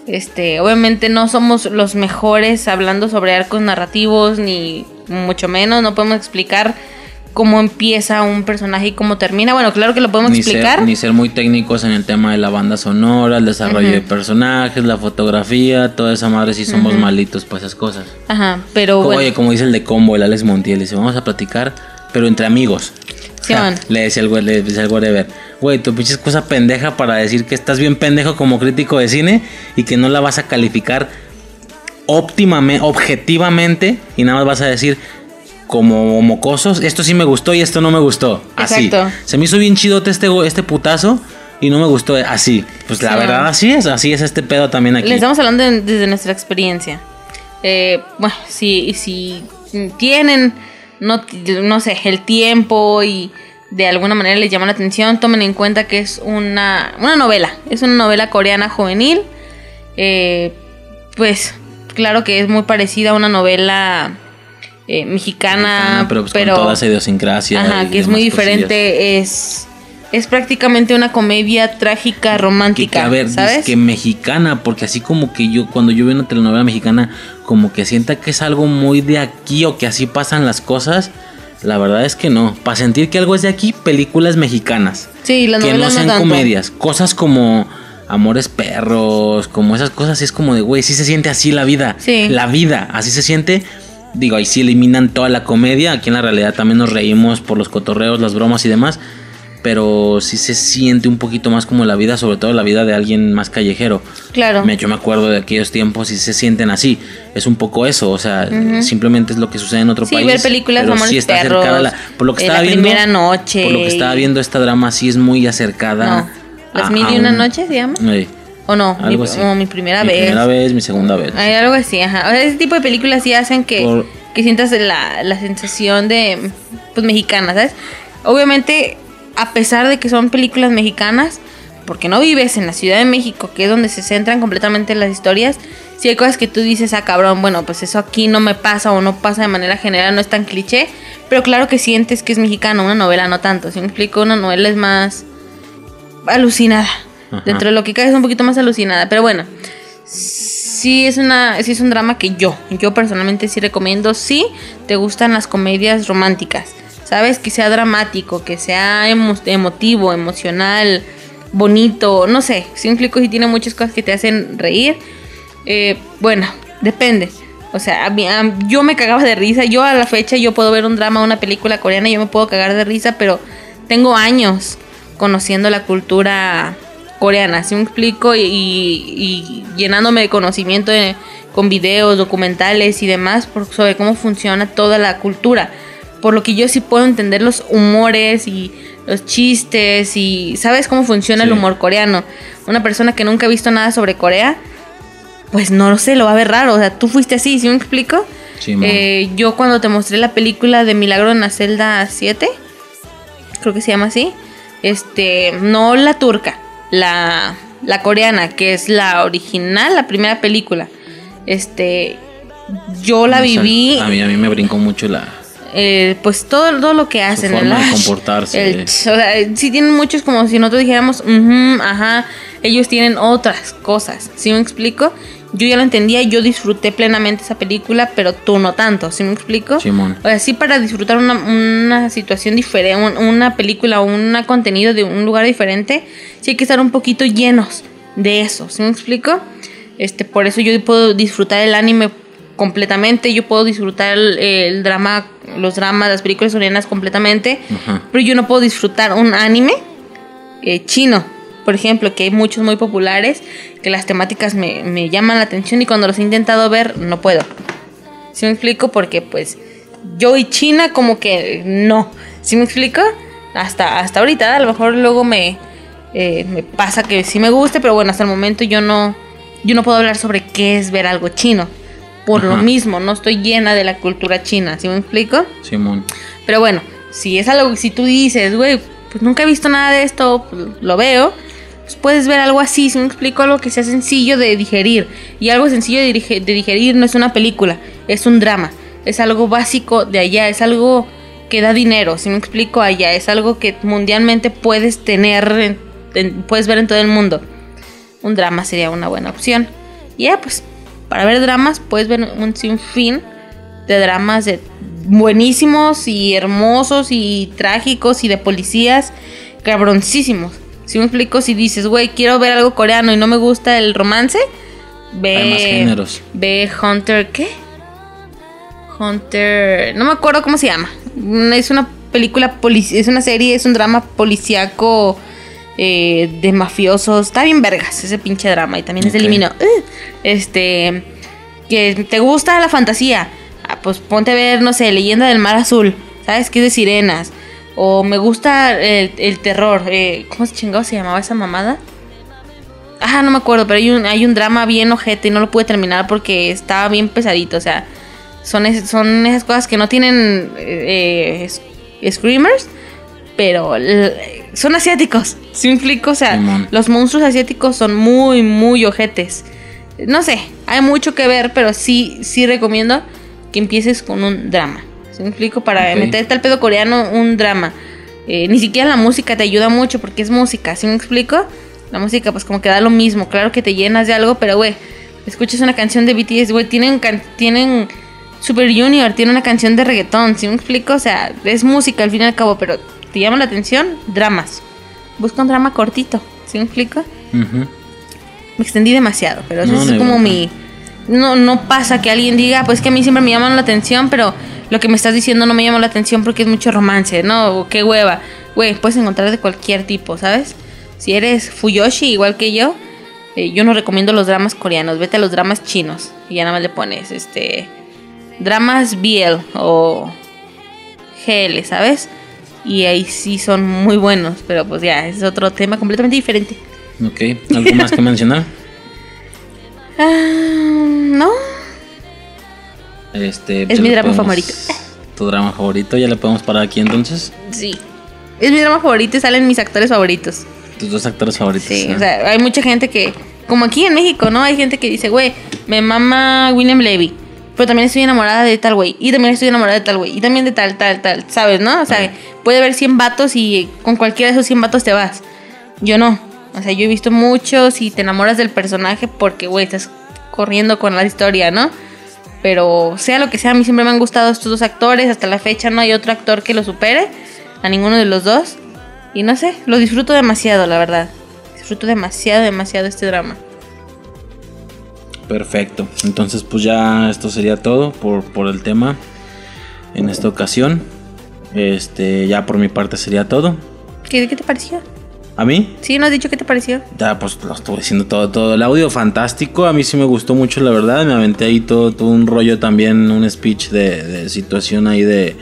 Este, obviamente no somos los mejores hablando sobre arcos narrativos, ni mucho menos, no podemos explicar cómo empieza un personaje y cómo termina. Bueno, claro que lo podemos Ni explicar. ser, ni ser muy técnicos en el tema de la banda sonora, el desarrollo de personajes, la fotografía, toda esa madre si somos malitos para esas cosas. Ajá, pero Como- bueno. Oye, como dice el de combo, el Alex Montiel, dice, vamos a platicar, pero entre amigos. Sí, Ja, man. le decía el güey, le decía el güey de ver, güey, tu pinche cosa pendeja para decir que estás bien pendejo como crítico de cine y que no la vas a calificar óptimamente, objetivamente y nada más vas a decir como mocosos, esto sí me gustó y esto no me gustó. Así. Exacto. Se me hizo bien chidote este, este putazo y no me gustó así. Pues la Sí. verdad así es, así es este pedo también aquí. Le estamos hablando de- desde nuestra experiencia. Eh, bueno, si, si tienen, no, no sé, el tiempo y de alguna manera les llama la atención, tomen en cuenta que es una, una novela. Es una novela coreana juvenil. Eh, pues claro que es muy parecida a una novela eh, mexicana, Mexicana, pero, pues, pero con toda esa idiosincrasia. Ajá, que es muy cosillas. diferente. Es, es prácticamente una comedia trágica romántica. que, a ver, ¿sabes? que mexicana, porque así como que yo, cuando yo veo una telenovela mexicana, como que sienta que es algo muy de aquí o que así pasan las cosas, la verdad es que no. Para sentir que algo es de aquí, películas mexicanas. Sí, las que no sean comedias, cosas como Amores Perros, como esas cosas, es como de, güey, sí se siente así la vida. Sí. La vida, así se siente. Digo, ahí sí eliminan toda la comedia. Aquí en la realidad también nos reímos por los cotorreos, las bromas y demás. Pero sí se siente un poquito más como la vida, sobre todo la vida de alguien más callejero. Claro. Me- Yo me acuerdo de aquellos tiempos y se sienten así. Es un poco eso, o sea, simplemente es lo que sucede en otro Sí, país. ver películas pero sí está Perros, acercada a la- por lo que eh, estaba La viendo, Primera Noche Por lo que estaba viendo esta drama sí es muy acercada. No. ¿Las a- mil y una un- noches se llama? Sí, ¿O no? Mi, algo así. o mi primera mi vez. primera vez, mi segunda vez. Hay algo así, ajá. O sea, ese tipo de películas sí hacen que, Por- que sientas la, la sensación de, pues, mexicana, ¿sabes? Obviamente, a pesar de que son películas mexicanas, porque no vives en la Ciudad de México, que es donde se centran completamente las historias, sí hay cosas que tú dices, ah, cabrón, bueno, pues eso aquí no me pasa o no pasa de manera general, no es tan cliché, pero claro que sientes que es mexicano, una novela no tanto, si me explico, una novela es más alucinada. Ajá. Dentro de lo que cae es un poquito más alucinada, pero bueno, sí es una sí es un drama que yo yo personalmente sí recomiendo si te gustan las comedias románticas sabes que sea dramático que sea emo- emotivo emocional bonito, no sé, si un explico, si tiene muchas cosas que te hacen reír. Eh, bueno, depende. O sea, a mí- a- yo me cagaba de risa. Yo a la fecha yo puedo ver un drama, una película coreana, yo me puedo cagar de risa, pero tengo años conociendo la cultura coreana, ¿sí me explico? Y, y- y llenándome de conocimiento de- con videos, documentales y demás por- sobre cómo funciona toda la cultura. Por lo que yo sí puedo entender los humores y los chistes y sabes cómo funciona el Sí. humor coreano. Una persona que nunca ha visto nada sobre Corea, pues no lo sé, lo va a ver raro. O sea, tú fuiste así, ¿sí me explico? Simón. Eh, yo cuando te mostré la película de Milagro en la celda 7, creo que se llama así, este, no la turca, la, la coreana, que es la original, la primera película. Este, yo la O sea, viví, A mí, a mí me brincó mucho la. Eh, pues todo, todo lo que hacen, forma el de comportarse. el o sea, sí tienen muchos como si nosotros dijéramos, "Ujú, ajá, ellos tienen otras cosas, ¿sí me explico? Yo ya lo entendía, yo disfruté plenamente esa película, pero tú no tanto, ¿sí me explico? Simón. O sea, sí para disfrutar una, una situación diferente, una película o un contenido de un lugar diferente, sí hay que estar un poquito llenos de eso, ¿sí me explico? Este, por eso yo puedo disfrutar el anime completamente, yo puedo disfrutar el, el drama, los dramas, las películas coreanas completamente, pero yo no puedo disfrutar un anime eh, chino, por ejemplo, que hay muchos muy populares, que las temáticas me, me llaman la atención y cuando los he intentado ver no puedo. ¿Sí me explico? Porque pues yo y China como que no. ¿Sí me explico? Hasta, hasta ahorita, a lo mejor luego me, eh, me pasa que sí me guste, pero bueno, hasta el momento yo no, yo no puedo hablar sobre qué es ver algo chino. Por lo mismo, no estoy llena de la cultura china, ¿sí me explico? Simón. Pero bueno, si es algo, si tú dices, güey, pues nunca he visto nada de esto, pues, lo veo, pues puedes ver algo así, si me explico, algo que sea sencillo de digerir. Y algo sencillo de, digerir no es una película, es un drama, es algo básico de allá, es algo que da dinero, si me explico allá, es algo que mundialmente puedes tener, en- en- puedes ver en todo el mundo. Un drama sería una buena opción. Y ya, pues, para ver dramas puedes ver un sinfín de dramas de buenísimos y hermosos y trágicos y de policías cabroncísimos. Si me explico, si dices, güey, quiero ver algo coreano y no me gusta el romance, ve. Hay más géneros. Ve Hunter, ¿qué? Hunter. No me acuerdo cómo se llama. Es una película, es una serie, es un drama policíaco eh, de mafiosos. Está bien vergas ese pinche drama y también es de Ok. Limino. Uh, Este. Que te gusta la fantasía. Ah, pues ponte a ver, no sé, Leyenda del Mar Azul. ¿Sabes? Que es de sirenas. O me gusta el, el terror. eh, ¿Cómo se chingado se llamaba esa mamada? Ah, no me acuerdo, pero hay un, hay un drama bien ojete y no lo pude terminar porque estaba bien pesadito. O sea, son, es- son esas cosas que no tienen eh, eh, screamers, pero son asiáticos. ¿Sí me explico? O sea, Simón. los monstruos asiáticos son muy, muy ojetes. No sé, hay mucho que ver, pero sí, sí recomiendo que empieces con un drama. ¿Sí me explico? Para meterte al pedo coreano, un drama. Eh, ni siquiera la música te ayuda mucho porque es música, ¿sí me explico? La música pues como que da lo mismo, claro que te llenas de algo, pero güey, escuchas una canción de BTS, güey, tienen, tienen Super Junior, tiene una canción de reggaetón, ¿sí me explico? O sea, es música al fin y al cabo, pero te llama la atención, dramas. Busca un drama cortito, ¿sí me explico? Me extendí demasiado, pero eso No, es no como mi... No, no pasa que alguien diga, pues que a mí siempre me llaman la atención, pero lo que me estás diciendo no me llama la atención porque es mucho romance, ¿no? O qué hueva. Güey, puedes encontrar de cualquier tipo, ¿sabes? Si eres Fuyoshi igual que yo, eh, yo no recomiendo los dramas coreanos, vete a los dramas chinos y ya nada más le pones, este... Dramas BL o GL, ¿sabes? Y ahí sí son muy buenos, pero pues ya, es otro tema completamente diferente. Ok. ¿Algo más que mencionar? Ah, no, Este, Es mi drama podemos- favorito. Tu drama favorito, ya le podemos parar aquí entonces. sí. Es mi drama favorito y salen mis actores favoritos. Tus dos actores favoritos. Sí, ¿eh? o sea, hay mucha gente que, como aquí en México, ¿no? Hay gente que dice, güey, me mama William Levy, pero también estoy enamorada de tal güey, y también estoy enamorada de tal güey, y también de tal, tal, tal, ¿sabes, no? O sea, puede haber 100 vatos y con cualquiera de esos 100 vatos te vas. Yo no. O sea, yo he visto muchos y te enamoras del personaje porque, güey, estás corriendo con la historia, ¿no? Pero sea lo que sea, a mí siempre me han gustado estos dos actores. Hasta la fecha no hay otro actor que lo supere. A ninguno de los dos. Y no sé, lo disfruto demasiado, la verdad. disfruto demasiado, demasiado este drama. Perfecto. Entonces, pues ya esto sería todo por, por el tema en esta ocasión. Este, ya por mi parte sería todo. ¿Qué, qué te pareció? ¿A mí? Sí, ¿no has dicho qué te pareció? Ya, pues lo estuve diciendo todo, todo. El audio fantástico. A mí sí me gustó mucho, la verdad. Me aventé ahí todo, todo un rollo también, un speech de, de situación ahí de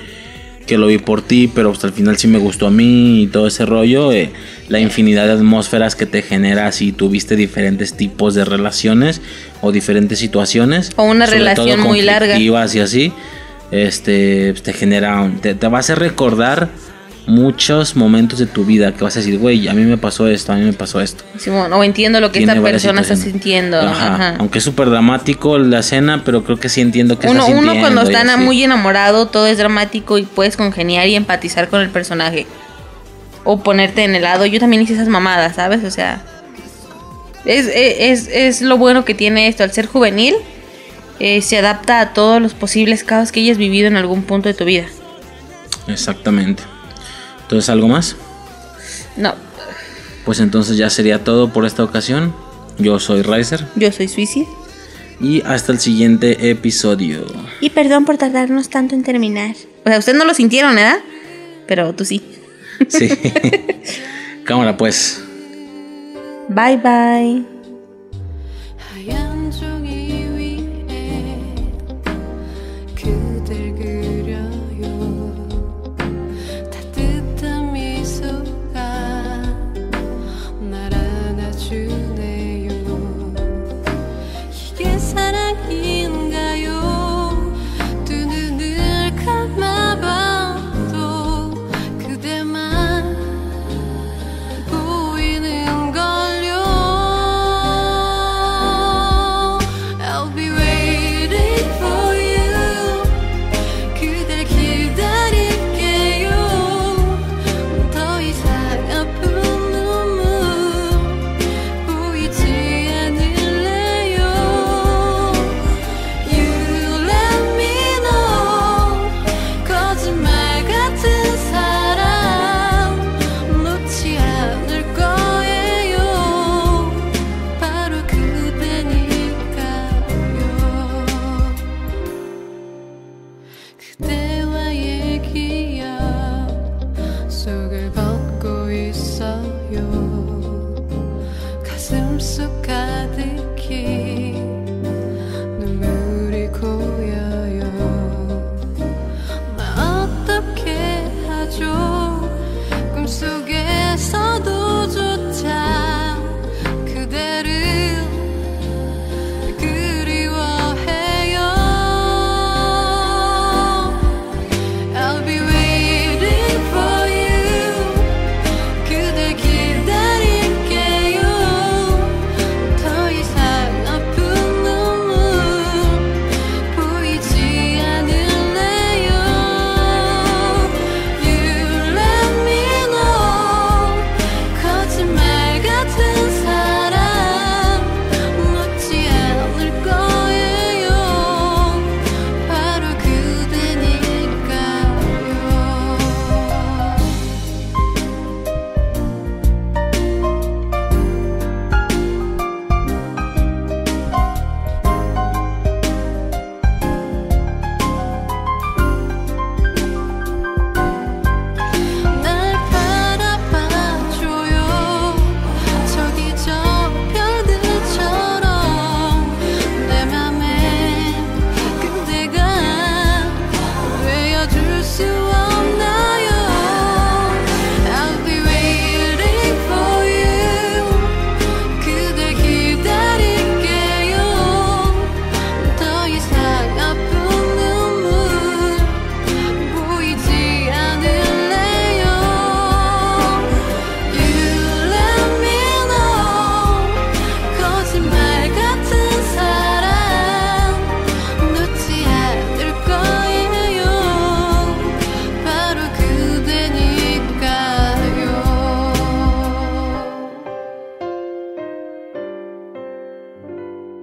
que lo vi por ti, pero hasta el final sí me gustó a mí y todo ese rollo. eh, la infinidad de atmósferas que te genera si tuviste diferentes tipos de relaciones o diferentes situaciones. O una sobre todo relación muy larga. y así. Este, te genera, te, te va a hacer recordar muchos momentos de tu vida que vas a decir, güey, a mí me pasó esto, a mí me pasó esto. Simón, o entiendo lo que Tiene esta persona está sintiendo. Ajá. Ajá. Aunque es súper dramático la escena, pero creo que sí entiendo que Uno, está uno sintiendo. cuando y está muy enamorado, todo es dramático y puedes congeniar y empatizar con el personaje. O ponerte en el lado. Yo también hice esas mamadas, ¿sabes? O sea, es, es, es lo bueno que tiene esto. Al ser juvenil, eh, se adapta a todos los posibles casos que hayas vivido en algún punto de tu vida. Exactamente. Entonces, ¿algo más? No, Pues entonces ya sería todo por esta ocasión. Yo soy Riser yo soy Suicide. y hasta el siguiente episodio. Y perdón por tardarnos tanto en terminar. O sea, ustedes no lo sintieron, ¿verdad? Pero tú sí. Sí. Cámara pues. Bye bye.